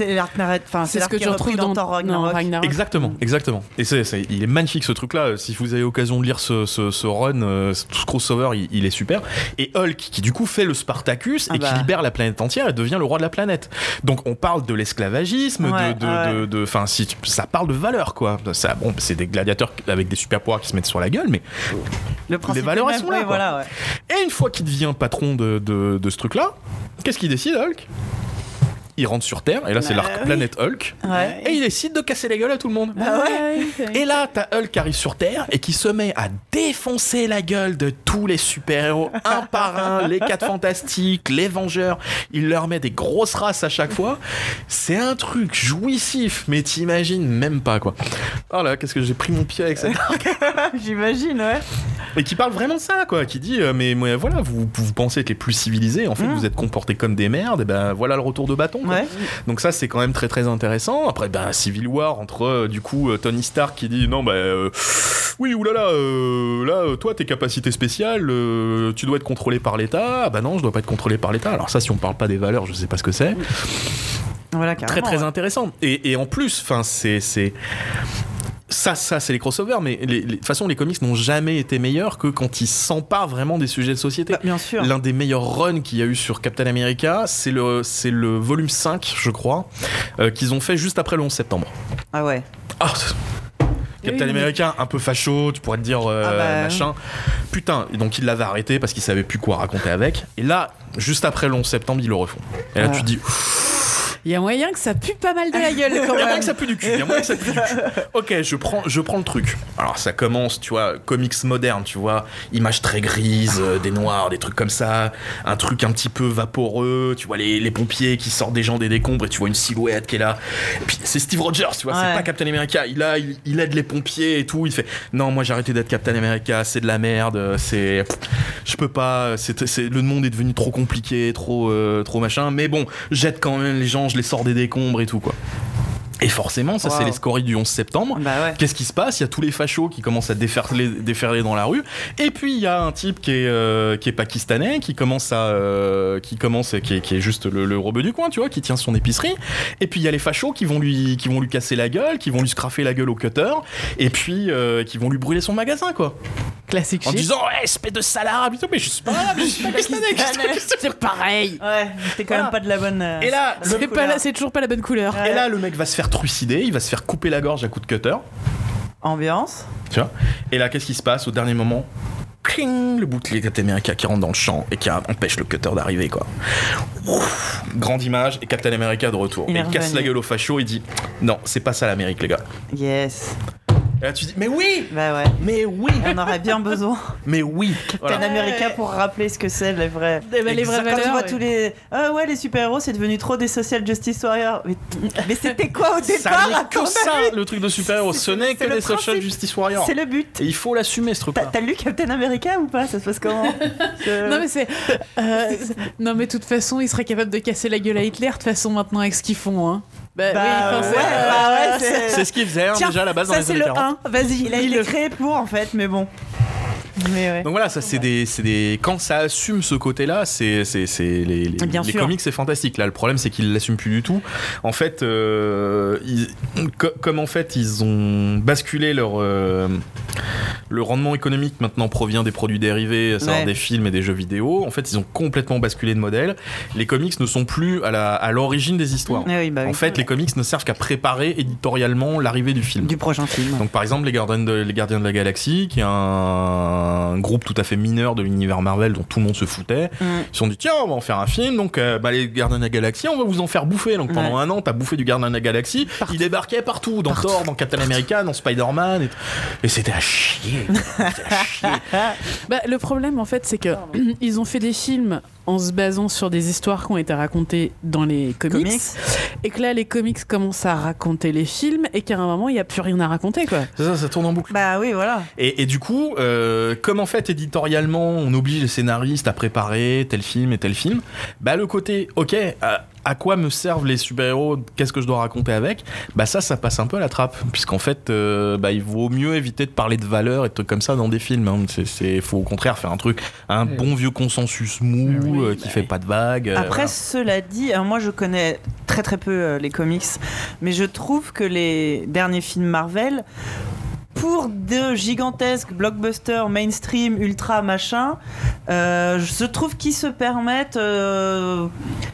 c'est ce que retrouves repris dans, dans Ragnarok. Ragnarok. Exactement, exactement. Et c'est, il est magnifique ce truc-là. Si vous avez l'occasion de lire ce, ce, ce run, euh, tout ce crossover, il, il est super. Et Hulk, qui du coup fait le Spartacus Ah et bah. qui libère la planète entière et devient le roi de la planète. Donc on parle de l'esclavagisme, Ouais, de, de, ouais. de- de- enfin si ça parle de valeur quoi. Ça, bon, c'est des gladiateurs avec des super pouvoirs qui se mettent sur la gueule, mais Le principe valeurs, elles sont là, voilà, ouais. et une fois qu'il devient patron de, de, de ce truc-là, qu'est-ce qu'il décide Hulk? Il rentre sur Terre et là c'est Bah l'arc oui. planète Hulk. Ouais. Et il décide de casser les gueules à tout le monde. Bah ouais. Et là, t'as Hulk qui arrive sur Terre et qui se met à défoncer la gueule de tous les super-héros, un par un, les 4 fantastiques, les Vengeurs. Il leur met des grosses races à chaque fois. C'est un truc jouissif, mais t'imagines même pas quoi. Oh là, qu'est-ce que j'ai pris mon pied avec ça J'imagine, ouais. Et qui parle vraiment de ça, quoi. Qui dit, euh, mais, mais voilà, vous, vous pensez être les plus civilisés, en fait, Mm. vous êtes comportés comme des merdes, et ben voilà le retour de bâton. Quoi. Ouais. Donc ça, c'est quand même très très intéressant. Après, ben, Civil War entre euh, du coup euh, Tony Stark qui dit non, bah euh, oui, oulala, euh, là, toi, tes capacités spéciales, tu dois être contrôlé par l'État. Ah bah non, je dois pas être contrôlé par l'État. Alors ça, si on parle pas des valeurs, je sais pas ce que c'est. Voilà, Très très ouais. intéressant. Et, et en plus, enfin, c'est ça, ça, c'est les crossovers, mais les- les- de toute façon, les comics n'ont jamais été meilleurs que quand ils s'emparent vraiment des sujets de société. Bah, bien sûr. L'un des meilleurs runs qu'il y a eu sur Captain America, c'est le, c'est le volume 5, je crois, euh, qu'ils ont fait juste après le 11 septembre. Ah ouais. Ah, Captain America, un peu facho, tu pourrais te dire euh, Ah bah, machin. Putain, et donc il l'avait arrêté parce qu'il savait plus quoi raconter avec. Et là, juste après le 11 septembre, ils le refont. Et là, Ah. tu te dis, Il y a moyen que ça pue pas mal de la gueule quand il y a moyen même. que ça pue du cul. Il y a moyen que ça pue du cul. Ok, je prends, je prends le truc. Alors ça commence, tu vois, comics moderne, tu vois, images très grises, euh, des noirs, des trucs comme ça, un truc un petit peu vaporeux. Tu vois les, les pompiers qui sortent des gens des décombres et tu vois une silhouette qui est là. Et puis c'est Steve Rogers, tu vois, Ouais. c'est pas Captain America. Il a, il, il aide les pompiers et tout. Il fait, non, moi j'ai arrêté d'être Captain America, c'est de la merde, c'est, je peux pas, c'est, le monde est devenu trop compliqué, trop, euh, trop machin. Mais bon, jette quand même les gens, je les sors des décombres et tout quoi. Et forcément, ça c'est les scories du 11 septembre. Bah ouais. Qu'est-ce qui se passe? Il y a tous les fachos qui commencent à déferler, déferler dans la rue. Et puis il y a un type qui est, euh, qui est pakistanais, qui commence à, euh, qui commence, qui est, qui est juste le, le rebeu du coin, tu vois, qui tient son épicerie. Et puis il y a les fachos qui vont lui, qui vont lui casser la gueule, qui vont lui scraffer la gueule au cutter, et puis euh, qui vont lui brûler son magasin, quoi. Classique En shit. disant, ouais, espèce de et tout, mais je suis pas arabe, je suis pakistanais. qu'est-ce que- C'est pareil. Ouais, t'es quand même pas de la bonne. euh, Et là, le- C'est pas couleur. là- c'est toujours pas la bonne couleur. Ouais. Et là, le mec va se faire trucider, il va se faire couper la gorge à coups de cutter. Ambiance. Tu vois? Et là, qu'est-ce qui se passe? Au dernier moment Cling, le bouclier Captain America qui rentre dans le champ et qui empêche le cutter d'arriver, quoi. Ouf, grande image et Captain America de retour. Il et est il casse revenu. la gueule au facho et dit Non, c'est pas ça l'Amérique, les gars. Yes. Et là, tu dis, mais oui Bah ouais. Mais oui On aurait bien besoin Mais oui Voilà. Captain America pour rappeler ce que c'est les vrais. Eh ben, les vraies Quand tu valeurs, vois ouais. tous les. Ah ouais, les super-héros, c'est devenu trop des social justice warriors. Mais, mais c'était quoi au Ça départ n'est ton que ça, le truc de super-héros. Ce n'est que des social justice warriors. C'est le but. Et il faut l'assumer, ce truc-là. t'as lu Captain America ou pas? Ça se passe comment? Je- Non mais c'est euh, non mais de toute façon ils seraient capables de casser la gueule à Hitler de toute façon maintenant avec ce qu'ils font hein. Bah, Bah, oui, enfin, ouais, c'est- bah ouais, c'est- C'est ce qu'ils faisaient hein, Tiens, déjà à la base dans ça les c'est années le 40. 1. Vas-y, Il a été créé pour en fait, mais bon. Mais ouais. Donc voilà, ça c'est des, c'est des, quand ça assume ce côté-là, c'est, les, les, les comics c'est fantastique. Là, le problème c'est qu'ils l'assument plus du tout. En fait, euh, ils- comme en fait ils ont basculé leur euh, le rendement économique maintenant provient des produits dérivés, à savoir Ouais. des films et des jeux vidéo. En fait, ils ont complètement basculé de modèle. Les comics ne sont plus à la, à l'origine des histoires. Ah oui, bah oui. En fait, les comics ne servent qu'à préparer éditorialement l'arrivée du film. Du prochain film. Donc par exemple les Gardiens de, les Gardiens de la Galaxie, qui est un, groupe tout à fait mineur de l'univers Marvel dont tout le monde se foutait, Mm. ils se sont dit tiens on va en faire un film, donc euh, bah, les Gardiens de la Galaxie on va vous en faire bouffer. Donc pendant Ouais. un an t'as bouffé du Gardien de la Galaxie, il débarquait partout, dans Thor, dans Captain America, dans Spider-Man, et, et c'était à chier. C'était à chier. Bah, le problème en fait c'est que ils ont fait des films en se basant sur des histoires qui ont été racontées dans les comics, Comics. et que là les comics commencent à raconter les films et qu'à un moment il n'y a plus rien à raconter quoi. C'est ça, ça tourne en boucle. Bah oui, voilà. Et, et du coup, euh, comme en fait éditorialement, on oblige les scénaristes à préparer tel film et tel film, bah le côté, ok, à, à quoi me servent les super-héros Qu'est-ce que je dois raconter avec Bah ça, ça passe un peu à la trappe, puisqu'en fait, euh, bah, il vaut mieux éviter de parler de valeurs et de trucs comme ça dans des films. Hein. C'est, faut au contraire faire un truc, un Oui. bon vieux consensus mou euh, qui fait pas de vagues. euh, Après, voilà. cela dit, alors moi je connais très très peu euh, les comics, mais je trouve que les derniers films Marvel, pour de gigantesques blockbusters mainstream, ultra machin, euh, je trouve qu'ils se permettent euh,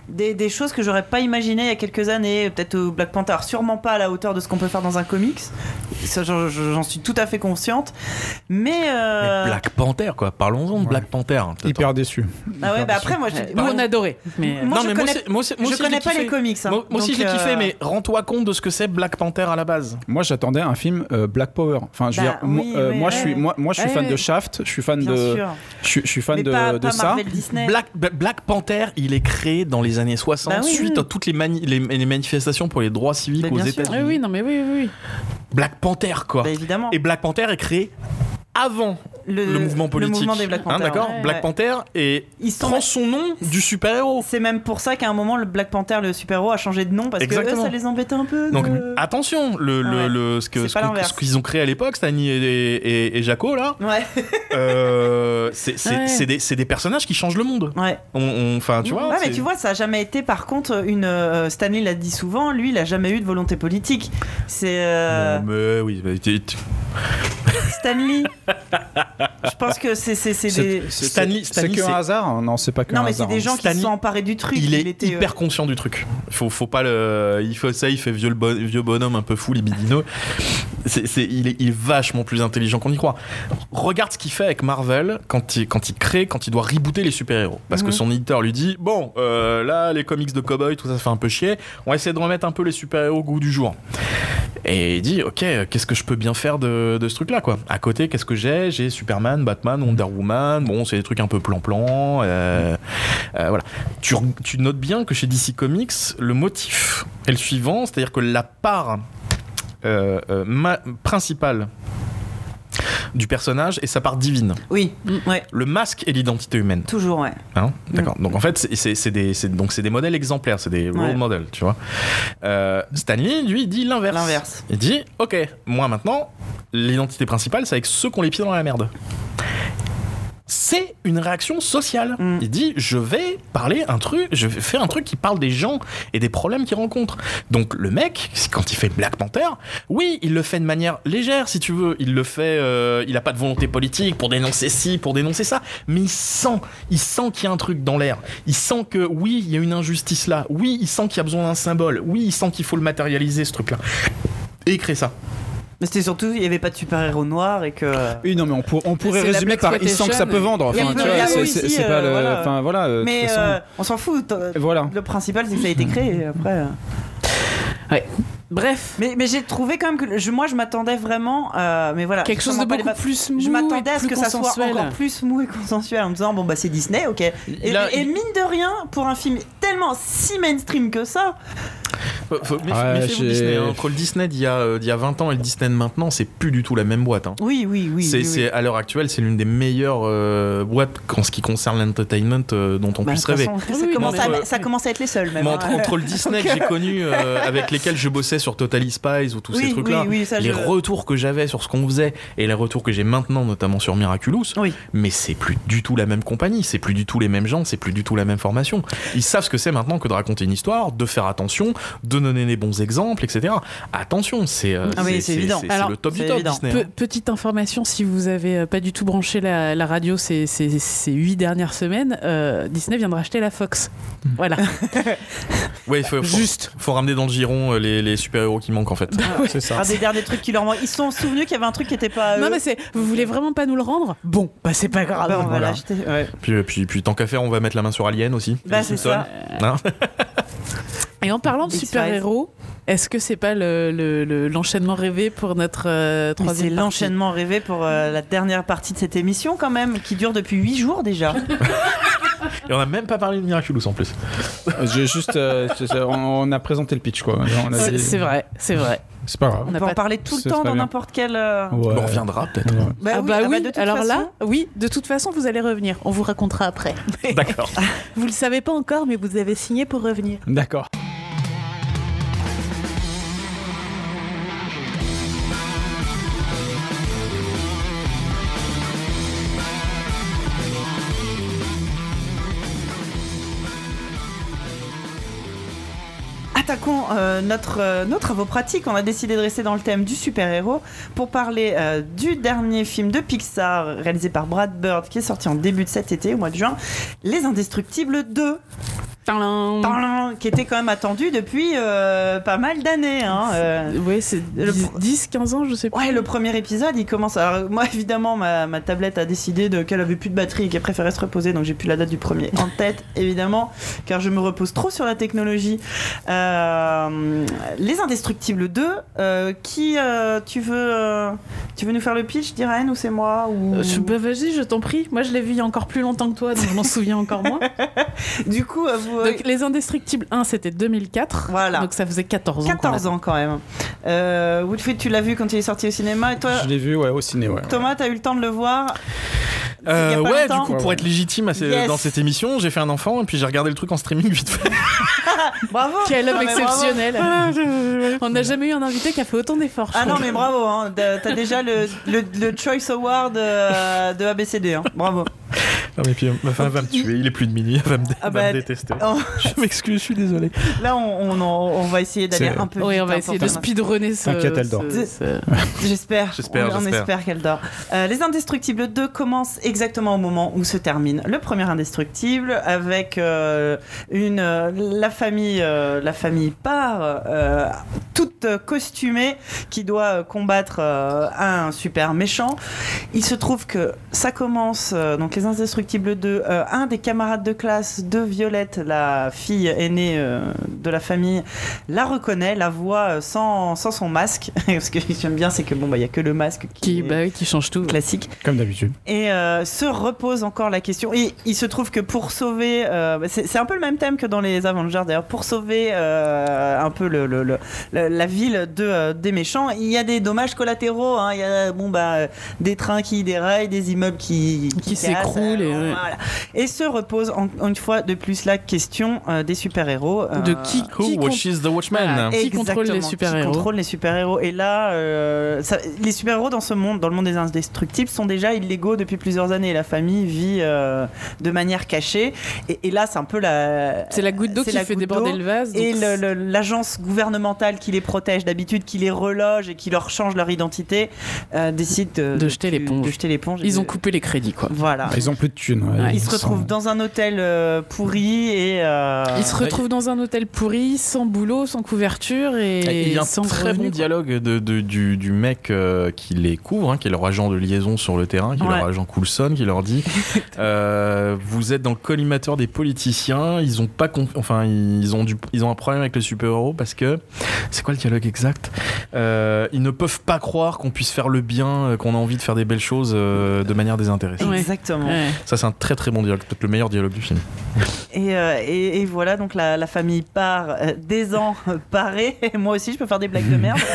des, des choses que j'aurais pas imaginées il y a quelques années. Peut-être au Black Panther, sûrement pas à la hauteur de ce qu'on peut faire dans un comics. Ça, j'en- suis tout à fait consciente. Mais. euh, Mais Black Panther, quoi. Parlons-en de Ouais. Black Panther. hein. Hyper déçu. Ah ouais, Hyper bah déçu. après, moi je. Nous on a adoré. Mais Moi, je mais connais- aussi- moi aussi- moi je aussi, je connais pas kiffé. les comics. hein. Moi, moi aussi, je l'ai kiffé, euh, mais rends-toi compte de ce que c'est Black Panther à la base. Moi, j'attendais un film euh, Black Power. Enfin, je veux Bah, dire, oui, euh, oui, moi, ouais. je suis, moi, moi, je suis Ouais, fan ouais. de Shaft. Je suis fan Bien de, je, suis- je suis fan mais de, pas, de pas ça. Black, Bla- Black Panther, il est créé dans les années 60 Bah oui, suite oui. à toutes les, mani- les, les manifestations pour les droits civiques aux. États-Unis. oui, oui, non mais oui, oui, oui. Black Panther, quoi. Bah, évidemment. Et Black Panther est créé avant le, mouvement politique. Le mouvement des Black Hein, Panther. D'accord ouais. Black Ouais. Panther et Ils prend son nom du super-héros. C'est même pour ça qu'à un moment, le Black Panther, le super-héros, a changé de nom parce que eux, ça les embêtait un peu. Donc attention, le, le- Ouais. le- ce qu'ils ont créé à l'époque, Stanley et, et, et Jaco là, euh, c'est des, des personnages qui changent le monde. ouais. Enfin, tu vois. Ouais, mais tu vois, ça a jamais été, par contre, une. euh, Stanley l'a dit souvent, lui, il a jamais eu de volonté politique. C'est. euh, mais oui, mais Stanley. Je pense que c'est c'est- c'est des. C'est- Stanley- c'est- Stanley, c'est que c'est- un hasard? Non, c'est pas que Non, un mais c'est hasard. des hein. gens qui Stanley, se sont emparés du truc. il est était, euh, hyper conscient du truc. Faut, faut pas le. Il faut ça, il fait vieux, le bon- vieux bonhomme un peu fou, libidineux. C'est, il, est, il est vachement plus intelligent qu'on y croit. Regarde ce qu'il fait avec Marvel quand il, quand il crée, quand il doit rebooter les super-héros. Parce que Mhm. son éditeur lui dit Bon, euh, là, les comics de cowboy, tout ça, ça fait un peu chier. On va essayer de remettre un peu les super-héros au goût du jour. Et il dit Ok, qu'est-ce que je peux bien faire de, de ce truc-là, quoi? À côté, qu'est-ce que j'ai J'ai Superman, Batman, Wonder Woman. Bon, c'est des trucs un peu plan-plan. euh, euh, voilà. Tu, tu notes bien que chez DC Comics, le motif est le suivant, c'est-à-dire que la part euh, principale du personnage est sa part divine. Oui, ouais, Le masque est l'identité humaine. toujours, ouais. Hein D'accord. Donc en fait, c'est- des, donc des modèles exemplaires, c'est des role Ouais. models, tu vois. Euh, Stanley, lui, il dit l'inverse. L'inverse. Il dit, ok, moi maintenant, l'identité principale, c'est avec ceux qui ont les pieds dans la merde. C'est une réaction sociale. Mm. Il dit, je vais parler un truc, je vais faire un truc qui parle des gens et des problèmes qu'ils rencontrent. Donc le mec, quand il fait Black Panther, oui, il le fait de manière légère, si tu veux. Il le fait, euh, il a pas de volonté politique pour dénoncer ci, pour dénoncer ça, mais il sent, il sent qu'il y a un truc dans l'air. Il sent que oui, il y a une injustice là. Oui, il sent qu'il y a besoin d'un symbole. Oui, il sent qu'il faut le matérialiser ce truc-là. Et il crée ça. Mais c'était surtout, il n'y avait pas de super-héros noirs et que. Oui, non, mais on, pour- on pourrait résumer par il sent que ça peut vendre. Enfin, tu vois, a c'est- euh, pas le. voilà. Enfin, voilà. euh, Mais euh, on s'en fout. Voilà. Le principal, c'est que ça a été créé. et Après. euh, Bref, Mais, mais j'ai trouvé quand même que je, moi je m'attendais vraiment, euh, mais voilà, quelque chose de beaucoup plus mou Je m'attendais et à ce que ça soit consensuel. encore plus mou et consensuel en me disant bon bah c'est Disney, ok. Et, Là, et il- mine de rien, pour un film tellement si mainstream que ça, Faut- faut- Ouais, Méfiez-vous Disney. hein. Entre le Disney d'il y, a, euh, d'il y a 20 ans et le Disney de maintenant, c'est plus du tout la même boîte. hein. oui, oui, oui. c'est, oui, oui. c'est- à l'heure actuelle, c'est l'une des meilleures euh, boîtes en ce qui concerne l'entertainment euh, dont on Bah, puisse rêver. façon, ça, oui, commence non, à, mais- ça commence à être les seuls même. Mais hein. entre, entre le Disney que j'ai connu, euh, avec lesquels je bossais sur Totally Spies ou tous oui, ces trucs-là, oui, oui, les je- retours que j'avais sur ce qu'on faisait et les retours que j'ai maintenant, notamment sur Miraculous, Oui. mais c'est plus du tout la même compagnie, c'est plus du tout les mêmes gens, c'est plus du tout la même formation. Ils savent ce que c'est maintenant que de raconter une histoire, de faire attention, de donner les bons exemples, etc. Attention, c'est euh, Ah oui, évident. Alors, le top du top. Disney. Pe- hein. petite information, si vous avez euh, pas du tout branché la, la radio ces, ces, ces huit dernières semaines, euh, Disney vient de racheter la Fox. Voilà, Ouais, il faut, faut- juste. faut ramener dans le giron euh, les, les super-héros qui manquent en fait. C'est ça. Un des derniers trucs qui leur manquent. Ils se sont souvenus qu'il y avait un truc qui était pas. à Non eux. mais c'est, vous voulez vraiment pas nous le rendre? Bon, bah c'est pas grave. Bah, on va Voilà. l'acheter. ouais. Puis, euh, puis, puis tant qu'à faire, on va mettre la main sur Alien aussi. Bah, c'est ça. Hein? Et en parlant de super-héros, est-ce que c'est pas le- le- le- l'enchaînement rêvé pour notre euh, troisième C'est l'enchaînement rêvé pour euh, la dernière partie de cette émission quand même, qui dure depuis 8 jours déjà. Et on a même pas parlé de Miraculous en plus. J'ai juste, euh, on, on a présenté le pitch quoi. On C'est dit- vrai, c'est vrai. C'est pas grave. On n'a peut pas- en parler tout le temps dans n'importe quel. euh, Ouais. On reviendra peut-être. Ouais. Bah ah oui, bah ah bah oui, de toute alors façon- là, oui, de toute façon, vous allez revenir. On vous racontera après. D'accord. Vous le savez pas encore, mais vous avez signé pour revenir. D'accord. Attaquons euh, notre, euh, nos travaux pratiques. On a décidé de rester dans le thème du super-héros pour parler euh, du dernier film de Pixar réalisé par Brad Bird qui est sorti en début de cet été, au mois de juin, Les Indestructibles 2, Tadam Tadam, qui était quand même attendu depuis euh, pas mal d'années. Hein, euh. Ouais, c'est Le 10, pro- 10, 15 ans, je sais pas. Ouais, le premier épisode, il commence. Alors, moi, évidemment, ma, ma tablette a décidé de- qu'elle avait plus de batterie et qu'elle préférait se reposer, donc j'ai plus la date du premier en tête, évidemment, car je me repose trop sur la technologie. Euh, Les Indestructibles 2, euh, qui euh, tu veux, euh, tu veux nous faire le pitch, Diren, ou c'est moi ou... Euh, je- bah, vas-y, je t'en prie. Moi, je l'ai vu il y a encore plus longtemps que toi, donc je m'en souviens encore moins. Du coup, euh, vous. Donc, Les Indestructibles 1, c'était 2004. Voilà. Donc, ça faisait 14 ans. 14 ans quand même. Euh, Woodfield, tu l'as vu quand il est sorti au cinéma, et toi, Je l'ai vu ouais, au ciné. Ouais. Thomas, t'as eu le temps de le voir Euh, ouais, du coup, Ouais, pour ouais. être légitime à ce- Yes. dans cette émission, j'ai fait un enfant et puis j'ai regardé le truc en streaming vite fait. Bravo Quel homme Non, mais bravo. Exceptionnel. On n'a jamais eu un invité qui a fait autant d'efforts. Ah non mais bravo, hein. T'as déjà le, le, le Choice Award euh, de ABCD, hein. bravo. Non, mais puis ma femme va me tuer, il est plus de minuit, elle va me, Ah va bah, me détester. Oh, Je m'excuse, je suis désolé. là on, on, en- on va essayer d'aller un peu Oui, vite, on va hein, essayer de speedrunner ce. T'inquiète, elle dort. J'espère, J'espère, on, espère qu'elle dort. Euh, Les Indestructibles 2 commence exactement au moment où se termine le premier Indestructible avec euh, une, euh, la, famille, euh, la famille part euh, toute costumée qui doit euh, combattre euh, un super méchant. Il se trouve que ça commence, euh, donc Les Indestructibles 2, euh, un des camarades de classe de Violette, la fille aînée euh, de la famille, la reconnaît, la voit euh, sans, sans son masque. Ce que j'aime bien, c'est que bon, bah, il y a que le masque qui, Qui, est bah oui, qui change tout. classique. Comme d'habitude. Et euh, se repose encore la question. Et il se trouve que pour sauver, euh, bah, c'est c'est un peu le même thème que dans les Avengers d'ailleurs, pour sauver euh, un peu le, le- le- le- la ville de, euh, des méchants, il y a des dommages collatéraux. hein. Il y a bon, bah, des trains qui déraillent, des immeubles qui, s'écroulent et. Voilà. Et se repose en- une fois de plus la question euh, des super-héros. De Euh, qui, Who qui watches the Watchmen Voilà. Qui contrôle les Exactement, super-héros. Qui contrôle les super-héros. Et là, euh, ça- les super-héros dans ce monde, dans le monde des indestructibles, sont déjà illégaux depuis plusieurs années. La famille vit euh, de manière cachée. Et, et là, c'est un peu la. C'est la goutte d'eau c'est qui la fait goutte déborder d'eau. le vase. Et donc le- le- l'agence gouvernementale qui les protège d'habitude, qui les reloge et qui leur change leur identité, euh, décide de, De jeter de- l'éponge. de jeter l'éponge. et Ils de- ont coupé les crédits, quoi. Voilà. Ils ont plus de thunes. ouais. Ouais. Il se retrouve dans un hôtel euh, pourri et. euh, Il se retrouve dans un hôtel pourri, sans boulot, sans couverture et, Et il y a un sans très revenu, bon quoi. dialogue de, de- du, du mec euh, qui les couvre, hein, qui est leur agent de liaison sur le terrain, qui est Ouais. leur agent Coulson, qui leur dit euh, Vous êtes dans le collimateur des politiciens, ils ont pas enfin ils ont, du, ils ont un problème avec les super-héros parce que. C'est quoi le dialogue exact? Euh, Ils ne peuvent pas croire qu'on puisse faire le bien, qu'on a envie de faire des belles choses euh, de manière désintéressée. Ouais. Exactement. Ouais. Ça, c'est un très très bon dialogue, peut-être le meilleur dialogue du film. Et, euh, et, et voilà, donc la, la famille part euh, des ans euh, parée. Et moi aussi, je peux faire des blagues de merde.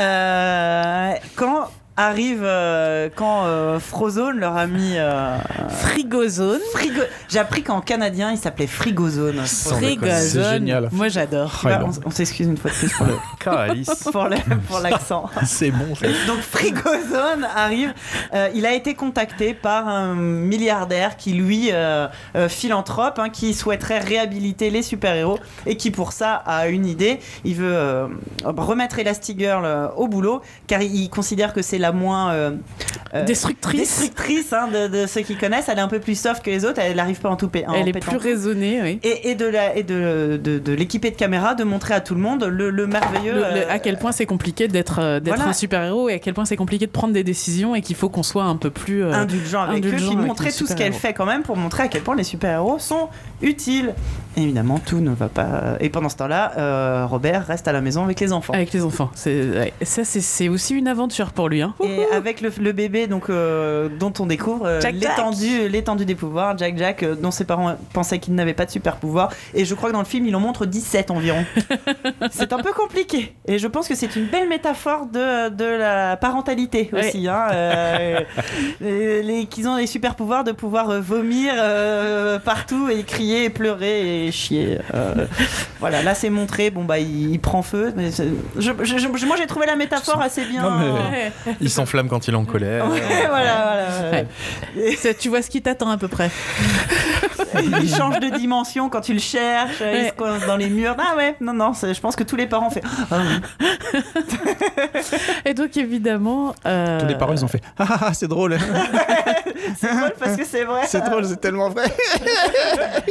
Euh, quand arrive, euh, quand euh, Frozone leur a mis. euh, Frigozone. frigo... J'ai appris qu'en canadien, il s'appelait Frigozone. Frigozone. C'est génial. Moi j'adore. Ouais, Bah, on on s'excuse une fois de plus pour le- Calice. pour le- pour l'accent. c'est bon. ça. Donc Frigozone arrive. Euh, il a été contacté par un milliardaire qui, lui, euh, euh, philanthrope, hein, qui souhaiterait réhabiliter les super-héros et qui, pour ça, a une idée. Il veut euh, remettre Elastigirl euh, au boulot car il, il considère que c'est la moins euh, euh, Destructrice. destructrice, hein, de, de ceux qui connaissent. Elle est un peu plus soft que les autres. Elle n'arrive pas en tout en Elle est plus raisonnée, oui. Et, et de la et de, de, de l'équiper de caméra, de montrer à tout le monde le, le merveilleux. Le- le- euh, à quel point c'est compliqué d'être euh, d'être voilà. un super-héros et à quel point c'est compliqué de prendre des décisions et qu'il faut qu'on soit un peu plus. euh, indulgent avec indulgent eux, puis montrer tout ce qu'elle fait quand même pour montrer à quel point les super-héros sont utiles. Évidemment, tout ne va pas. Et pendant ce temps-là, euh, Robert reste à la maison avec les enfants. Avec les enfants. Ouais. ça, c'est- aussi une aventure pour lui. Hein. Et avec le, le bébé donc, euh, dont on découvre euh, Jack Jack. l'étendue l'étendue des pouvoirs, Jack Jack, euh, dont ses parents pensaient qu'il n'avait pas de super pouvoir. Et je crois que dans le film, il en montre 17 environ. c'est un peu compliqué. Et je pense que c'est une belle métaphore de, de la parentalité Ouais. aussi. Hein, euh, les- les- qu'ils ont des super pouvoirs de pouvoir vomir euh, partout et crier et pleurer et chier. Euh, voilà, là c'est montré. Bon, bah il, il prend feu. Mais je- je- je- moi j'ai trouvé la métaphore assez bien. Non, mais- Ouais. Il s'enflamme quand il est en colère. Ouais, voilà, voilà, voilà. Ouais. Tu vois ce qui t'attend à peu près. Il change de dimension quand tu le cherches, il Ouais. se coince dans les murs. Ah ouais, non, non, je pense que tous les parents font. Ah oui. Et donc évidemment. euh, Tous les parents, ils ont fait Ah ah, ah, c'est drôle, C'est drôle parce que c'est vrai. c'est drôle, c'est tellement vrai.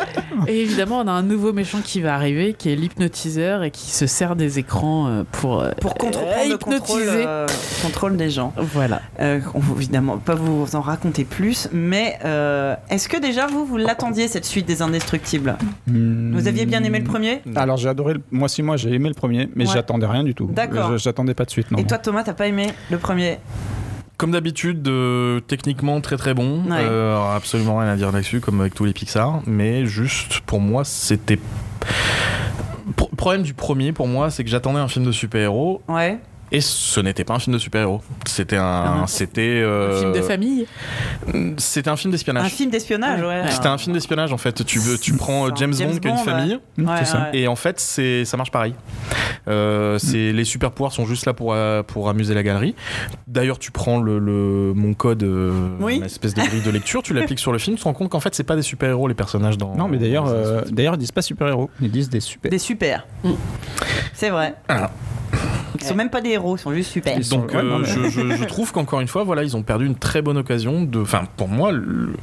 Et évidemment, on a un nouveau méchant qui va arriver, qui est l'hypnotiseur et qui se sert des écrans pour euh, Pour euh, le contrôle, hypnotiser. euh, contrôle des gens. Voilà. Euh, on va évidemment pas vous en raconter plus, mais euh, est-ce que déjà vous, vous l'attendiez cette suite des Indestructibles? Vous aviez bien aimé le premier? Alors j'ai adoré, le... moi aussi moi j'ai aimé le premier, mais Ouais. j'attendais rien du tout. D'accord. J'attendais pas de suite, non. Et toi Thomas, t'as pas aimé le premier? Comme d'habitude, euh, techniquement très très bon. Ouais. Euh, absolument rien à dire là-dessus, comme avec tous les Pixar. Mais juste, pour moi, c'était. Pro- problème du premier, pour moi, c'est que j'attendais un film de super-héros Ouais. Et ce n'était pas un film de super-héros. C'était un, Ah. c'était euh, Un film de famille. C'était un film Un d'espionnage. film d'espionnage, ouais. C'était un film d'espionnage en fait. Tu veux, tu prends euh, un James, James Bond qui a une famille. Ouais, c'est ça. ouais. Et en fait, c'est ça marche pareil. Euh, c'est les super pouvoirs sont juste là pour euh, pour amuser la galerie. D'ailleurs, tu prends le, le- mon code, euh, Oui. une espèce de grille de lecture, tu l'appliques sur le film, tu te rends compte qu'en fait, c'est pas des super héros les personnages dans. Non, mais d'ailleurs, euh, d'ailleurs ils disent pas super héros, ils disent des super. Des super. Mm. C'est vrai. Ah. Ils sont même pas des héros, ils sont juste super. Ils Donc, ouais, euh, je, je- je trouve qu'encore une fois, voilà, ils ont perdu une très bonne occasion de. Enfin, pour moi, le,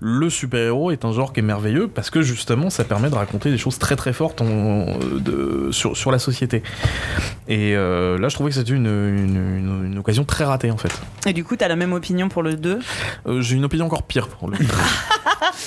le super-héros est un genre qui est merveilleux parce que justement, ça permet de raconter des choses très très fortes en- de, sur, sur la société. Et euh, là, je trouvais que c'était une, une, une- une occasion très ratée en fait. Et du coup, t'as la même opinion pour le 2 Euh, J'ai une opinion encore pire pour le.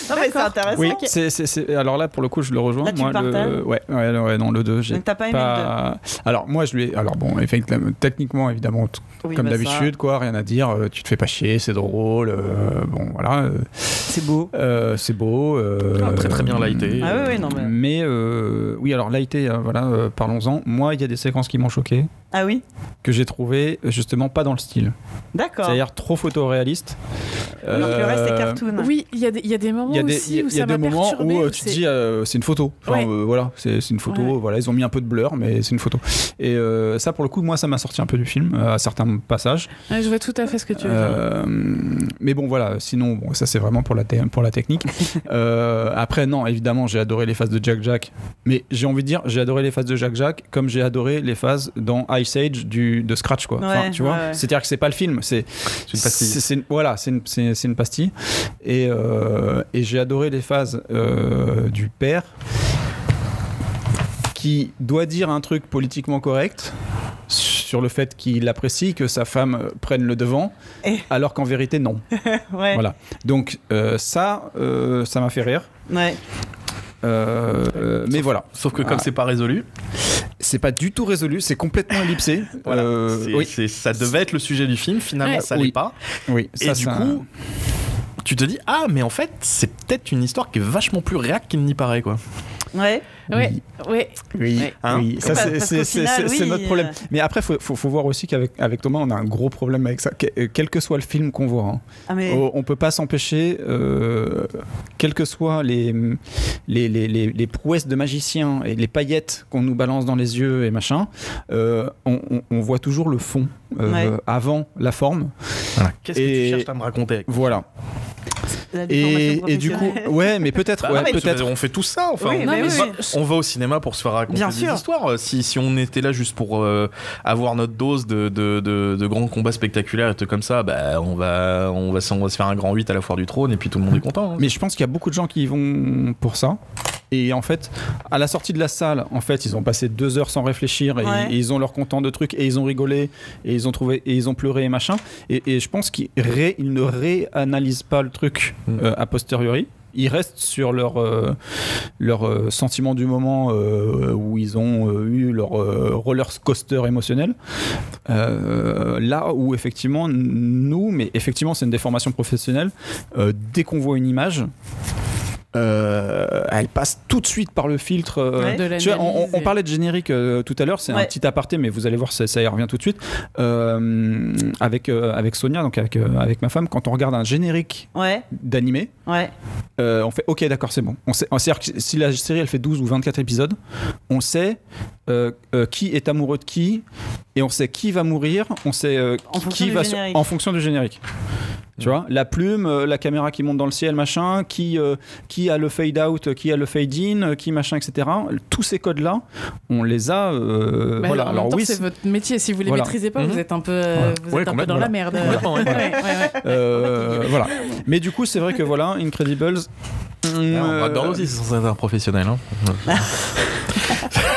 Non, mais c'est intéressant. Oui, c'est, c'est- c'est- alors là pour le coup je le rejoins. Là, tu moi, le partages le... ouais, ouais, ouais, non le 2, j'ai Donc t'as pas aimé pas. Alors moi je lui ai... alors bon effectivement techniquement évidemment Oui, comme bah, ça, d'habitude quoi, rien à dire, euh, tu te fais pas chier, c'est drôle, euh, bon voilà, euh, C'est beau. euh, c'est beau, euh, Ah, très, très bien lighté. Ah oui, oui, non, mais- Mais euh, oui alors lighté, euh, voilà, euh, parlons-en. Moi il y a des séquences qui m'ont choqué, Ah oui? Que j'ai trouvé euh, justement pas dans le style, D'accord. c'est-à-dire trop photoréaliste. Donc le reste est Euh, cartoon. Oui, il y, a des- il y a des moments Il y a des, aussi il y a- où il y a ça des moments où euh, où tu te dis euh, c'est une photo. Enfin, Ouais. euh, voilà, c'est c'est une photo. Ouais. Voilà, ils ont mis un peu de blur, mais c'est une photo. Et euh, ça ça, pour le coup, moi, ça m'a sorti un peu du film euh, à certains passages. Ouais, je vois tout à fait ce que tu veux dire. Euh, mais bon, voilà. Sinon, bon, ça c'est vraiment pour la, pour la technique. Euh, après, non, évidemment, j'ai adoré les phases de Jack Jack. Mais j'ai envie de dire, j'ai adoré les phases de Jack Jack comme j'ai adoré les phases dans Ice Age du, de Scratch, quoi. Enfin, tu vois, ouais, c'est-à-dire que c'est pas le film, c'est une pastille. voilà, c'est une, une pastille. Et, euh, et j'ai adoré les phases euh, du père qui doit dire un truc politiquement correct sur le fait qu'il apprécie que sa femme euh, prenne le devant, Et- alors qu'en vérité non. Ouais. Voilà. Donc euh, ça, euh, ça m'a fait rire. Ouais. Euh, mais voilà, Sauf que comme Ah. c'est pas résolu, c'est pas du tout résolu, c'est complètement ellipsé. voilà, Euh, oui, ça devait être le sujet du film. Finalement, Ouais. ça Oui. l'est pas. oui. Et ça, du ça- coup, tu te dis ah mais en fait c'est peut-être une histoire qui est vachement plus réac qu'il n'y paraît quoi. Ouais. Ouais. Oui, Ouais. Hein oui. ça c'est- oui, notre problème. euh, Mais après, faut, faut, faut voir aussi qu'avec avec Thomas, on a un gros problème avec ça. Que- euh, quel que soit le film qu'on voit, hein. Ah, mais. Oh, on peut pas s'empêcher, euh, quelles que soient les, les, les, les, les prouesses de magiciens et les paillettes qu'on nous balance dans les yeux et machin, euh, on, on- on voit toujours le fond euh, Ouais. avant la forme. Qu'est-ce que tu cherches à me raconter Voilà. La Et, et du coup, ouais, mais peut-être, Bah ouais, peut-être. On fait tout ça, enfin. Oui, on, mais on oui. va, on va au cinéma pour se faire raconter Bien des sûr. histoires. Si, si on était là juste pour euh, avoir notre dose de, de, de, de grands combats spectaculaires et tout comme ça, bah, on, va, on, va, se- on va se faire un grand 8 à la foire du trône et puis tout le monde est content. hein. Mais je pense qu'il y a beaucoup de gens qui y vont pour ça. Et en fait, à la sortie de la salle, en fait, ils ont passé deux heures sans réfléchir et, Ouais. et ils ont leur content de trucs et ils ont rigolé et ils ont trouvé et ils ont pleuré et machin. Et, et je pense qu'ils ré- ils ne réanalysent pas le truc Mm. euh, a posteriori. Ils restent sur leur, euh, leur euh, sentiment du moment où ils ont eu leur roller coaster émotionnel. Là où effectivement, nous, mais effectivement c'est une déformation professionnelle, dès qu'on voit une image, euh, elle passe tout de suite par le filtre. euh, Ouais. De tu vois, on, parlait de générique euh, tout à l'heure, c'est un petit aparté, mais vous allez voir, ça, ça y revient tout de suite. Euh, avec, euh, avec Sonia, donc avec, euh, avec ma femme, quand on regarde un générique Ouais. d'animé, Ouais. euh, on fait ok, d'accord, c'est bon. On sait, c'est-à-dire que si la série elle fait 12 ou 24 épisodes, on sait euh, euh, qui est amoureux de qui et on sait qui va mourir, on sait euh, qui va sur- en fonction du générique. Tu vois, la plume, euh, la caméra qui monte dans le ciel, machin, qui, euh, qui a le fade out, qui a le fade in, euh, qui machin, etc. Tous ces codes-là, on les a. euh, Bah, voilà. en même Alors temps, oui, c'est votre métier. Si vous les Voilà. maîtrisez pas, Mhm. vous êtes un peu, euh, Voilà. vous Ouais, êtes un peu dans la merde. Ouais. Ouais, euh, voilà. Mais du coup, c'est vrai que voilà, Incredibles. Ah, euh, Brad aussi, c'est censé être un professionnel. Hein.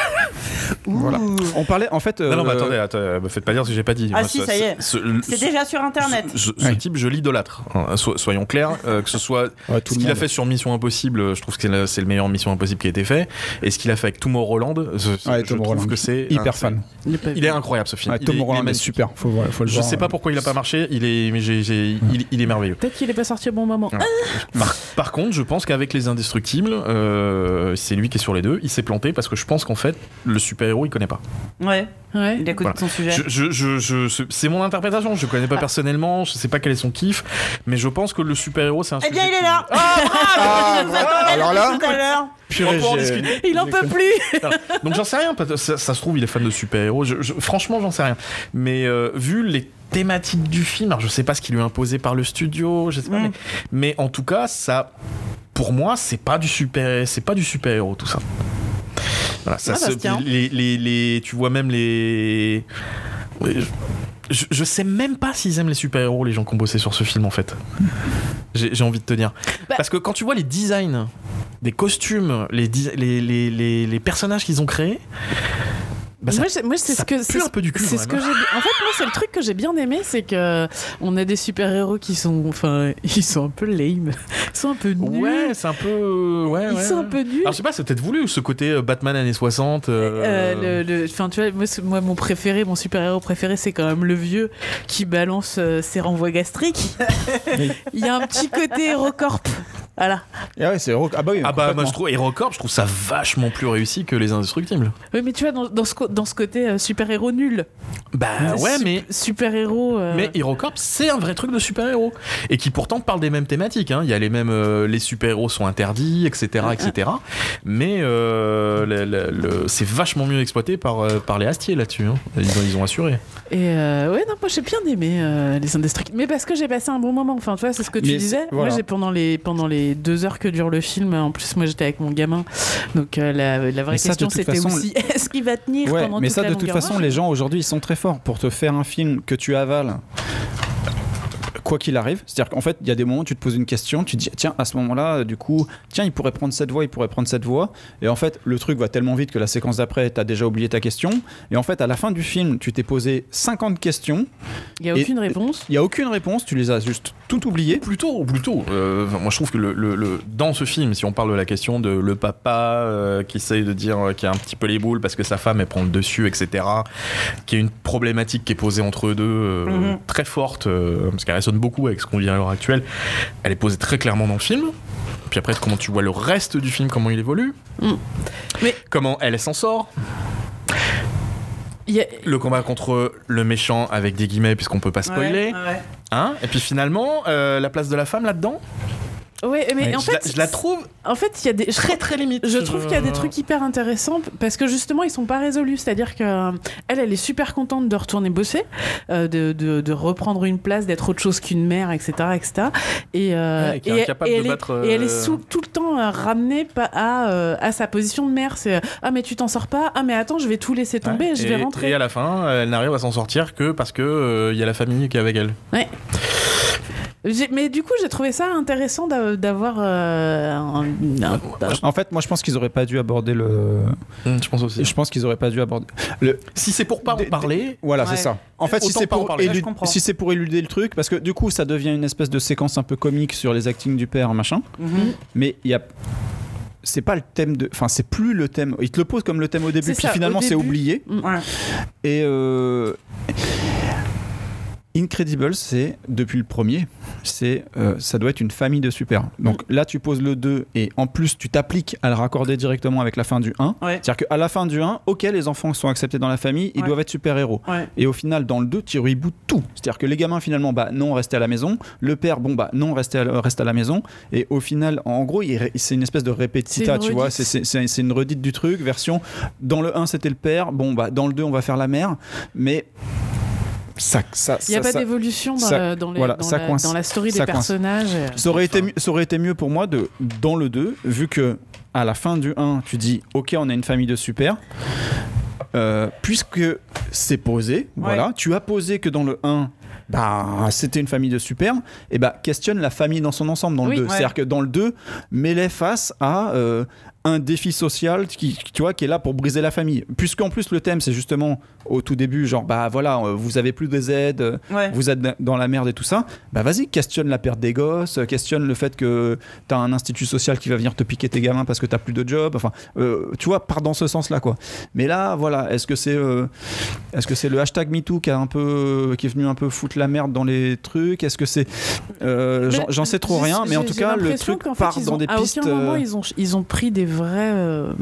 Voilà. On parlait en fait. Non, non, mais euh, attendez, attends, euh, me faites pas dire ce que j'ai pas dit. Ah Moi, si, ça y est. ce- C'est ce- déjà sur internet. Ce, ce Ouais. type, je l'idolâtre. hein, so- soyons clairs, euh, que ce soit ouais, tout ce qu'il a fait sur Mission Impossible, euh, je trouve que c'est le, meilleur Mission Impossible qui a été fait. Et ce qu'il a fait avec Tomorrowland, je, je trouve Tomorrowland. que c'est hyper un- fan. Il est pas Il est incroyable ce film. Ouais, Il Tom est- super. Faut, voir- faut le Je voir. sais pas pourquoi il a pas marché. Il est, mais j'ai- j'ai- il, il est merveilleux. Peut-être qu'il est pas sorti au bon moment. Par, par contre, je pense qu'avec les Indestructibles, euh, c'est lui qui est sur les deux. Il s'est planté parce que je pense qu'en fait, le super héros, il connaît pas. Ouais. Ouais. Il écoute Voilà. son sujet. Je, je, je, je- c'est- mon interprétation. Je connais pas Ah. personnellement. Je sais pas quel est son kiff, mais je pense que le super héros, c'est un. Eh bien, il est qui- là Ah, alors là, purée, en. Il en peut plus. Donc j'en sais rien. Ça, ça se trouve, il est fan de super héros. Je, je- franchement, j'en sais rien. Mais euh, vu les thématiques du film, alors je sais pas ce qui lui est imposé par le studio, je sais pas, Mm. mais, mais en tout cas, ça, pour moi, c'est pas du super, c'est pas du super héros tout ça. Voilà, ça, Ah, ça se- se tient. les, les, les- tu vois même les. Je, je sais même pas s'ils aiment les super-héros, les gens qui ont bossé sur ce film, en fait. J'ai envie de te dire. Bah- Parce que quand tu vois les designs des costumes, les, di- les, les, les, les personnages qu'ils ont créés, bah, ça, moi, c'est ce que c'est un peu du cul, C'est quand ce que même. j'ai. En fait, moi, c'est le truc que j'ai bien aimé, c'est que on a des super héros qui sont, enfin, ils sont un peu lame, ils sont un peu nuls. Ouais, c'est un peu. Ouais, ils ouais, sont ouais. un peu nuls. Alors, je sais pas, c'est peut-être voulu, ce côté euh, Batman années 60. euh, Euh, enfin, tu vois, moi, mon préféré, mon super-héros préféré, c'est quand même le vieux qui balance euh, ses renvois gastriques. Il y a un petit côté hérocorp. Voilà. Et ouais, c'est Hero- Ah bah oui. Ah bah moi je trouve HeroCorp, je trouve ça vachement plus réussi que les Indestructibles. Oui, mais tu vois, dans, dans ce, dans ce côté euh, super-héros nul. Bah ouais, mais Super-héros. euh, Mais HeroCorp, c'est un vrai truc de super-héros. Et qui pourtant parle des mêmes thématiques. hein. Il y a les mêmes. euh, les super-héros sont interdits, etc. etc. Mais euh, le- le- le- c'est vachement mieux exploité par, euh, par les Astier là-dessus. hein. Ils, ont, ils ont assuré. Et euh, ouais, non, moi j'ai bien aimé euh, les Indestructibles. Mais parce que j'ai passé un bon moment. Enfin, tu vois, c'est ce que tu Mais disais. c'est- voilà. Moi, j'ai pendant les, pendant les deux heures que dure le film, en plus, moi j'étais avec mon gamin. Donc euh, la, la vraie ça, question c'était façon, aussi est-ce qu'il va tenir Ouais, pendant mais toute ça, la de toute façon, les gens aujourd'hui, ils sont très forts pour te faire un film que tu avales. Quoi qu'il arrive, c'est-à-dire qu'en fait, il y a des moments où tu te poses une question, tu te dis tiens, à ce moment-là, euh, du coup, tiens, il pourrait prendre cette voie, il pourrait prendre cette voie, et en fait, le truc va tellement vite que la séquence d'après, t'as déjà oublié ta question, et en fait, à la fin du film, tu t'es posé 50 questions, Il n'y a aucune réponse. il y a aucune réponse, tu les as juste tout oubliées. Plutôt, plutôt. euh, moi, je trouve que le, le- le- dans ce film, si on parle de la question de le papa euh, qui essaye de dire euh, qu'il a un petit peu les boules parce que sa femme elle prend le dessus, etc., qui est une problématique qui est posée entre eux deux euh, Mhm. très forte, euh, parce qu'elle résonne beaucoup avec ce qu'on vit à l'heure actuelle. Elle est posée très clairement dans le film. Puis après, comment tu vois le reste du film, comment il évolue, Mm. Mais- comment elle s'en sort. Le combat contre le méchant avec des guillemets puisqu'on peut pas spoiler, Ouais, ouais. hein? Et puis finalement, euh, la place de la femme là-dedans, Ouais, mais Ouais, en fait, la, je la trouve en fait, il y a des très très limite. Je trouve qu'il y a des trucs hyper intéressants parce que justement ils sont pas résolus. C'est-à-dire que euh, elle, elle est super contente de retourner bosser, euh, de, de, de reprendre une place, d'être autre chose qu'une mère, etc., etc. Et, euh, Ouais, et- elle est- battre, et elle est sous- tout le temps ramenée à, à sa position de mère. C'est ah mais tu t'en sors pas, ah mais attends je vais tout laisser tomber, Ouais, je vais rentrer. Et à la fin, elle n'arrive à s'en sortir que parce que il y a la famille qui est avec elle. J'ai- Mais du coup j'ai trouvé ça intéressant d'a- d'avoir euh, un- En fait, moi, je pense qu'ils auraient pas dû aborder le. je pense aussi. Je pense qu'ils auraient pas dû aborder. Le... Si c'est pour pas en parler, Voilà, Ouais. c'est ça. En fait, si c'est pour, élu- si c'est éluder le truc, parce que du coup, ça devient une espèce de séquence un peu comique sur les actings du père, machin. Mhm. Mais il y a. C'est pas le thème de. Enfin, c'est plus le thème. Il te le pose comme le thème au début, puis ça, finalement, c'est oublié. Ouais. Et. euh, Incredible, c'est depuis le premier, c'est euh, ça doit être une famille de super. Donc là, tu poses le 2 et en plus, tu t'appliques à le raccorder directement avec la fin du 1. Ouais. C'est-à-dire qu'à la fin du 1, ok, les enfants sont acceptés dans la famille, ils Ouais. doivent être super-héros. Ouais. Et au final, dans le 2, tu rebootes tout. C'est-à-dire que les gamins, finalement, bah non, restez à la maison. Le père, bon, bah non, restez à, reste à la maison. Et au final, en gros, c'est une espèce de répétita, tu vois. c'est une redite du truc. Version, dans le 1, c'était le père. Bon, bah dans le 2, on va faire la mère. Mais ça. ça Il n'y a ça- pas d'évolution dans, la- dans, les- voilà, dans la, dans la story des personnages. euh. ça aurait, été mieux, ça aurait été mieux pour moi de, dans le 2, vu que à la fin du 1, tu dis Ok, on a une famille de super. Euh, puisque c'est posé, voilà, tu as posé que dans le 1, bah, c'était une famille de super, et bah, questionne la famille dans son ensemble dans le Oui, 2. ouais. C'est-à-dire que dans le 2, mets-les face à euh, un défi social qui, tu vois, qui est là pour briser la famille. Puisqu'en plus, le thème, c'est justement au tout début, genre, bah voilà, euh, vous avez plus des aides, euh, Ouais. vous êtes dans la merde et tout ça, bah vas-y, questionne la perte des gosses, euh, questionne le fait que t'as un institut social qui va venir te piquer tes gamins parce que t'as plus de job, enfin, euh, tu vois, part dans ce sens-là, quoi. Mais là, voilà, est-ce que c'est euh, est-ce que c'est le hashtag MeToo qui, a un peu, qui est venu un peu foutre la merde dans les trucs? Est-ce que c'est... euh, j'en- sais trop rien, mais en tout cas, le truc fait, part dans ont- des à pistes... aucun moment, ils ont, ils ont pris des vrais. euh,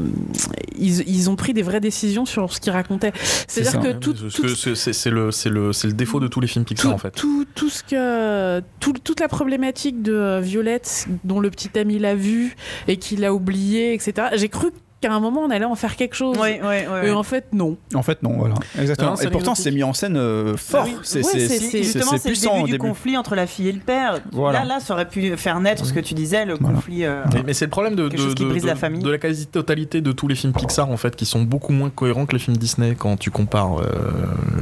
ils, ils ont pris des vraies décisions sur ce qu'ils racontaient. C'est-à-dire que tout, c'est- le, le, le défaut de tous les films Pixar tout, en fait. tout, tout ce que tout- toute la problématique de euh, Violette dont le petit ami l'a vu et qu'il a oublié etc j'ai cru qu'à un moment on allait en faire quelque chose Ouais, ouais, ouais. et en fait non En fait, non, voilà. Exactement. Non, et pourtant, c'est mis en scène euh, fort. oui. C'est Ouais, c'est- c'est- c'est- c'est- Justement, c'est c'est le puissant début du début. conflit entre la fille et le père. Voilà. Là, là, ça aurait pu faire naître ce que tu disais, le Voilà. conflit. euh, Mais, mais c'est le problème de, de, de- de- la famille. de la quasi-totalité de tous les films Pixar en fait qui sont beaucoup moins cohérents que les films Disney quand tu compares euh,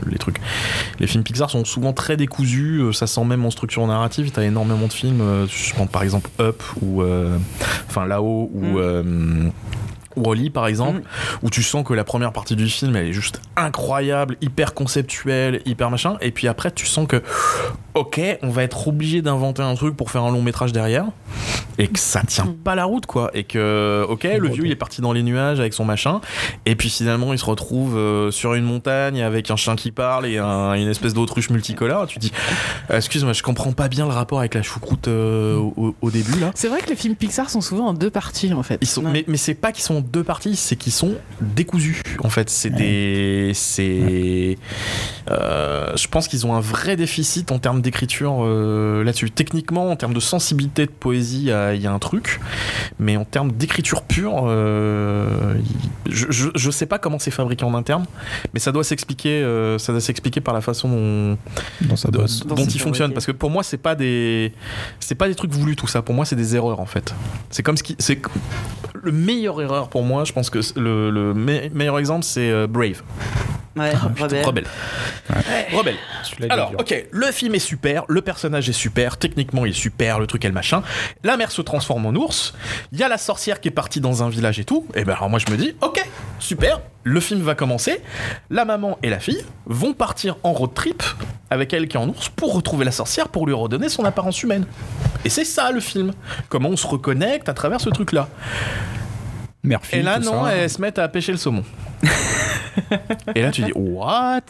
les trucs. Les films Pixar sont souvent très décousus, euh, ça sent même en structure narrative. T'as énormément de films, euh, je pense par exemple Up ou euh, enfin là-haut ou Mm. Wally par exemple, où tu sens que la première partie du film elle est juste incroyable, hyper conceptuelle, hyper machin, et puis après tu sens que ok, on va être obligé d'inventer un truc pour faire un long métrage derrière, et que ça tient pas la route quoi, et que ok, le vieux il est parti dans les nuages avec son machin, et puis finalement il se retrouve euh, sur une montagne avec un chien qui parle et un- une espèce d'autruche multicolore, tu dis euh, excuse-moi, je comprends pas bien le rapport avec la choucroute euh, au, au début là. C'est vrai que les films Pixar sont souvent en deux parties en fait. Ils sont, mais, mais c'est pas qu'ils sont en deux parties, c'est qu'ils sont décousus. En fait, c'est des, c'est, euh, je pense qu'ils ont un vrai déficit en termes d'écriture euh, là-dessus. Techniquement, en termes de sensibilité de poésie, il y a un truc, mais en termes d'écriture pure, euh, je, je, je sais pas comment c'est fabriqué en interne, mais ça doit s'expliquer, euh, ça doit s'expliquer par la façon dont, Dans sa de- bosse. dont il fonctionne parce que pour moi c'est pas des c'est pas des trucs voulus tout ça pour moi c'est des erreurs en fait c'est comme ce qui c'est le meilleur erreur pour moi je pense que le, le me- meilleur exemple c'est euh, Brave. Ouais, rebelle. Rebelle. Rebelle. Alors ok le film est super le personnage est super techniquement il est super le truc est le machin. La mère se transforme en ours il y a la sorcière qui est partie dans un village et tout. Et ben alors moi je me dis ok super le film va commencer. La maman et la fille vont partir en road trip avec elle qui est en ours pour retrouver la sorcière pour lui redonner son apparence humaine. Et c'est ça le film. Comment on se reconnecte à travers ce truc là Murphy, et là, non, ça. elles se mettent à pêcher le saumon. et là, tu dis, what?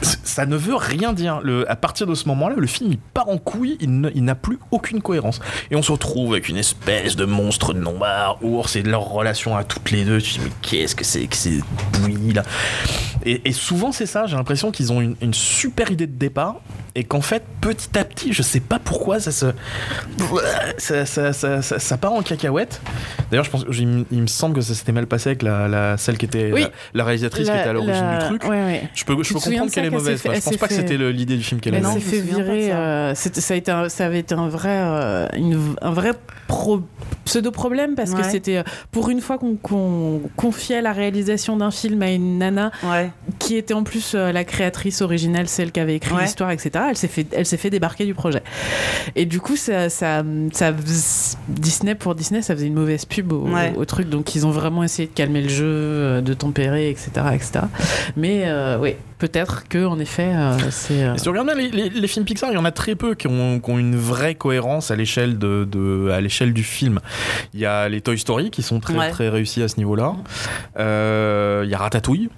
Ça ne veut rien dire. Le, à partir de ce moment-là, le film il part en couille, il n'a plus aucune cohérence. Et on se retrouve avec une espèce de monstre noir, ours, et leur relation à toutes les deux. Tu dis, mais qu'est-ce que c'est que ces bouillies là? Et, et souvent, c'est ça, j'ai l'impression qu'ils ont une, une super idée de départ, et qu'en fait, petit à petit, je sais pas pourquoi, ça se. Ça, ça, ça, ça- ça part en cacahuète. D'ailleurs, je pense, il me semble que ça s'était mal passé avec la, la- celle qui était Oui. la, la réalisatrice qui était à l'origine la- du truc. Ouais, ouais. Je peux, je peux comprendre qu'elle est mauvaise. fait-. Je elle pense pas que c'était l'idée du film qu'elle Elle avait. non, s'est fait virer. ça. euh, ça, a été un, ça avait été un vrai, euh, une- un vrai pro- pseudo-problème parce que c'était euh, pour une fois qu'on confiait la réalisation d'un film à une nana Ouais. qui était en plus euh, la créatrice originale, celle qui avait écrit Ouais. l'histoire, etc. Elle s'est fait, elle s'est fait débarquer du projet. Et du coup, ça, ça, Disney pour Disney, ça faisait une mauvaise pub au, Ouais. au truc. Donc ils ont vraiment essayé de calmer le jeu, euh, de tempérer, etc., etc. Mais euh, oui, peut-être que en effet, euh, c'est. euh, si tu regardes bien les, les- les films Pixar, il y en a très peu qui ont, qui ont une vraie cohérence à l'échelle de, de- à l'échelle du film. Il y a les Toy Story qui sont très Ouais. très réussis à ce niveau-là. Euh, il y a Ratatouille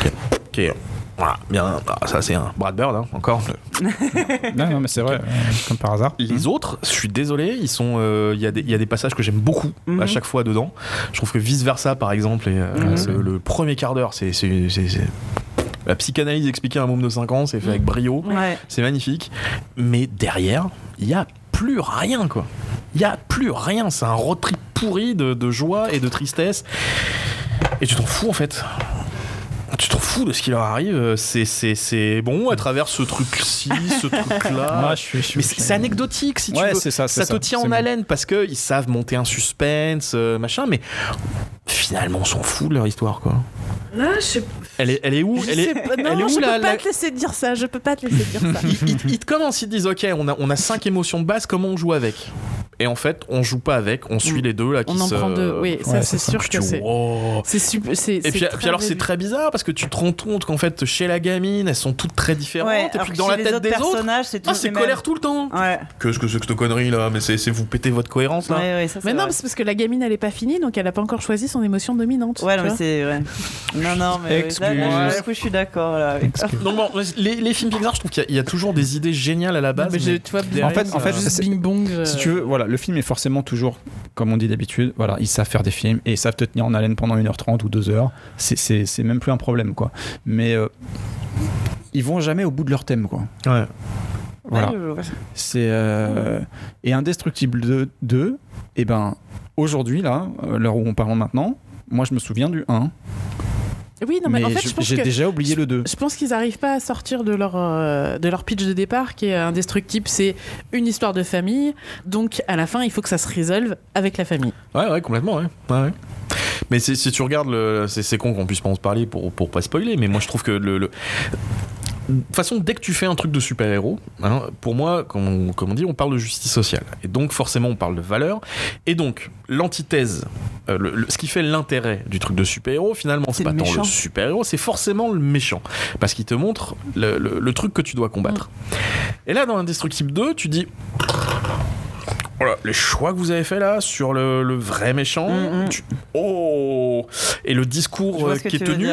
qui est, qui est- voilà, bien. ah, ça c'est un Brad Bird hein, encore. Non, non, mais c'est vrai, comme par hasard. Les autres, je suis désolé, ils sont. euh, Il y, a des- y a des passages que j'aime beaucoup Mhm. à chaque fois dedans. Je trouve que vice versa, par exemple, et, euh, Mhm. le, le premier quart d'heure, c'est la psychanalyse expliquée à un môme de 5 ans, c'est fait avec brio. Ouais. C'est magnifique. Mais derrière, il y a plus rien, quoi. Il y a plus rien. C'est un road trip pourri de, de joie et de tristesse. Et tu t'en fous, en fait. Tu t'en fous de ce qui leur arrive. C'est, c'est, c'est bon à travers ce truc-ci, ce truc-là. Ah, je suis- je suis- Mais c'est, anecdotique, si tu Ouais, veux. c'est ça, Ça te ça. tient en bon. haleine parce qu'ils savent monter un suspense, euh, machin, mais finalement, on s'en fout de leur histoire, quoi. Ah, je Elle est, elle est où? Je elle est, pas- non, elle est où je la- peux pas la- te laisser dire ça. Je peux pas te laisser dire ça. ils, ils- commencent, ils te disent ok, on a, on a cinq émotions de base, comment on joue avec? Et en fait, on joue pas avec, on suit les deux là qui On en se. prend deux. Oui, ça Ouais, c'est sûr que c'est. wow. C'est Et puis, puis alors c'est très bizarre parce que tu te rends compte qu'en fait chez la gamine elles sont toutes très différentes Ouais, et puis que dans la tête autres des autres personnages, c'est ah tous c'est mêmes. colère tout le temps Ouais. Qu'est-ce que c'est que cette connerie là mais c'est c'est vous péter votre cohérence là Ouais, ouais, ça, Mais non, vrai. c'est parce que la gamine elle est pas finie donc elle a pas encore choisi son émotion dominante. Ouais, non, mais c'est. Non, non, mais là, là, du coup, je suis d'accord là donc bon les, les films Pixar je trouve qu'il y y, a toujours des idées géniales à la Non, base mais j'ai- mais tu vois, En fait- en fait, c'est- Bing Bong. euh, Si tu veux, voilà, le film est forcément toujours, comme on dit d'habitude, voilà, ils savent faire des films et ils savent te tenir en haleine pendant 1h30 ou 2h. C'est- C'est c'est même plus un problème, quoi. Mais euh, ils vont jamais au bout de leur thème, quoi. ouais. Voilà. Ouais. C'est euh, et Indestructible 2, 2 et ben aujourd'hui là, euh, l'heure où on parle maintenant, moi je me souviens du 1, Oui, non, mais, en fait, je- je pense j'ai déjà oublié le 2. Je pense qu'ils arrivent pas à sortir de leur, euh, de leur pitch de départ qui est indestructible. C'est une histoire de famille. Donc, à la fin, il faut que ça se résolve avec la famille. Ouais, ouais, complètement, ouais. ouais, ouais. Mais si, tu regardes, le, c'est, con qu'on puisse pas en se parler pour, pour pas spoiler, mais moi je trouve que le, le- de toute façon, dès que tu fais un truc de super-héros, hein, pour moi, comme on, comme on dit, on parle de justice sociale. Et donc, forcément, on parle de valeur. Et donc, l'antithèse, euh, le- le- ce qui fait l'intérêt du truc de super-héros, finalement, c'est pas tant le super-héros, c'est forcément le méchant. Parce qu'il te montre le, truc que tu dois combattre. Et là, dans Indestructible 2, tu dis. Voilà, les choix que vous avez fait là sur le, le vrai méchant. Mm, mm. tu- Oh Et le discours euh, qui est tenu.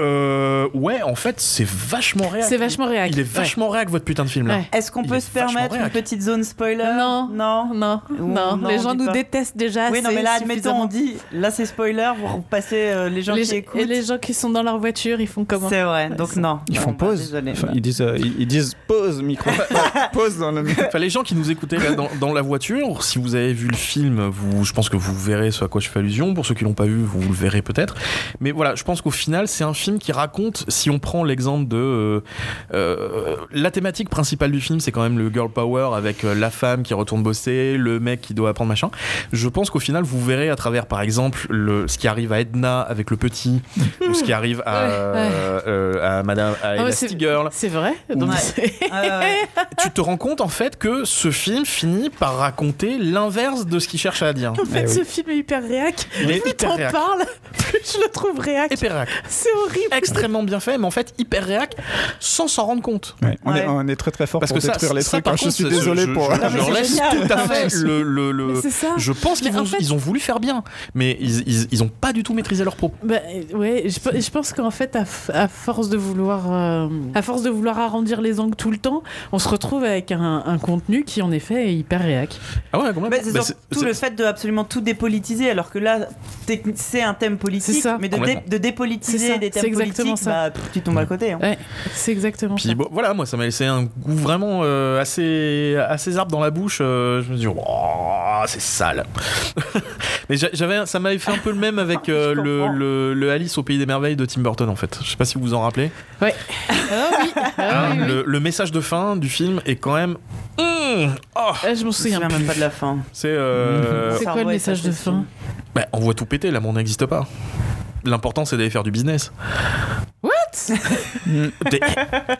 Euh, ouais, en fait, c'est vachement réactif. C'est vachement réactif. Il est vachement réac votre putain de film là. Ouais. Est-ce qu'on peut se permettre une réac. petite zone spoiler? Non. Non. Non, Ou non, non, les gens nous pas. détestent déjà. Oui, non, mais là, admettons, on dit, là c'est spoiler, vous repassez euh, les gens les, qui écoutent. et les gens qui sont dans leur voiture, ils font comment? C'est vrai, donc non. Ils font bah, pause. désolé. Enfin, ils disent, euh, ils, ils disent pause micro. pause dans le. Enfin, les gens qui nous écoutaient là, dans, dans la voiture, si vous avez vu le film, vous, je pense que vous verrez ce à quoi je fais allusion. Pour ceux qui l'ont pas vu, vous le verrez peut-être. Mais voilà, je pense qu'au final, c'est un film qui raconte, si on prend l'exemple de euh, euh, la thématique principale du film, c'est quand même le girl power avec euh, la femme qui retourne bosser, le mec qui doit apprendre machin. Je pense qu'au final, vous verrez à travers, par exemple, le, ce qui arrive à Edna avec le petit, ou ce qui arrive à, Ouais, ouais. euh, à Madame à Ah ouais, c'est- vrai donc Ah, tu te rends compte en fait que ce film finit par raconter l'inverse de ce qu'il cherche à dire. En fait, Eh oui. ce film est hyper réac. Il est Plus t'en parles, plus je le trouve réac. Hyper réac. C'est horrible. Extrêmement bien fait, mais en fait hyper réac sans s'en rendre compte. Ouais, on, Ouais. Est, on est très très fort Parce pour que ça, détruire les ça, trucs. par hein, je contre, suis je- désolé je, pour. Je, laisse génial. tout à fait le. le- le- ça. Je pense qu'ils en fait- ils ont voulu faire bien, mais ils, ils, ils ont pas du tout maîtrisé leur propos. Bah, ouais, je, pe- je pense qu'en fait, à, à force de vouloir, euh, à force de vouloir arrondir les angles tout le temps, on se retrouve avec un, un contenu qui en effet est hyper réac. Ah ouais, complètement. Bah, c'est Bah, surtout c'est- le fait de absolument tout dépolitiser, alors que là, c'est un thème politique, C'est ça. mais de, dé- de dépolitiser des thèmes c'est exactement ça. bah, tu tombes à côté. hein. Ouais, c'est exactement Puis ça. bon, voilà, moi ça m'a laissé un goût vraiment euh, assez, assez zarbe dans la bouche. euh, je me suis dit, oh, c'est sale. Mais j'a- j'avais, ça m'avait fait un peu le même avec euh, le, le- le Alice au pays des merveilles de Tim Burton en fait. Je sais pas si vous vous en rappelez. Ah oui, ah Hein, oui, oui. Le, le message de fin du film est quand même. Mmh, oh, Ah, je me souviens même pas de la fin. c'est. euh, C'est quoi le message de fin bah, on voit tout péter, l'amour n'existe pas. L'important c'est d'aller faire du business. Des-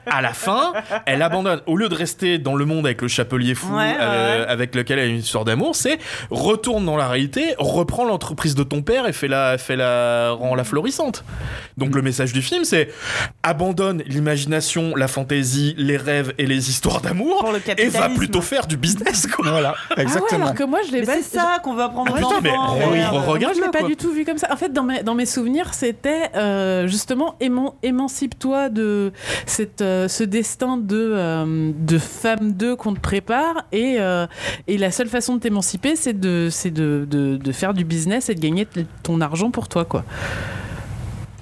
à la fin, elle abandonne. Au lieu de rester dans le monde avec le chapelier fou, Ouais, ouais, euh, ouais. avec lequel elle a une histoire d'amour, c'est retourne dans la réalité, reprend l'entreprise de ton père et fait la, fait la, rend la florissante. Donc le message du film, c'est abandonne l'imagination, la fantaisie, les rêves et les histoires d'amour et va plutôt faire du business. Quoi. Voilà, Ah ouais, exactement. alors que moi je l'ai pas. c'est ça qu'on veut apprendre Ah, putain, mais re- regarde Moi, je l'ai pas quoi. du tout vu comme ça. En fait, dans mes, dans mes souvenirs, c'était euh, justement éman- émancipe-toi de cette, euh, ce destin de, euh, de femme 2 qu'on te prépare. Et, euh, et la seule façon de t'émanciper, c'est de, de, de, faire du business et de gagner ton argent pour toi. Quoi.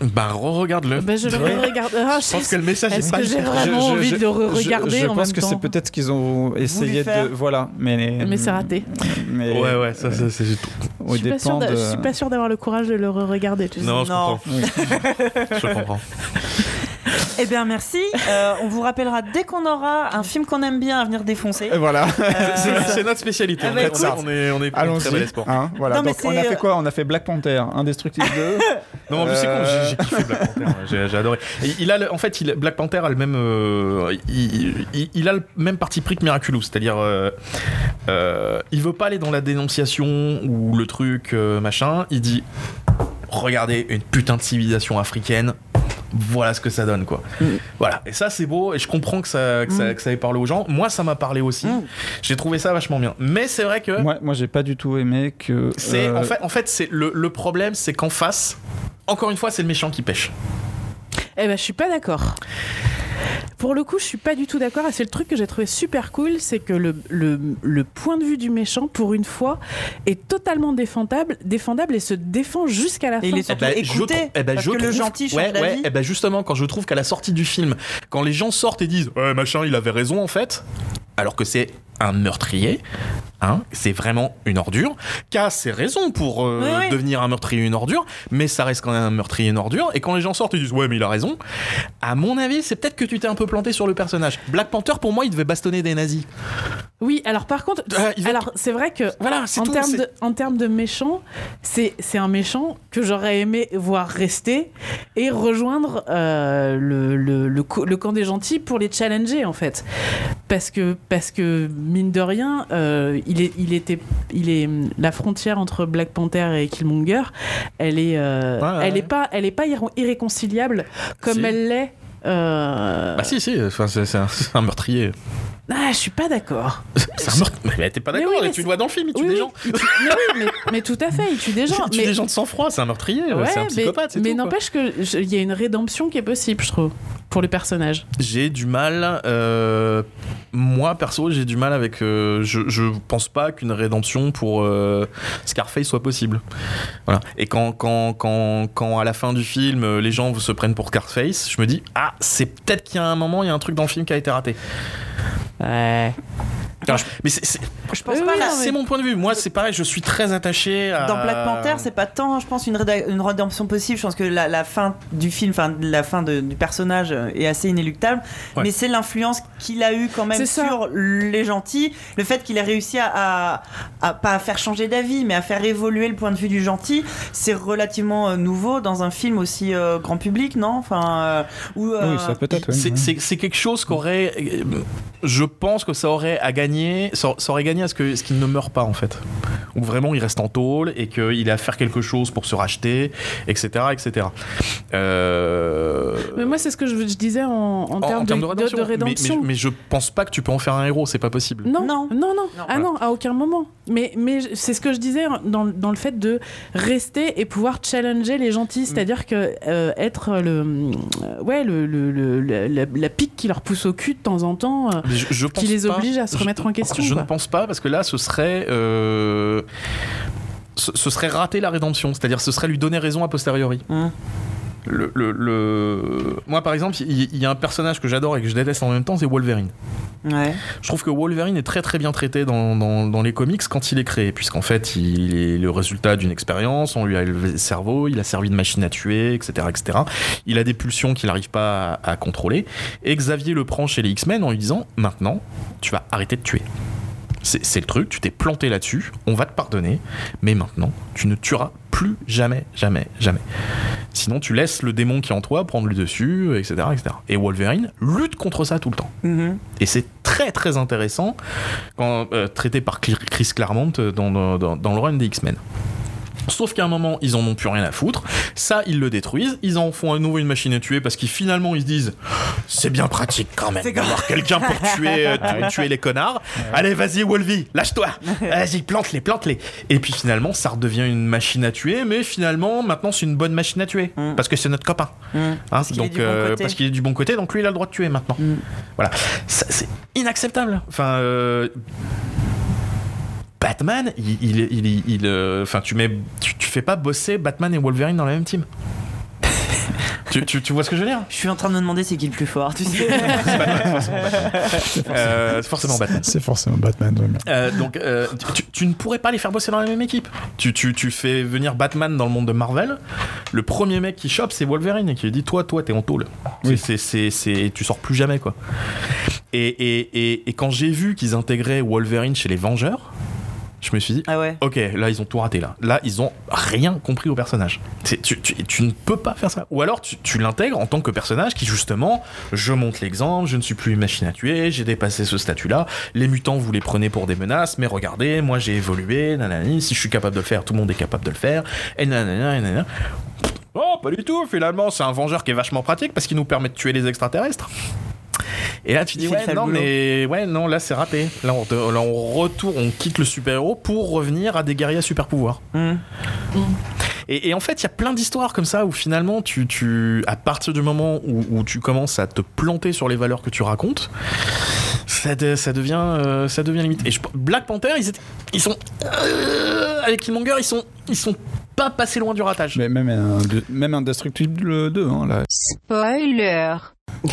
Bah re-regarde-le. Je le regarde. Ah, Je pense que le message est Est-ce pas que j'ai vraiment Je- envie je- de le regarder Je, je en pense même que c'est peut-être qu'ils ont essayé de. Voilà, mais. Mais c'est raté. Mais Ouais, ouais, ça, ça, c'est tout. Je suis, pas de. je suis pas sûre d'avoir le courage de le regarder. Tu sais. Non, je Non. comprends. je comprends. Eh bien, merci. Euh, on vous rappellera dès qu'on aura un film qu'on aime bien à venir défoncer. Et voilà. C'est c'est notre spécialité. Ah en bah, fait. écoute. Ça, on est, on est très espoir. Hein, voilà. Non, mais Donc on a fait euh, quoi? On a fait Black Panther, Indestructible 2. Non, en plus, c'est con, Euh, j'ai- kiffé Black Panther. ouais, J'ai j'ai adoré. Et il a, le- en fait, il, Black Panther a le même. euh, il, il- il a le même parti pris que Miraculous. C'est-à-dire, euh, euh, il veut pas aller dans la dénonciation ou le truc euh, machin. Il dit regardez une putain de civilisation africaine. Voilà ce que ça donne, quoi. Voilà. Et ça, c'est beau. Et je comprends que ça, que ça, que ça ait parlé aux gens. Moi, ça m'a parlé aussi. Mm. J'ai trouvé ça vachement bien. Mais c'est vrai que. Moi, moi j'ai pas du tout aimé que. C'est euh, en fait, en fait c'est le, le problème, c'est qu'en face, encore une fois, c'est le méchant qui pêche. Eh ben, je suis pas d'accord. Pour le coup, je suis pas du tout d'accord. Et c'est le truc que j'ai trouvé super cool, c'est que le, le, le point de vue du méchant, pour une fois, est totalement défendable, défendable et se défend jusqu'à la Et fin. il est surtout écouté. eh ben, parce je que le gentil change ouais, ouais, d'avis. eh ben justement, quand je trouve qu'à la sortie du film, quand les gens sortent et disent ouais machin, il avait raison en fait, alors que c'est un meurtrier. Hein, c'est vraiment une ordure, qui a ses raisons pour euh, Oui, oui. devenir un meurtrier une ordure, mais ça reste quand même un meurtrier une ordure. Et quand les gens sortent, ils disent ouais, mais il a raison. À mon avis, c'est peut-être que tu t'es un peu planté sur le personnage. Black Panther, pour moi, il devait bastonner des nazis. Oui, alors par contre, Euh, alors c'est vrai que Voilà, en termes de en termes de méchant, c'est c'est un méchant que j'aurais aimé voir rester et rejoindre euh, le, le, le, le camp des gentils pour les challenger en fait, parce que parce que mine de rien, euh, il est il était il est la frontière entre Black Panther et Killmonger, elle est euh, Ouais, ouais, elle est pas elle est pas irré- irréconciliable comme Si. elle l'est. euh, Bah si, si, enfin, c'est c'est un, c'est un meurtrier. Ah, je suis pas d'accord. C'est un meurtrier. Mais t'es pas Mais d'accord, oui, mais tu le vois dans le film, il tue Oui, des gens. Mais oui, mais, mais tout à fait, il tue des gens. Il tue mais, des gens de sang-froid, c'est un meurtrier, Ouais, c'est un mais- psychopathe, mais quoi. n'empêche que je- il y a une rédemption qui est possible, je trouve, pour le personnage. J'ai du mal, euh, moi perso, j'ai du mal avec. euh, je, je pense pas qu'une rédemption pour euh, Scarface soit possible. Voilà. Et quand, quand, quand, quand à la fin du film, les gens se prennent pour Scarface, je me dis, ah, c'est peut-être qu'il y a un moment, il y a un truc dans le film qui a été raté. Ouais. Alors, je- mais c'est- c'est Je pense Oui, pas oui, c'est mon point de vue. Moi, c'est pareil, je suis très attaché à. Dans Black Panther, c'est pas tant, je pense, une, réda- une rédemption possible. Je pense que la, la fin du film, enfin la fin de- du personnage est assez inéluctable. Ouais. Mais c'est l'influence qu'il a eu quand même sur les gentils. Le fait qu'il ait réussi à, à, à- pas à faire changer d'avis, mais à faire évoluer le point de vue du gentil, c'est relativement euh, nouveau dans un film aussi euh, grand public, non? Enfin, euh, où, euh, Oui, ça peut-être. oui, C'est- oui. C'est c'est quelque chose qu'aurait. Je pense que ça aurait à gagner. Ça, ça aurait gagné à ce que- ce qu'il ne meure pas, en fait. Ou vraiment il reste en tôle et qu'il a à faire quelque chose pour se racheter, etc. etc. Euh, Mais moi, c'est ce que je, je disais en, en en, termes en de, termes de de- rédemption. de Mais- rédemption. Mais, mais je pense pas que tu peux en faire un héros, c'est pas possible. Non, Non. non, non, ah non, à aucun moment. Mais, mais c'est ce que je disais dans, dans le fait de rester et pouvoir challenger les gentils, c'est-à-dire que euh, être le, euh, ouais, le, le- le- la, la- la pique qui leur pousse au cul de temps en temps, euh, Mais je, je pense qui les pas- oblige à se je- remettre en question. Je quoi. ne pense pas parce que là, ce serait. euh, ce, ce serait rater la rédemption, c'est-à-dire ce serait lui donner raison a posteriori. Hum. Le, le- le- Moi, par exemple, il y, a un personnage que j'adore et que je déteste en même temps, c'est Wolverine. Ouais. Je trouve que Wolverine est très très bien traité dans, dans- dans les comics quand il est créé, puisqu'en fait, il est le résultat d'une expérience, on lui a élevé le cerveau, il a servi de machine à tuer, etc. etc. Il a des pulsions qu'il n'arrive pas à, à contrôler. Et Xavier le prend chez les X-Men en lui disant Maintenant, tu vas arrêter de tuer. C'est le truc, tu t'es planté là-dessus, on va te pardonner, mais maintenant, tu ne tueras plus jamais, jamais, jamais. Sinon, tu laisses le démon qui est en toi prendre le dessus, etc., etc. Et Wolverine lutte contre ça tout le temps. Mhm. Et c'est très très intéressant quand, euh, traité par Chris Claremont euh, dans, dans, dans- dans le run des X-Men. Sauf qu'à un moment, ils en ont plus rien à foutre. Ça, ils le détruisent. Ils en font à nouveau une machine à tuer parce qu'ils finalement ils se disent c'est bien pratique quand même d'avoir quelqu'un pour tuer, euh, tu- tuer les connards. Allez, vas-y, Wolvie, lâche-toi. Vas-y, plante-les, plante-les. Et puis finalement, ça redevient une machine à tuer, mais finalement, maintenant, c'est une bonne machine à tuer Mm. parce que c'est notre copain. Mhm. Hein, Parce qu'il est donc, du bon euh, côté. parce qu'il est du bon côté, donc lui, il a le droit de tuer maintenant. Mm. Voilà. C'est inacceptable. Enfin. euh, Batman, il, il, il, il, euh, enfin, tu mets, tu, tu fais pas bosser Batman et Wolverine dans la même team. tu, tu, tu vois ce que je veux dire? Je suis en train de me demander c'est qui le plus fort, tu sais. C'est forcément Batman. C'est forcément Batman. Euh, donc, euh, tu, tu ne pourrais pas les faire bosser dans la même équipe. Tu, tu, tu fais venir Batman dans le monde de Marvel. Le premier mec qui chope, c'est Wolverine et qui lui dit Toi, toi, t'es en tôle. C'est- Oui. c'est- c'est- c'est- tu sors plus jamais, quoi. Et, et, et, et quand j'ai vu qu'ils intégraient Wolverine chez les Vengeurs, je me suis dit Ah ouais. Ok, là ils ont tout raté là. Là ils ont rien compris au personnage. Tu, tu, tu ne peux pas faire ça. Ou alors tu, tu l'intègres en tant que personnage qui justement, je montre l'exemple, je ne suis plus une machine à tuer, j'ai dépassé ce statut-là. Les mutants vous les prenez pour des menaces, mais regardez, moi j'ai évolué, nanani, si je suis capable de le faire, tout le monde est capable de le faire. Et nanana, et nanana. Oh, pas du tout, finalement c'est un vengeur qui est vachement pratique parce qu'il nous permet de tuer les extraterrestres. Et là, tu dis, ouais, non, mais ouais, non, là, c'est raté. Là, on, là, on retourne, on quitte le super-héros pour revenir à des guerriers à super-pouvoirs. Mhm. Et, et en fait, il y a plein d'histoires comme ça où finalement, tu, tu, à partir du moment où, où tu commences à te planter sur les valeurs que tu racontes, ça, de- ça, devient, euh, ça devient limite. Et je, Black Panther, ils, étaient- ils sont. euh, avec Killmonger, ils sont, ils sont pas passé loin du ratage. Mais même un, même Indestructible 2, hein, là. Spoiler.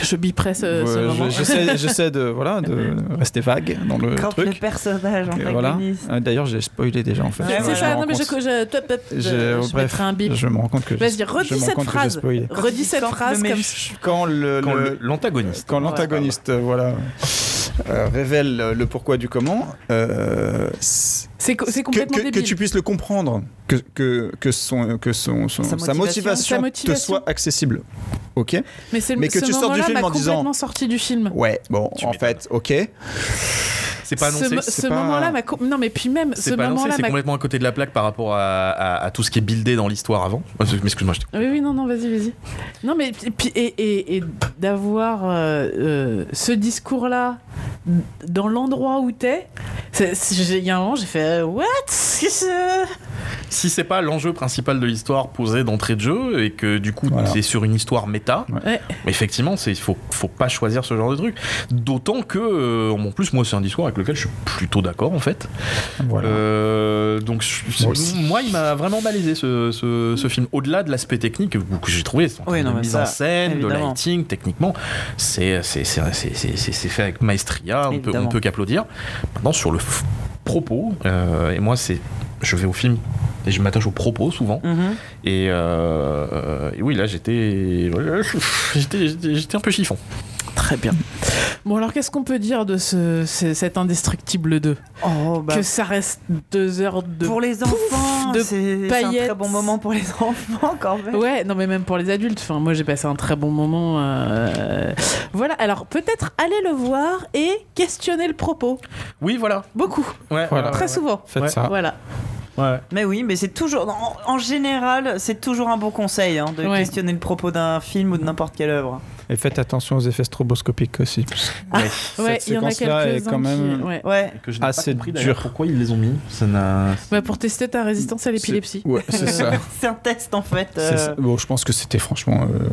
Je biperai ce, ce Ouais, je- J'essaie j'essaie de, voilà, de rester vague dans le Quand le truc. personnage Et voilà. Euh, D'ailleurs, j'ai spoilé déjà en fait. Ouais, C'est ça, non mais je, je, je, je bref, mettrai un bip. Je me rends compte que j'ai- Vas-y, redis je me rends cette compte que j'ai phrase. spoilé. Redis cette Quand phrase le comme Quand le- le, le- l'antagoniste. quand l'antagoniste euh, voilà euh, révèle euh, le pourquoi du comment euh, c'est- c'est co- c'est que, complètement que- que débile. tu puisses le comprendre que, que, que, son, que son, son- Sa sa, motivation. Sa motivation. te soit accessible ok Mais, c'est- mais que ce tu sors du film en disant- complètement sorti du film. ouais bon Tu en fait ok C'est pas ce annoncé. ce pas- moment-là m'a non mais puis même ce C'est pas annoncé, moment-là c'est m'a complètement à côté de la plaque par rapport à, à- à tout ce qui est buildé dans l'histoire avant. Euh, Mais excuse-moi, je t'ai- Oui, oui, non, non, vas-y, vas-y. Non, mais et, puis- et, et, et d'avoir euh, euh, ce discours-là dans l'endroit où t'es, il y a un moment, j'ai fait euh, What? Si c'est pas l'enjeu principal de l'histoire posé d'entrée de jeu et que du coup Voilà. c'est sur une histoire méta, Ouais. effectivement, c'est faut faut pas choisir ce genre de truc. D'autant que euh, en plus moi c'est un discours avec lequel je suis plutôt d'accord en fait. voilà Euh, donc je- Moi il m'a vraiment malaisé ce, ce, ce film. Au-delà de l'aspect technique que j'ai trouvé, Oui, non, de mise ça, en scène, de évidemment. lighting, techniquement, c'est fait avec maestria. On peut, on peut qu'applaudir. Maintenant sur le propos, euh, et moi c'est je vais au film et je m'attache aux propos souvent. Mhm. Et, euh, et oui, là, j'étais- j'étais un peu chiffon. Très bien. Bon, alors qu'est-ce qu'on peut dire de ce, ce- cet Indestructible 2 Oh, bah, Que ça reste deux heures de. pour les enfants, de c'est c'est un très bon moment pour les enfants quand même. Ouais, non, mais même pour les adultes. Enfin, moi, j'ai passé un très bon moment. euh, Voilà, alors peut-être aller le voir et questionner le propos. Oui, voilà. Beaucoup, Ouais, Voilà. très ouais. souvent. faites Ouais. ça Voilà. Ouais. Mais oui, mais c'est toujours, en, en général, c'est toujours un bon conseil hein, de Ouais. questionner le propos d'un film ou de n'importe quelle œuvre. Et faites attention aux effets stroboscopiques aussi Ouais. Ouais, Cette il y en a séquence-là est quand qui- même- ouais. Ouais. Que je n'ai Assez pas compris dur. pourquoi ils les ont mis. Ça n'a. Bah, pour tester ta résistance à l'épilepsie. ouais c'est ça c'est un test en fait. Euh. Bon, je pense que c'était franchement, euh,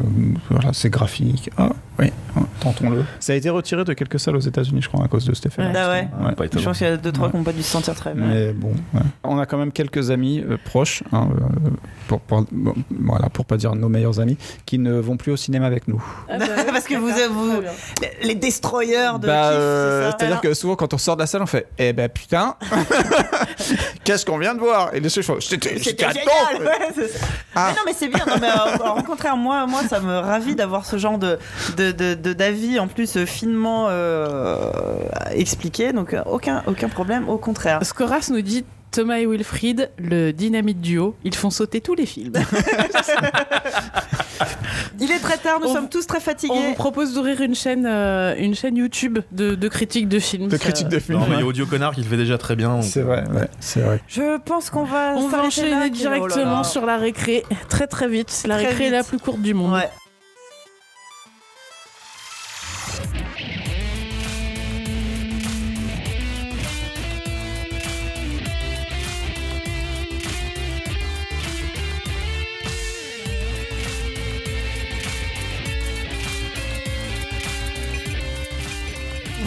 voilà, c'est graphique. Ah, oui, hein, tentons-le. Ça a été retiré de quelques salles aux États-Unis, je crois, à cause de cet effet. Ah ouais. Ouais. Pas Je pense qu'il y a deux trois Ouais. qui n'ont pas dû se sentir très bien. Mais bon, ouais. on a quand même quelques amis euh, proches, hein, euh, pour, pour, bon, voilà, pour pas dire nos meilleurs amis, qui ne vont plus au cinéma avec nous. Ah Parce que vous- vous-. Les destroyers de Bah, euh, C'est-à-dire que souvent, quand on sort de la salle, on fait Eh ben putain, qu'est-ce qu'on vient de voir? Et les choses font C'était génial ouais. Ah. Mais non mais c'est bien non, mais, euh, au contraire moi, moi ça me ravit d'avoir ce genre de d'avis en plus euh, finement euh, expliqué donc aucun, aucun problème au contraire Scoras nous dit Thomas et Wilfried, le dynamite duo, ils font sauter tous les films. il est très tard nous On- sommes tous très On vous fatigués propose d'ouvrir une chaîne, euh, une chaîne YouTube de, de critiques de films. De Ça- critique de film. Non, mais il y a Audio Connard qui le fait déjà très bien. donc, C'est vrai, ouais, c'est vrai. je pense qu'on va On va enchaîner là, directement oh là là. sur la récré, très très vite. La Très récré est vite. la plus courte du monde. ouais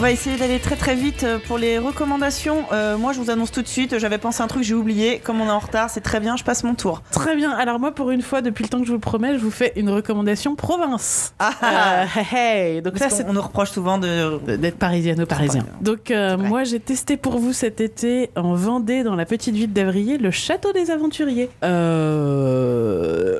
va essayer d'aller très très vite euh, pour les recommandations. Euh, moi, je vous annonce tout de suite, j'avais pensé à un truc, j'ai oublié. Comme on est en retard, c'est très bien, je passe mon tour. Très bien. Alors moi, pour une fois, depuis le temps que je vous le promets, je vous fais une recommandation province. Ah, Euh, hey, hey. Donc ça, qu'on- on nous reproche souvent de. d'être parisiano-parisien. parisien. Donc euh, moi j'ai testé pour vous cet été en Vendée dans la petite ville d'Avrier le château des aventuriers.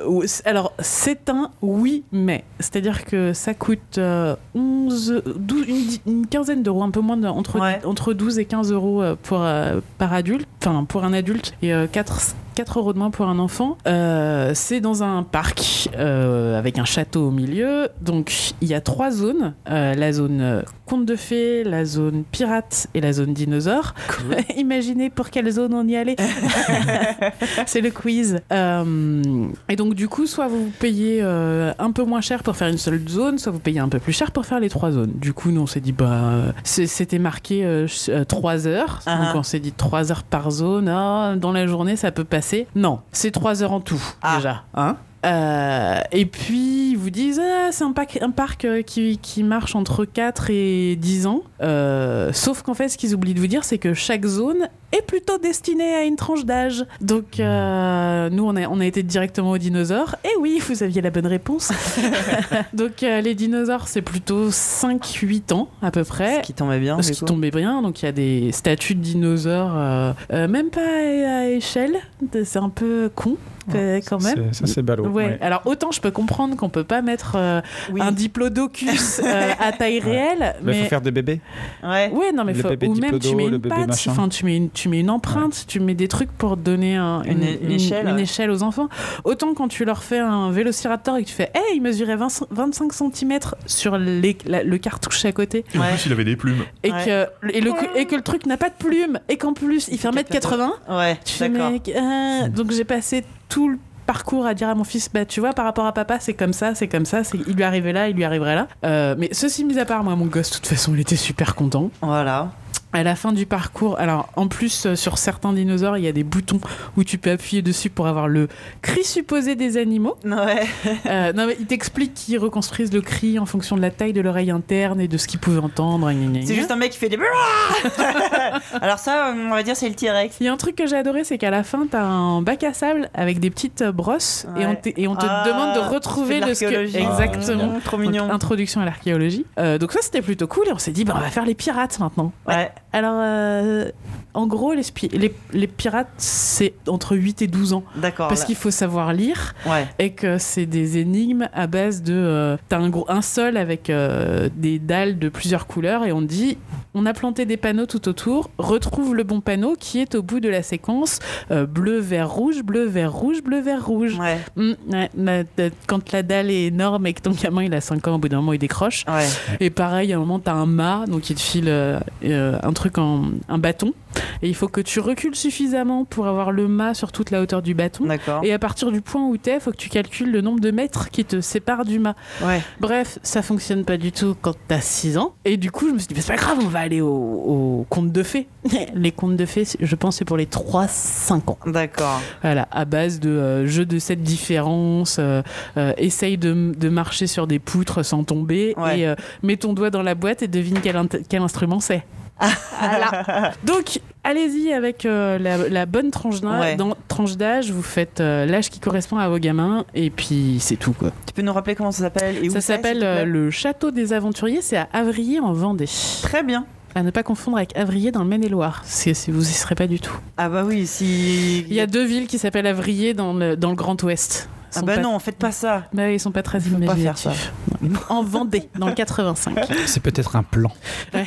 Ou- alors c'est un oui mais c'est-à-dire que ça coûte euh, 11 12 une, une quinzaine d'euros un peu moins de, entre Ouais. entre 12 et 15 euros euh, pour euh, par adulte enfin pour un adulte et euh, 4 4 euros de moins pour un enfant. Euh, c'est dans un parc euh, avec un château au milieu. Donc il y a trois zones. Euh, la zone conte de fées, la zone pirate et la zone dinosaure. Imaginez pour quelle zone on y allait. c'est le quiz. Et donc du coup, soit vous payez un peu moins cher pour faire une seule zone, soit vous payez un peu plus cher pour faire les trois zones. Du coup, nous on s'est dit bah c'était marqué euh, ch- euh, trois heures. Ah Donc ah. on s'est dit trois heures par zone. Ah, dans la journée, ça peut passer. Non, c'est trois heures en tout Ah. déjà. Hein Euh, et puis, ils vous disent ah, c'est un, un parc euh, qui, qui marche entre 4 et 10 ans. Euh, sauf qu'en fait, ce qu'ils oublient de vous dire, c'est que chaque zone est plutôt destinée à une tranche d'âge. Donc, euh, nous, on a, on a été directement aux dinosaures. Et oui, vous aviez la bonne réponse. Donc, les dinosaures, c'est plutôt 5-8 ans à peu près. Ce qui tombait bien. Ce qui coup. tombait bien, donc il y a des statues de dinosaures, même pas à, à échelle, c'est un peu con euh, quand même. Ça, c'est ballot. Ouais. ouais. alors autant je peux comprendre qu'on peut pas mettre euh, Oui. un diplodocus euh, à taille réelle, Mais il faut faire des bébés. Ouais. ouais non mais Le faut- bébé ou même tu mets une patte, enfin tu mets une, tu mets une empreinte, tu mets des trucs pour donner un- Une- une échelle, ouais. échelle aux enfants. Autant quand tu leur fais un vélociraptor et que tu fais, hey il mesurait 20 25 cm sur les- la- le cartouche à côté En Ouais. plus, il avait des plumes. et, Ouais. que, et, le, et que le truc n'a pas de plume et qu'en plus il fait 1m80 Ouais, tu fais d'accord. mec euh, donc j'ai passé tout le parcours à dire à mon fils bah tu vois par rapport à papa c'est comme ça c'est comme ça c'est il lui arrivait là il lui arriverait là Euh, mais ceci mis à part moi mon gosse de toute façon il était super content Voilà. À la fin du parcours alors en plus euh, sur certains dinosaures il y a des boutons où tu peux appuyer dessus pour avoir le cri supposé des animaux Ouais. Euh, non mais il t'explique qu'ils reconstruisent le cri en fonction de la taille de l'oreille interne et de ce qu'ils pouvaient entendre C'est juste un mec qui fait des. Alors ça, on va dire, c'est le T-Rex. Il y a un truc que j'ai adoré, c'est qu'à la fin, t'as un bac à sable avec des petites euh, brosses et on, te- et on te Ah, demande de retrouver de le l'archéologie. Exactement. Trop Donc, mignon. introduction à l'archéologie. Euh, donc ça, c'était plutôt cool et on s'est dit, bah, on va faire les pirates maintenant. Ouais. Alors, euh, en gros, les, spi- les, les pirates, c'est entre 8 et 12 ans. D'accord. Parce qu'il faut savoir lire Ouais. et que c'est des énigmes à base de... euh, T'as un, un sol avec euh, des dalles de plusieurs couleurs et on dit, on a planté des panneaux tout autour, retrouve le bon panneau qui est au bout de la séquence bleu, vert, rouge, bleu, vert, rouge, bleu, vert, rouge. Ouais. Mm, euh, quand la dalle est énorme et que ton gamin il a 5 ans, au bout d'un moment il décroche. Ouais. Et pareil, à un moment t'as un mât, donc il te file un truc en un bâton. Et il faut que tu recules suffisamment pour avoir le mât sur toute la hauteur du bâton. D'accord. Et à partir du point où t'es, il faut que tu calcules le nombre de mètres qui te séparent du mât. Ouais. Bref, ça fonctionne pas du tout quand t'as 6 ans. Et du coup, je me suis dit, mais c'est pas grave, on va aller au, au conte de fées. Les contes de fées, je pense, c'est pour les 3-5 ans. D'accord. Voilà, à base de euh, jeux de cette différence, euh, euh, essaye de, de marcher sur des poutres sans tomber, Ouais. et euh, mets ton doigt dans la boîte et devine quel instrument c'est. Voilà. Donc, allez-y avec euh, la, la bonne tranche d'âge. Ouais. Dans tranche d'âge, vous faites euh, l'âge qui correspond à vos gamins, et puis c'est tout. Quoi. Tu peux nous rappeler comment ça s'appelle et où Ça s'appelle euh, le Château des Aventuriers, c'est à Avrier en Vendée. Très bien. À ne pas confondre avec Avrier dans le Maine-et-Loire, si, si vous y serez pas du tout. Ah bah oui, si. Il y a deux villes qui s'appellent Avrier dans le, dans le Grand Ouest. Ah bah pas- non, faites pas ça. Bah, ils sont pas très Faut pas faire imaginatifs. Non. En Vendée, dans le 85. C'est peut-être un plan. Ouais,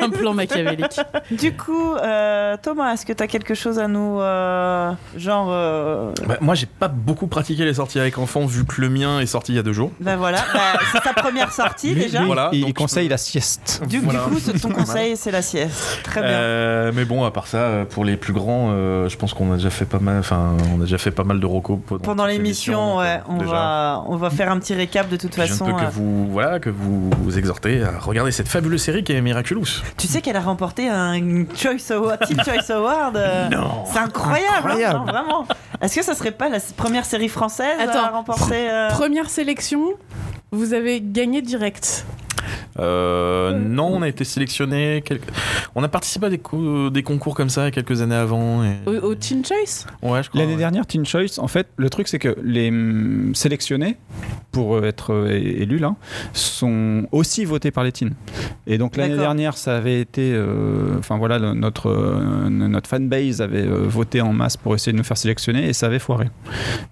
un plan machiavélique. Du coup, euh, Thomas, est-ce que t'as quelque chose à nous. euh, genre. euh, Bah, moi, j'ai pas beaucoup pratiqué les sorties avec enfants vu que le mien est sorti il y a deux jours. Bah voilà, bah, c'est ta première sortie Lui- déjà. lui, Voilà, il conseille peux- la sieste. Du, coup, ce- ton conseil, c'est la sieste. Très bien. Euh, mais bon, à part ça, pour les plus grands, euh, je pense qu'on a déjà fait pas mal. Enfin, on a déjà fait pas mal de recos pendant, l'émission, ouais, euh, on déjà. va, on va faire un petit récap de toute façon. je ne peux euh. que vous, voilà, que vous, vous exhorter à regarder cette fabuleuse série qui est Miraculous. Tu sais qu'elle a remporté un Choice Award, Teen Choice Award. euh, Non. C'est incroyable, hein, non, vraiment. Est-ce que ça serait pas la première série française à Attends. remporter euh, Première sélection, vous avez gagné direct. Euh, non, on a été sélectionné. quelques- On a participé à des, co- des concours comme ça quelques années avant. Et... Au, au Teen Choice Ouais, je crois. L'année ouais. dernière, Teen Choice, en fait, le truc, c'est que les hum, sélectionnés, pour euh, être élus là, sont aussi votés par les teens. Et donc l'année dernière, ça avait été. euh, Enfin voilà, le- notre, euh, notre fanbase avait voté en masse pour essayer de nous faire sélectionner et ça avait foiré.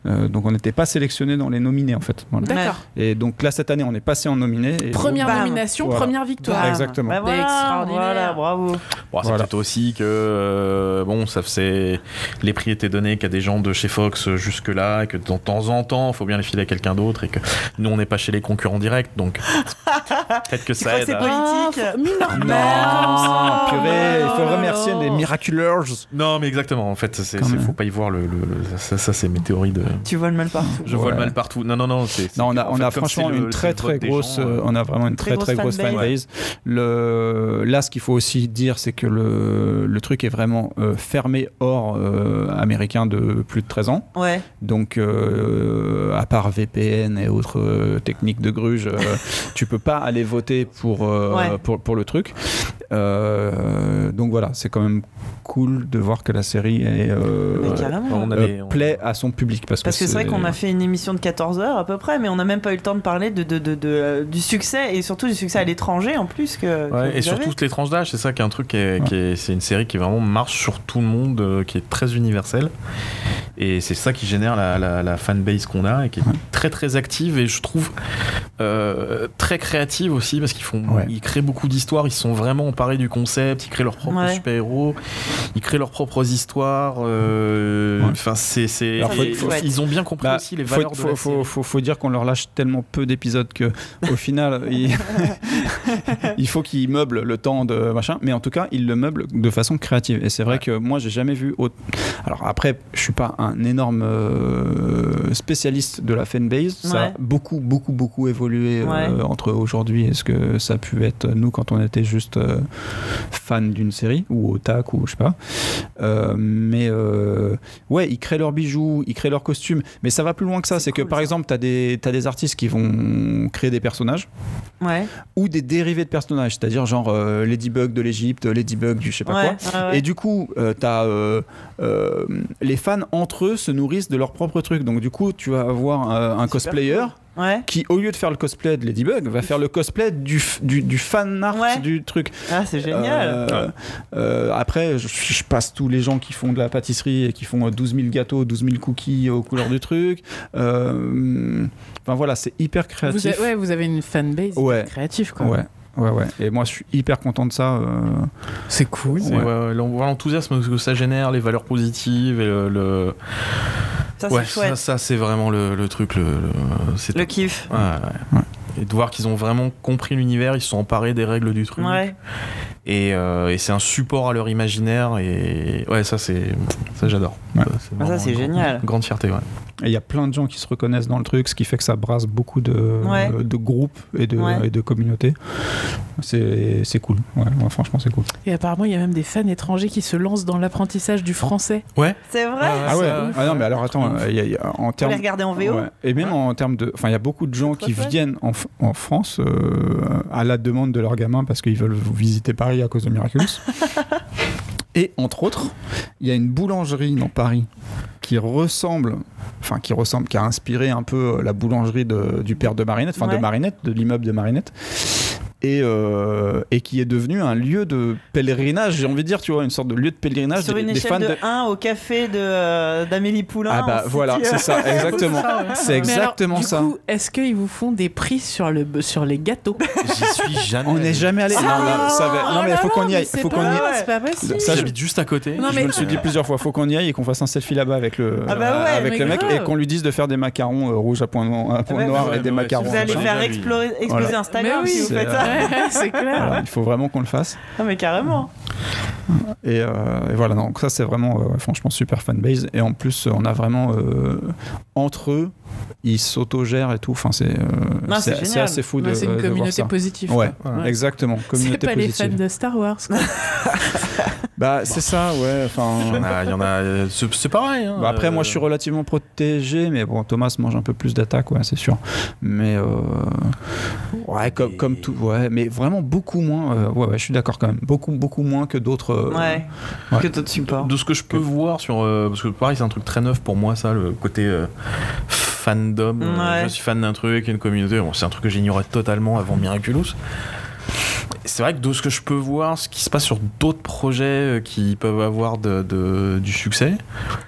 Euh, donc on n'était pas sélectionné dans les nominés en fait. Voilà. D'accord. Et donc là, cette année, on est passé en nominé. Et Première nomination, Voilà. première victoire. Bam. Exactement. Bah voilà, Extraordinaire. voilà, bravo. Bon, c'est Voilà. peut-être aussi que euh, bon, ça c'est les prix étaient donnés qu'à des gens de chez Fox jusque là, et que de temps en temps, il faut bien les filer à quelqu'un d'autre, et que nous on n'est pas chez les concurrents directs, donc Peut-être que Tu ça aide. c'est politique Ah, non, Non, purée, il faut Oh remercier les miraculeurs. Non, mais exactement. En fait, c'est, faut pas y voir le. le- le- ça, ça, c'est mes théories de. Tu vois le mal partout. Je vois Ouais. le mal partout. Non, non, non. C'est, c'est- Non, on a, on a franchement le- une très très grosse, gens, euh, on a vraiment une Très très grosse fanbase. Le, là, ce qu'il faut aussi dire, c'est que le, le truc est vraiment euh, fermé hors euh, américain de plus de 13 ans. Ouais. Donc, euh, à part VPN et autres euh, techniques de gruge, euh, tu peux pas aller voter pour, euh, Ouais. pour, pour le truc. Euh, donc voilà, c'est quand même cool de voir que la série est, euh, Mais carrément. on a euh, plaît à son public. Parce, Parce que c'est vrai qu'on a fait une émission de 14 heures à peu près, mais on n'a même pas eu le temps de parler de, de, de- de, du succès et surtout du succès à l'étranger en plus que. que Ouais, vous et sur avez. toutes les tranches d'âge, c'est ça qui est un truc qui est, qui est- c'est une série qui vraiment marche sur tout le monde, euh, qui est très universelle. Et c'est ça qui génère la, la, la fanbase qu'on a et qui est très très active et je trouve euh, très créative aussi parce qu'ils font, Ouais. ils créent beaucoup d'histoires, ils se sont vraiment emparés du concept, ils créent leurs propres Ouais. super-héros, ils créent leurs propres histoires. euh, Ouais. Enfin, c'est, ils ont bien compris Bah, aussi les faut, valeurs de faut, la faut, série. faut- faut dire qu'on leur lâche tellement peu d'épisodes que au final il, il faut qu'ils meublent le temps de machin. Mais en tout cas ils le meublent de façon créative. Et c'est vrai que moi j'ai jamais vu autre... alors après je suis pas un énorme euh, spécialiste de la fanbase. Ça a beaucoup beaucoup beaucoup évolué euh, entre aujourd'hui et ce que ça a pu être nous quand on était juste euh, fan d'une série ou otak ou je sais pas. Euh, mais ouais, ils créent leurs bijoux, ils créent leurs costumes, mais ça va plus loin que ça. C'est que par ça. exemple, tu as des, t'as des artistes qui vont créer des personnages Ouais. ou des dérivés de personnages, c'est-à-dire genre euh, Ladybug de l'Egypte, Ladybug du je sais pas Ouais, quoi. ouais. Et du coup, euh, t'as, euh, euh, les fans entre eux se nourrissent de leur propre truc. Donc du coup, tu vas avoir un cosplayer Ouais. qui, au lieu de faire le cosplay de Ladybug, va faire le cosplay du, du, du fan art Ouais. du truc. Ah, c'est génial. Euh, euh, après, je, je passe tous les gens qui font de la pâtisserie et qui font euh, 12 000 gâteaux, 12 000 cookies aux couleurs du truc. Euh, Enfin voilà, c'est hyper Vous, créatif. avez, ouais, vous avez une fanbase Ouais. créative, quoi. ouais. Ouais, ouais. Et moi, je suis hyper content de ça. euh, C'est cool. Ouais, ouais, l'enthousiasme que ça génère, les valeurs positives et le, le- Ça, c'est ouais, chouette. ça, ça, c'est vraiment le, le truc. Le, le- c'est Le kiff. Ouais, ouais. Et de voir qu'ils ont vraiment compris l'univers, ils se sont emparés des règles du truc. Ouais. Et, euh, et c'est un support à leur imaginaire. Et ouais, ça, c'est ça j'adore. Ouais. Ah, ça, c'est une génial. grande- Grande fierté, ouais. Et il y a plein de gens qui se reconnaissent dans le truc, ce qui fait que ça brasse beaucoup de, Ouais. de groupes et de, Ouais. et de communautés. C'est c'est cool. Ouais, ouais, franchement, c'est cool. Et apparemment, il y a même des fans étrangers qui se lancent dans l'apprentissage du français. Ouais. C'est vrai. Ah ouais, ça, ah non, mais alors attends, y a- y a- en termes. regarder en VO. Ouais. Et même en termes de. Enfin, il y a beaucoup de gens qui viennent en, en France euh, à la demande de leurs gamins parce qu'ils veulent visiter Paris à cause de Miraculous. Et entre autres, il y a une boulangerie dans Paris qui ressemble, enfin qui ressemble, qui a inspiré un peu euh, la boulangerie de- du père de Marinette, enfin Ouais. de Marinette, de l'immeuble de Marinette. Et, euh, et qui est devenu un lieu de pèlerinage, j'ai envie de dire, tu vois, une sorte de lieu de pèlerinage Sur des, une des échelle fans de, de, 1 au café de, euh, d'Amélie Poulain. Ah bah voilà, c'est ça, exactement. C'est alors, exactement du ça. coup, est-ce qu'ils vous font des prix sur, le, sur les gâteaux J'y suis jamais. On n'est jamais allé. non, là, ça va- non, mais il faut qu'on y aille. Faut qu'on y. Ça, je- J'habite juste à côté. Non, Je mais- me le suis dit plusieurs fois. Faut qu'on y aille et qu'on fasse un selfie là-bas avec le, Ah bah ouais, avec le mec grave. et qu'on lui dise de faire des macarons euh, rouges à point, noir- à point bah, noir ouais, et des macarons. Vous allez faire exploser Voilà. Instagram si vous faites ça. Ouais, c'est clair. Voilà, il faut vraiment qu'on le fasse. Ah mais carrément. Et, euh, et voilà, donc ça c'est vraiment, euh, franchement, super fanbase. Et en plus, on a vraiment euh, entre eux, ils s'autogèrent et tout. Enfin, c'est euh, c'est assez fou de, c'est de une voir communauté ça. positive. Ouais. Ouais. exactement. C'est Communauté pas les positive. fans de Star Wars. quoi. Bah, c'est ça, ouais. Enfin. Il y en a, a euh, c'est pareil. hein. Bah après, moi, Euh, je suis relativement protégé, mais bon, Thomas mange un peu plus d'attaque, ouais, c'est sûr. Mais euh, ouais, comme, Et- comme tout, ouais, mais vraiment beaucoup moins. euh, ouais, ouais, je suis d'accord quand même. Beaucoup, beaucoup moins que d'autres. euh, Ouais. ouais. Que d'autres supports. De ce que je peux voir sur. euh, parce que pareil, c'est un truc très neuf pour moi, ça, le côté euh, fandom. Euh, Ouais. je suis fan d'un truc, une communauté. Bon, c'est un truc que j'ignorais totalement avant Miraculous. C'est vrai que de ce que je peux voir, ce qui se passe sur d'autres projets euh, qui peuvent avoir de, de- du succès,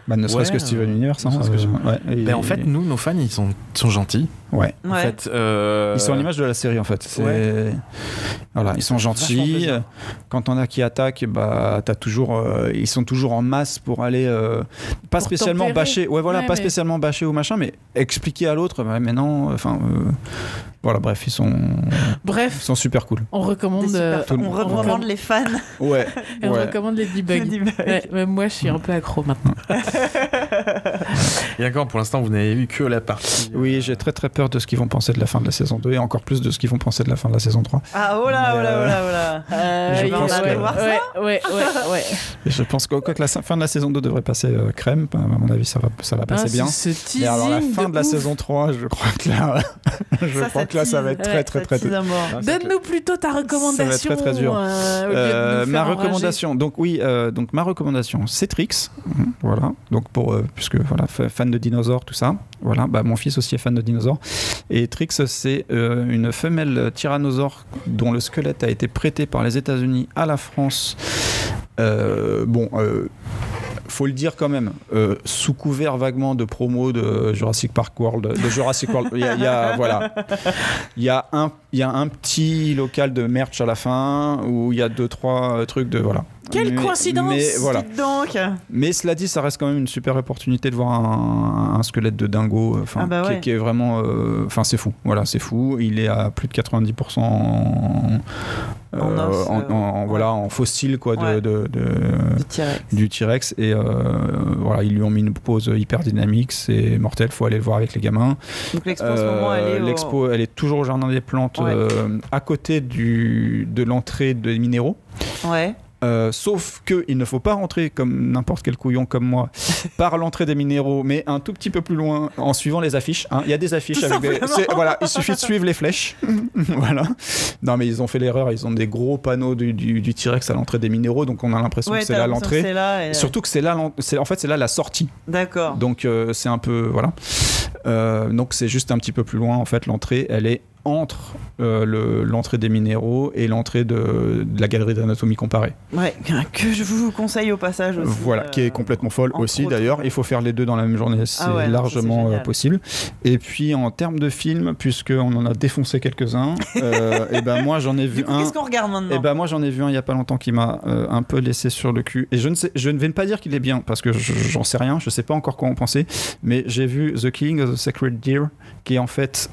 Bah, ne serait-ce Ouais, que Steven euh, Universe. hein, serait-ce que ouais, et- ben en fait, nous, nos fans, ils sont, ils sont gentils. Ouais. En Ouais. fait, euh, Ils sont à l'image de la série en fait. Ouais. Voilà, ils sont gentils. Quand on a qui attaquent, bah t'as toujours, euh, ils sont toujours en masse pour aller, euh, pas Pour spécialement bâcher. Ouais, voilà, Ouais, pas mais- spécialement bâcher ou machin, mais expliquer à l'autre. bah, mais non, enfin, euh, voilà, bref, ils sont, ils Bref, sont super cool. on recommande, euh, tout le on monde. recommande les fans. Ouais, et on recommande les debugs. Ouais, même moi, je suis un peu accro maintenant. Et encore, pour l'instant, vous n'avez vu que la partie. Oui, j'ai très très peur de ce qu'ils vont penser de la fin de la saison 2 et encore plus de ce qu'ils vont penser de la fin de la saison 3. Ah, oh là, oh là, oh là, oh là. Euh, Je pense que- voir ça ouais, ouais, ouais, ouais. Et je pense que, que la fin de la saison 2 devrait passer euh, crème, à mon avis ça va, ça va passer Ah, bien. ce- ce Mais alors la fin de, la ouf. saison 3, je crois que là, je Ça, crois ça que là ça va être très Ouais, très Ça très. Ah, c'est Donne-nous plutôt ta recommandation. très, très dur. euh, Euh, ma enrager. recommandation, donc oui, euh, donc ma recommandation, c'est Trix, Mhm, voilà. Donc pour euh, puisque voilà, de dinosaures, tout ça, voilà. Bah mon fils aussi est fan de dinosaures. Et Trix, c'est euh, une femelle tyrannosaure dont le squelette a été prêté par les États-Unis à la France. Euh, bon. euh, faut le dire quand même, euh, sous couvert vaguement de promo de Jurassic Park World, de Jurassic World, il y a, il y a- voilà, il y a un, il y a un petit local de merch à la fin où il y a deux trois euh, trucs de voilà. Quelle Mais- coïncidence Mais voilà. Donc. Mais cela dit, ça reste quand même une super opportunité de voir un, un squelette de dingo, euh, enfin, Ah bah qui, est- ouais. qui est vraiment, euh, enfin, c'est fou. Voilà, c'est fou. Il est à plus de 90% en, euh, En os, en- en- ouais. voilà, en fossile quoi, de, Ouais. de- de- Du T-Rex. du T-Rex et euh, voilà, ils lui ont mis une pose hyper dynamique, c'est mortel. Faut aller le voir avec les gamins. Donc l'expo en ce moment, elle est. Euh, au- L'expo, elle est toujours au jardin des plantes, Ouais. euh, à côté du, de l'entrée des minéraux. Ouais. Euh, sauf que il ne faut pas rentrer comme n'importe quel couillon comme moi par l'entrée des minéraux, mais un tout petit peu plus loin en suivant les affiches. hein. Il y a des affiches Tout avec des. Voilà, il suffit de suivre les flèches. voilà. Non, mais ils ont fait l'erreur. Ils ont des gros panneaux du, du, du T-Rex à l'entrée des minéraux, donc on a l'impression Ouais, que c'est là l'entrée. Et- Surtout que c'est là, en fait c'est là la sortie. D'accord. Donc euh, c'est un peu voilà. Euh, donc c'est juste un petit peu plus loin en fait l'entrée. Elle est entre euh, le- l'entrée des minéraux et l'entrée de, de la galerie d'anatomie comparée. Ouais. Que je vous conseille au passage aussi. Voilà, euh, qui est complètement folle aussi d'ailleurs. Il faut faire les deux dans la même journée, c'est Ah ouais, largement euh, possible. Et puis en termes de films, puisqu'on en a défoncé quelques-uns, euh, et ben moi j'en ai vu Du coup, un. qu'est-ce qu'on regarde maintenant Et ben moi j'en ai vu un il y a pas longtemps qui m'a euh, un peu laissé sur le cul. Et je ne sais, je ne vais pas dire qu'il est bien parce que je- j'en sais rien, je sais pas encore quoi en penser. Mais j'ai vu The King of the Sacred Deer, qui est en fait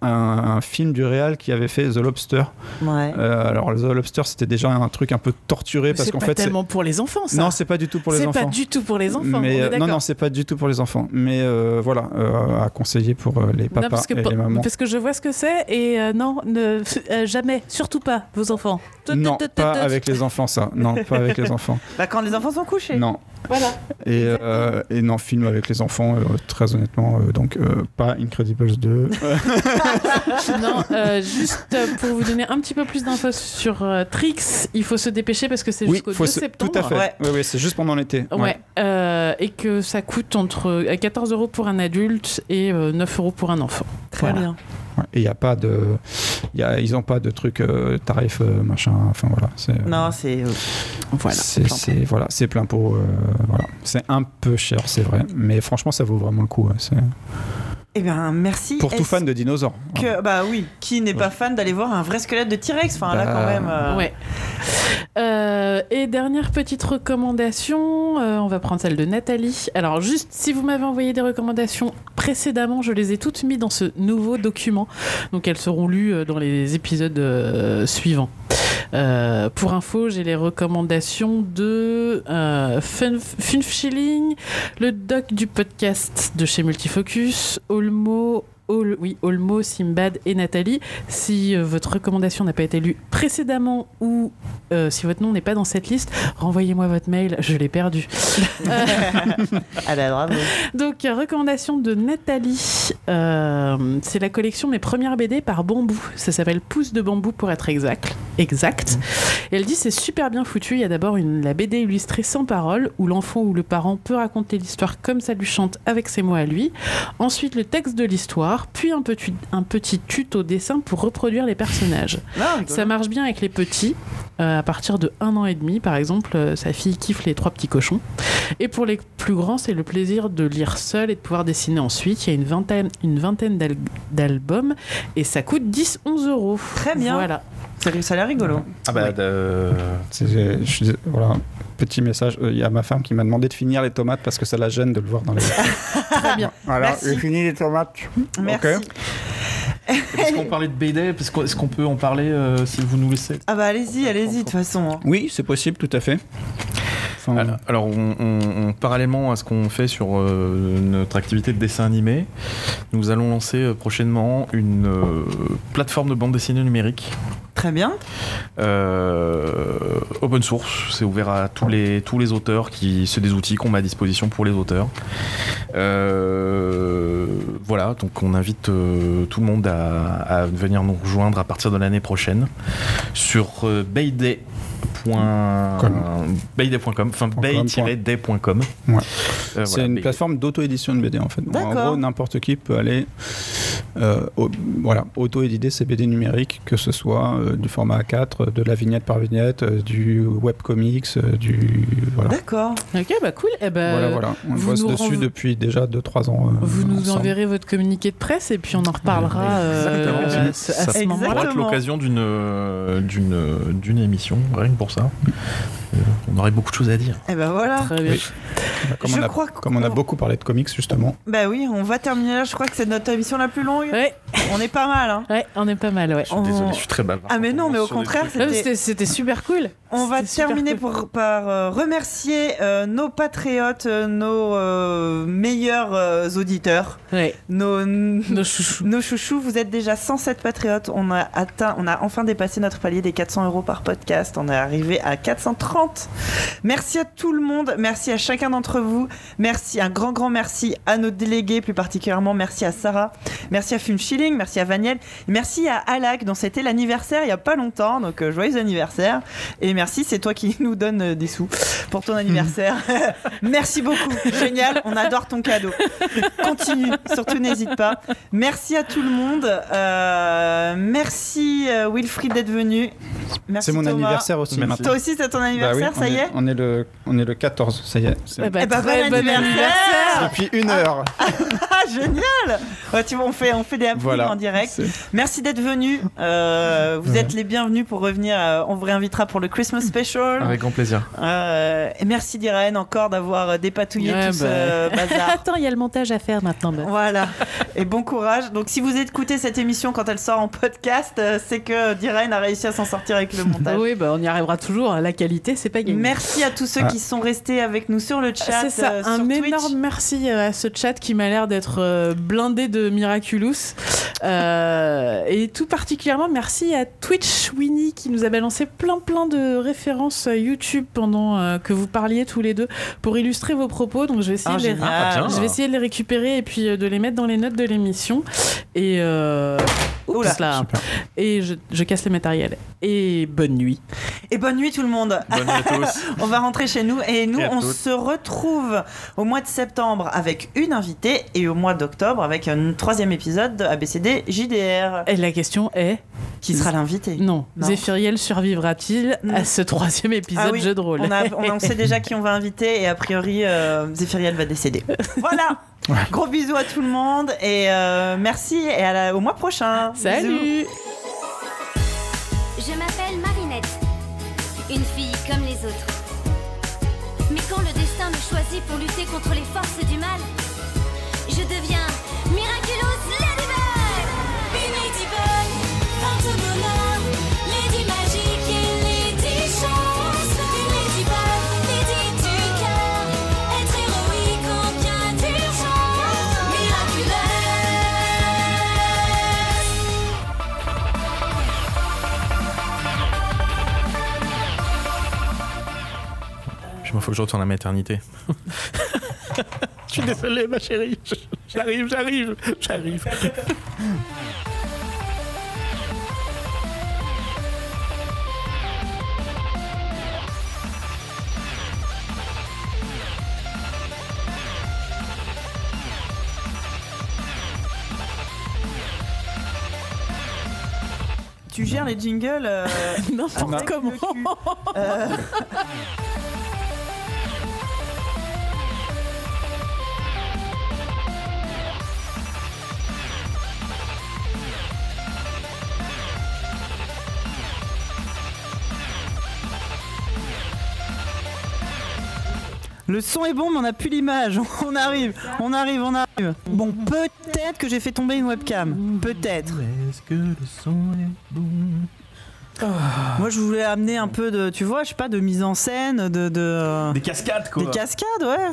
un, un film du réal qui avait fait The Lobster. Ouais. Euh, alors The Lobster c'était déjà un truc un peu torturé Mais parce C'est qu'en fait c'est- tellement pour les enfants, ça. non c'est pas du tout pour les C'est enfants. pas du tout pour les enfants. Mais on est euh, non, non, c'est pas du tout pour les enfants. Mais euh, voilà, euh, à conseiller pour les papas Non, parce que, et les mamans. parce que je vois ce que c'est et euh, non, ne, euh, jamais, surtout pas vos enfants. Non, pas avec les enfants, ça. Non, pas avec les enfants. Bah, quand les enfants sont couchés. Non. Voilà. Et, euh, et non, film avec les enfants, euh, très honnêtement. euh, donc, euh, pas Incredibles 2. non, euh, juste pour vous donner un petit peu plus d'infos sur euh, Trix, il faut se dépêcher parce que c'est oui, jusqu'au faut 2 se- septembre. tout à fait. Ouais. Ouais, ouais, c'est juste pendant l'été. Ouais, euh, et que ça coûte entre euh, 14 euros pour un adulte et euh, 9 euros pour un enfant. Très Voilà. bien. Ouais. Et il y a pas de, y a, ils ont pas de trucs euh, tarifs euh, machin. Enfin voilà. C'est, euh, Non, c'est. euh, Voilà. C'est, voilà, c'est plein pot. euh, voilà, c'est un peu cher, c'est vrai, mais franchement, ça vaut vraiment le coup. c'est- Eh bien, merci. Pour tout fan de dinosaures. Que, bah oui, qui n'est pas fan d'aller voir un vrai squelette de T-Rex Enfin, là, Bah, quand même. euh, Ouais. Euh, et dernière petite recommandation, euh, on va prendre celle de Nathalie. Alors juste, si vous m'avez envoyé des recommandations précédemment, je les ai toutes mises dans ce nouveau document. Donc elles seront lues dans les épisodes euh, suivants. Euh, pour info, j'ai les recommandations de euh, Fun- le doc du podcast de chez Multifocus, Olmo, Oui, Olmo, Simbad et Nathalie. Si euh, votre recommandation n'a pas été lue précédemment ou euh, si votre nom n'est pas dans cette liste, renvoyez-moi votre mail, je l'ai perdu. Euh, Ah bah bravo. donc, euh, recommandation de Nathalie. C'est la collection Mes premières BD par Bambou. Ça s'appelle Pouce de bambou pour être exact. exact. Et elle dit c'est super bien foutu. Il y a d'abord la BD illustrée sans parole où l'enfant ou le parent peut raconter l'histoire comme ça lui chante avec ses mots à lui. Ensuite, le texte de l'histoire, puis un petit, un petit tuto dessin pour reproduire les personnages. Rigolo. Ça marche bien avec les petits. Euh, à partir de un an et demi, par exemple, euh, sa fille kiffe les trois petits cochons. Et pour les plus grands, c'est le plaisir de lire seul et de pouvoir dessiner ensuite. Il y a une vingtaine, une vingtaine d'al- d'albums et ça coûte 10-11 euros. Très bien. Voilà. Ça, a l'air rigolo. Ah bah, euh, suis dés- voilà, petit message. euh, Il y a ma femme qui m'a demandé de finir les tomates parce que ça la gêne de le voir dans les. Très bien. voilà, j'ai fini les tomates. Merci. Ok. Parce qu'on parlait de BD, est-ce qu'on est-ce qu'on peut en parler euh, si vous nous laissez? Ah bah allez-y, allez-y, de toute façon. hein. Oui, c'est possible, tout à fait. Enfin, Alors, alors, on- on- on- parallèlement à ce qu'on fait sur euh, notre activité de dessin animé, nous allons lancer euh, prochainement une euh, plateforme de bande dessinée numérique Très bien. euh, open source. C'est ouvert à tous les, tous les auteurs qui c'est des outils qu'on met à disposition pour les auteurs. Euh, voilà, donc on invite euh, tout le monde à, à venir nous rejoindre à partir de l'année prochaine sur euh, bayday. Com. bayday.com enfin com, bay-day.com Ouais. Euh, c'est voilà, une Bay- plateforme d'auto-édition de BD en fait. Donc, en D'accord. gros, n'importe qui peut aller euh, au- voilà, auto-éditer ses BD numériques, que ce soit euh, du format A4, euh, de la vignette par vignette, euh, du webcomics, euh, du. Voilà, D'accord. Ok, bah cool. Eh ben, voilà, voilà. On vous bosse dessus renv- depuis déjà 2-3 ans. euh, Vous nous ensemble. enverrez votre communiqué de presse et puis on en reparlera Exactement. à ce, à Ça pourrait moment-là. être l'occasion d'une d'une d'une émission, rien pour ça. Euh, on aurait beaucoup de choses à dire. Et ben voilà. Très bien. Oui. Comme, Je on a, crois comme on a qu'on- beaucoup parlé de comics justement. Bah oui, on va terminer là. Je crois que c'est notre émission la plus longue. Ouais, On est pas mal, hein. ouais, on est pas mal, ouais. Je suis On- désolé, je suis très bavard. Ah mais non, on mais au contraire, c'était super cool. On va terminer cool. pour- par euh, remercier euh, nos patriotes, euh, nos meilleurs auditeurs, Ouais, nos, nos chouchous. nos chouchous. Vous êtes déjà 107 patriotes. On a atteint, on a enfin dépassé notre palier des 400 euros par podcast. On est arrivé à 430. Merci à tout le monde. Merci à chacun d'entre vous. Merci, un grand, grand merci à nos délégués, plus particulièrement merci à Sarah. Merci à Fume Schilling. Merci à Vaniel. Merci à Alak, dont c'était l'anniversaire il y a pas longtemps. Donc, joyeux anniversaire. Et merci, c'est toi qui nous donne euh, des sous pour ton anniversaire. merci beaucoup. Génial. On adore ton cadeau. Continue. Surtout, n'hésite pas. Merci à tout le monde. Euh, merci euh, Wilfried d'être venu. Merci C'est mon Thomas. anniversaire aussi Merci. maintenant. Toi aussi, c'est ton Bah oui, anniversaire, ça y est on est, le, on est le 14, ça y est. c'est- Eh ben, Eh ben, très bon anniversaire Depuis une heure. Ah, génial ouais, tu vois, on fait, on fait des voilà. en direct. Merci d'être venu. Euh, vous Ouais. êtes les bienvenus pour revenir. euh, on vous réinvitera pour le Christmas special. Avec grand plaisir. Euh, et merci d'Irène encore d'avoir euh, dépatouillé Ouais, tout ce bah. euh, bazar. Attends, il y a le montage à faire maintenant. bah. Voilà. Et bon courage. Donc, si vous écoutez cette émission quand elle sort en podcast, c'est que Diren a réussi à s'en sortir avec le montage. oui, bah, on y arrivera toujours. La qualité, c'est pas gagné. Merci à tous ceux Ah. qui sont restés avec nous sur le chat. C'est ça, euh, un sur Twitch. énorme merci à ce chat qui m'a l'air d'être blindé de Miraculous. Euh, et tout particulièrement merci à Twitch Winnie qui nous a balancé plein plein de références YouTube pendant euh, que vous parliez tous les deux pour illustrer vos propos. Donc je vais essayer, Ah, de, les. Ah, je vais essayer de les récupérer et puis euh, de les mettre dans les notes de l'émission. Et euh, oups, Oula. là. Super. et je, je casse le matériel. Et bonne nuit. Et bonne nuit tout le monde. Bonne nuit à tous. On va rentrer chez nous et nous Et on toutes. se retrouve au mois de septembre avec une invitée et au mois d'octobre avec un troisième épisode de ABCD JDR. Et la question est Qui sera l'invité? Non. Non. Zéphiriel survivra-t-il à ce troisième épisode Ah oui, jeu de rôle? On, a- on, on sait déjà qui on va inviter et a priori euh, Zéphiriel va décéder. Voilà. Gros bisous à tout le monde et euh, merci et à la- au mois prochain. Bisous. Salut Je m'appelle Marinette, une fille comme les autres. Mais quand le destin me choisit pour lutter contre les forces du mal, M'en faut que je retourne à la maternité. je suis désolé, ma chérie. J'arrive, j'arrive, j'arrive. Tu gères les jingles euh, N'importe comment Le son est bon, mais on n'a plus l'image. On arrive, on arrive, on arrive. Bon, peut-être que j'ai fait tomber une webcam. Peut-être. Est-ce que le son est bon? Moi, je voulais amener un peu de, tu vois, je sais pas, de mise en scène, de. de Des cascades quoi des cascades, ouais.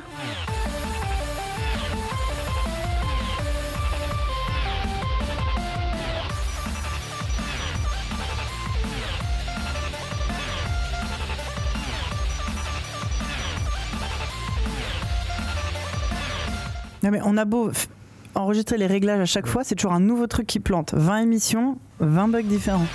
Non mais on a beau enregistrer les réglages à chaque fois, c'est toujours un nouveau truc qui plante. 20 émissions, 20 bugs différents.